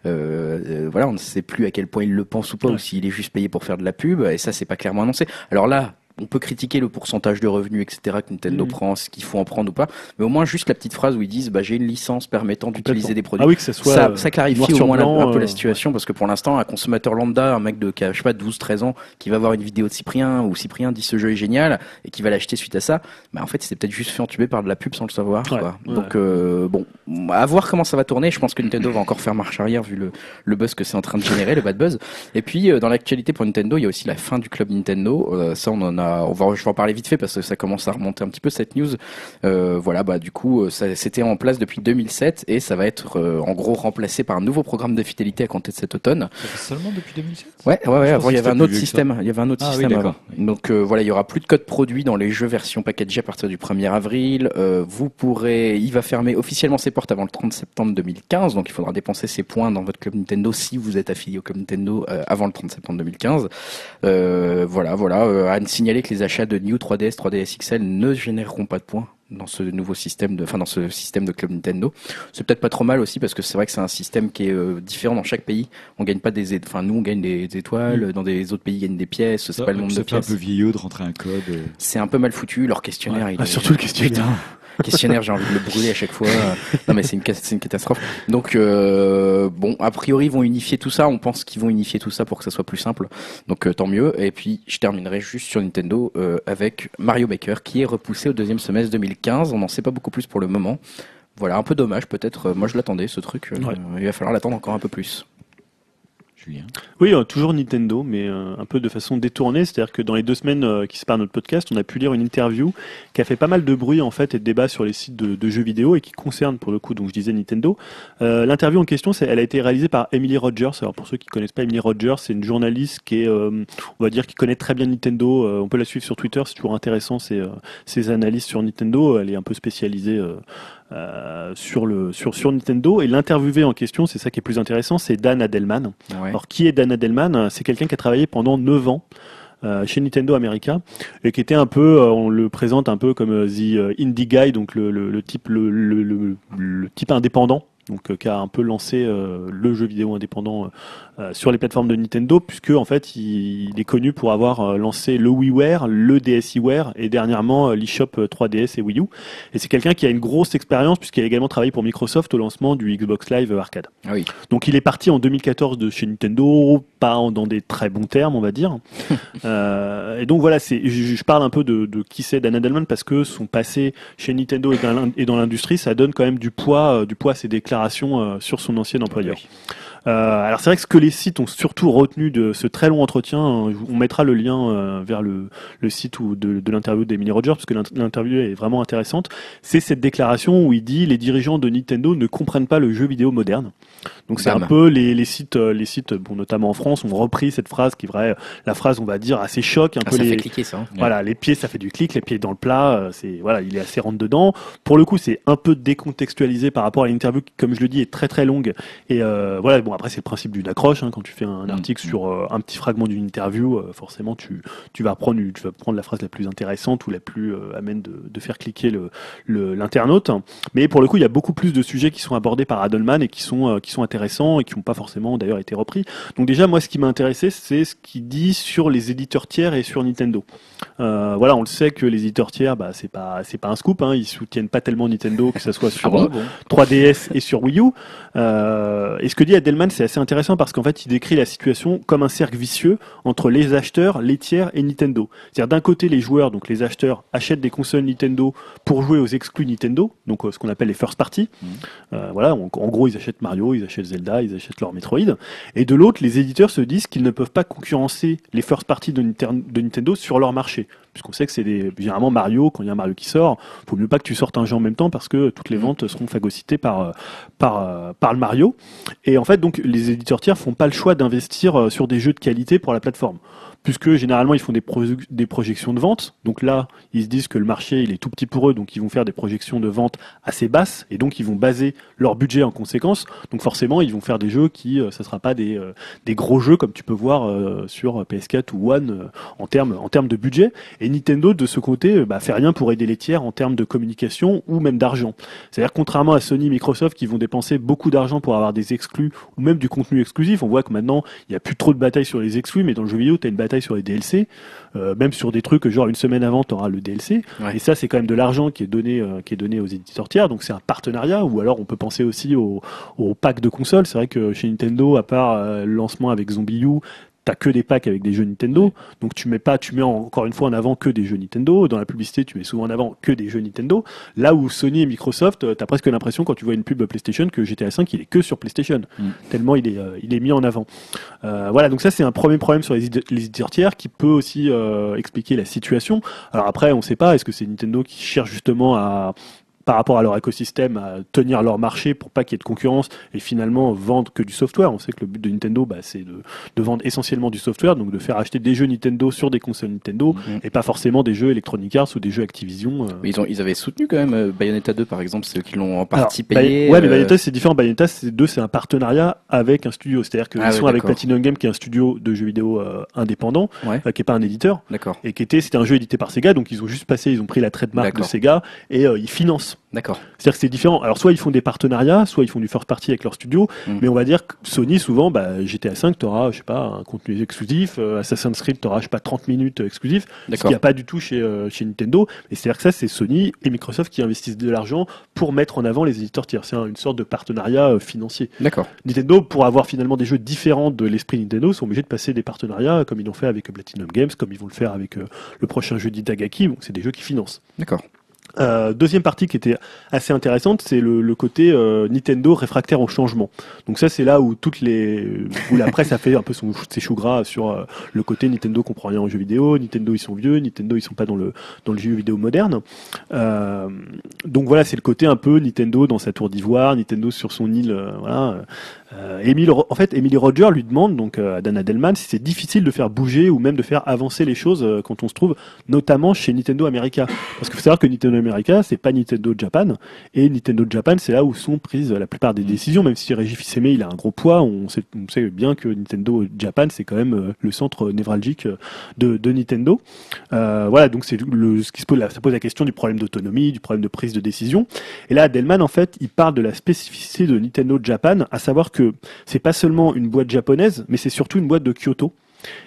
B: Euh, euh, voilà, on ne sait plus à quel point il le pense ou pas,
C: Ouais.
B: ou s'il est juste payé pour faire de la pub, et ça, c'est pas clairement annoncé. Alors là, on peut critiquer le pourcentage de revenus, etc., que Nintendo
C: Mhm.
B: prend, ce qu'il faut en prendre ou pas, mais au moins juste la petite phrase où ils disent, bah, j'ai une licence permettant d'utiliser des produits.
C: ah oui que ça soit
B: ça,
C: euh,
B: ça clarifie au moins la- un peu la
C: euh,
B: situation parce que pour l'instant, un consommateur lambda, un mec de qui a, je sais pas 12, 13 ans, qui va voir une vidéo de Cyprien ou Cyprien dit ce jeu est génial et qui va l'acheter suite à ça, bah en fait, il s'est peut-être juste fait entuber par de la pub sans le savoir.
C: Ouais,
B: quoi.
C: ouais.
B: Donc euh, bon, à voir comment ça va tourner. Je pense que Nintendo va encore faire marche arrière vu le, le buzz que c'est en train de générer, le bad buzz. Et puis dans l'actualité pour Nintendo, il y a aussi la fin du club Nintendo. Euh, ça, on en a, on va, je vais en parler vite fait parce que ça commence à remonter un petit peu cette news. Euh, voilà, bah du coup, euh, ça c'était en place depuis 2007 et ça va être euh, en gros remplacé par un nouveau programme de fidélité à compter de cet automne.
A: Seulement depuis 2007
B: Ouais, ouais, ouais. Avant, il y avait un autre
A: que
B: système. Il y avait un autre
A: Ah
B: système avant. Donc euh, voilà, il y aura plus de code produit dans les jeux version packagée à partir du 1er avril. Euh, vous pourrez, il va fermer officiellement ses portes avant le 30 septembre 2015. Donc il faudra dépenser ses points dans votre club Nintendo si vous êtes affilié au club Nintendo euh, avant le 30 septembre 2015. Euh, voilà, voilà. Euh, à que les achats de New 3DS, 3DS XL ne généreront pas de points dans ce nouveau système de, enfin dans ce système de club Nintendo. C'est peut-être pas trop mal aussi parce que c'est vrai que c'est un système qui est euh, différent dans chaque pays. On gagne pas des, enfin nous on gagne des étoiles, dans des autres pays ils gagnent des pièces. C'est pas le nombre de
A: fait un
B: pièces.
A: peu vieillot de rentrer un code. euh.
B: C'est un peu mal foutu. Leur questionnaire, il
C: ah,
B: est-
C: surtout le questionnaire
B: Putain, questionnaire, j'ai envie de le brûler à chaque fois. Non, mais c'est une, cas- c'est une catastrophe. Donc, euh, bon, a priori, ils vont unifier tout ça. On pense qu'ils vont unifier tout ça pour que ça soit plus simple. Donc, euh, tant mieux. Et puis, je terminerai juste sur Nintendo euh, avec Mario Maker, qui est repoussé au deuxième semestre 2015. On n'en sait pas beaucoup plus pour le moment. Voilà, un peu dommage peut-être. Euh, Moi, je l'attendais, ce truc. Euh,
C: Ouais.
B: Il va falloir l'attendre encore un peu plus.
A: Julien.
C: Oui, euh, toujours Nintendo, mais euh, un peu de façon détournée. C'est-à-dire que dans les deux semaines euh, qui séparent notre podcast, on a pu lire une interview qui a fait pas mal de bruit en fait et de débat sur les sites de, jeux vidéo et qui concerne pour le coup, donc je disais Nintendo. Euh, L'interview en question, elle a été réalisée par Emily Rogers. Alors pour ceux qui connaissent pas Emily Rogers, c'est une journaliste qui est, euh, on va dire, qui connaît très bien Nintendo. Euh, on peut la suivre sur Twitter, c'est toujours intéressant ses analyses sur Nintendo. Elle est un peu spécialisée. Euh, sur le sur sur Nintendo et l'interviewé en question c'est ça qui est plus intéressant c'est Dan Adelman
B: Ouais.
C: alors, qui est Dan Adelman? C'est quelqu'un qui a travaillé pendant 9 ans euh, chez Nintendo America et qui était un peu, euh, on le présente un peu comme euh, the euh, indie guy, donc le, le, le type le- le type indépendant. Donc, euh, qui a un peu lancé euh, le jeu vidéo indépendant euh, sur les plateformes de Nintendo, puisque en fait il, il est connu pour avoir lancé le WiiWare, le DSiWare et dernièrement l'eShop euh, 3DS et Wii U. Et c'est quelqu'un qui a une grosse expérience puisqu'il a également travaillé pour Microsoft au lancement du Xbox Live Arcade.
B: Ah oui.
C: Donc il est parti en 2014 de chez Nintendo, pas dans des très bons termes, on va dire. Euh, et donc voilà, c'est, je, je parle un peu de, de qui c'est Dan Adelman parce que son passé chez Nintendo et dans l'industrie, ça donne quand même du poids, euh, du poids à ses déclarations euh, sur son ancien employeur. Alors c'est vrai que ce que les sites ont surtout retenu de ce très long entretien, euh, on mettra le lien euh, vers le, le site ou de, de l'interview d'Emily Rogers, parce que l'int- l'interview est vraiment intéressante, c'est cette déclaration où il dit les dirigeants de Nintendo ne comprennent pas le jeu vidéo moderne. Donc c'est un peu les, les sites, euh, les sites, bon, notamment en France, ont repris cette phrase qui est vraie, la phrase on va dire assez choc, un
B: Ah,
C: peu
B: ça
C: les,
B: fait cliquer ça. hein.
C: voilà, les pieds, ça fait du clic, les pieds dans le plat, euh, c'est voilà, il est assez rentre dedans. Pour le coup, c'est un peu décontextualisé par rapport à l'interview qui, comme je le dis, est très très longue. Et euh, voilà, bon après c'est le principe d'une accroche. hein, quand tu fais un
A: Mm.
C: article sur euh, un petit fragment d'une interview, euh, forcément tu tu vas prendre tu vas prendre la phrase la plus intéressante ou la plus euh, amène de, de faire cliquer le le- l'internaute. Mais pour le coup, il y a beaucoup plus de sujets qui sont abordés par Adelman et qui sont qui sont intéressants et qui n'ont pas forcément d'ailleurs été repris. Donc déjà, moi, ce qui m'a intéressé, c'est ce qu'il dit sur les éditeurs tiers et sur Nintendo. Voilà, on le sait que les éditeurs tiers, bah, c'est pas, c'est pas un scoop. Hein, ils soutiennent pas tellement Nintendo, que ce soit sur
B: Ah bon
C: euh, 3DS et sur Wii U. Euh, et ce que dit Adelman, c'est assez intéressant parce qu'en fait, il décrit la situation comme un cercle vicieux entre les acheteurs, les tiers et Nintendo. C'est-à-dire d'un côté, les joueurs, donc les acheteurs, achètent des consoles Nintendo pour jouer aux exclus Nintendo, donc euh, ce qu'on appelle les first party.
B: Mhm.
C: Euh, voilà, en, en gros, ils achètent Mario, ils achètent Zelda, ils achètent leur Metroid. Et de l'autre, les éditeurs se disent qu'ils ne peuvent pas concurrencer les first party de, de Nintendo sur leur marché. Puisqu'on sait que c'est des, généralement Mario, quand il y a un Mario qui sort, faut mieux pas que tu sortes un jeu en même temps parce que toutes les
B: Mhm.
C: ventes seront phagocytées par, euh, par, euh, par le Mario. Et en fait, donc, les éditeurs tiers font pas le choix d'investir euh, sur des jeux de qualité pour la plateforme. Puisque généralement, ils font des, pro- des projections de vente. Donc là, ils se disent que le marché, il est tout petit pour eux. Donc, ils vont faire des projections de vente assez basses. Et donc, ils vont baser leur budget en conséquence. Donc, forcément, ils vont faire des jeux qui, euh, ça sera pas des, euh, des gros jeux comme tu peux voir euh, sur PS4 ou One euh, en termes en termes de budget. Et Nintendo, de ce côté, euh, bah, fait rien pour aider les tiers en termes de communication ou même d'argent. C'est-à-dire contrairement à Sony, Microsoft, qui vont dépenser beaucoup d'argent pour avoir des exclus ou même du contenu exclusif. On voit que maintenant, il n'y a plus trop de bataille sur les exclus, mais dans le jeu vidéo, tu as une bataille sur les DLC, euh, même sur des trucs genre une semaine avant, tu auras le DLC.
B: Ouais.
C: Et ça, c'est quand même de l'argent qui est donné, euh, qui est donné aux éditeurs tiers. Donc c'est un partenariat. Ou alors on peut penser aussi au, au pack de consoles. C'est vrai que chez Nintendo, à part euh, le lancement avec Zombie U, T'as que des packs avec des jeux Nintendo, donc tu mets pas, tu mets en- encore une fois en avant que des jeux Nintendo. Dans la publicité, tu mets souvent en avant que des jeux Nintendo. Là où Sony et Microsoft, euh, t'as presque l'impression quand tu vois une pub PlayStation que GTA 5 il est que sur PlayStation,
B: Mm.
C: tellement il est, euh, il est mis en avant. Euh, voilà, donc ça c'est un premier problème sur les, les éditeurs tiers qui peut aussi euh, expliquer la situation. Alors après, on sait pas, est-ce que c'est Nintendo qui cherche justement à par rapport à leur écosystème, à tenir leur marché pour pas qu'il y ait de concurrence et finalement vendre que du software. On sait que le but de Nintendo, bah, c'est de, de vendre essentiellement du software, donc de faire acheter des jeux Nintendo sur des consoles Nintendo
B: Mhm.
C: et pas forcément des jeux Electronic Arts ou des jeux Activision. euh.
B: Mais ils, ont, ils avaient soutenu quand même euh, Bayonetta 2 par exemple, c'est eux qui l'ont en partie
C: Alors,
B: payé.
C: Bay- ouais, mais
B: euh,
C: Bayonetta c'est différent. Bayonetta c'est deux, c'est un partenariat avec un studio. C'est-à-dire qu'ils
B: Ah ouais,
C: sont avec. Platinum Games, qui est un studio de jeux vidéo euh, indépendant,
B: Ouais.
C: qui est pas un éditeur,
B: D'accord,
C: et qui était, c'était un jeu édité par Sega, donc ils ont juste passé, ils ont pris la trademark de. Sega et ils financent.
B: D'accord.
C: C'est-à-dire que c'est différent. Alors soit ils font des partenariats, soit ils font du first party avec leur studio,
B: Mm.
C: mais on va dire que Sony souvent, bah, GTA 5, t'auras, je sais pas, un contenu exclusif, euh, Assassin's Creed, t'auras, je sais pas, 30 minutes euh, exclusif, ce qu'il n'y a pas du tout chez, euh, chez Nintendo. Et c'est-à-dire que ça, c'est Sony et Microsoft qui investissent de l'argent pour mettre en avant les éditeurs tiers. C'est un- une sorte de partenariat euh, financier.
B: D'accord.
C: Nintendo, pour avoir finalement des jeux différents de l'esprit Nintendo, sont obligés de passer des partenariats, comme ils l'ont fait avec Platinum Games, comme ils vont le faire avec le prochain jeu d'Itagaki. Bon, c'est des jeux qui financent.
B: D'accord.
C: Euh, deuxième partie qui était assez intéressante, c'est le, le côté euh, Nintendo réfractaire au changement. Donc ça, c'est là où toutes les où la presse a fait un peu son, ses choux gras sur euh, le côté Nintendo comprend rien aux jeux vidéo, Nintendo ils sont vieux, Nintendo ils sont pas dans le dans le jeu vidéo moderne. Euh, donc voilà, c'est le côté un peu Nintendo dans sa tour d'ivoire, Nintendo sur son île. euh, voilà. Euh, Emile, en fait, Emily Roger lui demande donc euh, à Dan Adelman si c'est difficile de faire bouger ou même de faire avancer les choses euh, quand on se trouve notamment chez Nintendo America. Parce qu'il faut savoir que Nintendo America, c'est pas Nintendo Japan. Et Nintendo Japan, c'est là où sont prises la plupart des décisions, même si Régis Fils-Aimé, il a un gros poids. On sait, on sait bien que Nintendo Japan, c'est quand même euh, le centre névralgique euh, de, de Nintendo. Euh, voilà, donc c'est le, ce qui se pose, la- ça pose la question du problème d'autonomie, du problème de prise de décision. Et là, Delman, en fait, il parle de la spécificité de Nintendo Japan, à savoir que c'est pas seulement une boîte japonaise, mais c'est surtout une boîte de Kyoto.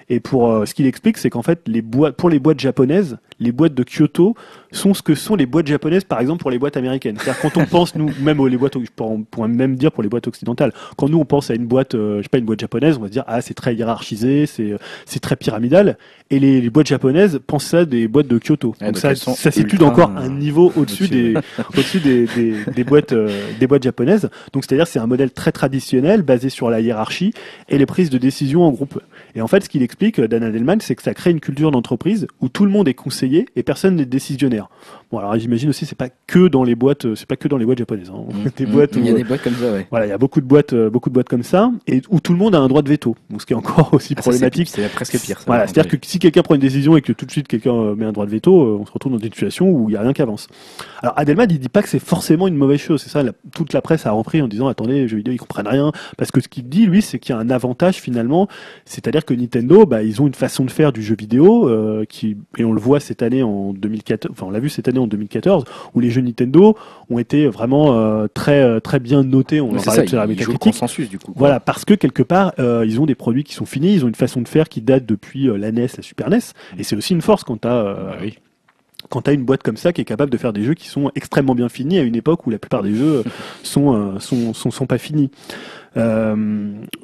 C: Et pour euh, ce qu'il explique, c'est qu'en fait, les boîtes, pour les boîtes japonaises, les boîtes de Kyoto sont ce que sont les boîtes japonaises, par exemple, pour les boîtes américaines. C'est-à-dire quand on pense, nous, même aux les boîtes, on pourrait même dire pour les boîtes occidentales, quand nous on pense à une boîte, euh, je sais pas, une boîte japonaise, on va se dire ah c'est très hiérarchisé, c'est euh, c'est très pyramidal. Et les, les, boîtes japonaises pensent ça des boîtes de Kyoto.
B: Ouais,
C: donc ça, ça situe encore
B: euh,
C: un niveau au-dessus
B: au-dessus,
C: des au-dessus des, des, des boîtes euh, des boîtes japonaises. Donc c'est-à-dire c'est un modèle très traditionnel basé sur la hiérarchie et les prises de décision en groupe. Et en fait, ce qu'il explique, euh, Dan Adelman, c'est que ça crée une culture d'entreprise où tout le monde est conseillé et personne n'est décisionnaire. Bon, alors j'imagine aussi, c'est pas que dans les boîtes, euh, c'est pas que dans les boîtes japonaises. Hein.
B: Mm.
C: Des
B: Mm.
C: boîtes
B: Il y a des boîtes comme ça, ouais.
C: voilà, il y a beaucoup de boîtes, euh, beaucoup de boîtes comme ça, et où tout le monde a un droit de veto. Donc, ce qui est encore aussi
B: Ah,
C: problématique.
B: C'est presque pire. ça,
C: Voilà, c'est-à-dire que si quelqu'un prend une décision et que tout de suite quelqu'un euh, met un droit de veto, on se retrouve dans une situation où il n'y a rien qui avance. Alors Adelman, il dit pas que c'est forcément une mauvaise chose. C'est ça, la- toute la presse a repris en disant attendez, les jeux vidéo ils comprennent rien. Parce que ce qu'il dit, lui, c'est qu'il y a un avantage finalement. C'est-à-dire que Nintendo, bah, ils ont une façon de faire du jeu vidéo euh, qui, et on le voit cette année en 2014, enfin on l'a vu cette année en 2014, où les jeux Nintendo ont été vraiment euh, très euh, très bien notés. On en parlait
B: joue
C: la
B: le
C: critique.
B: consensus du coup. quoi.
C: Voilà, parce que quelque part, euh, ils ont des produits qui sont finis, ils ont une façon de faire qui date depuis la NES, la Super NES, et c'est aussi une force quand t'as
A: Bah oui.
C: quand t'as une boîte comme ça qui est capable de faire des jeux qui sont extrêmement bien finis à une époque où la plupart des jeux sont sont, sont sont pas finis. Euh,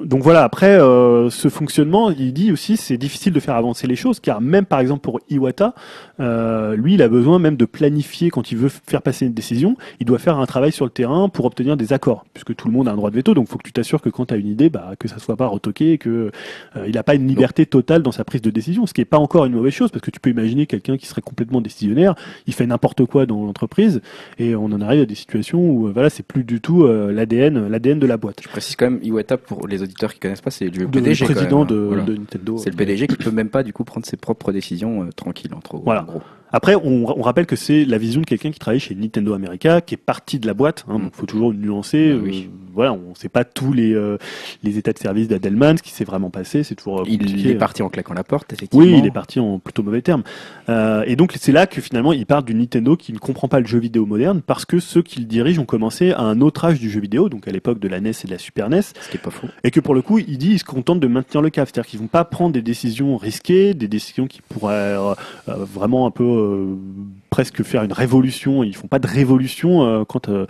C: donc voilà, après euh, ce fonctionnement, il dit aussi c'est difficile de faire avancer les choses car même par exemple pour Iwata, euh, lui il a besoin même de planifier quand il veut faire passer une décision, il doit faire un travail sur le terrain pour obtenir des accords puisque tout le monde a un droit de veto donc faut que tu t'assures que quand tu as une idée bah, que ça soit pas retoqué et que euh, il n'a pas une liberté totale dans sa prise de décision ce qui est pas encore une mauvaise chose parce que tu peux imaginer quelqu'un qui serait complètement décisionnaire, il fait n'importe quoi dans l'entreprise et on en arrive à des situations où voilà, c'est plus du tout l'ADN l'ADN de la boîte.
B: Je précise quand même, Iwata, pour les auditeurs qui connaissent pas, c'est le
C: De-
B: PDG. quand
C: président
B: même,
C: de,
B: hein. Voilà.
C: de Nintendo.
B: C'est le PDG qui peut même pas du coup prendre ses propres décisions euh, tranquilles entre
C: Voilà.
B: en gros.
C: Après, on, on rappelle que c'est la vision de quelqu'un qui travaille chez Nintendo America, qui est parti de la boîte. Hein,
B: Mm.
C: donc, faut toujours nuancer.
B: Bah oui.
C: euh, voilà, on sait pas tous les euh, les états de service d'Adelman, ce qui s'est vraiment passé. C'est toujours euh,
B: Il est parti en claquant la porte, effectivement.
C: Oui, il est parti en plutôt mauvais termes. Euh, et donc c'est là que finalement il part du Nintendo qui ne comprend pas le jeu vidéo moderne parce que ceux qu'il dirige ont commencé à un autre âge du jeu vidéo, donc à l'époque de la NES et de la Super NES,
B: Ce qui est pas faux.
C: et que pour le coup, il dit, il se contente de maintenir le cap, c'est-à-dire qu'ils vont pas prendre des décisions risquées, des décisions qui pourraient euh, euh, vraiment un peu euh, presque faire une révolution. Ils font pas de révolution euh, quand euh,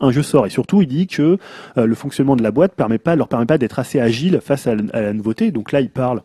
C: un jeu, sort. Et surtout, il dit que le fonctionnement de la boîte permet pas, leur permet pas d'être assez agile face à la nouveauté. Donc là, il parle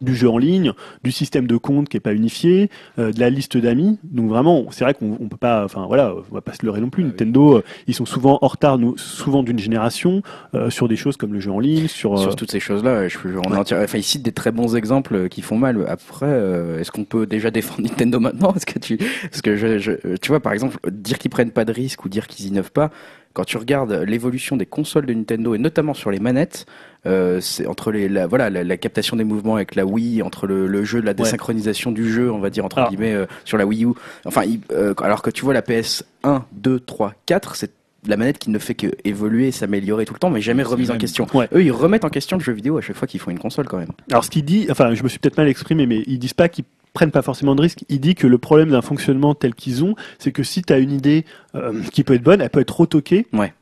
C: du jeu en ligne, du système de compte qui est pas unifié, euh, de la liste d'amis. Donc vraiment, c'est vrai qu'on on peut pas, enfin voilà, on va pas se leurrer non plus.
A: Ah oui.
C: Nintendo, euh, ils sont souvent en retard, nous, souvent d'une génération euh, sur des choses comme le jeu en ligne, sur.
B: Sur toutes ces choses-là, je, on en tire- enfin, il cite des très bons exemples qui font mal. Après, euh, est-ce qu'on peut déjà défendre Nintendo maintenant? Est-ce que tu, parce que je, je- tu vois, par exemple, dire qu'ils prennent pas de risques ou dire qu'ils innovent pas. Quand tu regardes l'évolution des consoles de Nintendo et notamment sur les manettes, euh, c'est entre les, la, voilà, la, la captation des mouvements avec la Wii, entre le, le jeu, la désynchronisation du jeu, on va dire entre
C: Alors.
B: guillemets euh, sur la Wii U. Enfin, euh, alors que tu vois la PS 1, 2, 3, 4, c'est la manette qui ne fait que évoluer, s'améliorer tout le temps, mais jamais remise en
A: même.
B: question.
C: Ouais.
B: Eux, ils remettent en question le jeu vidéo à chaque fois qu'ils font une console quand même.
C: Alors ce qu'il dit, enfin je me suis peut-être mal exprimé, mais ils disent pas qu'ils prennent pas forcément de risques. Il dit que le problème d'un fonctionnement tel qu'ils ont, c'est que si tu as une idée euh, qui peut être bonne, elle peut être retoquée.
B: Ouais.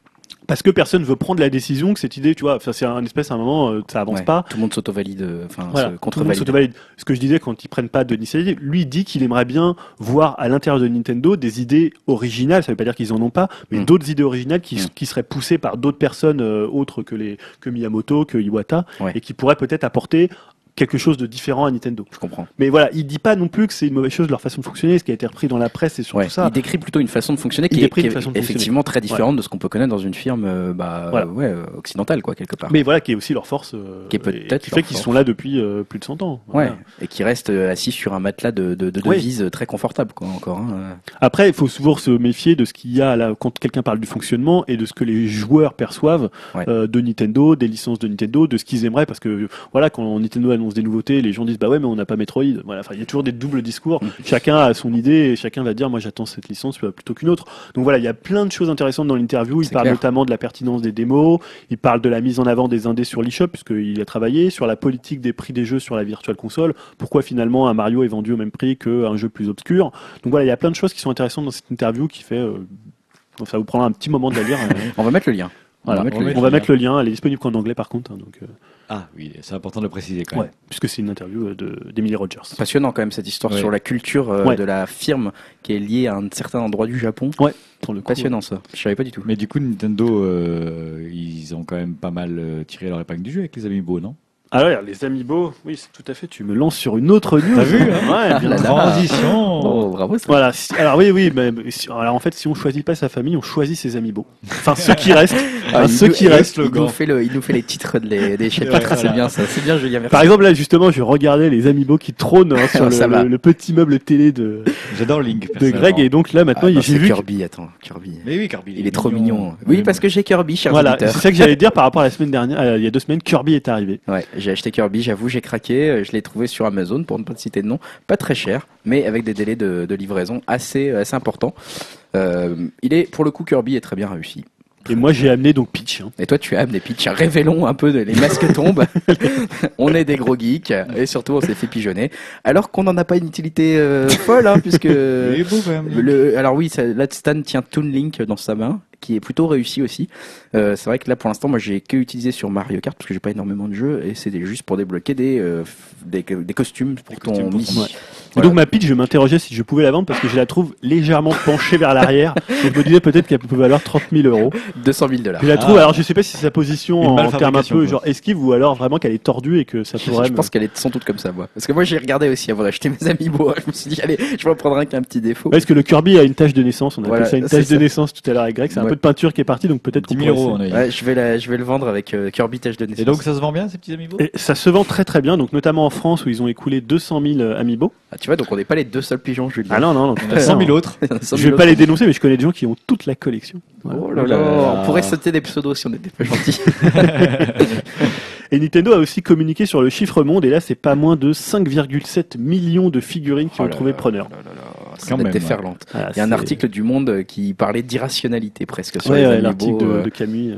C: Parce que personne veut prendre la décision que cette idée, tu vois, c'est un espèce à un moment, euh, ça avance
B: Ouais.
C: pas.
B: Tout le monde s'auto-valide, euh, enfin,
C: Voilà,
B: se
C: tout le monde. Ce que je disais quand ils prennent pas de l'initiative, lui il dit qu'il aimerait bien voir à l'intérieur de Nintendo des idées originales. Ça veut pas dire qu'ils en ont pas, mais
B: Mm.
C: d'autres idées originales qui,
B: Mm.
C: qui seraient poussées par d'autres personnes euh, autres que les que Miyamoto, que Iwata,
B: Ouais.
C: et qui pourraient peut-être apporter quelque chose de différent à Nintendo.
B: Je comprends.
C: Mais voilà, il dit pas non plus que c'est une mauvaise chose leur façon de fonctionner, ce qui a été repris dans la presse et sur
B: Ouais.
C: tout ça.
B: Il décrit plutôt une façon de fonctionner qui est, qui est effectivement très différente de ce qu'on peut connaître dans une firme euh, bah,
C: Voilà.
B: euh, ouais, occidentale, quoi, quelque part.
C: Mais voilà, qui est aussi leur force, euh,
B: Qui est peut-être
C: qui fait qu'ils sont là depuis euh, plus de 100 ans.
B: Ouais, et qui reste euh, assis sur un matelas de, de, de
C: Oui.
B: devises très confortable, quoi, encore. hein.
C: Après, il faut souvent se méfier de ce qu'il y a là quand quelqu'un parle du fonctionnement et de ce que les joueurs perçoivent euh, de Nintendo, des licences de Nintendo, de ce qu'ils aimeraient, parce que voilà, quand Nintendo annonce des nouveautés, les gens disent bah ouais, mais on n'a pas Metroid. Voilà, enfin, il y a toujours des doubles discours.
B: Mm.
C: chacun a son idée et chacun va dire moi j'attends cette licence plutôt qu'une autre. Donc voilà, il y a plein de choses intéressantes dans l'interview. Il parle
B: clair.
C: notamment de la pertinence des démos. Il parle de la mise en avant des indés sur l'eShop puisqu'il a travaillé sur la politique des prix des jeux sur la Virtual Console. Pourquoi finalement un Mario est vendu au même prix qu'un jeu plus obscur? Donc voilà, il y a plein de choses qui sont intéressantes dans cette interview qui fait. euh, ça vous prendra un petit moment de la lire. euh,
B: On va mettre le lien.
C: Voilà.
B: On va mettre
C: on,
A: le
C: va
A: lien.
C: mettre le lien. Elle est disponible qu'en anglais par contre. hein, donc, euh,
A: Ah oui, c'est important de le préciser quand même.
C: ouais, puisque c'est une interview euh, de d'Emily Rogers.
B: Passionnant quand même cette histoire
A: Ouais.
B: sur la culture euh,
C: Ouais.
B: de la firme qui est liée à un certain endroit du Japon.
C: Pour le coup,
B: Passionnant ça. Je savais pas du tout.
A: Mais du coup, Nintendo, euh, ils ont quand même pas mal tiré leur épingle du jeu avec les Amiibo, non?
C: Ah ouais, les Amiibo, oui, c'est tout à fait. Tu me lances sur une autre news.
A: T'as vu, hein
C: Ouais, bien
B: là.
A: Transition
B: Oh, bravo ça.
C: Voilà. si- alors oui, oui, mais si- alors en fait, si on choisit pas sa famille, on choisit ses amiibo. Enfin, ceux qui restent.
B: Ah,
C: Enfin, ceux
B: nous-
C: qui
B: il-
C: restent.
B: Il nous fait le, il nous fait les titres de les- des chapitres.
A: Ouais,
B: C'est
A: voilà.
B: bien ça. C'est bien Julien. Merci.
C: Par exemple, là, justement, je regardais les amiibo qui trônent hein, sur le,
B: Ça va.
C: le- le petit meuble télé de,
A: J'adore Link.
C: de. Greg, et donc là, maintenant,
B: Ah, non,
C: j'ai
B: c'est
C: vu.
B: Kirby. Attends, Kirby.
A: Mais oui, Kirby.
B: Il est trop mignon. Oui, parce que j'ai Kirby, cher
C: Voilà, c'est ça que j'allais dire par rapport à la semaine dernière. euh, il y a deux semaines, Kirby est arrivé.
B: Ouais, j'ai acheté Kirby, j'avoue, j'ai craqué. euh, Je l'ai trouvé sur Amazon, pour ne pas citer de nom. Pas très cher, mais avec des délais de, de livraison assez, assez importants. Euh, il est, pour le coup, Kirby est très bien réussi.
C: Et moi, j'ai amené donc Peach. hein.
B: Et toi, tu as des pitchs. Révélons un peu de, les masques tombent. on est des gros geeks et surtout, on s'est fait pigeonner. Alors qu'on n'en a pas une utilité euh, folle, hein, puisque.
A: Il est beau quand même. Link.
B: Le, alors oui, ça, là Stan tient Toon Link dans sa main, qui est plutôt réussi aussi. Euh, c'est vrai que là pour l'instant, moi j'ai que utilisé sur Mario Kart parce que j'ai pas énormément de jeux et c'est juste pour débloquer des, euh, des, des costumes pour
A: Des
B: ton
A: costumes pour
B: Mii.
A: ton-
C: Ouais. Et donc ma Peach, je m'interrogeais si je pouvais la vendre parce que je la trouve légèrement penchée vers l'arrière. Donc je me disais peut-être qu'elle peut valoir 30 000 euros.
B: 200 000 dollars.
C: Je la trouve,
A: Ah.
C: alors je sais pas si c'est sa position
A: Une
C: en termes un peu
A: quoi.
C: genre esquive ou alors vraiment qu'elle est tordue et que ça
B: Je,
C: pourrait
B: je
C: me-
B: pense qu'elle est sont toutes comme ça, moi. Parce que moi j'ai regardé aussi avant d'acheter mes amiibo. Je me suis dit, allez, je vais en prendre un qui a un petit défaut.
C: Parce que le Kirby a une tache de naissance, on a
B: Voilà,
C: appelé ça une tache de naissance tout à l'heure avec Greg, c'est un peu de peinture qui est partie donc peut-être
A: 10
C: qu'on
A: 000
C: pourrait
A: euros.
B: Ouais, je vais, la, je vais le vendre avec euh, Kirby Tâche de naissance.
A: Et donc ça se vend bien ces petits Amiibo
C: ça se vend très très bien, donc notamment en France où ils ont écoulé 200 000 amiibo.
B: Ah, tu vois, donc on n'est pas les deux seuls pigeons, dire.
C: Ah non, non, non.
A: Il y en a 100 000 autres.
C: Je vais pas les dénoncer, mais je connais des gens qui ont toute la collection. Voilà.
B: Oh là là, on pourrait sauter des pseudos si on était pas gentils.
C: Et Nintendo a aussi communiqué sur le chiffre monde, et là, c'est pas moins de 5,7 millions de figurines qui
B: Oh
C: ont trouvé
B: là
C: preneur.
B: là là là, Ça
A: Quand même,
B: déferlante.
C: Voilà,
B: Il y a un
C: c'est-
B: article du Monde qui parlait d'irrationalité presque sur
C: Ouais,
B: les
C: ouais, l'article de,
B: euh,
C: de Camus.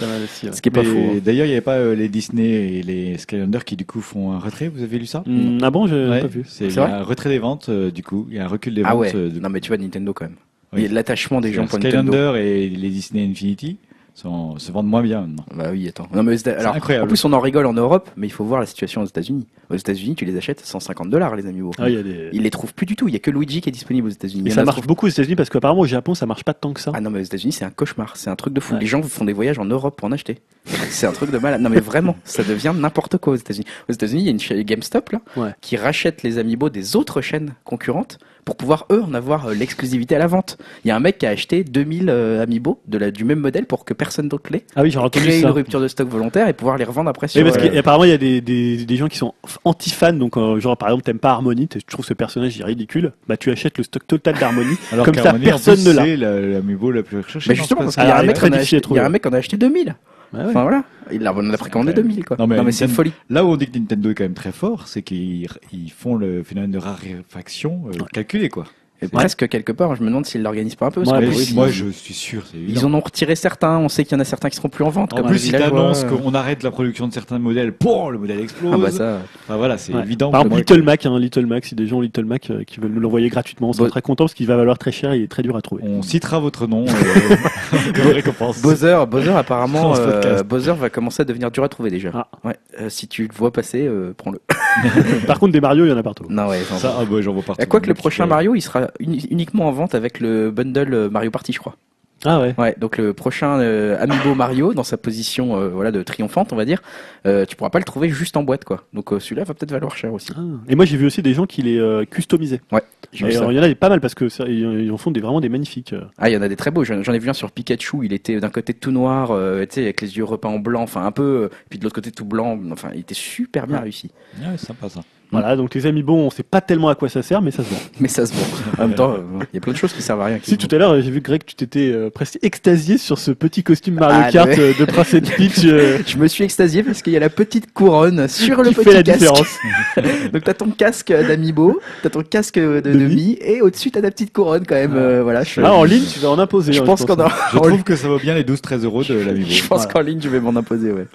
C: Pas mal aussi, ouais.
B: Ce qui est pas faux. hein.
A: D'ailleurs, il n'y avait pas euh, les Disney et les Skylanders qui du coup font un retrait. Vous avez lu ça?
C: Hmm, ah bon, j'ai
A: Ouais,
C: pas vu.
A: C'est il y a
B: vrai?
A: un retrait des ventes euh, du coup. Il y a un recul des
B: Ah
A: ventes.
B: ouais.
A: euh, de-
B: Non mais tu vois Nintendo quand même.
A: Oui.
B: Et L'attachement des gens pour Nintendo.
A: Skylander et les Disney Infinity sont, se vendent moins bien maintenant.
B: Bah oui, attends. Non mais aux Éta- alors,
A: incroyable.
B: en plus on en rigole en Europe, mais il faut voir la situation aux États-Unis. Aux États-Unis, tu les achètes 150 dollars les amiibo.
C: Ah, il y a des...
B: Ils les trouvent plus du tout. Il y a que Luigi qui est disponible aux États-Unis. En
C: ça marche
B: trouve-
C: beaucoup aux États-Unis parce qu'apparemment au Japon ça marche pas tant que ça.
B: Ah non mais aux États-Unis c'est un cauchemar, c'est un truc de fou.
C: Ouais.
B: Les gens font des voyages en Europe pour en acheter. C'est un truc de malade. Non mais vraiment, ça devient n'importe quoi aux États-Unis. Aux États-Unis, il y a une chaîne GameStop là
C: Ouais.
B: qui rachète les amiibo des autres chaînes concurrentes pour pouvoir eux en avoir euh, l'exclusivité à la vente. Il y a un mec qui a acheté 2000 euh, amiibo de la, du même modèle pour que personne d'autre l'ait.
C: Ah oui, j'ai entendu
B: Créer
C: ça.
B: une rupture de stock volontaire et pouvoir les revendre après
C: Oui,
B: sur.
C: parce
B: euh,
C: qu'apparemment il y a des, des, des gens qui sont anti-fans, donc euh, genre par exemple t'aimes pas Harmony, tu trouves ce personnage ridicule, bah tu achètes le stock total d'Harmony.
A: Alors
C: Comme ça, personne
A: plus,
C: ne l'a.
A: C'est la- l'amiibo la plus recherchée.
B: Mais justement, parce qu'il y, a un mec qui a acheté 2000.
C: Ouais, ouais.
B: Enfin voilà, il en a précommandé
A: incroyable.
B: 2000 quoi.
A: Non, mais
B: non mais c'est une folie.
A: Là où on dit que Nintendo est quand même très fort, c'est qu'ils ils font le phénomène de raréfaction euh, calculé quoi.
B: Et presque quelque part, je me demande s'ils l'organisent pas un peu.
C: bah oui,
A: moi je suis sûr.
B: Ils en ont retiré certains, on sait qu'il y en a certains qui seront plus en vente.
A: En
B: comme
A: plus,
B: villageois.
A: t'annonces qu'on arrête la production de certains modèles, pour le modèle explose.
B: Ah bah ça.
A: Enfin voilà, c'est
C: Ouais.
A: évident.
C: Par exemple, Little Mac, hein, Little Mac, si des gens ont Little Mac euh, qui veulent nous l'envoyer gratuitement, on sera
B: Bo-
C: très content parce qu'il va valoir très cher, il est très dur à trouver.
A: On citera votre nom euh, comme récompense.
B: Bowser, Bowser apparemment, euh. Bowser va commencer à devenir dur à trouver déjà.
C: Ah.
B: Ouais. Euh, si tu le vois passer, euh, prends-le.
C: Par contre, des Mario, il y en a partout.
B: Non ouais. j'en-
A: Ça, ah bah, j'en vois partout.
B: Quoique le prochain Mario, il sera uni- uniquement en vente avec le bundle euh, Mario Party, je crois.
C: Ah ouais.
B: Ouais, donc le prochain euh, Amiibo Mario, dans sa position euh, voilà de triomphante, on va dire, euh, tu pourras pas le trouver juste en boîte, quoi. Donc euh, celui-là va peut-être valoir cher aussi.
C: Ah. Et moi, j'ai vu aussi des gens qui les euh, customisaient. Euh, il y en a des pas mal parce que ça, ils, en font des, vraiment des magnifiques. euh.
B: Ah, il y en a des très beaux. J'en ai vu un sur Pikachu. Il était d'un côté tout noir, euh, tu sais, avec les yeux repeints en blanc, enfin un peu, puis de l'autre côté tout blanc. Enfin, il était super bien réussi.
A: Ouais, sympa ça.
C: Voilà, donc les amiibo, on sait pas tellement à quoi ça sert, mais ça se vend.
B: Mais ça se vend. En même temps, il y a plein de choses qui servent à rien.
C: Si tout à l'heure, j'ai vu Greg, tu t'étais euh, presque extasié sur ce petit costume Mario
B: Ah,
C: Kart
B: ouais.
C: euh, de Princess Peach euh.
B: Je me suis extasié parce qu'il y a la petite couronne sur le
C: qui
B: petit
C: fait la
B: casque.
C: différence.
B: Donc t'as ton casque d'Amiibo, t'as ton casque de, de
C: De Mii.
B: Mii, et au-dessus t'as ta petite couronne quand même. euh, voilà. Je,
C: Ah, en ligne, tu vas en imposer.
B: je
C: hein,
B: pense qu'on a.
A: Je trouve que ça vaut bien les 12-13 euros de l'amiibo.
B: Je pense
C: Voilà.
B: qu'en ligne je vais m'en imposer, ouais.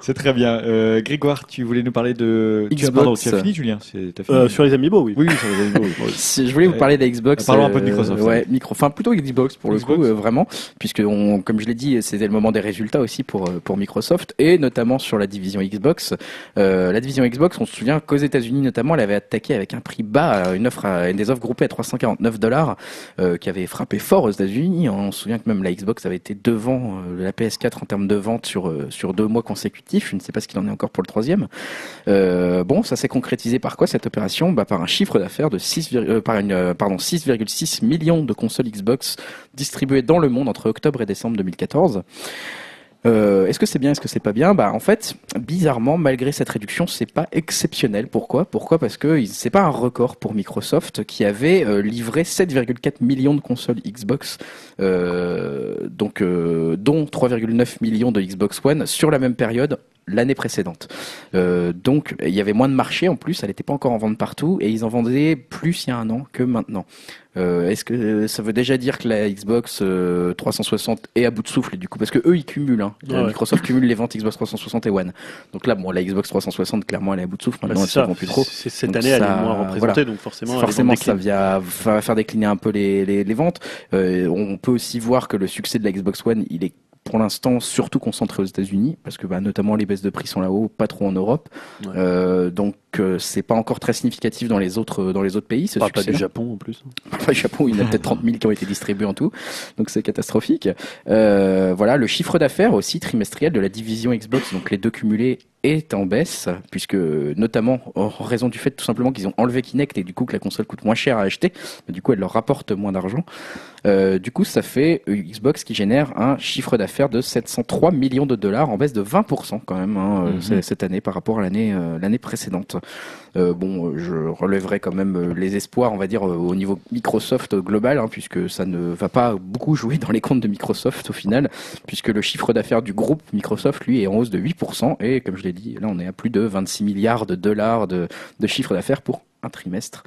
A: C'est très bien. Euh, Grégoire, tu voulais nous parler de. Tu as,
B: Xbox.
A: pardon, tu as fini, Julien C'est- t'as fini
C: Euh, sur les Amiibo, oui.
A: Oui, oui, sur les Amiibo, oui.
B: Si- Je voulais vous parler de la Xbox.
A: Parlons un peu de Microsoft,
B: Ouais, micro, enfin plutôt Xbox pour le coup, euh, vraiment, puisque on, comme je l'ai dit, c'était le moment des résultats aussi pour euh, pour Microsoft et notamment sur la division Xbox. Euh, la division Xbox, on se souvient qu'aux États-Unis notamment, elle avait attaqué avec un prix bas, euh, une offre, à- une des offres groupées à 349 dollars, euh, qui avait frappé fort aux États-Unis. On se souvient que même la Xbox avait été devant euh, la PS4 en termes de vente sur euh, sur deux mois consécutifs. Je ne sais pas ce qu'il en est encore pour le troisième. Euh, bon, ça s'est concrétisé par quoi cette opération? Bah, Par un chiffre d'affaires de 6, vir- euh, par une, euh, 6,6 millions de consoles Xbox distribuées dans le monde entre octobre et décembre 2014. Euh, est-ce que c'est bien, est-ce que c'est pas bien? Bah en fait, bizarrement, malgré cette réduction, c'est pas exceptionnel. Pourquoi? Pourquoi? Parce que c'est pas un record pour Microsoft qui avait euh, livré 7,4 millions de consoles Xbox, euh, donc euh, dont 3,9 millions de Xbox One sur la même période l'année précédente. Euh, donc il y avait moins de marché en plus, elle n'était pas encore en vente partout et ils en vendaient plus il y a un an que maintenant. Euh, Est-ce que euh, ça veut déjà dire que la Xbox euh, 360 est à bout de souffle du coup? Parce que eux ils cumulent, hein.
C: Ouais.
B: Microsoft cumule les ventes Xbox 360 et One. Donc là bon la Xbox 360 clairement elle est à bout de souffle
C: Bah,
B: maintenant
C: c'est
B: elle vend plus trop.
C: Cette
B: Donc
C: année, elle est moins représentée, donc forcément,
B: Forcément, ça vient va faire décliner un peu les, les, les ventes. Euh, on peut aussi voir que le succès de la Xbox One, il est pour l'instant surtout concentré aux États-Unis, parce que bah, notamment les baisses de prix sont là-haut, pas trop en Europe.
C: Ouais.
B: Euh, donc euh, c'est pas encore très significatif dans les autres dans les autres pays. Ce
C: pas du Japon en plus.
B: pas le Japon, il y en a peut-être 30 000 qui ont été distribués en tout, donc c'est catastrophique. Euh, voilà, le chiffre d'affaires aussi trimestriel de la division Xbox, donc les deux cumulés, est en baisse, puisque notamment en raison du fait tout simplement qu'ils ont enlevé Kinect et du coup que la console coûte moins cher à acheter, mais du coup elle leur rapporte moins d'argent. Euh, du coup, ça fait euh, Xbox qui génère un chiffre d'affaires de 703 millions de dollars en baisse de 20% quand même hein, c- cette année par rapport à l'année euh, l'année précédente. Euh, bon, je relèverai quand même euh, les espoirs, on va dire, euh, au niveau Microsoft global, hein, puisque ça ne va pas beaucoup jouer dans les comptes de Microsoft au final, puisque le chiffre d'affaires du groupe Microsoft, lui, est en hausse de 8%, et comme je l'ai dit, là, on est à plus de 26 milliards de dollars de chiffre d'affaires pour un trimestre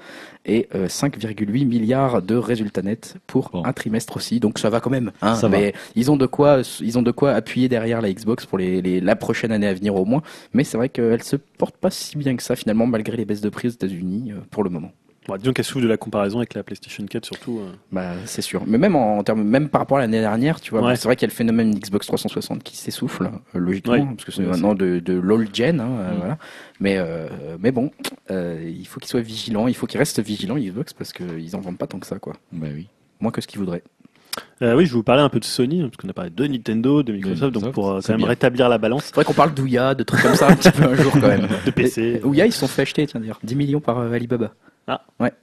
B: et euh, 5,8 milliards de résultats nets pour
A: Bon.
B: un trimestre aussi. Donc ça va quand même. Hein,
A: Ça va.
B: mais ils ont de quoi, ils ont de quoi appuyer derrière la Xbox pour les, les- la prochaine année à venir au moins. Mais c'est vrai qu'elle se porte pas si bien que ça finalement malgré les baisses de prix aux États-Unis euh, pour le moment.
C: Bon, disons qu'elle souffre de la comparaison avec la PlayStation 4 surtout. euh.
B: Bah c'est sûr. Mais même en, en termes, même par rapport à l'année dernière, tu vois,
C: Ouais.
B: c'est vrai qu'il y a le phénomène Xbox 360 qui s'essouffle euh, logiquement
C: Ouais.
B: parce que c'est
C: Ouais,
B: maintenant de, de l'old gen, hein, euh,
A: Mm.
B: voilà. Mais euh, mais bon, euh, il faut qu'ils soient vigilants, il faut qu'ils restent vigilants Xbox parce qu'ils en vendent pas tant que ça quoi,
A: Bah oui.
B: moins que ce qu'ils voudraient.
C: Euh, oui, je vais vous parler un peu de Sony, parce qu'on a parlé de Nintendo, de Microsoft, donc pour euh, quand même
A: bien.
C: rétablir la balance
B: C'est vrai qu'on parle d'Ouya, de trucs comme ça un petit peu un jour quand même.
C: de PC.
B: Ouya, ils se sont fait acheter, tiens d'ailleurs, 10 millions par euh, Alibaba.
C: Ah.
A: Ouais,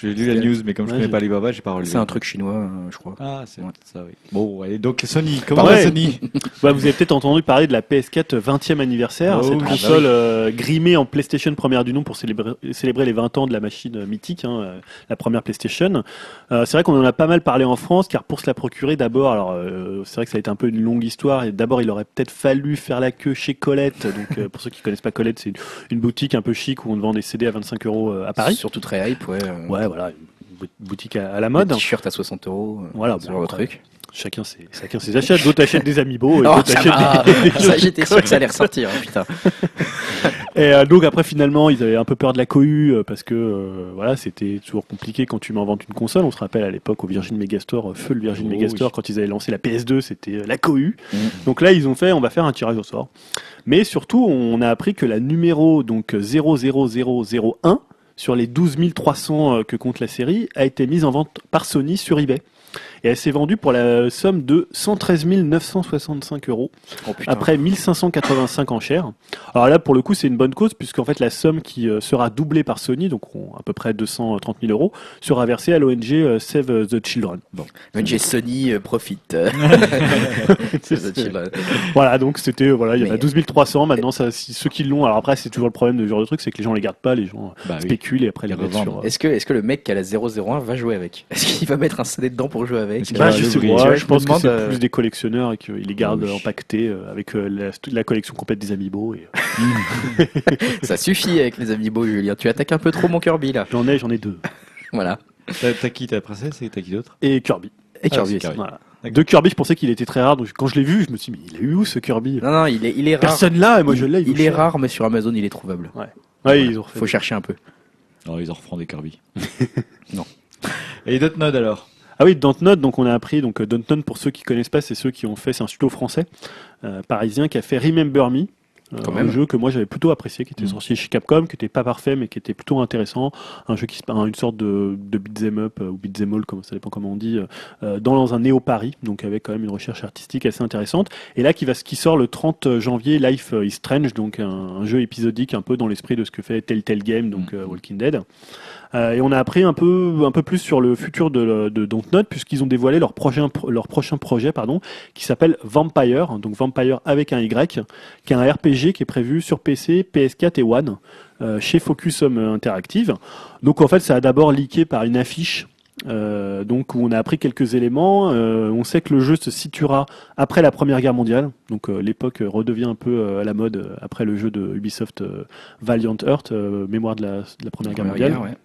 A: j'ai lu la news, mais comme je
C: Ouais,
A: connais
C: j'ai-
A: pas Alibaba, j'ai pas relevé.
B: C'est un truc chinois, euh, je crois.
A: Ah, c'est
B: Ouais.
A: ça, oui. Bon, allez, donc Sony, comment
C: Bah
A: va
C: ouais.
A: Sony
C: Ouais, vous avez peut-être entendu parler de la PS4 20e anniversaire,
A: Oh
C: cette
A: oui. Ah,
C: console
A: bah
C: euh, grimée en PlayStation première du nom pour célébrer, célébrer les 20 ans de la machine mythique, hein, euh, la première PlayStation. Euh, c'est vrai qu'on en a pas mal parlé en France, car pour se la procurer d'abord, alors euh, c'est vrai que ça a été un peu une longue histoire, et d'abord il aurait peut-être fallu faire la queue chez Colette. Donc euh, pour ceux qui connaissent pas Colette, c'est une, une boutique un peu chic où on vend des CD à 25 euros à Paris.
B: Surtout très hype, ouais. Euh,
C: Ouais, voilà, une boutique à, à la mode.
B: T-shirts à 60 euros. euh,
C: Voilà, bon,
B: genre de truc.
C: Chacun ses, chacun ses achats. D'autres achètent des amiibo et
B: Oh, ça
C: achètent des, des
B: Ça, j'étais sûr que ça allait ressortir, hein, putain.
C: Et euh, donc après finalement ils avaient un peu peur de la cohue euh, parce que euh, voilà c'était toujours compliqué quand tu m'inventes une console. On se rappelle à l'époque au Virgin Megastore, feu le Virgin
A: Oh,
C: Megastore
A: oui.
C: quand ils avaient lancé la PS2 c'était la cohue.
B: Mm.
C: Donc là ils ont fait on va faire un tirage au sort. Mais surtout on a appris que la numéro donc 00001 sur les 12 300 euh, que compte la série a été mise en vente par Sony sur eBay. Et elle s'est vendue pour la somme de 113 965 euros
B: Oh,
C: après 1585 enchères. Alors là, pour le coup, c'est une bonne cause, puisqu'en fait, la somme qui euh, sera doublée par Sony, donc on- à peu près 230 000 euros, sera versée à l'ONG euh, Save the Children.
B: ONG Sony euh, profite.
C: Voilà, donc c'était, voilà, il y en a
B: Mais-
C: 12 300, maintenant, ça, si- ceux qui l'ont, alors après, c'est toujours le problème de ce genre de truc, c'est que les gens les gardent pas, les gens
A: Bah oui.
C: spéculent et après les
A: revendent.
C: sur...
B: Est-ce que, est-ce que le mec qui a la 001 va jouer avec? Est-ce qu'il va mettre un CD dedans pour jouer avec?
C: Bah, je sais pense que c'est
B: euh,
C: plus des collectionneurs et qu'ils les gardent
A: Oui.
C: empaquetés euh, avec euh, la, la collection complète des amiibo. Et...
B: Ça suffit avec les amiibo, Julien. Tu attaques un peu trop mon Kirby là.
C: J'en ai, j'en ai deux.
B: Voilà.
A: T'as t'as qui ta princesse et t'as qui d'autre?
C: Et Kirby.
B: Et
A: Ah,
B: Kirby.
C: Voilà.
A: D'accord.
C: De Kirby, je pensais qu'il était très rare. Donc quand je l'ai vu, je me suis dit, mais il est où ce Kirby?
B: Non, non, il est, il est rare.
C: Personne là, et moi je l'ai.
B: il,
C: vaut
B: est rare, mais sur Amazon, il est trouvable.
C: Ouais, ils ont refait.
B: Faut chercher un peu.
A: Alors, ils en referont des Kirby.
B: Non.
A: Et Dotnod alors?
C: Ah oui, Dontnod, donc on a appris, donc euh, Dontnod, pour ceux qui connaissent pas, c'est ceux qui ont fait, c'est un studio français, euh, parisien, qui a fait Remember Me. euh,
B: Quand
C: un jeu que moi j'avais plutôt apprécié, qui était
A: Mm.
C: sorti chez Capcom, qui était pas parfait mais qui était plutôt intéressant. Un jeu qui se une sorte de, de beat'em up euh, ou beat'em all, comme ça dépend comment on dit, euh, dans un néo Paris, donc avec quand même une recherche artistique assez intéressante. Et là qui va qui sort le 30 janvier, Life is Strange, donc un, un jeu épisodique un peu dans l'esprit de ce que fait Telltale Game, donc
A: Mm.
C: euh, Walking Dead. Euh, et on a appris un peu, un peu plus sur le futur de, de Dontnod, puisqu'ils ont dévoilé leur prochain, leur prochain projet, pardon, qui s'appelle Vampire, donc Vampire avec un Y, qui est un RPG qui est prévu sur PC, PS4 et One, euh, chez Focus Home Interactive. Donc en fait, ça a d'abord leaké par une affiche. euh, donc où on a appris quelques éléments. Euh, on sait que le jeu se situera après la Première Guerre mondiale. Donc euh, l'époque redevient un peu euh, à la mode euh, après le jeu de Ubisoft euh, Valiant Heart, euh, mémoire de la, de la Première Guerre mondiale.
B: Guerre, ouais.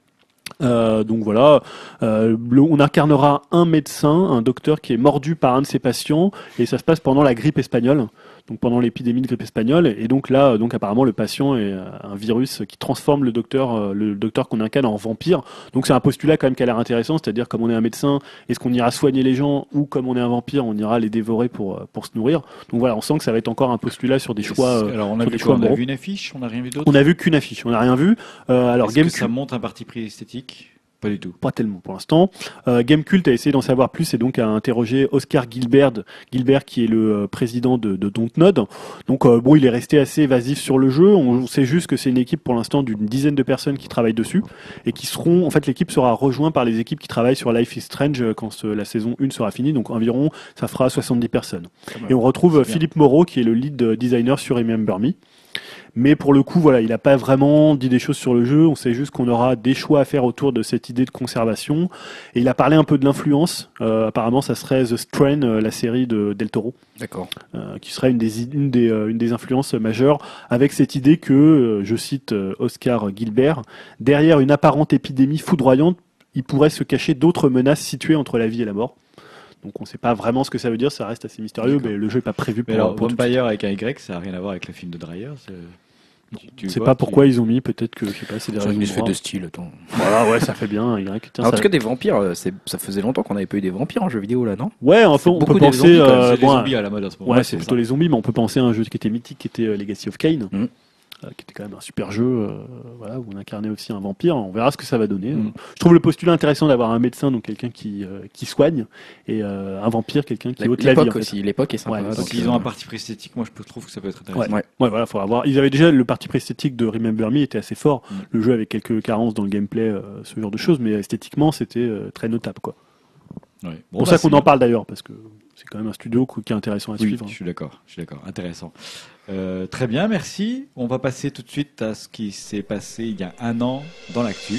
C: Euh, donc voilà, euh, on incarnera un médecin, un docteur qui est mordu par un de ses patients, et ça se passe pendant la grippe espagnole, donc pendant l'épidémie de grippe espagnole, et donc là, euh, donc apparemment le patient est euh, un virus qui transforme le docteur, euh, le docteur qu'on incarne en vampire. Donc c'est un postulat quand même qui a l'air intéressant, c'est-à-dire comme on est un médecin, est-ce qu'on ira soigner les gens, ou comme on est un vampire, on ira les dévorer pour pour se nourrir. Donc voilà, on sent que ça va être encore un postulat sur des choix.
A: Alors, on a
C: sur
A: vu quoi On a vu une affiche On n'a rien vu d'autre
C: on a vu qu'une affiche, on n'a rien vu. Euh, alors
A: que
C: Gamecube-
A: ça montre un parti pris esthétique? Pas du tout.
C: Pas tellement pour l'instant. Euh, Gamecult a essayé d'en savoir plus et donc a interrogé Oscar Gilbert, Gilbert qui est le euh, président de, de Dontnod. Donc euh, bon, il est resté assez évasif sur le jeu. On sait juste que c'est une équipe pour l'instant d'une dizaine de personnes qui travaillent dessus et qui seront, en fait, l'équipe sera rejointe par les équipes qui travaillent sur Life is Strange euh, quand ce- la saison 1 sera finie. Donc environ, ça fera 70 personnes. Et on retrouve euh. Philippe Moreau qui est le lead euh, designer sur Remember Me. Mais pour le coup, voilà, il n'a pas vraiment dit des choses sur le jeu. On sait juste qu'on aura des choix à faire autour de cette idée de conservation. Et il a parlé un peu de l'influence. Euh, apparemment, ça serait The Strain, euh, la série de Del Toro,
B: D'accord.
C: euh, qui serait une des, une, des, euh, une des influences majeures, avec cette idée que, euh, je cite Oscar Gilbert, derrière une apparente épidémie foudroyante, il pourrait se cacher d'autres menaces situées entre la vie et la mort. Donc on ne sait pas vraiment ce que ça veut dire, ça reste assez mystérieux, mais le jeu n'est pas prévu pour,
A: Mais alors,
C: pour.
A: Vampire avec un Y, ça n'a rien à voir avec le film de Dreyer tu-
C: sais pas pourquoi ils ont mis, peut-être que, je sais pas, c'est des
B: C'est
C: raisons
B: une
C: droit.
B: de style, attends.
C: Voilà, ouais, ça fait bien. Y. Tiens,
B: en
C: ça-
B: tout cas, des vampires, euh, c'est- ça faisait longtemps qu'on n'avait pas eu des vampires en jeu vidéo, là, non?
C: Ouais, enfin, on peut penser.
B: zombies,
C: euh,
A: C'est les
C: bon,
A: zombies à la mode en ce moment.
C: Ouais, c'est plutôt les zombies, mais on peut penser à un jeu qui était mythique, qui était euh, Legacy of Kain,
B: Mm.
C: Euh, qui était quand même un super jeu, euh, voilà, où on incarnait aussi un vampire. On verra ce que ça va donner.
A: Mm.
C: Je trouve le postulat intéressant d'avoir un médecin, donc quelqu'un qui euh, qui soigne, et euh, un vampire, quelqu'un qui ôte la vie. en
B: L'époque
C: fait.
B: aussi, l'époque est sympa.
C: Ouais,
B: donc,
A: Donc, ils ont un parti pris esthétique, moi je trouve que ça peut être intéressant.
B: Ouais.
C: Ouais, voilà, faut avoir. Ils avaient déjà le parti esthétique de Remember Me était assez fort.
A: Mm.
C: Le jeu avait quelques carences dans le gameplay, euh, ce genre de choses, mais esthétiquement, c'était euh, très notable, quoi.
A: Ouais. Bon,
C: pour
A: bah,
C: ça
A: c'est
C: qu'on en parle d'ailleurs, parce que c'est quand même un studio qui est intéressant à
A: Oui,
C: suivre.
A: je suis d'accord, je suis d'accord. Intéressant. Euh, très bien, merci. On va passer tout de suite à ce qui s'est passé il y a un an dans l'actu.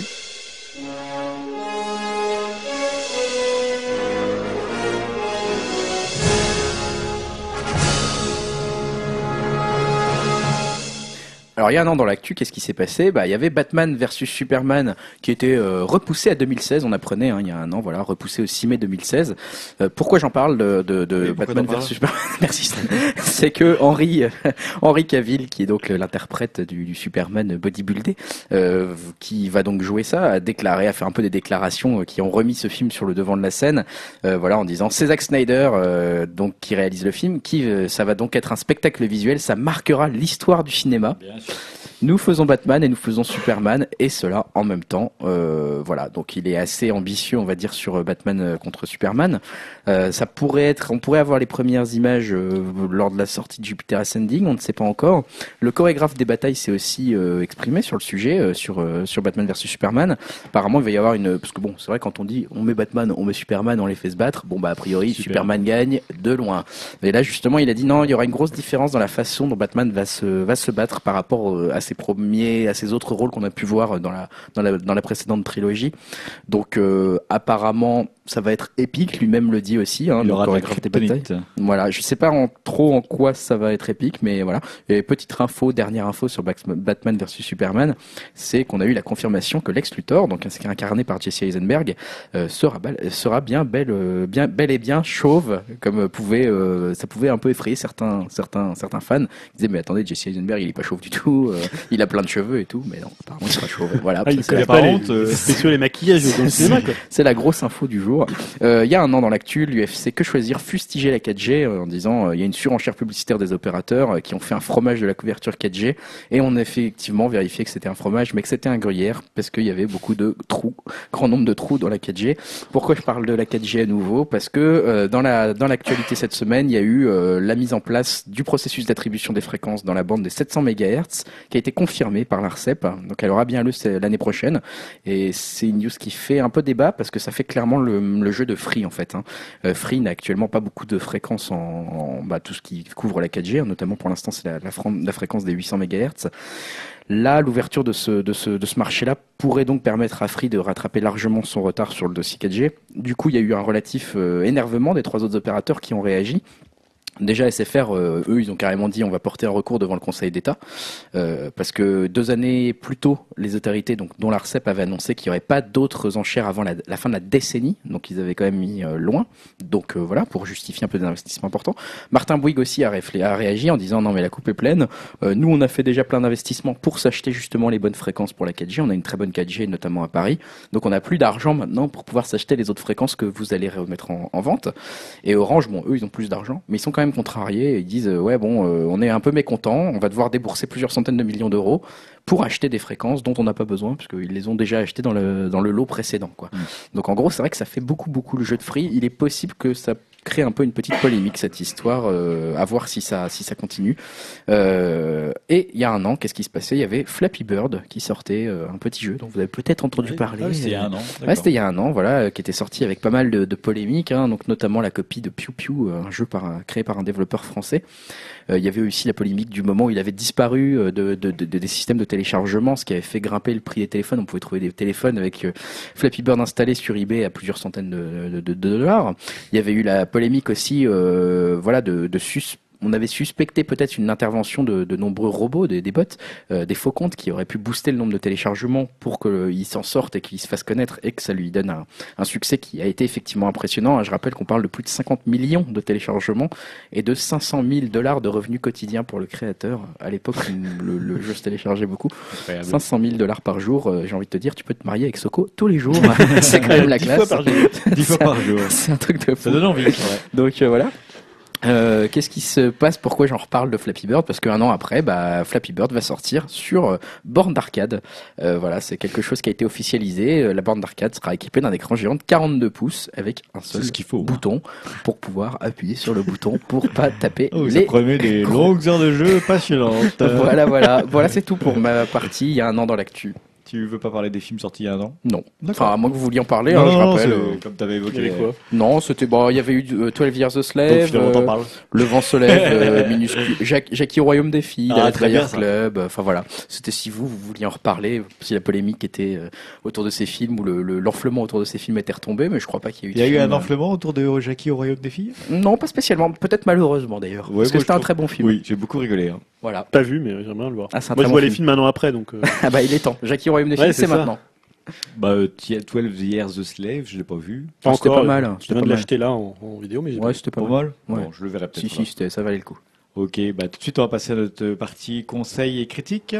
B: Alors il y a un an dans l'actu, qu'est-ce qui s'est passé? Bah il y avait Batman versus Superman qui était euh, repoussé à 2016, on apprenait hein, il y a un an, voilà, repoussé au 6 mai 2016. Euh, pourquoi j'en parle de, de, de Batman versus Superman? Merci. C'est que Henry Henry Cavill, qui est donc l'interprète du, du Superman bodybuildé, euh, qui va donc jouer ça, a déclaré, a fait un peu des déclarations euh, qui ont remis ce film sur le devant de la scène, euh, voilà, en disant c'est Zack Snyder euh, donc qui réalise le film, qui euh, ça va donc être un spectacle visuel, ça marquera l'histoire du cinéma.
A: Bien sûr.
B: Nous faisons Batman et nous faisons Superman et cela en même temps. Euh, voilà, donc il est assez ambitieux, on va dire, sur euh, Batman euh, contre Superman. Euh, ça pourrait être, on pourrait avoir les premières images euh, lors de la sortie de Jupiter Ascending, on ne sait pas encore. Le chorégraphe des batailles s'est aussi euh, exprimé sur le sujet, euh, sur euh, sur Batman versus Superman. Apparemment, il va y avoir une, parce que bon, c'est vrai quand on dit on met Batman, on met Superman, on les fait se battre. Bon bah a priori
A: Super.
B: Superman gagne de loin. Et là justement, il a dit non, il y aura une grosse différence dans la façon dont Batman va se va se battre par rapport à ses premiers, à ses autres rôles qu'on a pu voir dans la dans la dans la précédente trilogie. Donc euh, apparemment, ça va être épique, lui-même le dit aussi. Hein,
A: Il aura de la
B: chorégraphe des batailles.
A: kryptonite.
B: Voilà, je sais pas en trop en quoi ça va être épique, mais voilà. Et petite info, dernière info sur Batman versus Superman, c'est qu'on a eu la confirmation que Lex Luthor, donc incarné par Jesse Eisenberg, euh, sera, bien bel, euh, bien bel et bien chauve, comme pouvait, euh, ça pouvait un peu effrayer certains, certains, certains fans. Ils disaient mais attendez, Jesse Eisenberg, il est pas chauve du tout, euh, il a plein de cheveux et tout, mais non, apparemment il sera chauve. Voilà,
C: Ah, il connaît pas les,
A: euh,
C: maquillages dans le cinéma, quoi.
B: c'est la grosse info du jour. Euh, Il y a un an dans l'actu, l'UFC Que Choisir fustigeait la 4G euh, en disant euh, il y a une surenchère publicitaire des opérateurs qui ont fait un fromage de la couverture 4G et on a effectivement vérifié que c'était un fromage mais que c'était un gruyère parce qu'il y avait beaucoup de trous, grand nombre de trous dans la 4G. Pourquoi je parle de la 4G à nouveau? Parce que euh, dans la dans l'actualité cette semaine, il y a eu euh, la mise en place du processus d'attribution des fréquences dans la bande des 700 MHz qui a été confirmée par l'ARCEP. Donc elle aura bien lieu l'année prochaine. Et c'est une news qui fait un peu débat parce que ça fait clairement le, le jeu de Free en fait. Hein. Euh, Free n'a actuellement pas beaucoup de fréquences en, bah, tout ce qui couvre la 4G, hein, notamment pour l'instant c'est la, fréquence des 800 MHz. Là, l'ouverture de ce marché-là pourrait donc permettre à Free de rattraper largement son retard sur le dossier 4G. Du coup, il y a eu un relatif euh, énervement des trois autres opérateurs qui ont réagi. Déjà, SFR, euh, eux, ils ont carrément dit on va porter un recours devant le Conseil d'État, euh, parce que deux années plus tôt, les autorités, donc dont l'ARCEP avait annoncé qu'il n'y aurait pas d'autres enchères avant la, fin de la décennie, donc ils avaient quand même mis euh, loin. Donc voilà, pour justifier un peu des investissements importants. Martin Bouygues aussi a, réflé- a réagi en disant non mais la coupe est pleine. Nous, on a fait déjà plein d'investissements pour s'acheter justement les bonnes fréquences pour la 4G. On a une très bonne 4G, notamment à Paris. Donc on n'a plus d'argent maintenant pour pouvoir s'acheter les autres fréquences que vous allez remettre en, en vente. Et Orange, bon, eux, ils ont plus d'argent, mais ils sont quand même contrariés. et Ils disent, euh, ouais, bon, euh, on est un peu mécontents, on va devoir débourser plusieurs centaines de millions d'euros pour acheter des fréquences dont on n'a pas besoin, puisqu'ils les ont déjà achetées dans le, dans le lot précédent. Quoi.
A: Mm.
B: Donc en gros, c'est vrai que ça fait beaucoup, beaucoup le jeu de free. Il est possible que ça crée un peu une petite polémique, cette histoire, euh, à voir si ça, si ça continue. Euh, et il y a un an, qu'est-ce qui se passait? Il y avait Flappy Bird qui sortait, euh, un petit jeu dont vous avez peut-être entendu parler.
A: Ah, c'était il y a un an.
B: Ouais, c'était il y a un an, voilà, qui était sorti avec pas mal de, de polémiques, hein, donc notamment la copie de Pew Pew, euh, un jeu par créé par un développeur français. Euh, il y avait aussi la polémique du moment où il avait disparu euh, de, de- de- des systèmes de téléchargement, ce qui avait fait grimper le prix des téléphones. On pouvait trouver des téléphones avec euh, Flappy Bird installé sur eBay à plusieurs centaines de, dollars. Il y avait eu la polémique aussi, voilà, de, de sus- on avait suspecté peut-être une intervention de, de nombreux robots, des, des bots, euh, des faux comptes qui auraient pu booster le nombre de téléchargements pour qu'il s'en sorte et qu'il se fasse connaître et que ça lui donne un, un succès qui a été effectivement impressionnant. Je rappelle qu'on parle de plus de 50 millions de téléchargements et de 500 000 dollars de revenus quotidiens pour le créateur. À l'époque, le, le jeu se téléchargeait beaucoup.
A: Incroyable.
B: 500 000 dollars par jour, euh, j'ai envie de te dire, tu peux te marier avec Soko tous les jours. C'est quand même la
C: Dix
B: classe.
C: fois par jour.
A: Dix fois par jour.
B: C'est un truc de fou.
A: Ça donne envie. vrai.
B: Donc euh, voilà. Euh, Qu'est-ce qui se passe? Pourquoi j'en reparle de Flappy Bird? Parce qu'un an après, bah, Flappy Bird va sortir sur euh, borne d'arcade. Euh, voilà, c'est quelque chose qui a été officialisé. Euh, La borne d'arcade sera équipée d'un écran géant de 42 pouces avec un seul
A: ce faut.
B: bouton pour pouvoir appuyer sur le bouton pour pas taper
A: Oh, ça
B: les.
A: promet des longues heures de jeu passionnantes.
B: Voilà, voilà, voilà, c'est tout pour ma partie. Il y a un an dans l'actu.
A: Tu veux pas parler des films sortis il y a un an
B: Non. Enfin, à moins que vous vouliez en parler,
A: non,
B: hein, je
A: non,
B: rappelle. euh,
A: comme tu avais
C: Il y
A: évoqué.
C: avait quoi?
B: Non, c'était bon. Il y avait eu euh, 12 Years a
C: Donc
B: Slave.
C: finalement, t'en
B: euh,
C: parles.
B: Le vent se lève, euh, minuscule. Jack- Jackie au royaume des filles,
A: Ah,
B: la
A: très bien, ça.
B: Club. euh, Enfin voilà, c'était si vous, vous vouliez en reparler, si la polémique était euh, autour de ces films ou le- le- l'enflement autour de ces films était retombé, mais je crois pas qu'il y ait eu.
A: Il y a eu
B: film,
A: un
B: euh,
A: enflement autour de Jackie au royaume des filles?
B: Non, pas spécialement. Peut-être malheureusement d'ailleurs,
A: Ouais,
B: parce que
A: moi,
B: c'était
A: je
B: un
A: trouve-
B: très bon film.
A: Oui, j'ai beaucoup rigolé. hein.
B: Voilà.
C: Pas vu, mais j'aimerais bien le voir.
B: Ah, c'est un
C: Moi,
B: très
C: je
B: bon
C: vois les
B: film.
C: films un an après, donc. euh,
B: Ah bah il est temps. Jackie au royaume des
C: Ouais,
B: filles,
C: c'est
B: c'est maintenant.
A: Bah, euh, 12 Years a Slave, je l'ai pas vu.
C: Pas
B: C'était
C: encore.
B: pas mal,
C: euh, Je viens de l'acheter là en, en vidéo, mais
B: Ouais, c'était pas
A: Pas
B: mal.
A: mal
B: Ouais.
A: Bon, je le verrai peut-être.
B: Si si, ça valait le coup.
A: Ok, bah tout de suite on va passer à notre partie conseils et critiques.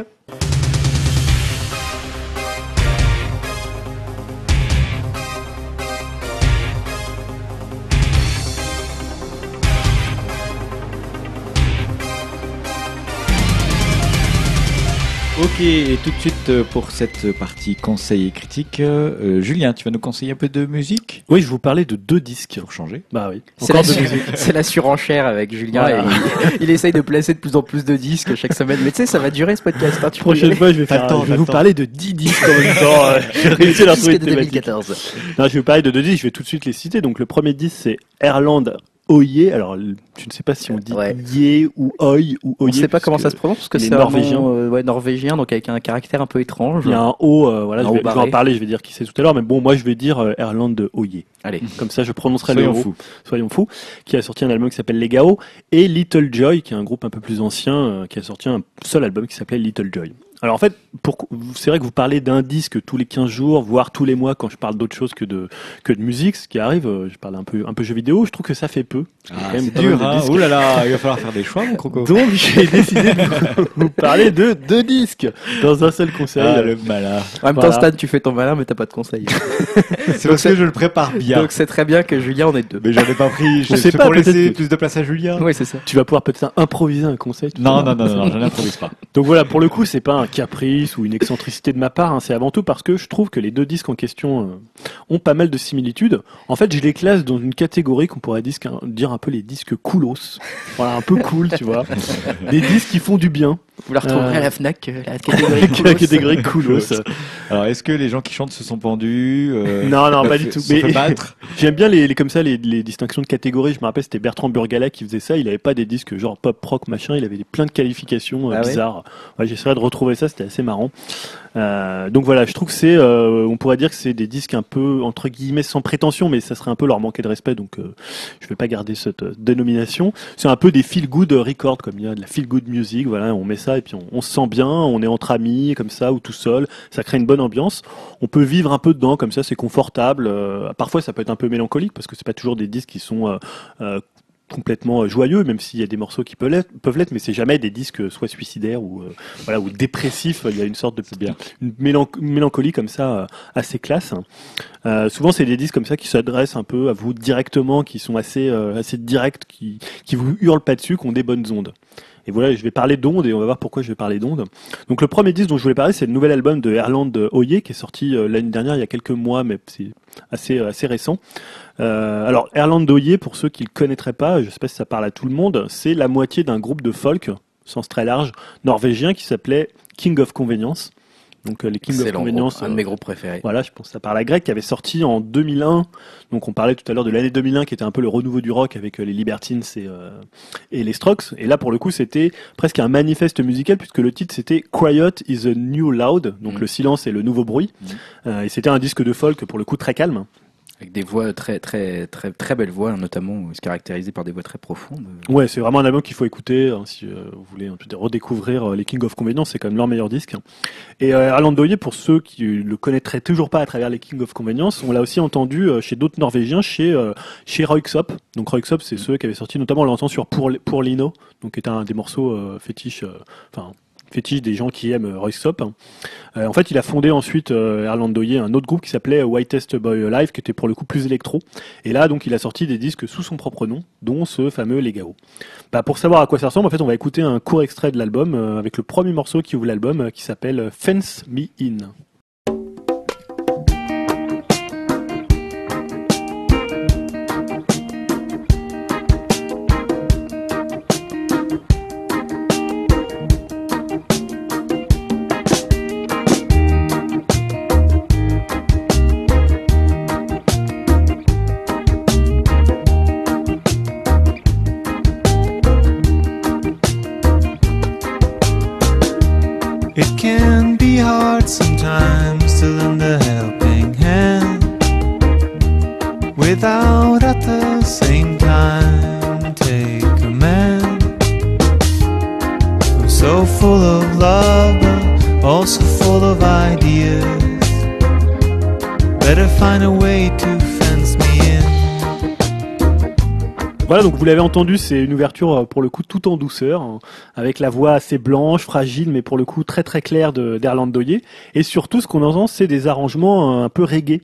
A: Ok, et tout de suite euh, pour cette partie conseils et critiques, euh, Julien, tu vas nous conseiller un peu de musique?
C: Oui, je vous parlais de deux disques.
A: pour changer.
C: Bah oui.
B: C'est la, la surenchère avec Julien.
C: Voilà.
B: et il, il essaye de placer de plus en plus de disques chaque semaine. Mais tu sais, ça va durer ce podcast. hein, tu
C: Prochaine fois, je vais faire.
A: temps,
C: je vais vous parler de 10 disques en même temps. euh, J'ai réussi à leur trouver
B: Disque
C: une
B: de
C: thématique.
B: 2014.
C: Non, je vais vous parler de deux disques. Je vais tout de suite les citer. Donc, le premier disque, c'est Erland Oye. Alors, je ne sais pas si on dit
B: Ouais.
C: Ye ou Oi ou Oye.
B: ne sait pas comment ça se prononce parce que c'est norvégien, euh, ouais, norvégien, donc avec un caractère un peu étrange.
C: Il y a un O, euh, voilà,
B: Un
C: je
B: O
C: vais, je vais en parler, je vais dire qui c'est tout à l'heure, mais bon, moi je vais dire euh, Erland de Oye.
B: Allez.
C: Comme ça, je prononcerai
A: Soyons
C: le
A: fous.
C: Soyons fous, qui a sorti un album qui s'appelle Les Gao, et Little Joy, qui est un groupe un peu plus ancien, euh, qui a sorti un seul album qui s'appelait Little Joy. Alors en fait, c'est vrai que vous parlez d'un disque tous les 15 jours, voire tous les mois quand je parle d'autre chose que de, que de musique, ce qui arrive, euh, je parle un peu, un peu jeux vidéo, je trouve que ça fait peu.
A: Ah,
C: quand même
A: c'est dur, hein. Ouh là là, il va falloir faire des choix, mon croco.
C: Donc j'ai décidé de vous- vous parler de deux disques dans un seul conseil.
A: Ah, le malin.
B: En même
C: Voilà.
B: temps, Stan, tu fais ton malin, mais t'as pas de conseils.
A: C'est parce que je le prépare bien.
B: Donc c'est très bien que Julien en ait deux.
A: Mais j'en ai pas pris.
C: On
A: C'est
C: pas,
A: pour laisser
C: que-
A: plus de place à Julien.
B: Oui, c'est ça.
C: Tu vas pouvoir peut-être improviser un conseil.
A: Non, non, non, non, je n'improvise pas.
C: Donc voilà, pour le coup, c'est pas un caprice ou une excentricité de ma part, hein, c'est avant tout parce que je trouve que les deux disques en question euh, ont pas mal de similitudes. En fait, je les classe dans une catégorie qu'on pourrait disque- dire un peu les disques coolos. Voilà, un peu cool, tu vois. Des disques qui font du bien.
B: Vous la retrouverez
C: Euh,
B: à la Fnac, euh, la catégorie
C: La
B: coolos.
C: catégorie coolos.
A: Alors, est-ce que les gens qui chantent se sont pendus euh,
C: Non, non, pas du tout. Mais- J'aime bien les, les- comme ça les, les distinctions de catégories. Je me rappelle, c'était Bertrand Burgala qui faisait ça. Il avait pas des disques genre pop rock machin. Il avait des- plein de qualifications euh,
B: Ah ouais
C: bizarres. Ouais, J'essaierai de retrouver ça. C'était assez marrant. Euh, donc voilà, je trouve que c'est, euh, on pourrait dire que c'est des disques un peu entre guillemets sans prétention, mais ça serait un peu leur manquer de respect. Donc euh, je vais pas garder cette euh, dénomination. C'est un peu des feel good records, comme il y a de la feel good music. Voilà, on met ça et puis on, on se sent bien. On est entre amis comme ça ou tout seul. Ça crée une bonne ambiance. On peut vivre un peu dedans comme ça, c'est confortable. Euh, parfois, ça peut être un peu mélancolique parce que c'est pas toujours des disques qui sont complètement euh, joyeux, même s'il y a des morceaux qui peuvent l'être, mais c'est jamais des disques euh, soit suicidaires ou euh, voilà ou dépressifs. Il y a une sorte de
A: bien.
C: une mélan- une mélancolie comme ça assez classe. Euh, souvent, c'est des disques comme ça qui s'adressent un peu à vous directement, qui sont assez euh, assez directs, qui qui vous hurlent pas dessus, qui ont des bonnes ondes. Et voilà, je vais parler d'ondes et on va voir pourquoi je vais parler d'ondes. Donc le premier disque dont je voulais parler, c'est le nouvel album de Erland Oye qui est sorti euh, l'année dernière, il y a quelques mois, mais c'est assez assez récent. Euh, alors Erland Oye, pour ceux qui le connaîtraient pas, je sais pas si ça parle à tout le monde, c'est la moitié d'un groupe de folk, sens très large, norvégien qui s'appelait King of Convenience. Donc euh, les King of Convenience,
B: un de
C: euh,
B: mes groupes préférés.
C: voilà, je pense que ça parle à grec, qui avait sorti en 2001. Donc on parlait tout à l'heure de l'année 2001, qui était un peu le renouveau du rock avec euh, les Libertines et, euh, et les Strokes. Et là, pour le coup, c'était presque un manifeste musical, puisque le titre c'était Quiet is a New Loud, donc
B: Mm.
C: le silence est le nouveau bruit.
B: Mm.
C: Euh, et c'était un disque de folk, pour le coup, très calme.
B: Avec des voix très, très, très, très belles voix, notamment, se caractérisées par des voix très profondes.
C: Ouais, c'est vraiment un album qu'il faut écouter hein, si euh, vous voulez redécouvrir euh, les King of Convenience, c'est quand même leur meilleur disque. Et euh, pour ceux qui le connaîtraient toujours pas à travers les King of Convenience, on l'a aussi entendu euh, chez d'autres Norvégiens, chez euh, chez Royksop. Donc Royksop, c'est ceux qui avaient sorti notamment on l'entend sur pour pour Lino, donc qui est un des morceaux euh, fétiches, euh, fétiche des gens qui aiment Royksop. Euh, en fait, il a fondé ensuite euh, Erland Doye un autre groupe qui s'appelait Whitest Boy Alive, qui était pour le coup plus électro. Et là, donc, il a sorti des disques sous son propre nom, dont ce fameux Legao. Bah, pour savoir à quoi ça ressemble, en fait, on va écouter un court extrait de l'album euh, avec le premier morceau qui ouvre l'album, qui s'appelle Fence Me In.
D: Without at the same time take command. I'm so full of love, but also full of ideas. Better find a way to fence me in.
C: Voilà, donc vous l'avez entendu, c'est une ouverture euh, pour le coup tout en douceur, hein, avec la voix assez blanche, fragile, mais pour le coup très très claire de- d'Erland Doye. Et surtout, ce qu'on entend, c'est des arrangements euh, un peu reggae.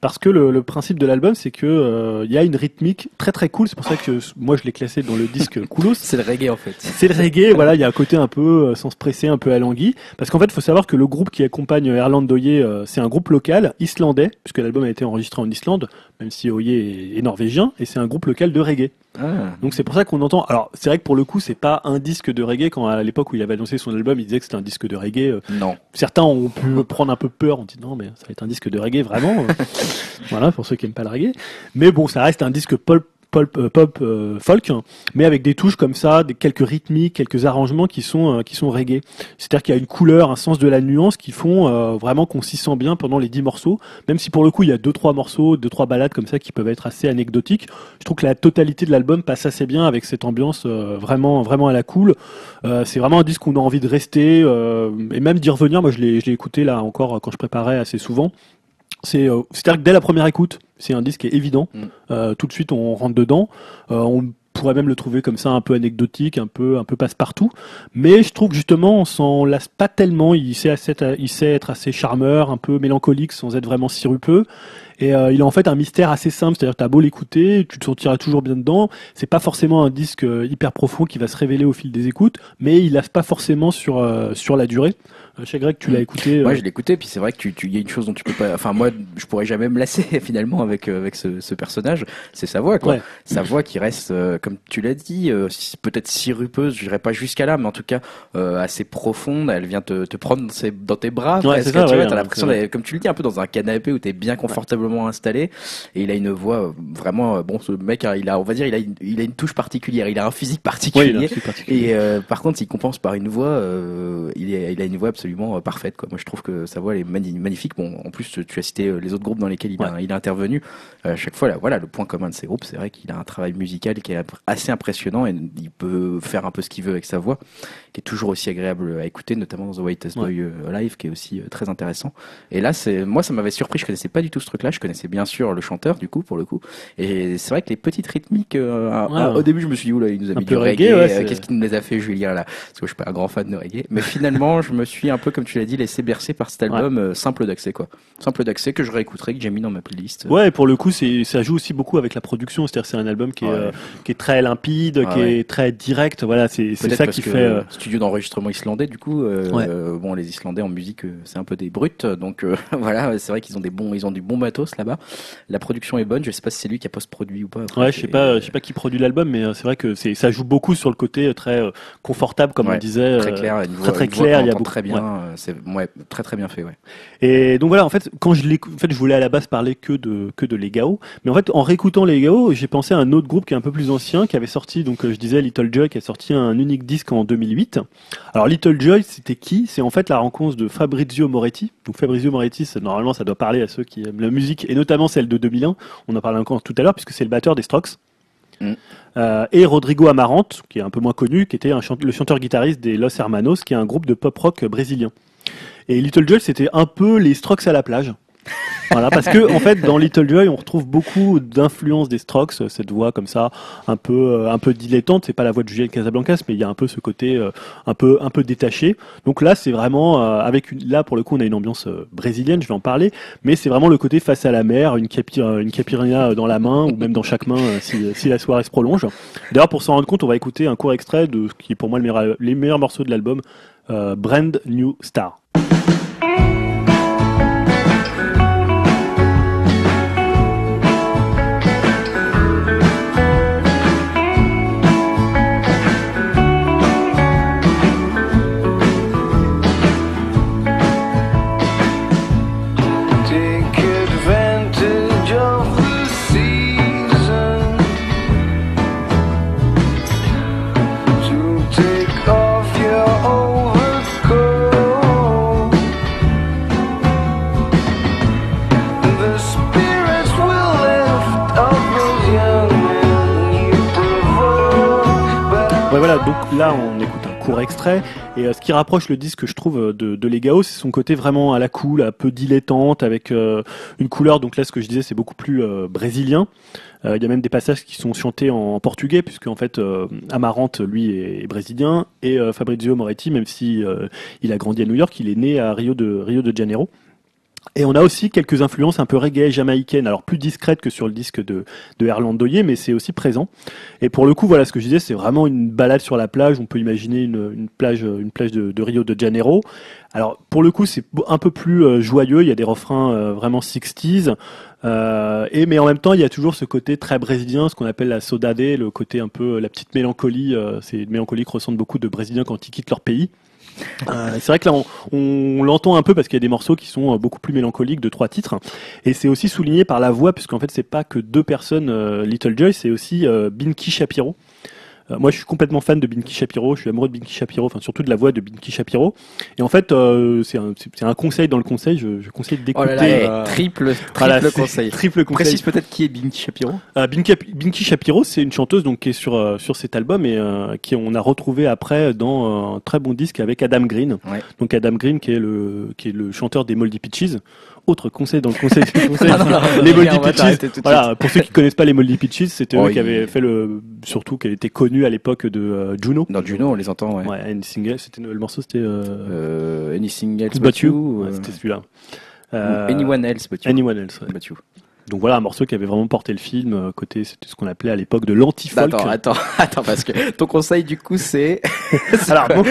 C: Parce que le, le principe de l'album, c'est que euh, il y a une rythmique très très cool. C'est pour ça que euh, moi je l'ai classé dans le disque Coolos.
B: C'est le reggae, en fait.
C: C'est le reggae, voilà, il y a un côté un peu euh, sans se presser, un peu alangui. Parce qu'en fait, il faut savoir que le groupe qui accompagne Erland Doye, euh, c'est un groupe local, islandais, puisque l'album a été enregistré en Islande, même si Oye est, est norvégien, et c'est un groupe local de reggae.
B: Ah.
C: Donc c'est pour ça qu'on entend. Alors c'est vrai que pour le coup, c'est pas un disque de reggae. Quand à l'époque où il avait annoncé son album, il disait que c'était un disque de reggae. euh,
B: Non.
C: Certains ont pu prendre un peu peur. On dit non, mais ça va être un disque de reggae vraiment. euh. voilà pour ceux qui aiment pas le reggae. Mais bon, ça reste un disque pop, pop, euh, pop euh, folk, mais avec des touches comme ça, des quelques rythmiques, quelques arrangements qui sont euh, qui sont reggae. C'est-à-dire qu'il y a une couleur, un sens de la nuance qui font euh, vraiment qu'on s'y sent bien pendant les dix morceaux. Même si pour le coup il y a deux trois morceaux, deux trois balades comme ça qui peuvent être assez anecdotiques. Je trouve que la totalité de l'album passe assez bien avec cette ambiance euh, vraiment vraiment à la cool. Euh, c'est vraiment un disque où on a envie de rester et même d'y revenir. Moi je l'ai je l'ai écouté là encore quand je préparais assez souvent. C'est euh, c'est-à-dire que dès la première écoute, c'est un disque qui est évident.
B: Mm.
C: Euh, tout de suite, on rentre dedans. Euh, on pourrait même le trouver comme ça, un peu anecdotique, un peu un peu passe-partout. Mais je trouve que justement, on s'en lasse pas tellement. Il sait, assez- il sait être assez charmeur, un peu mélancolique, sans être vraiment sirupeux. Et euh, il a en fait un mystère assez simple, c'est-à-dire que t'as beau l'écouter, tu te sentiras toujours bien dedans. C'est pas forcément un disque euh, hyper profond qui va se révéler au fil des écoutes, mais il lasse pas forcément sur euh, sur la durée. Euh, chez Greg, tu
B: Mm.
C: l'as écouté.
B: Moi,
C: euh,
B: je l'ai écouté, puis c'est vrai que tu, tu, y a une chose dont tu peux pas. Enfin, moi, je pourrais jamais me lasser finalement avec euh, avec ce, ce personnage. C'est sa voix, quoi.
C: Ouais.
B: Sa voix qui reste, euh, comme tu l'as dit, euh, si- peut-être sirupeuse. Je dirais pas jusqu'à là, mais en tout cas euh, assez profonde. Elle vient te, te prendre dans, ses- dans tes bras.
C: Ouais, c'est ça,
B: tu
C: ouais,
B: vois, t'as l'impression, d'être, comme tu le dis, un peu dans un canapé où t'es bien confortablement installé. Et il a une voix euh, vraiment. euh, Bon, ce mec, il a, on va dire, il a une, il a une touche particulière. Il a un physique
C: ouais,
B: particulier.
C: il a un truc particulier.
B: Et euh, par contre, il compense par une voix. euh, il, est, il a une voix absolument euh, parfaite. Quoi. Moi, je trouve que sa voix elle est magnifique. Bon, en plus, tu as cité euh, les autres groupes dans lesquels il a, il a intervenu. Euh, à chaque fois, là, voilà, le point commun de ces groupes, c'est vrai qu'il a un travail musical qui est assez impressionnant et il peut faire un peu ce qu'il veut avec sa voix, qui est toujours aussi agréable à écouter, notamment dans The Whitest Boy euh, Live, qui est aussi très intéressant. Et là, c'est moi, ça m'avait surpris. Je connaissais pas du tout ce truc-là. Je connaissais bien sûr le chanteur, du coup, pour le coup. Et c'est vrai que les petites rythmiques, euh,
C: Ouais, ouais.
B: au début, je me suis dit, oula, il nous a
C: Un
B: mis du
C: reggae, ouais,
B: Qu'est-ce qu'il nous les a fait, Julien, là? Parce que je suis pas un grand fan de reggae. Mais finalement, je me suis un peu, comme tu l'as dit, laissé bercer par cet album euh, simple d'accès, quoi. Simple d'accès que je réécouterai, que j'ai mis dans ma playlist.
C: Ouais, et pour le coup, c'est ça joue aussi beaucoup avec la production. C'est-à-dire, c'est un album qui est
B: Ouais.
C: euh, qui est très limpide,
B: Ah
C: qui
B: ouais.
C: est très direct. Voilà, c'est c'est ça
B: parce
C: qui
B: que
C: fait. euh,
B: studio d'enregistrement islandais du coup euh,
C: Ouais.
B: euh, bon les islandais en musique c'est un peu des brutes donc euh, voilà c'est vrai qu'ils ont des bons ils ont du bon matos là-bas la production est bonne je sais pas si c'est lui qui a post-produit ou pas Après,
C: Ouais, je sais pas, je sais pas qui produit l'album, mais c'est vrai que c'est ça joue beaucoup sur le côté très confortable, comme
B: Ouais,
C: on disait.
B: très clair
C: très, très clair, il y a beaucoup-
B: très bien
C: ouais.
B: euh, c'est ouais très très bien fait ouais
C: Et donc voilà, en fait, quand je en fait, je voulais à la base parler que de que de Legao, mais en fait, en réécoutant Legao, j'ai pensé à un autre groupe qui est un peu plus ancien, qui avait sorti, donc euh, je disais Little Joy, qui a sorti un unique disque en 2008. Alors Little Joy, c'était qui? C'est en fait la rencontre de Fabrizio Moretti. Donc Fabrizio Moretti, normalement, ça doit parler à ceux qui aiment la musique, et notamment celle de 2001. On en parlait encore tout à l'heure, puisque c'est le batteur des Strokes.
B: Mm.
C: Euh, et Rodrigo Amarante, qui est un peu moins connu, qui était le chanteur-guitariste des Los Hermanos, qui est un groupe de pop rock brésilien. Et Little Joy, c'était un peu les Strokes à la plage. Voilà, parce que en fait, dans Little Joy, on retrouve beaucoup d'influence des Strokes, cette voix comme ça, un peu, euh, un peu dilettante. C'est pas la voix de Juliette Casablancas, mais il y a un peu ce côté, euh, un peu, un peu détaché. Donc là, c'est vraiment euh, avec une, là pour le coup, on a une ambiance brésilienne. Je vais en parler, mais c'est vraiment le côté face à la mer, une capi, une caipirinha dans la main ou même dans chaque main si, la soirée se prolonge. D'ailleurs, pour s'en rendre compte, on va écouter un court extrait de ce qui est pour moi le meilleur, les meilleurs morceaux de l'album, Brand New Star. Là, on écoute un court extrait. Et euh, ce qui rapproche le disque, je trouve, euh, de, de Legao, c'est son côté vraiment à la cool, un peu dilettante, avec euh, une couleur. Donc là, ce que je disais, c'est beaucoup plus euh, brésilien. Euh, Il y a même des passages qui sont chantés en portugais, puisque en fait, Amarante, lui, est, brésilien, et Fabrizio Moretti, même si il a grandi à New York, il est né à Rio de Rio de Janeiro. Et on a aussi quelques influences un peu reggae jamaïcaines, alors plus discrètes que sur le disque de, de Erland Doyer, mais c'est aussi présent. Et pour le coup, voilà, ce que je disais, c'est vraiment une balade sur la plage. On peut imaginer une, une plage, une plage de, de Rio de Janeiro. Alors, pour le coup, c'est un peu plus euh, joyeux. Il y a des refrains euh, vraiment 60s. Euh, et mais en même temps, il y a toujours ce côté très brésilien, ce qu'on appelle la saudade, le côté un peu la petite mélancolie. euh, c'est une mélancolie que ressentent beaucoup de Brésiliens quand ils quittent leur pays. Euh, c'est vrai que là, on, on l'entend un peu parce qu'il y a des morceaux qui sont euh, beaucoup plus mélancoliques de trois titres. Et c'est aussi souligné par la voix, puisqu'en fait, c'est pas que deux personnes, euh, Little Joy, c'est aussi euh, Binky Shapiro. Euh, moi, je suis complètement fan de Binky Shapiro. Je suis amoureux de Binky Shapiro, enfin surtout de la voix de Binky Shapiro. Et en fait, euh, c'est un, un conseil dans le conseil. Je, je conseille
B: Oh
C: d'écouter.
B: là là, eh,
A: euh,
B: triple, triple
C: voilà,
B: conseil.
C: Triple conseil.
B: Précise peut-être qui est Binky Shapiro.
C: Euh, Binky, Binky Shapiro, c'est une chanteuse donc qui est sur euh, sur cet album et euh, qui on a retrouvé après dans un très bon disque avec Adam Green.
B: Ouais.
C: Donc Adam Green qui est le qui est le chanteur des Moldy Peaches. Autre conseil dans le conseil du conseil.
B: Ah non, non,
C: les
B: on
C: Moldy
B: de
C: Voilà, pour ceux qui connaissent pas les Moldy Peaches, c'était
B: Oh,
C: eux qui avaient fait le surtout qu'elle était connue à l'époque de euh, Juno.
B: Dans Juno, on les entend, ouais.
C: Ouais, une single, c'était le morceau c'était euh,
B: Euh, anything else
C: But
B: but,
C: You.
B: you.
C: Ouais,
B: euh,
C: c'était celui-là. Euh,
B: Anyone else but you.
C: Anyone else. ouais.
B: but you.
C: Donc voilà un morceau qui avait vraiment porté le film euh, côté c'était ce qu'on appelait à l'époque de l'anti-folk.
B: Attends, attends, attends, parce que ton conseil du coup c'est.
C: Alors mon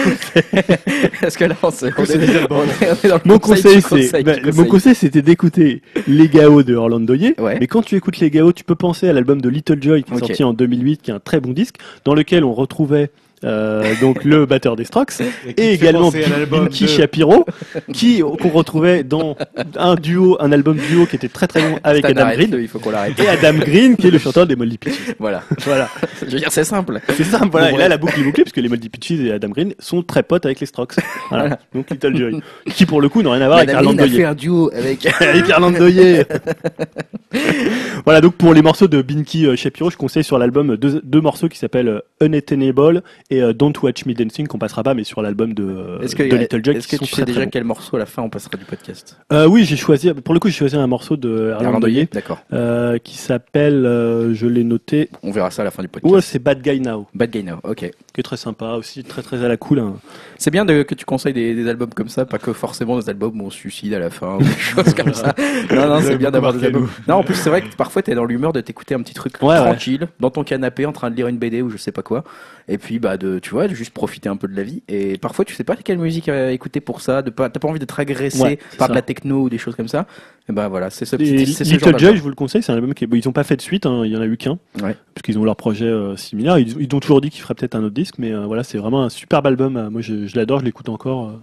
B: Parce que là on, se, on,
C: c'est
B: est,
C: déjà bon.
B: on est- on est dans le
C: Mon
B: conseil,
C: conseil, c'est,
B: conseil,
C: bah, mon
B: conseil.
C: conseil, c'était d'écouter Les Gao de Orlando Ye.
B: Ouais.
C: Mais quand tu écoutes Les Gao, tu peux penser à l'album de Little Joy qui est sorti en 2008, qui est un très bon disque, dans lequel on retrouvait euh, donc le batteur des Strokes et également Binky
A: de-
C: Shapiro, qui qu'on retrouvait dans un duo, un album duo qui était très très bon avec
B: Stan,
C: Adam Green
B: il faut qu'on l'arrête.
C: et Adam Green qui est le chanteur des Moldy Peaches.
B: Voilà.
C: Voilà,
B: Je veux dire, c'est simple.
C: c'est ça. Voilà.
B: Bon,
C: et là la boucle est bouclée puisque les Moldy Peaches et Adam Green sont très potes avec les Strokes. Voilà.
B: Voilà.
C: Donc Little Joy, qui pour le coup n'ont rien à voir avec
B: Madame Lynn
C: Orlando
B: a
C: Ye.
B: fait un duo avec.
C: avec voilà, donc pour les morceaux de Binky euh, Shapiro, je conseille sur l'album deux, deux morceaux qui s'appellent euh, Unattainable et euh, Don't Watch Me Dancing, qu'on passera pas, mais sur l'album de,
B: Est-ce que,
C: de Little Joy,
B: est-ce que tu sais
C: très
B: déjà quel morceau à la fin on passera du podcast
C: Euh, oui, j'ai choisi, pour le coup, j'ai choisi un morceau de Orlando Ye,
B: D'accord.
C: euh, qui s'appelle, euh, je l'ai noté,
B: On verra ça à la fin du podcast.
C: ouais, c'est Bad Guy Now,
B: Bad Guy Now, ok.
C: Qui est très sympa aussi, très très à la cool. hein.
B: C'est bien de, que tu conseilles des, des albums comme ça, pas que forcément des albums où on se suicide à la fin ou des choses comme ça. Non, non, c'est bien d'avoir des albums. Non, en plus, c'est vrai que parfois t'es dans l'humeur de t'écouter un petit truc
C: Ouais, ouais.
B: tranquille, dans ton canapé, en train de lire une BD ou je sais pas quoi. Et puis, bah, de, tu vois, de juste profiter un peu de la vie. Et parfois, tu sais pas quelle musique euh, écouter pour ça, de pas, t'as pas envie d'être agressé
C: Ouais,
B: par
C: ça.
B: de la techno ou des choses comme ça. Et ben voilà, c'est ce petit, c'est ce genre
C: Little Joy, je vous le conseille, c'est un album qui bon, ils ont pas fait de suite, hein, il y en a eu qu'un.
B: Ouais.
C: Parce qu'ils ont leur projet euh, similaire. Ils, ils ont toujours dit qu'ils feraient peut-être un autre disque, mais euh, voilà, c'est vraiment un superbe album. moi, je, je l'adore, je l'écoute encore. euh.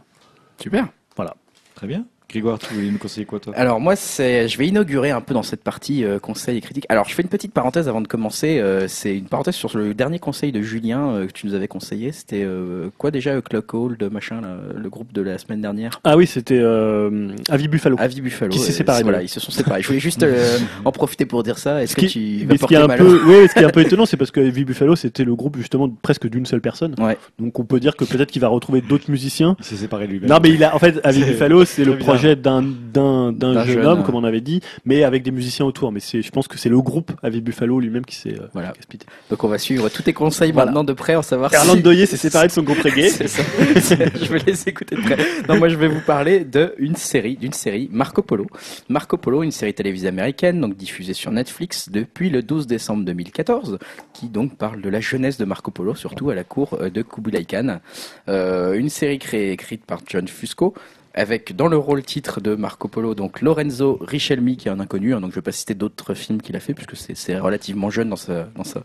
B: Super.
A: Très bien. Grégoire, tu voulais nous conseiller quoi toi
B: Alors moi, c'est, je vais inaugurer un peu dans cette partie euh, conseil et critique. Alors je fais une petite parenthèse avant de commencer. euh, c'est une parenthèse sur le dernier conseil de Julien euh, que tu nous avais conseillé. C'était euh, quoi déjà, euh, Clock Hold, machin, là, le groupe de la semaine dernière?
C: Ah oui, c'était euh, Avi Buffalo.
B: Avis Buffalo.
C: Qui s'est séparé,
B: Voilà, ils se sont séparés. Je voulais juste euh, en profiter pour dire ça. Est-ce
C: Ce
B: que
C: qui-
B: tu
C: mais ce qui est un peu, ouais, ce qui est un peu étonnant, c'est parce que Avi Buffalo, c'était le groupe justement presque d'une seule personne.
B: Ouais.
C: Donc on peut dire que peut-être qu'il va retrouver d'autres musiciens.
A: Il s'est séparé lui-même.
C: Non, mais il a, en fait, Avi Buffalo, c'est le
A: bizarre.
C: Projet d'un jeune,
B: jeune,
C: homme, comme on avait dit, mais avec des musiciens autour. Mais je pense que c'est le groupe Avi Buffalo lui-même qui s'est euh,
B: Voilà.
C: casse-pied.
B: Donc on va suivre tous tes conseils
C: Voilà.
B: maintenant de près, en savoir si...
C: Erland Doyer s'est séparé de son groupe reggae.
B: C'est ça. je vais les écouter de près. Non, moi je vais vous parler de une série, d'une série Marco Polo. Marco Polo, une série télévisée américaine, donc diffusée sur Netflix depuis le 12 décembre 2014, qui donc parle de la jeunesse de Marco Polo, surtout à la cour euh, de Kublai Khan. Euh, une série créée, écrite par John Fusco. Avec dans le rôle titre de Marco Polo, donc Lorenzo Richelmi, qui est un inconnu, hein, donc je vais pas citer d'autres films qu'il a fait, puisque c'est- relativement jeune dans sa, dans sa,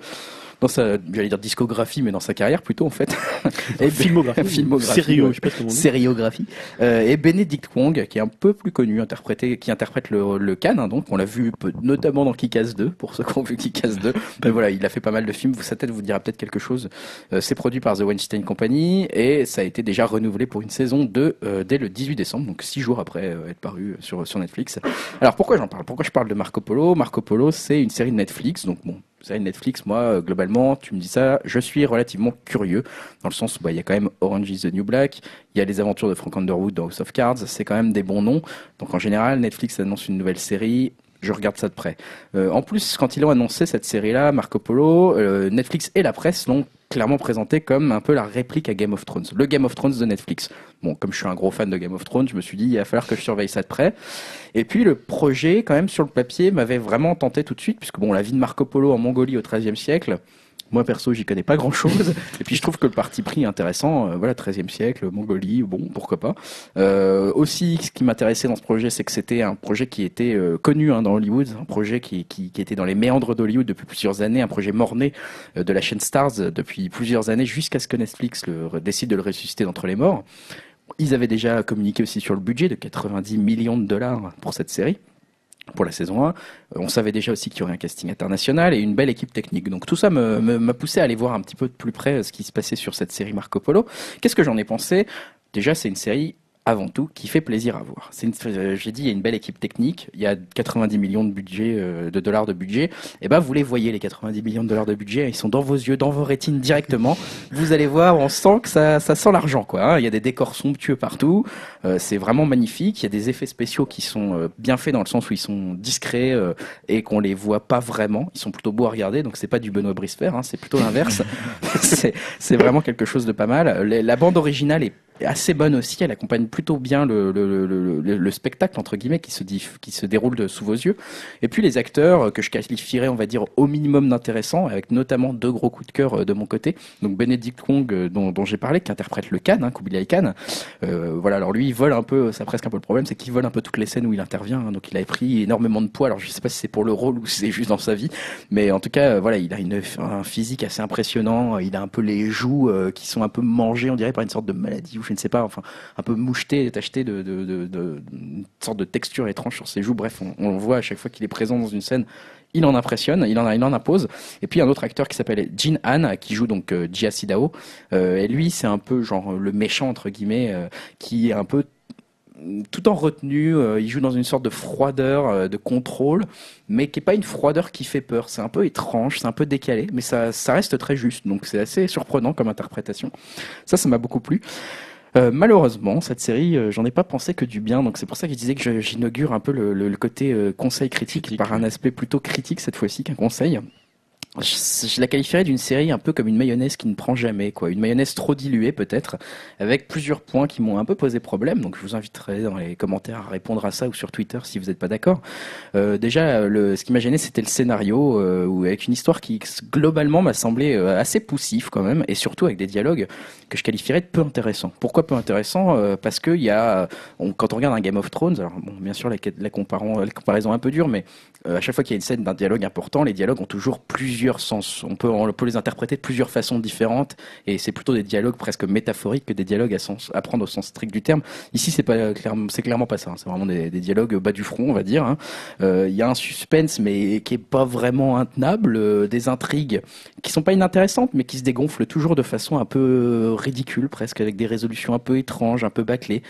B: dans sa, j'allais dire discographie, mais dans sa carrière plutôt en fait. Et
C: Filmographie.
B: Filmographie,
C: Sério,
B: ouais.
C: je sais pas comment on dit.
B: sériographie euh, et Benedict Wong qui est un peu plus connu interprété qui interprète le, le Khan hein, donc on l'a vu peu- notamment dans Kick-Ass 2 pour ceux qui ont vu Kick-Ass 2 mais voilà il a fait pas mal de films vous sa tête vous dira peut-être quelque chose Euh, c'est produit par The Weinstein Company et ça a été déjà renouvelé pour une saison 2 euh, dès le 18 décembre donc six jours après euh, être paru sur sur Netflix alors pourquoi j'en parle? Pourquoi je parle de Marco Polo? Marco Polo c'est une série de Netflix donc bon série de Netflix moi euh, globalement tu me dis ça je suis relativement curieux dans le sens où bah, il y a quand même Orange is the New Black, il y a les aventures de Frank Underwood dans House of Cards, c'est quand même des bons noms. Donc en général, Netflix annonce une nouvelle série, je regarde ça de près. Euh, en plus, quand ils ont annoncé cette série-là, Marco Polo, euh, Netflix et la presse l'ont clairement présenté comme un peu la réplique à Game of Thrones, le Game of Thrones de Netflix. Bon, comme je suis un gros fan de Game of Thrones, je me suis dit, il va falloir que je surveille ça de près. Et puis le projet, quand même, sur le papier, m'avait vraiment tenté tout de suite, puisque bon, la vie de Marco Polo en Mongolie au XIIIe siècle, moi perso, j'y connais pas grand chose. Et puis je trouve que le parti pris est intéressant. Euh, voilà, 13e siècle, Mongolie, bon, pourquoi pas. Euh, aussi, ce qui m'intéressait dans ce projet, c'est que c'était un projet qui était euh, connu hein, dans Hollywood, un projet qui, qui, qui était dans les méandres d'Hollywood depuis plusieurs années, un projet morné euh, de la chaîne Stars euh, depuis plusieurs années, jusqu'à ce que Netflix décide de le ressusciter d'entre les morts. Ils avaient déjà communiqué aussi sur le budget de 90 millions de dollars pour cette série pour la saison 1. Euh, On savait déjà aussi qu'il y aurait un casting international et une belle équipe technique. Donc tout ça me- me- m'a poussé à aller voir un petit peu de plus près euh, ce qui se passait sur cette série Marco Polo. Qu'est-ce que j'en ai pensé? Déjà, c'est une série avant tout qui fait plaisir à voir. C'est une- euh, J'ai dit, il y a une belle équipe technique, il y a 90 millions de budget, euh, de dollars de budget. Et ben, vous les voyez les 90 millions de dollars de budget, ils sont dans vos yeux, dans vos rétines directement. Vous allez voir, on sent que ça, ça sent l'argent, quoi. hein. Il y a des décors somptueux partout. Euh, c'est vraiment magnifique. Il y a des effets spéciaux qui sont euh, bien faits dans le sens où ils sont discrets euh, et qu'on les voit pas vraiment. Ils sont plutôt beaux à regarder, donc c'est pas du Benoît Bricefer, hein, c'est plutôt l'inverse. c'est c'est vraiment quelque chose de pas mal. Les- La bande originale est assez bonne aussi. Elle accompagne plutôt bien le, le, le, le- le spectacle entre guillemets qui se qui se déroule sous vos yeux. Et puis les acteurs euh, que je qualifierais, on va dire, au minimum d'intéressants, avec notamment deux gros coups de cœur euh, de mon côté. Donc Benedict Wong, euh, dont, j'ai parlé, qui interprète le Khan, hein, Khan. Euh, voilà, alors lui, il vole un peu, c'est presque un peu le problème, c'est qu'il vole un peu toutes les scènes où il intervient. hein. donc il a pris énormément de poids. Alors je sais pas si c'est pour le rôle ou si c'est juste dans sa vie, mais en tout cas, voilà, il a une, un physique assez impressionnant. Il a un peu les joues qui sont un peu mangées, on dirait, par une sorte de maladie je ne sais pas. Enfin, un peu moucheté, tacheté de, de, de, une sorte de texture étrange sur ses joues. Bref, on, le voit à chaque fois qu'il est présent dans une scène. Il en impressionne, il en, impose. Et puis un autre acteur qui s'appelle Jin Han, qui joue donc euh, Jia Sidao. Euh, et lui, c'est un peu genre le méchant entre guillemets, euh, qui est un peu tout en retenue, il joue dans une sorte de froideur, de contrôle, mais qui est pas une froideur qui fait peur. C'est un peu étrange, c'est un peu décalé, mais ça, ça reste très juste. Donc c'est assez surprenant comme interprétation. Ça, ça m'a beaucoup plu. Euh, malheureusement, cette série, euh, j'en ai pas pensé que du bien, donc c'est pour ça que je disais que j'inaugure un peu le, le- le côté euh, conseil critique,
A: Critique,
B: par un aspect plutôt critique cette fois-ci qu'un conseil. Je, la qualifierais d'une série un peu comme une mayonnaise qui ne prend jamais, quoi. Une mayonnaise trop diluée peut-être, avec plusieurs points qui m'ont un peu posé problème. Donc je vous inviterai dans les commentaires à répondre à ça ou sur Twitter si vous n'êtes pas d'accord. Euh, déjà, ce qui m'a gêné, c'était le scénario, euh, avec une histoire qui globalement m'a semblé euh, assez poussif quand même, et surtout avec des dialogues que je qualifierais de peu intéressants. Pourquoi peu intéressants? Parce que y a, quand on regarde un Game of Thrones, alors bon, bien sûr la, comparaison est un peu dure, mais à chaque fois qu'il y a une scène d'un dialogue important, les dialogues ont toujours plusieurs sens. On peut, les interpréter de plusieurs façons différentes, et c'est plutôt des dialogues presque métaphoriques que des dialogues à, sens, à prendre au sens strict du terme. Ici, c'est clairement, pas ça. hein. C'est vraiment des, dialogues bas du front, on va dire. hein. Euh, Il y a un suspense, mais qui est pas vraiment intenable, euh, des intrigues qui sont pas inintéressantes, mais qui se dégonflent toujours de façon un peu euh, ridicule, presque avec des résolutions un peu étranges, un peu bâclées,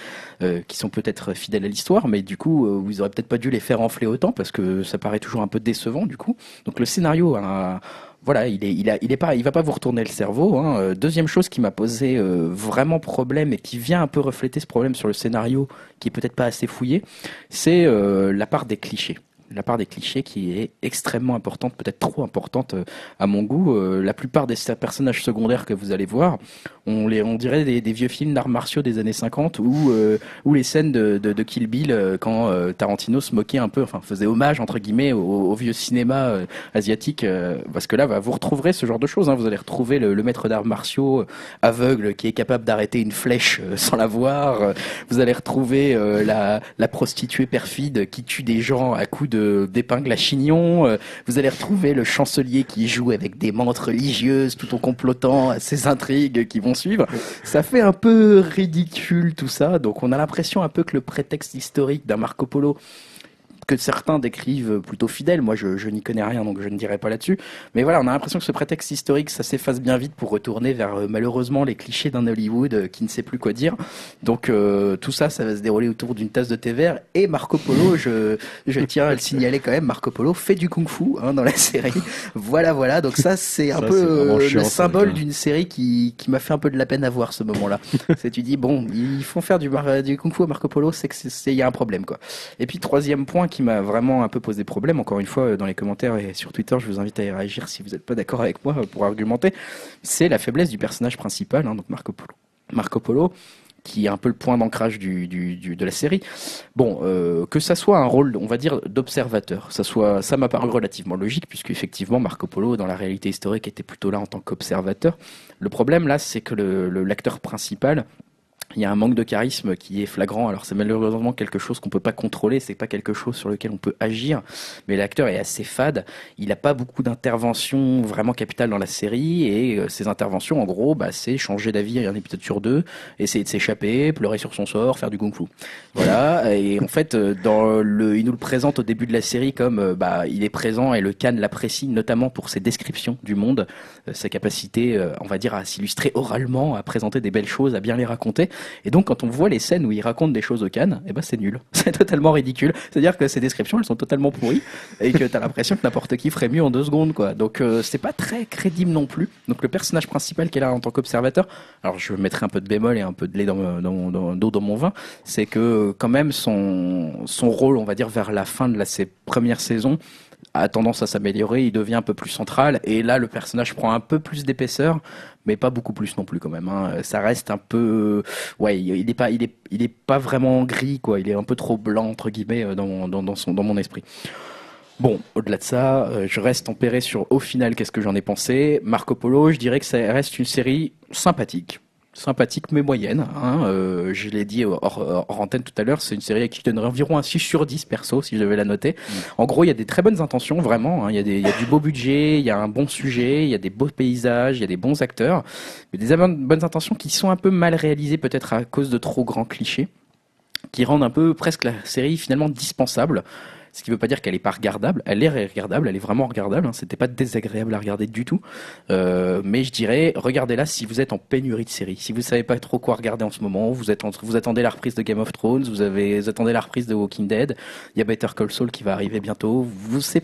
B: qui sont peut-être fidèles à l'histoire, mais du coup, vous aurez peut-être pas dû les faire enfler autant parce que ça paraît toujours un peu décevant du coup. Donc le scénario a voilà, il est, il a, il est pas, il va pas vous retourner le cerveau. Hein. Euh, Deuxième chose qui m'a posé euh, vraiment problème et qui vient un peu refléter ce problème sur le scénario, qui est peut-être pas assez fouillé, c'est euh, la part des clichés. La part des clichés qui est extrêmement importante, peut-être trop importante à mon goût. La plupart des personnages secondaires que vous allez voir, on, les, on dirait des, des vieux films d'arts martiaux des années 50 ou euh, ou les scènes de, de, de Kill Bill euh, quand euh, Tarantino se moquait un peu, enfin faisait hommage entre guillemets au, au vieux cinéma euh, asiatique. parce que là, bah, vous retrouverez ce genre de choses. hein. Vous allez retrouver le, le maître d'arts martiaux aveugle qui est capable d'arrêter une flèche sans la voir. Vous allez retrouver la, la prostituée perfide qui tue des gens à coups de d'épingle à chignon. Vous allez retrouver le chancelier qui joue avec des mantes religieuses tout en complotant à ces intrigues qui vont Ça fait un peu ridicule tout ça. Donc on a l'impression un peu que le prétexte historique d'un Marco Polo que certains décrivent plutôt fidèle. Moi, je, je n'y connais rien, donc je ne dirai pas là-dessus. Mais voilà, on a l'impression que ce prétexte historique, ça s'efface bien vite pour retourner vers euh, malheureusement les clichés d'un Hollywood euh, qui ne sait plus quoi dire. Donc euh, tout ça, ça va se dérouler autour d'une tasse de thé vert. Et Marco Polo, je, je tiens à le signaler quand même, Marco Polo fait du kung-fu hein, dans la série. Voilà, voilà. Donc ça, c'est un
A: Ça,
B: peu euh,
A: chiant,
B: le symbole d'une série qui, qui m'a fait un peu de la peine à voir ce moment-là. c'est tu dis bon, ils font faire du, kung-fu à Marco Polo, c'est que il y a un problème quoi. Et puis troisième point qui m'a vraiment un peu posé problème, encore une fois euh, dans les commentaires et sur Twitter, je vous invite à y réagir si vous n'êtes pas d'accord avec moi euh, pour argumenter, c'est la faiblesse du personnage principal, hein, donc Marco Polo. Marco Polo, qui est un peu le point d'ancrage du, de la série. Bon, euh, que ça soit un rôle, on va dire, d'observateur, ça soit, ça m'a paru relativement logique puisque effectivement Marco Polo, dans la réalité historique, était plutôt là en tant qu'observateur. Le problème là, c'est que le- le- l'acteur principal il y a un manque de charisme qui est flagrant. Alors c'est malheureusement quelque chose qu'on peut pas contrôler, c'est pas quelque chose sur lequel on peut agir. Mais l'acteur est assez fade. Il a pas beaucoup d'interventions vraiment capitales dans la série et euh, ses interventions, en gros, bah, c'est changer d'avis un épisode sur deux, essayer de s'échapper, pleurer sur son sort, faire du kung-fu. Voilà. Et en fait, euh, dans le, il nous le présente au début de la série comme euh, bah, il est présent et le Cannes l'apprécie notamment pour ses descriptions du monde, sa capacité, on va dire, à s'illustrer oralement, à présenter des belles choses, à bien les raconter. Et donc, quand on voit les scènes où il raconte des choses au Cannes, eh ben, c'est nul. C'est totalement ridicule. C'est-à-dire que ces descriptions, elles sont totalement pourries et que t'as l'impression que n'importe qui ferait mieux en deux secondes, quoi. Donc, euh, c'est pas très crédible non plus. Donc, le personnage principal qu'elle a en tant qu'observateur, alors je mettrai un peu de bémol et un peu de lait dans, dans, dans- d'eau dans mon vin, c'est que quand même son, son rôle, on va dire, vers la fin de la, ses premières saisons, a tendance à s'améliorer, il devient un peu plus central, et là le personnage prend un peu plus d'épaisseur, mais pas beaucoup plus non plus quand même. hein. Ça reste un peu, ouais, il est pas, il est, il est pas vraiment gris quoi. Il est un peu trop blanc entre guillemets euh, dans mon, dans son, dans mon esprit. Bon, au-delà de ça, euh, je reste tempéré sur au final qu'est-ce que j'en ai pensé. Marco Polo, je dirais que ça reste une série sympathique. Sympathique mais moyenne. Hein. Euh, je l'ai dit hors, antenne tout à l'heure, c'est une série à qui je donnerais environ un 6 sur 10 perso si je devais la noter. En gros, il y a des très bonnes intentions, vraiment. hein. Il y, a des- il y a du beau budget, il y a un bon sujet, il y a des beaux paysages, il y a des bons acteurs. Mais des bonnes intentions qui sont un peu mal réalisées peut-être à cause de trop grands clichés qui rendent un peu presque la série finalement dispensable. Ce qui ne veut pas dire qu'elle est pas regardable. Elle est regardable, elle est vraiment regardable. Hein. C'était pas désagréable à regarder du tout. Euh, mais je dirais, regardez-la si vous êtes en pénurie de série. Si vous savez pas trop quoi regarder en ce moment, vous attendez la reprise de Game of Thrones, vous avez, vous attendez la reprise de Walking Dead. Il y a Better Call Saul qui va arriver bientôt.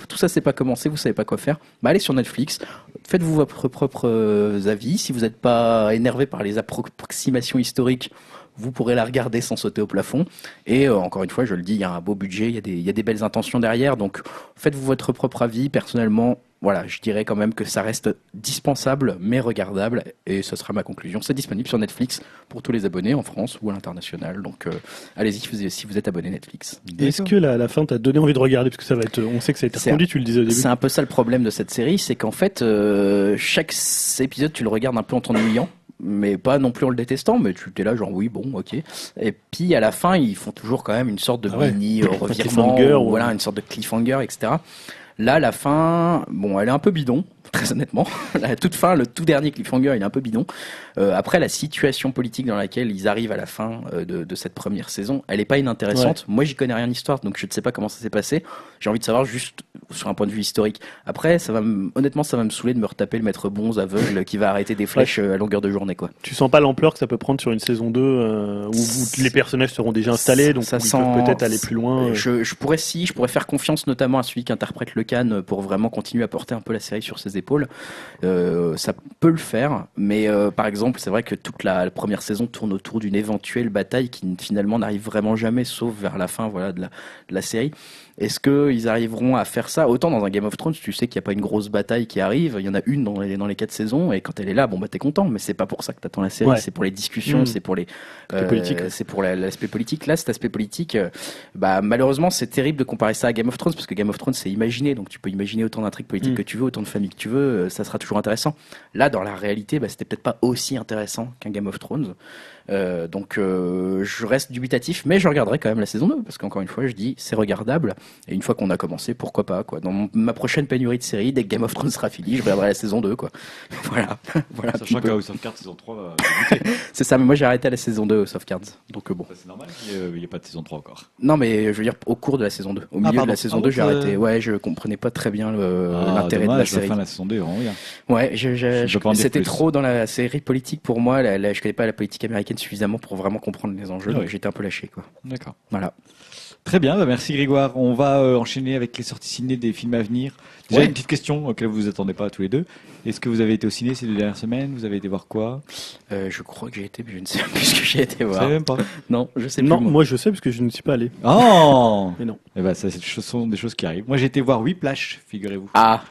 B: Tout ça c'est pas commencé, vous savez pas quoi faire. Bah allez sur Netflix, faites-vous votre propre euh, avis. Si vous n'êtes pas énervé par les approximations historiques, vous pourrez la regarder sans sauter au plafond. Et euh, encore une fois, je le dis, il y a un beau budget, il y a des, il y a des belles intentions derrière. Donc faites-vous votre propre avis. Personnellement, voilà, je dirais quand même que ça reste dispensable, mais regardable. Et ce sera ma conclusion. C'est disponible sur Netflix pour tous les abonnés en France ou à l'international. Donc euh, allez-y si vous- si vous êtes abonné Netflix.
C: Est-ce que la, la fin t'a donné envie de regarder? Parce que ça va être. On sait que ça a été
B: C'est
C: reconduit, tu le disais au début.
B: C'est un peu ça le problème de cette série, c'est qu'en fait, euh, chaque épisode, tu le regardes un peu en t'ennuyant, mais pas non plus en le détestant, mais tu t'es là genre oui, bon, ok. Et puis à la fin, ils font toujours quand même une sorte de
C: Ah ouais.
B: mini euh, revirement,
C: cliffhanger,
B: ou
C: ou-
B: voilà, une sorte de cliffhanger, etc. Là, la fin, bon, elle est un peu bidon, très honnêtement. La toute fin, le tout dernier cliffhanger, il est un peu bidon. Euh, après, la situation politique dans laquelle ils arrivent à la fin euh, de, de cette première saison, elle est pas inintéressante. Moi, j'y connais rien en histoire, donc je ne sais pas comment ça s'est passé. J'ai envie de savoir juste sur un point de vue historique. Après, ça va me- honnêtement, ça va me saouler de me retaper le maître bonze aveugle qui va arrêter des flèches euh, à longueur de journée, quoi.
C: Tu sens pas l'ampleur que ça peut prendre sur une saison 2 euh, où, où les personnages seront déjà installés, donc
B: Ça
C: ils
B: sent-
C: peuvent peut-être aller plus loin. euh.
B: Je, je pourrais si, je pourrais faire confiance notamment à celui qui interprète le Cannes pour vraiment continuer à porter un peu la série sur ses épaules. Euh, ça peut le faire, mais euh, par exemple, c'est vrai que toute la, la première saison tourne autour d'une éventuelle bataille qui finalement n'arrive vraiment jamais, sauf vers la fin, voilà, de la, de la série. Est-ce qu'ils arriveront à faire ça? Autant dans un Game of Thrones, tu sais qu'il n'y a pas une grosse bataille qui arrive. Il y en a une dans les, dans les quatre saisons, et quand elle est là, bon bah t'es content. Mais c'est pas pour ça que t'attends la série.
C: Ouais.
B: C'est pour les discussions,
C: Mm.
B: c'est pour les
C: politique.
B: c'est pour la- l'aspect politique. Là, cet aspect politique, euh, bah malheureusement, c'est terrible de comparer ça à Game of Thrones parce que Game of Thrones c'est imaginé, donc tu peux imaginer autant d'intrigues politiques
C: Mm.
B: que tu veux, autant de familles que tu veux, euh, ça sera toujours intéressant. Là, dans la réalité, bah, c'était peut-être pas aussi intéressant qu'un Game of Thrones. Euh, donc euh, je reste dubitatif, mais je regarderai quand même la saison 2 parce qu'encore une fois, je dis c'est regardable. Et une fois qu'on a commencé, pourquoi pas quoi. Dans mon- ma prochaine pénurie de séries, dès que Game of Thrones sera fini, je regarderai la saison 2 quoi. voilà, voilà.
A: Sachant qu'à House of Cards saison 3 va débuter.
B: C'est ça, mais moi j'ai arrêté à la saison 2 Soft Cards. Donc euh, bon.
A: Ça, c'est normal qu'il n'y ait pas de saison 3 encore.
B: Non, mais je veux dire au cours de la saison 2. Au milieu de la saison
A: Ah
B: 2,
A: bon,
B: j'ai arrêté. Ouais, je comprenais pas très bien
A: Ah,
B: l'intérêt de la série.
A: fin de la saison 2 est vraiment bien.
B: Ouais, je- je-
A: Je
B: c'était trop dans la série politique pour moi. La, la- je connais pas la politique américaine suffisamment pour vraiment comprendre les enjeux,
A: Ah
B: donc j'étais un peu lâché, quoi.
A: D'accord.
B: Voilà.
A: Très bien, bah merci Grégoire. On va euh, enchaîner avec les sorties ciné des films à venir. Déjà
B: Ouais.
A: une petite question auquel vous vous attendez pas tous les deux. Est-ce que vous avez été au ciné ces deux dernières semaines? Vous avez été voir quoi?
B: Euh, je crois que j'ai été, mais je ne sais plus ce que j'ai été
A: Vous
B: voir.
A: savez même pas?
B: Non, je sais
C: Non,
B: plus. moi.
C: moi je sais parce que je ne suis pas allé.
A: Oh
C: Mais non.
A: Eh ben, ça, ce sont des choses qui arrivent. Moi, j'ai été voir Whiplash, figurez-vous.
B: Ah,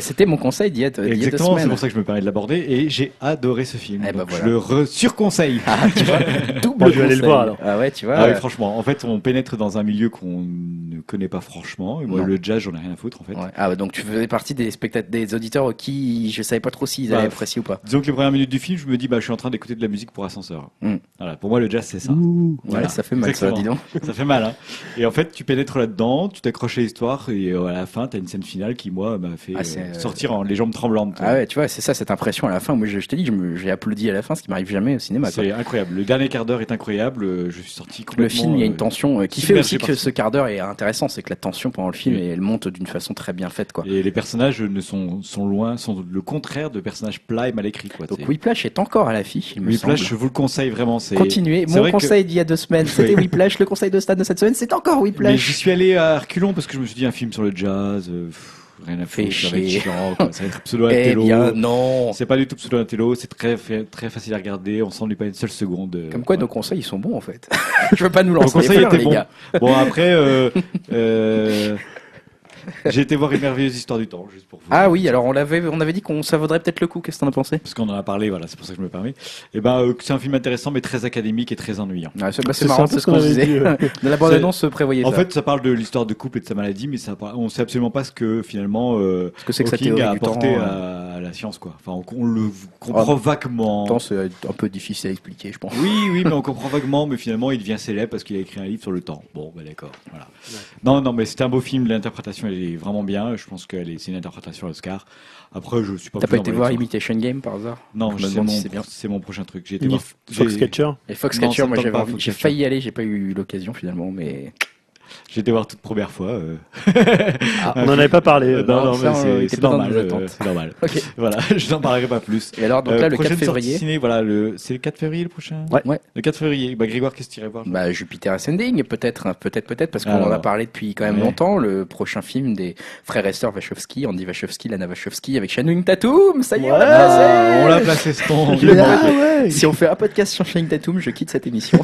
B: c'était mon conseil d'il y a, d'il y a deux
A: Exactement, c'est pour ça que je me permets de l'aborder et j'ai adoré ce film.
B: Eh ben
A: Donc,
B: voilà.
A: Je le re- surconseille.
B: Ah, tu vois, double
C: Bon, je vais aller le voir, alors.
B: Ah ouais, tu vois.
A: Ah oui,
B: euh,
A: franchement, en fait, on pénètre dans un milieu qu'on ne connais pas franchement. Et moi,
B: Non.
A: le jazz, j'en ai rien à foutre en fait.
B: Ouais. Ah, ouais, donc tu faisais partie des spectateurs, des auditeurs qui je savais pas trop s'ils
A: Bah,
B: allaient apprécier ou pas.
A: Disons que les premières minutes du film, je me dis, bah, je suis en train d'écouter de la musique pour ascenseur.
B: Mm.
A: Voilà, pour moi, le jazz, c'est ça. Voilà,
B: ouais, ça fait mal, ça, dis donc.
A: Ça fait mal, hein. Et en fait, tu pénètres là-dedans, tu t'accroches à l'histoire, et euh, à la fin, t'as une scène finale qui, moi, m'a fait
B: Ah,
A: euh,
B: euh,
A: sortir en les jambes tremblantes.
B: Ah ouais, tu vois, c'est ça, cette impression à la fin. Moi, je, je t'ai dit, j'ai applaudi à la fin, ce qui m'arrive jamais au cinéma.
A: C'est incroyable. Le dernier quart d'heure est incroyable. Je suis sorti complètement.
B: Le film, il y a une
A: euh,
B: tension euh, qui fait aussi que ce quart d'heure est intéressant, c'est que la tension pendant le film,
A: Oui.
B: elle monte d'une façon très bien faite, quoi.
A: Et les personnages ne sont, sont loin, sont le contraire de personnages plats et mal écrits, quoi.
B: Donc Whiplash est encore à l'affiche, il me
A: Whiplash, je vous le conseille vraiment.
B: Continuez. Mon
A: que-
B: conseil d'il y a deux semaines, c'était. Whiplash. Le conseil de Stan de cette semaine, c'est encore
A: Mais
B: Whiplash.
A: j'y suis allé à reculons parce que je me suis dit un film sur le jazz, euh, pff, rien à foutre, chiant, quoi. ça va être pseudo
B: Eh
A: intello.
B: bien, non.
A: C'est pas du tout pseudo intello, c'est très, très facile à regarder, on s'ennuie pas une seule seconde. euh,
B: Comme quoi,
A: voilà.
B: nos conseils, ils sont bons, en fait. je veux pas nous lancer les
A: conseils
B: fleurs,
A: étaient
B: les
A: bons.
B: gars.
A: Bon après, euh, euh, j'ai été voir une merveilleuse histoire du temps, juste pour vous.
B: Ah oui, alors on l'avait, on avait dit qu'on ça vaudrait peut-être le coup. Qu'est-ce que t'en as pensé?
A: Parce qu'on en a parlé, voilà, c'est pour ça que je me permets. Et ben, euh, c'est un film intéressant, mais très académique et très ennuyant.
B: Ah, C'est bah, c'est marrant, c'est ce
C: ce qu'on avait
B: disait.
C: dit,
B: la bande-annonce prévoyait
A: En
B: ça.
A: fait, ça parle de l'histoire de couple et de sa maladie, mais ça, on sait absolument pas ce que finalement euh,
B: Parce que c'est que
A: Hawking a
B: temps.
A: apporté
B: euh,
A: à, à la science, quoi. Enfin, on, on le comprend vaguement.
B: temps, c'est un peu difficile à expliquer, je pense.
A: Oui, oui, mais on comprend vaguement, mais finalement, il devient célèbre parce qu'il a écrit un livre sur le temps. Bon, bah d'accord, voilà. Non, non, mais c'est un beau film, l'interprétation, elle est vraiment bien. Je pense qu'elle est, c'est une interprétation à l'Oscar. Après, je suis pas
B: T'as pas été voir. Imitation Game par hasard?
A: Non, c'est mon,
B: si c'est bien.
A: c'est mon prochain truc. J'ai été voir.
C: Fox
A: j'ai-
C: Catcher.
B: Et Fox
A: Non,
B: Catcher,
A: ça
B: moi j'avais envie, j'ai failli y aller, j'ai pas eu l'occasion finalement, mais
A: J'ai été voir toute première fois. euh.
C: On en avait pas parlé.
A: Euh, non, non,
B: ça,
A: mais
B: on
A: c'est- normal. euh. Voilà, je n'en parlerai pas plus.
B: Et alors donc
A: Euh,
B: là le 4
A: prochaine sortie
B: février,
A: ciné, voilà, le, c'est le 4 février le prochain?
C: Ouais.
B: Ouais.
A: Le 4 février. Bah Grégoire, qu'est-ce que tu irais voir
B: bah Jupiter Ascending peut-être, hein, peut-être, peut-être parce qu'on
A: Alors.
B: en a parlé depuis quand même
A: Ouais.
B: longtemps. Le prochain film des frères et sœurs Wachowski, Andy Wachowski, Lana Wachowski avec Channing Tatum, ça y est, on l'a placé.
A: Ah, on l'a placé ce ton.
C: Ah ouais.
B: Si on fait un podcast sur Channing Tatum, je quitte cette émission.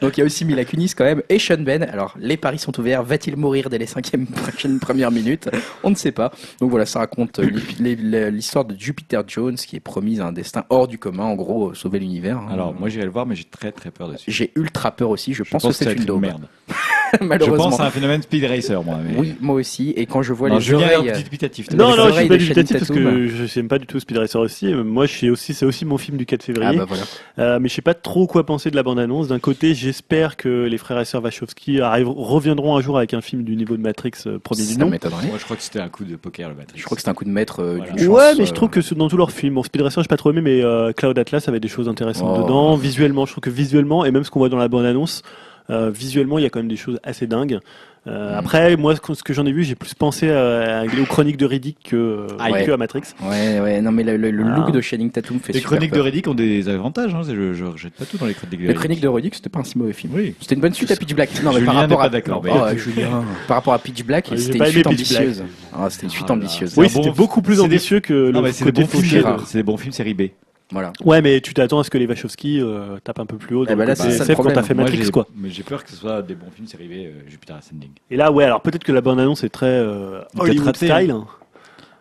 B: Donc il y a aussi Mila Kunis quand même et Sean Ben. Alors les paris sont ouverts. Va-t-il mourir dès les cinquièmes prochaines premières minutes? On ne sait pas. Donc voilà, ça raconte euh, l'hi- l'hi- l'histoire de Jupiter Jones qui est promise à un destin hors du commun. En gros, euh, sauver l'univers. hein.
A: Alors, moi, j'irai le voir, mais j'ai très très peur dessus.
B: j'ai ultra peur aussi. Je,
A: Je
B: pense, que
A: ça
B: c'est une
A: merde. Je
B: Malheureusement.
A: pense à un phénomène Speed Racer, moi. Mais...
B: Oui, moi aussi. Et quand je vois
A: Non,
B: les oreilles. Les
C: Non, non, je suis pas dubitatif parce que je n'aime pas du tout Speed Racer aussi. Euh, Moi, je suis aussi, c'est aussi mon film du 4
B: Ah
C: février.
B: bah voilà.
C: Euh, mais je sais pas trop quoi penser de la bande-annonce. D'un côté, j'espère que les frères et sœurs Wachowski arrivent, reviendront un jour avec un film du niveau de Matrix euh, premier du nom.
B: m'étonnerait.
A: Moi, je crois que c'était un coup de poker, le Matrix.
B: Je crois que c'est un coup de maître euh,
A: Voilà.
B: d'une chance.
C: Ouais, mais je
B: euh,
C: trouve que dans tous leurs films, bon, Speed Racer, j'ai pas trop aimé, mais euh, Cloud Atlas avait des choses intéressantes
B: Oh.
C: dedans. Visuellement, je trouve que visuellement, et même ce qu'on voit dans la bande-annonce, euh, visuellement, il y a quand même des choses assez dingues. Euh,
B: Mm.
C: Après, moi, ce que, j'en ai vu, j'ai plus pensé à, à- aux chroniques de Riddick que,
A: Aïe.
C: que à Matrix.
B: Ouais, ouais, non, mais le, le- look de Channing Tatum fait
A: Les
B: super
A: chroniques de. Riddick ont des avantages. Hein. Je, je rejette pas tout dans les chroniques de
B: Les
A: Riddick.
B: chroniques de Riddick, c'était pas un si mauvais film.
A: Oui.
B: C'était une bonne suite à Pitch Black. Non, mais
A: Julien
B: par rapport
A: pas
B: à
A: d'accord, mais-
B: Oh, Julien. Par rapport à Pitch Black,
C: Ouais, j'ai
B: c'était
C: pas
B: une suite ambitieuse. Ah, c'était une suite
A: Ah
B: ambitieuse.
C: Oui, c'était beaucoup plus ambitieux que le
A: mais c'est des
C: côté
A: C'est des bons films série B.
B: Voilà.
C: Ouais, mais tu t'attends à ce que les Wachowski euh, tapent un peu plus haut.
B: Eh ben là, c'est ça le
C: quand t'as fait
A: Moi,
C: Matrix,
A: j'ai-
C: quoi.
A: Mais j'ai peur que ce soit des bons films série B, euh, Jupiter Ascending.
C: Et là, ouais, alors peut-être que la bande-annonce est très euh, Hollywood style.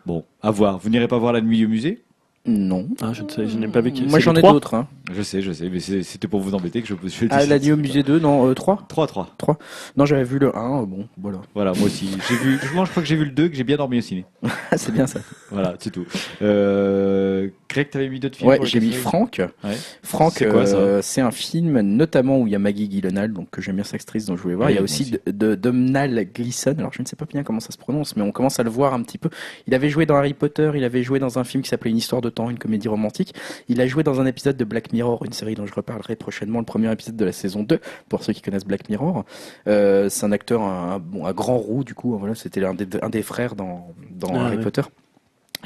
A: Bon, à voir. Vous n'irez pas voir La Nuit au musée?
B: Non.
C: Ah, je ne sais, je n'ai pas vu qui
B: Moi, j'en ai d'autres. Hein.
A: Je sais, je sais, mais c'était pour vous embêter que je le
B: Ah, la nuit au musée 2, non, 3
A: 3 3.
B: Non, j'avais vu le 1, bon, voilà.
A: Voilà, moi aussi. J'ai vu, moi je crois que j'ai vu le 2, que j'ai bien dormi au ciné.
B: c'est bien ça.
A: Voilà, c'est tout. Euh, Greg, t'avais mis d'autres films
B: Ouais, j'ai mis Franck.
A: Ouais.
B: Franck,
A: C'est
B: euh, c'est un film notamment où il y a Maggie Gyllenhaal, donc que j'aime bien cette actrice dont je voulais voir. Il y a aussi,
A: aussi.
B: de, de Domhnall Gleeson. Alors je ne sais pas bien comment ça se prononce, mais on commence à le voir un petit peu. Il avait joué dans Harry Potter, il avait joué dans un film qui s'appelait Une histoire de temps, une comédie romantique. Il a joué dans un épisode de Black Mirror, une série dont je reparlerai prochainement, le premier épisode de la saison 2, pour ceux qui connaissent Black Mirror. Euh, c'est un acteur, un, bon, un grand roux du coup. Voilà, c'était un des, un des frères dans, dans
C: Ah,
B: Harry. Potter.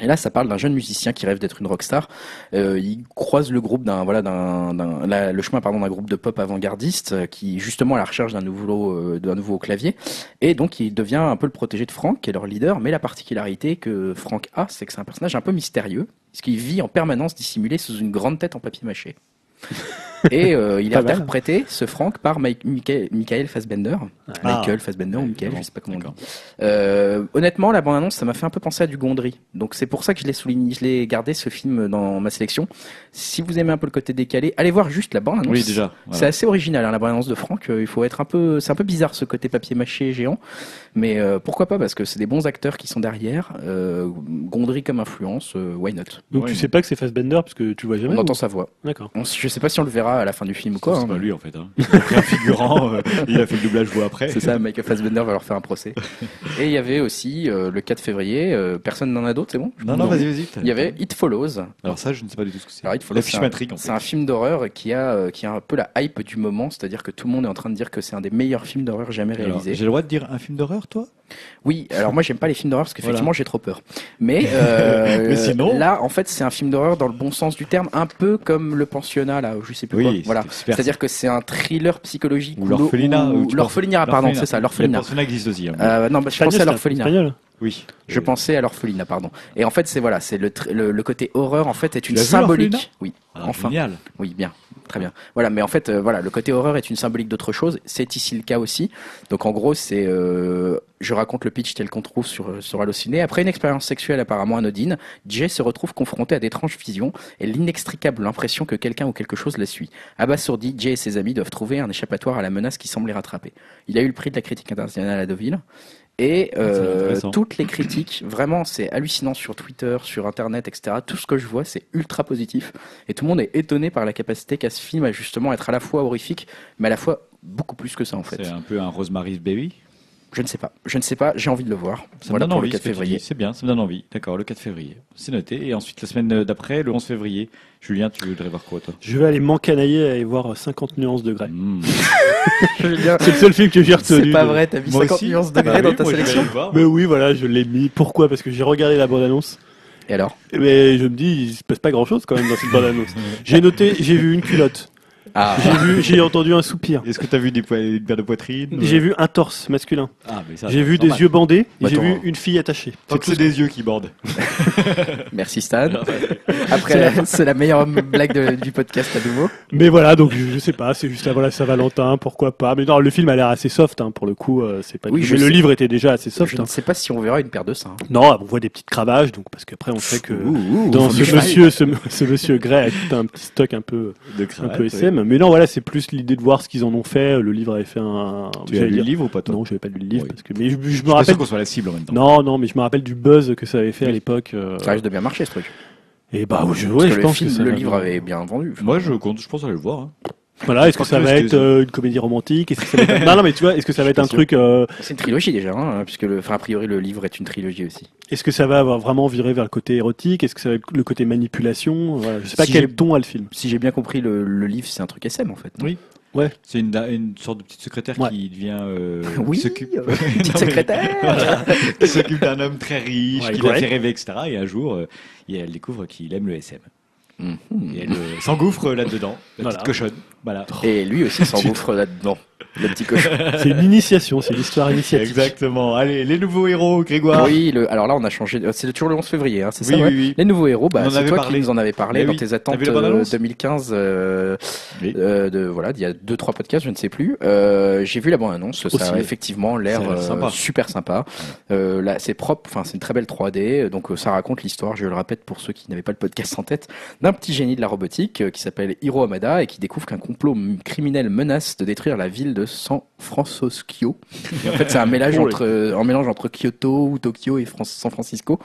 B: Et là, ça parle d'un jeune musicien qui rêve d'être une rockstar. Euh, il croise le groupe d'un voilà d'un le chemin pardon d'un groupe de pop avant-gardiste euh, qui justement à la recherche d'un nouveau euh, d'un nouveau clavier et donc il devient un peu le protégé de Frank qui est leur leader. Mais la particularité que Frank a, c'est que c'est un personnage un peu mystérieux, parce qu'il vit en permanence dissimulé sous une grande tête en papier mâché. Et euh, il est interprété, ce Frank, par Mike- Michael, Michael Fassbender. Michael Fassbender ou Michael, je sais pas comment on dit. Euh, honnêtement, la bande-annonce, ça m'a fait un peu penser à du Gondry. Donc c'est pour ça que je l'ai souligné, je l'ai gardé ce film dans ma sélection. Si vous aimez un peu le côté décalé, allez voir juste la bande-annonce.
A: Oui, déjà.
B: C'est assez original, hein, la bande-annonce de Franck. euh, il faut être un peu, c'est un peu bizarre ce côté papier mâché géant, mais euh, pourquoi pas parce que c'est des bons acteurs qui sont derrière. Euh, Gondry comme influence, euh, why not?
C: Donc
A: Ouais,
C: tu
A: non.
C: sais pas que c'est Fassbender parce que tu le vois jamais.
B: On
C: ou-
B: entend sa voix.
C: D'accord.
B: Je sais pas si on le verra à la fin du film ou quoi.
A: C'est
B: hein,
A: pas
B: mais
A: lui en fait. Hein. Il a pris un figurant, euh, il a fait le doublage voix après.
B: C'est ça, Michael Fassbender va leur faire un procès. Et il y avait aussi euh, le 4 février. euh, personne n'en a d'autres, c'est bon?
A: Non, non, vas-y, vas-y.
B: Il y avait It Follows.
A: Alors ça, je ne sais pas du tout ce que c'est.
B: Alors, It Follows,
A: La
B: c'est
A: fiche
B: un-
A: matrique en fait.
B: C'est un film d'horreur qui a, qui a un peu la hype du moment, c'est-à-dire que tout le monde est en train de dire que c'est un des meilleurs films d'horreur jamais réalisés.
A: J'ai le droit de dire un film d'horreur, toi?
B: Oui, alors moi j'aime pas les films d'horreur parce qu'effectivement
A: Voilà.
B: j'ai trop peur. Mais, euh,
A: Mais sinon-
B: là en fait c'est un film d'horreur dans le bon sens du terme, un peu comme le pensionnat là, je sais plus quoi.
A: Oui,
B: Voilà.
A: c'était super.
B: C'est-à-dire que c'est un thriller psychologique
A: Ou l'orphelinat,
B: l'orphelinat, pardon, c'est ça,
A: Le
B: l'orphelinat.
A: personnage existe aussi. hein.
B: Euh, non, bah, je pensais à l'orphelinat.
A: Oui.
B: Je pensais à l'orphelinat, pardon. Et en fait, c'est voilà, c'est le, le, le côté horreur en fait est une symbolique. Oui,
A: Ah,
B: enfin.
A: Génial.
B: Oui, bien, très bien. Voilà, mais en fait, euh, voilà, le côté horreur est une symbolique d'autre chose. C'est ici le cas aussi. Donc, en gros, c'est, euh, je raconte le pitch tel qu'on trouve sur sur Allociné. Après une expérience sexuelle apparemment anodine, Jay se retrouve confronté à d'étranges visions et l'inextricable impression que quelqu'un ou quelque chose la suit. Abasourdi, Jay et ses amis doivent trouver un échappatoire à la menace qui semble les rattraper. Il a eu le prix de la critique internationale à Deauville. Et
A: c'est
B: euh, toutes les critiques, vraiment, c'est hallucinant sur Twitter, sur Internet, etc. Tout ce que je vois, c'est ultra positif. Et tout le monde est étonné par la capacité qu'a ce film à justement être à la fois horrifique, mais à la fois beaucoup plus que ça en fait.
A: C'est un peu un Rosemary's Baby.
B: Je ne sais pas. Je ne sais pas. J'ai envie de le voir.
A: Ça
B: voilà
A: me donne envie.
B: le 4
A: ce que tu
B: février.
A: C'est bien, ça me donne envie. D'accord, le 4 février. C'est noté. Et ensuite, la semaine d'après, le 11 février. Julien, tu voudrais voir quoi, toi?
C: Je vais aller m'encanailler et aller voir 50 nuances de grès.
A: Mmh.
C: C'est le seul film que j'ai retenu.
B: C'est pas
C: de-
B: vrai. T'as vu
A: Moi
B: 50
A: aussi.
B: nuances
A: Bah
B: degrés dans
A: oui,
B: ta
A: moi, je vais
B: sélection
A: voir.
C: Mais oui, voilà, je l'ai mis. Pourquoi? Parce que j'ai regardé la bande-annonce.
B: Et alors?
C: Mais je me dis, il se passe pas grand-chose quand même dans cette bande-annonce. J'ai noté, j'ai vu une culotte.
B: Ah.
C: J'ai vu, j'ai entendu un soupir.
A: Est-ce que tu as vu des po- une paire de poitrine
C: J'ai vu un torse masculin.
A: Ah, mais ça,
C: J'ai vu des
A: normal.
C: yeux bandés. et
B: Bah,
C: J'ai
B: attends.
C: vu une fille attachée.
A: Tant que c'est des yeux qui bordent.
B: Merci Stan. Après, la- c'est la meilleure blague de- du podcast à nouveau.
C: Mais voilà, donc je, je sais pas, c'est juste avant la Saint-Valentin, pourquoi pas. Mais non, le film a l'air assez soft, hein, pour le coup, euh, c'est pas.
B: Oui,
C: du-
B: je
C: mais le
B: sais.
C: livre était déjà assez soft.
B: Je
C: hein.
B: ne sais pas si on verra une paire de seins.
C: Non, on voit des petites cravages, donc parce qu'après on sait que
B: Ouh,
C: dans
B: faut du
C: ce
B: cheval.
C: monsieur, ce, ce monsieur Gray a tout un petit stock un peu,
A: De
C: un
A: cravate,
C: peu
A: oui.
C: SM. Mais non, voilà, c'est plus l'idée de voir ce qu'ils en ont fait. Le livre avait fait un.
A: Tu as lu le livre ou pas, toi
C: Non, je n'avais pas lu le livre
A: Oui.
C: parce que. Mais je, je
A: Je
C: me rappelle.
A: sûr qu'on soit la cible en même temps.
C: Non, non, mais je me rappelle du buzz que ça avait fait à l'époque. euh,
B: Ça risque de bien marcher ce truc.
C: Et bah, je,
B: Parce
C: ouais, je
B: le,
C: pense
B: film,
C: que ça
B: le livre avait bien vendu.
A: Moi, je compte, je pense aller le voir. hein.
C: Voilà, est-ce que ça va être euh, une comédie romantique? Est-ce que ça va être... Non, non, mais tu vois, est-ce que ça va être un
B: sûr.
C: truc euh,
B: C'est une trilogie déjà, hein, puisque le, enfin, a priori le livre est une trilogie aussi.
C: Est-ce que ça va avoir vraiment virer vers le côté érotique? Est-ce que ça va être le côté manipulation? Voilà, Je sais pas
B: Si
C: quel ton a le film.
B: Si j'ai bien compris, le, le livre c'est un truc SM en fait.
A: Oui.
C: Ouais.
A: C'est une, sorte de petite secrétaire
C: Ouais.
A: qui devient. euh,
B: Oui,
A: s'occupe.
B: euh, petite
A: Non, mais-
B: secrétaire.
A: Voilà. qui s'occupe d'un homme très riche,
C: Ouais,
A: qui l'a
C: ouais.
A: fait rêver, etc. Et un jour, euh, et elle découvre qu'il aime le SM. Et elle euh, s'engouffre là-dedans, la
C: Voilà.
A: petite cochonne. Voilà.
B: Et lui aussi s'engouffre là-dedans, le petit cochon.
C: C'est une initiation, c'est l'histoire initiatique.
A: Exactement. Allez, les nouveaux héros, Grégoire.
B: Oui, le, alors là on a changé. euh, C'est toujours le 11 février, hein, c'est ça
A: Oui,
B: ouais
A: oui, oui.
B: Les nouveaux héros, bah,
A: en
B: c'est toi
A: parlé.
B: qui nous en avais parlé
A: Mais
B: dans
A: oui.
B: tes attentes
A: vu la
B: euh,
A: bande-annonce?
B: 2015. euh,
A: Oui.
B: euh, de voilà, il y a deux trois podcasts, je ne sais plus. Euh, J'ai vu la bande annonce, ça a effectivement l'air
A: Ça
B: euh, super sympa. Euh, là, c'est propre, enfin c'est une très belle 3D, donc euh, ça raconte l'histoire, je le répète pour ceux qui n'avaient pas le podcast en tête, d'un petit génie de la robotique euh, qui s'appelle Hiro Hamada et qui découvre qu'un complot criminel menace de détruire la ville de San Francisco. Et en fait, c'est un mélange
C: Oh,
B: entre euh, un mélange entre Kyoto ou Tokyo et San Francisco.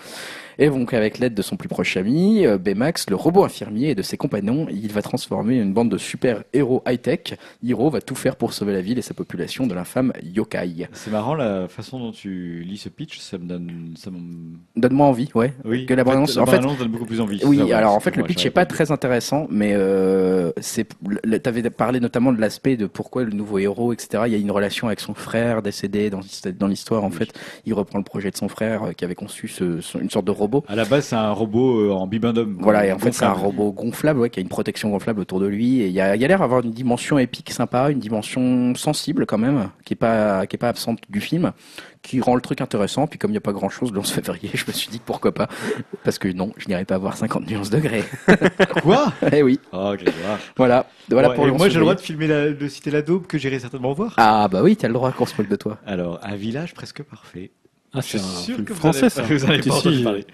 B: Et donc, avec l'aide de son plus proche ami, euh, Baymax, le robot infirmier et de ses compagnons, il va transformer une bande de super-héros high-tech. Hiro va tout faire pour sauver la ville et sa population de l'infâme yokai.
A: C'est marrant la façon dont tu lis ce pitch, ça me donne. Ça me...
B: Donne-moi envie, ouais.
A: Oui,
B: Que la
A: en fait,
B: bande-annonce-
A: la
B: en fait-
A: donne beaucoup plus envie.
B: Oui, alors en fait, le pitch
A: j'avais
B: est pas très intéressant, mais euh, c'est. Tu avais parlé notamment de l'aspect de pourquoi le nouveau héros, etc. Il y a une relation avec son frère décédé dans, dans l'histoire. En
A: Oui.
B: fait, il reprend le projet de son frère euh, qui avait conçu ce- une sorte de robot.
A: À la base, c'est un robot euh, en bibendum.
B: Voilà, et en fait, c'est un robot gonflable, ouais, qui a une protection gonflable autour de lui. Et il y a, il y a l'air d'avoir une dimension épique sympa, une dimension sensible quand même, qui est pas, qui est pas absente du film, qui rend le truc intéressant. Puis comme il n'y a pas grand chose le 11 février, je me suis dit pourquoi pas. Parce que non, je n'irai pas voir 50 nuances degrés.
A: Quoi?
B: Eh oui,
A: Oh, voilà.
B: voilà. Voilà
A: Ouais,
B: pour
A: et
B: le 11
A: moi, j'ai le droit de filmer la, de citer la daube que j'irai certainement voir.
B: Ah bah oui, t'as le droit qu'on se moque de toi.
A: Alors, un village presque parfait.
C: Ah,
A: Je suis
C: c'est un
A: sûr
C: film
A: que vous
C: français,
A: allez-
C: ça.
A: Vous n'allez
C: Si,
A: pas
C: si.
A: parler.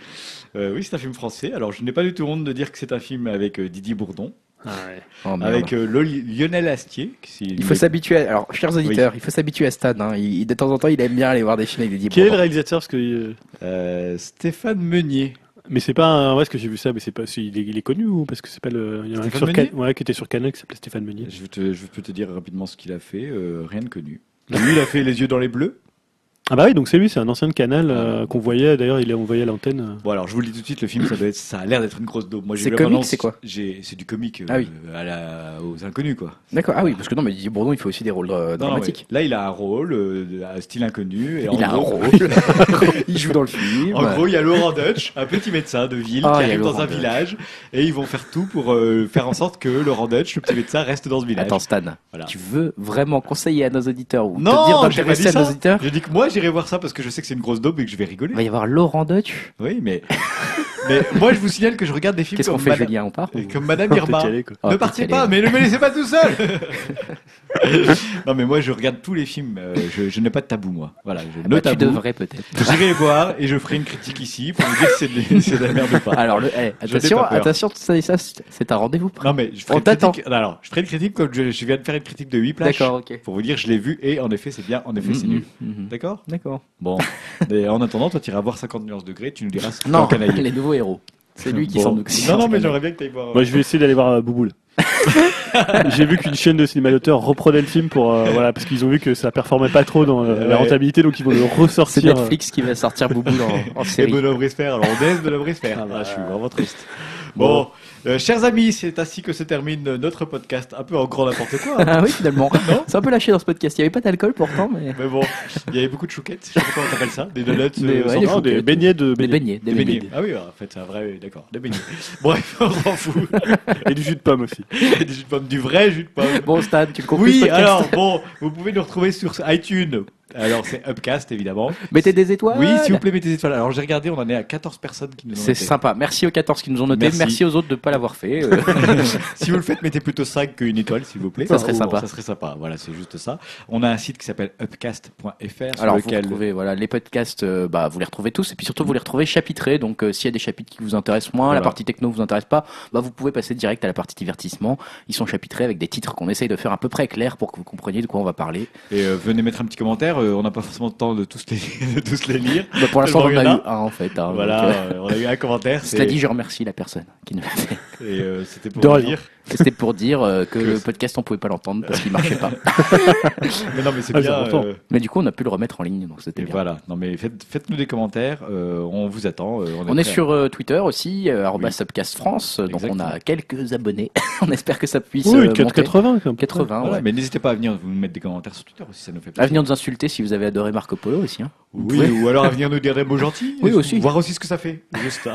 A: Euh, oui, c'est un film français. Alors, je n'ai pas du tout honte de dire que c'est un film avec euh, Didier Bourdon,
C: Ah, ouais.
B: Oh,
A: avec euh, Lionel Astier. qui,
B: Il faut s'habituer. à- Alors, chers auditeurs, il faut s'habituer à Stan. Hein. Il, de temps en temps, il aime bien aller voir des films avec des
C: Qui est le
B: Bourdon.
C: réalisateur Parce que, euh,
A: Euh, Stéphane Meunier.
C: mais c'est pas un... ouais, parce que j'ai vu ça, mais c'est pas, il est, il est connu ou parce que c'est pas le, il y a un
A: Stéphane
C: sur Can- ouais, qui était sur Canal qui s'appelait Stéphane Meunier.
A: Je, te- je peux te dire rapidement ce qu'il a fait. euh, rien de connu. Lui, il a fait Les yeux dans les bleus.
C: Ah bah oui, donc c'est lui, c'est un ancien de Canal euh, qu'on voyait. D'ailleurs, il est envoyé à l'antenne. euh.
A: Bon, alors, je vous le dis tout de suite, le film, ça, doit être, ça a l'air d'être une grosse daube. Moi, j'ai
B: C'est
A: vu la
B: comique,
A: bande-annonce,
B: c'est quoi
A: j'ai- C'est du comique euh,
B: Ah oui.
A: à la, aux inconnus, quoi.
B: D'accord. Ah oui, parce que non, mais Didier Bourdon, il fait aussi des rôles euh,
A: Non, non,
B: dramatiques.
A: mais Là, il a un rôle, euh, un style inconnu. Et en
B: il a un
A: gros-
B: rôle. il joue dans le film.
A: En gros, il y a Laurent Dutch, un petit médecin de ville
B: Ah,
A: qui
B: il y a
A: arrive dans
B: Laurent
A: un
B: Dutch.
A: village et ils vont faire tout pour euh, faire en sorte que Laurent Dutch, le petit médecin, reste dans ce village.
B: Attends, Stan,
A: Voilà.
B: tu veux vraiment conseiller à nos auditeurs ou
A: Non,
B: te dire
A: j'ai pas
B: d'intéresser à nos
A: ça.
B: auditeurs
A: Je dis que moi j'irai voir ça parce que je sais que c'est une grosse daube et que je vais rigoler.
B: Il va y avoir Laurent Dutch.
A: Oui, mais mais moi je vous signale que je regarde des films
B: Qu'est-ce qu'on
A: comme,
B: fait,
A: Madame-
B: Julien On part
A: comme Madame Irma.
C: calé.
B: Oh,
A: ne
B: t'es
A: partez
B: calé.
A: pas, mais ne me laissez pas tout seul. non, mais moi je regarde tous les films. euh, je, je n'ai pas de tabou moi. Voilà, je
B: Ah
A: no
B: bah, tu
A: tabou.
B: devrais peut-être.
A: J'irai les voir et je ferai une critique ici pour vous dire si c'est de, c'est de la merde ou pas.
B: Alors, le, eh, attention, attention, ça, et ça, c'est un rendez-vous. pris.
A: Non mais je ferai
B: On
A: une
B: t'attend.
A: critique. non, Alors, je ferai une critique comme je, je viens de faire une critique de 8 plages.
B: D'accord, ok.
A: Pour vous dire, je l'ai vu et en effet, c'est bien. En effet, c'est
B: Mhm,
A: nul.
B: mhm.
A: D'accord?
B: D'accord.
A: Bon. en attendant, toi, tu iras voir 50 nuances degrés. Tu nous diras ce que
B: les nouveaux héros. C'est lui qui
A: Bon.
B: s'en occupe.
A: Non, non, mais j'aimerais bien que tu ailles voir.
C: Moi, je vais essayer d'aller voir euh, Bouboule. J'ai vu qu'une chaîne de cinéma d'auteur reprenait le film pour euh, voilà parce qu'ils ont vu que ça performait pas trop dans euh,
A: Ouais.
C: la rentabilité donc ils vont le
B: C'est
C: ressortir.
B: Netflix qui va sortir Boubou en, en
A: Et
B: série.
A: Benoît Brisfer. Alors, on délaisse Benoît Brisfer.
C: Ah bah.
A: Ah, je suis vraiment triste. Bon. Euh, chers amis, c'est ainsi que se termine notre podcast. Un peu en grand n'importe quoi. hein.
B: Ah oui, finalement. C'est un peu lâché dans ce podcast. Il n'y avait pas d'alcool pourtant, mais.
A: Mais bon, il y avait beaucoup de chouquettes. Je sais pas comment t'appelles ça. Des donuts.
B: Des-
A: euh,
B: ouais,
A: sans-
B: des
C: Non, des beignets de
B: Des
C: beignets.
B: Des
A: Des
B: beignets.
A: beignets. Ah oui, en fait, c'est un vrai, d'accord, des beignets. Bref, on s'en fout.
C: et du jus de pomme aussi.
A: Et du jus de pomme, du vrai jus de pomme.
B: Bon, Stan, tu ce
A: Oui, alors bon, vous pouvez nous retrouver sur iTunes. Alors c'est Upcast évidemment.
B: Mettez des étoiles.
A: Oui, s'il vous plaît, mettez des étoiles. Alors j'ai regardé, on en est à 14 personnes qui nous ont
B: C'est
A: noté.
B: sympa. Merci aux 14 qui nous ont noté.
A: Merci.
B: Merci, aux autres de ne pas l'avoir fait. Euh,
A: si vous le faites, mettez plutôt 5 qu'une étoile, s'il vous plaît.
B: Ça serait sympa.
A: Ça serait sympa. Voilà, c'est juste ça. On a un site qui s'appelle upcast.fr sur
B: Alors, vous
A: lequel
B: retrouvez voilà, les podcasts, euh, bah, vous les retrouvez tous, et puis surtout, vous les retrouvez chapitrés. Donc, euh, s'il y a des chapitres qui vous intéressent moins,
A: Voilà.
B: la partie techno vous intéresse pas, bah, vous pouvez passer direct à la partie divertissement. Ils sont chapitrés avec des titres qu'on essaye de faire à peu près clairs pour que vous compreniez de quoi on va parler.
A: et euh, venez mettre un petit commentaire. Euh, on n'a pas forcément le temps de tous les, de tous les lire.
B: Bah, pour l'instant, on en a eu un, en fait. hein,
A: Voilà,
B: donc, euh,
A: euh, on a eu un commentaire.
B: Cela dit, je remercie la personne qui nous l'a fait.
A: Et euh, c'était pour
C: De
A: dire.
B: C'était pour dire euh, que
A: Que
B: le podcast, on pouvait pas l'entendre parce qu'il marchait pas.
A: Mais non, mais c'est
C: Ah, c'est
A: bien.
C: important.
A: euh,
B: Mais du coup, on a pu le remettre en ligne, donc c'était
A: et
B: bien.
A: voilà. Non, mais faites, faites-nous des commentaires. euh, on vous attend. euh,
B: On est
A: prêt.
B: sur euh, Twitter aussi, euh, arobase
A: Oui.
B: Subcast France, donc on a quelques abonnés. on espère que ça puisse
C: Oui,
B: euh,
C: 4-
B: monter.
C: 80 quand même.
B: 80,
A: Voilà,
B: ouais.
A: Mais n'hésitez pas à venir vous mettre des commentaires sur Twitter aussi, ça nous fait
B: À
A: plaisir.
B: venir nous insulter si vous avez adoré Marco Polo aussi. Hein. Vous
A: Oui,
B: pouvez.
A: ou alors à venir nous dire des mots gentils.
B: Oui, aussi.
A: Voir aussi ce que ça fait. Juste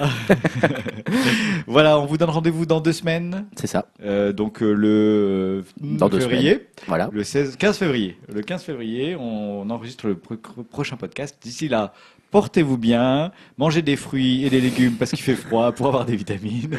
A: voilà, on vous donne rendez-vous dans deux semaines.
B: C'est ça.
A: Euh, donc euh, le
B: Dans deux
A: février,
B: Voilà.
A: le 16, 15 février. Le 15 février, on enregistre le pro- prochain podcast. D'ici là, portez-vous bien, mangez des fruits et des légumes parce qu'il fait froid pour avoir des vitamines.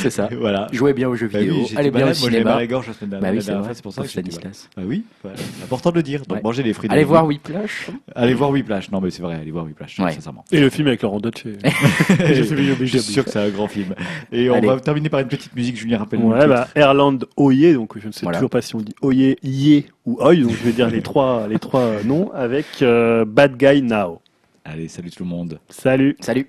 B: C'est ça.
A: voilà.
B: Jouez bien aux jeux
A: Bah
B: vidéo.
A: oui,
B: Allez bien
A: malade,
B: au
A: moi, j'avais mal à
B: cinéma.
A: la gorge la semaine dernière,
B: Bah oui, c'est
A: pour ça que j'étais
B: Stanislas.
A: malade. Bah oui, voilà. c'est important de le dire. Donc
B: Ouais.
A: mangez des fruits. des
B: Allez
A: légumes.
B: voir Whiplash.
A: Allez voir Whiplash. Non mais c'est vrai, allez voir Whiplash,
B: Ouais.
A: sincèrement.
C: Et le film avec Laurent Dutch.
A: Je
C: obligé.
A: suis sûr que c'est un grand film. Et on
B: Allez.
A: va terminer par une petite musique, Julien rappelle
C: Ouais, bah, Erland Oye, donc je ne sais
B: Voilà.
C: toujours pas si on dit Oye, Ié ou Oye, donc je vais dire les trois, les trois noms avec euh, Bad Guy Now.
A: Allez, salut tout le monde.
C: Salut.
B: Salut.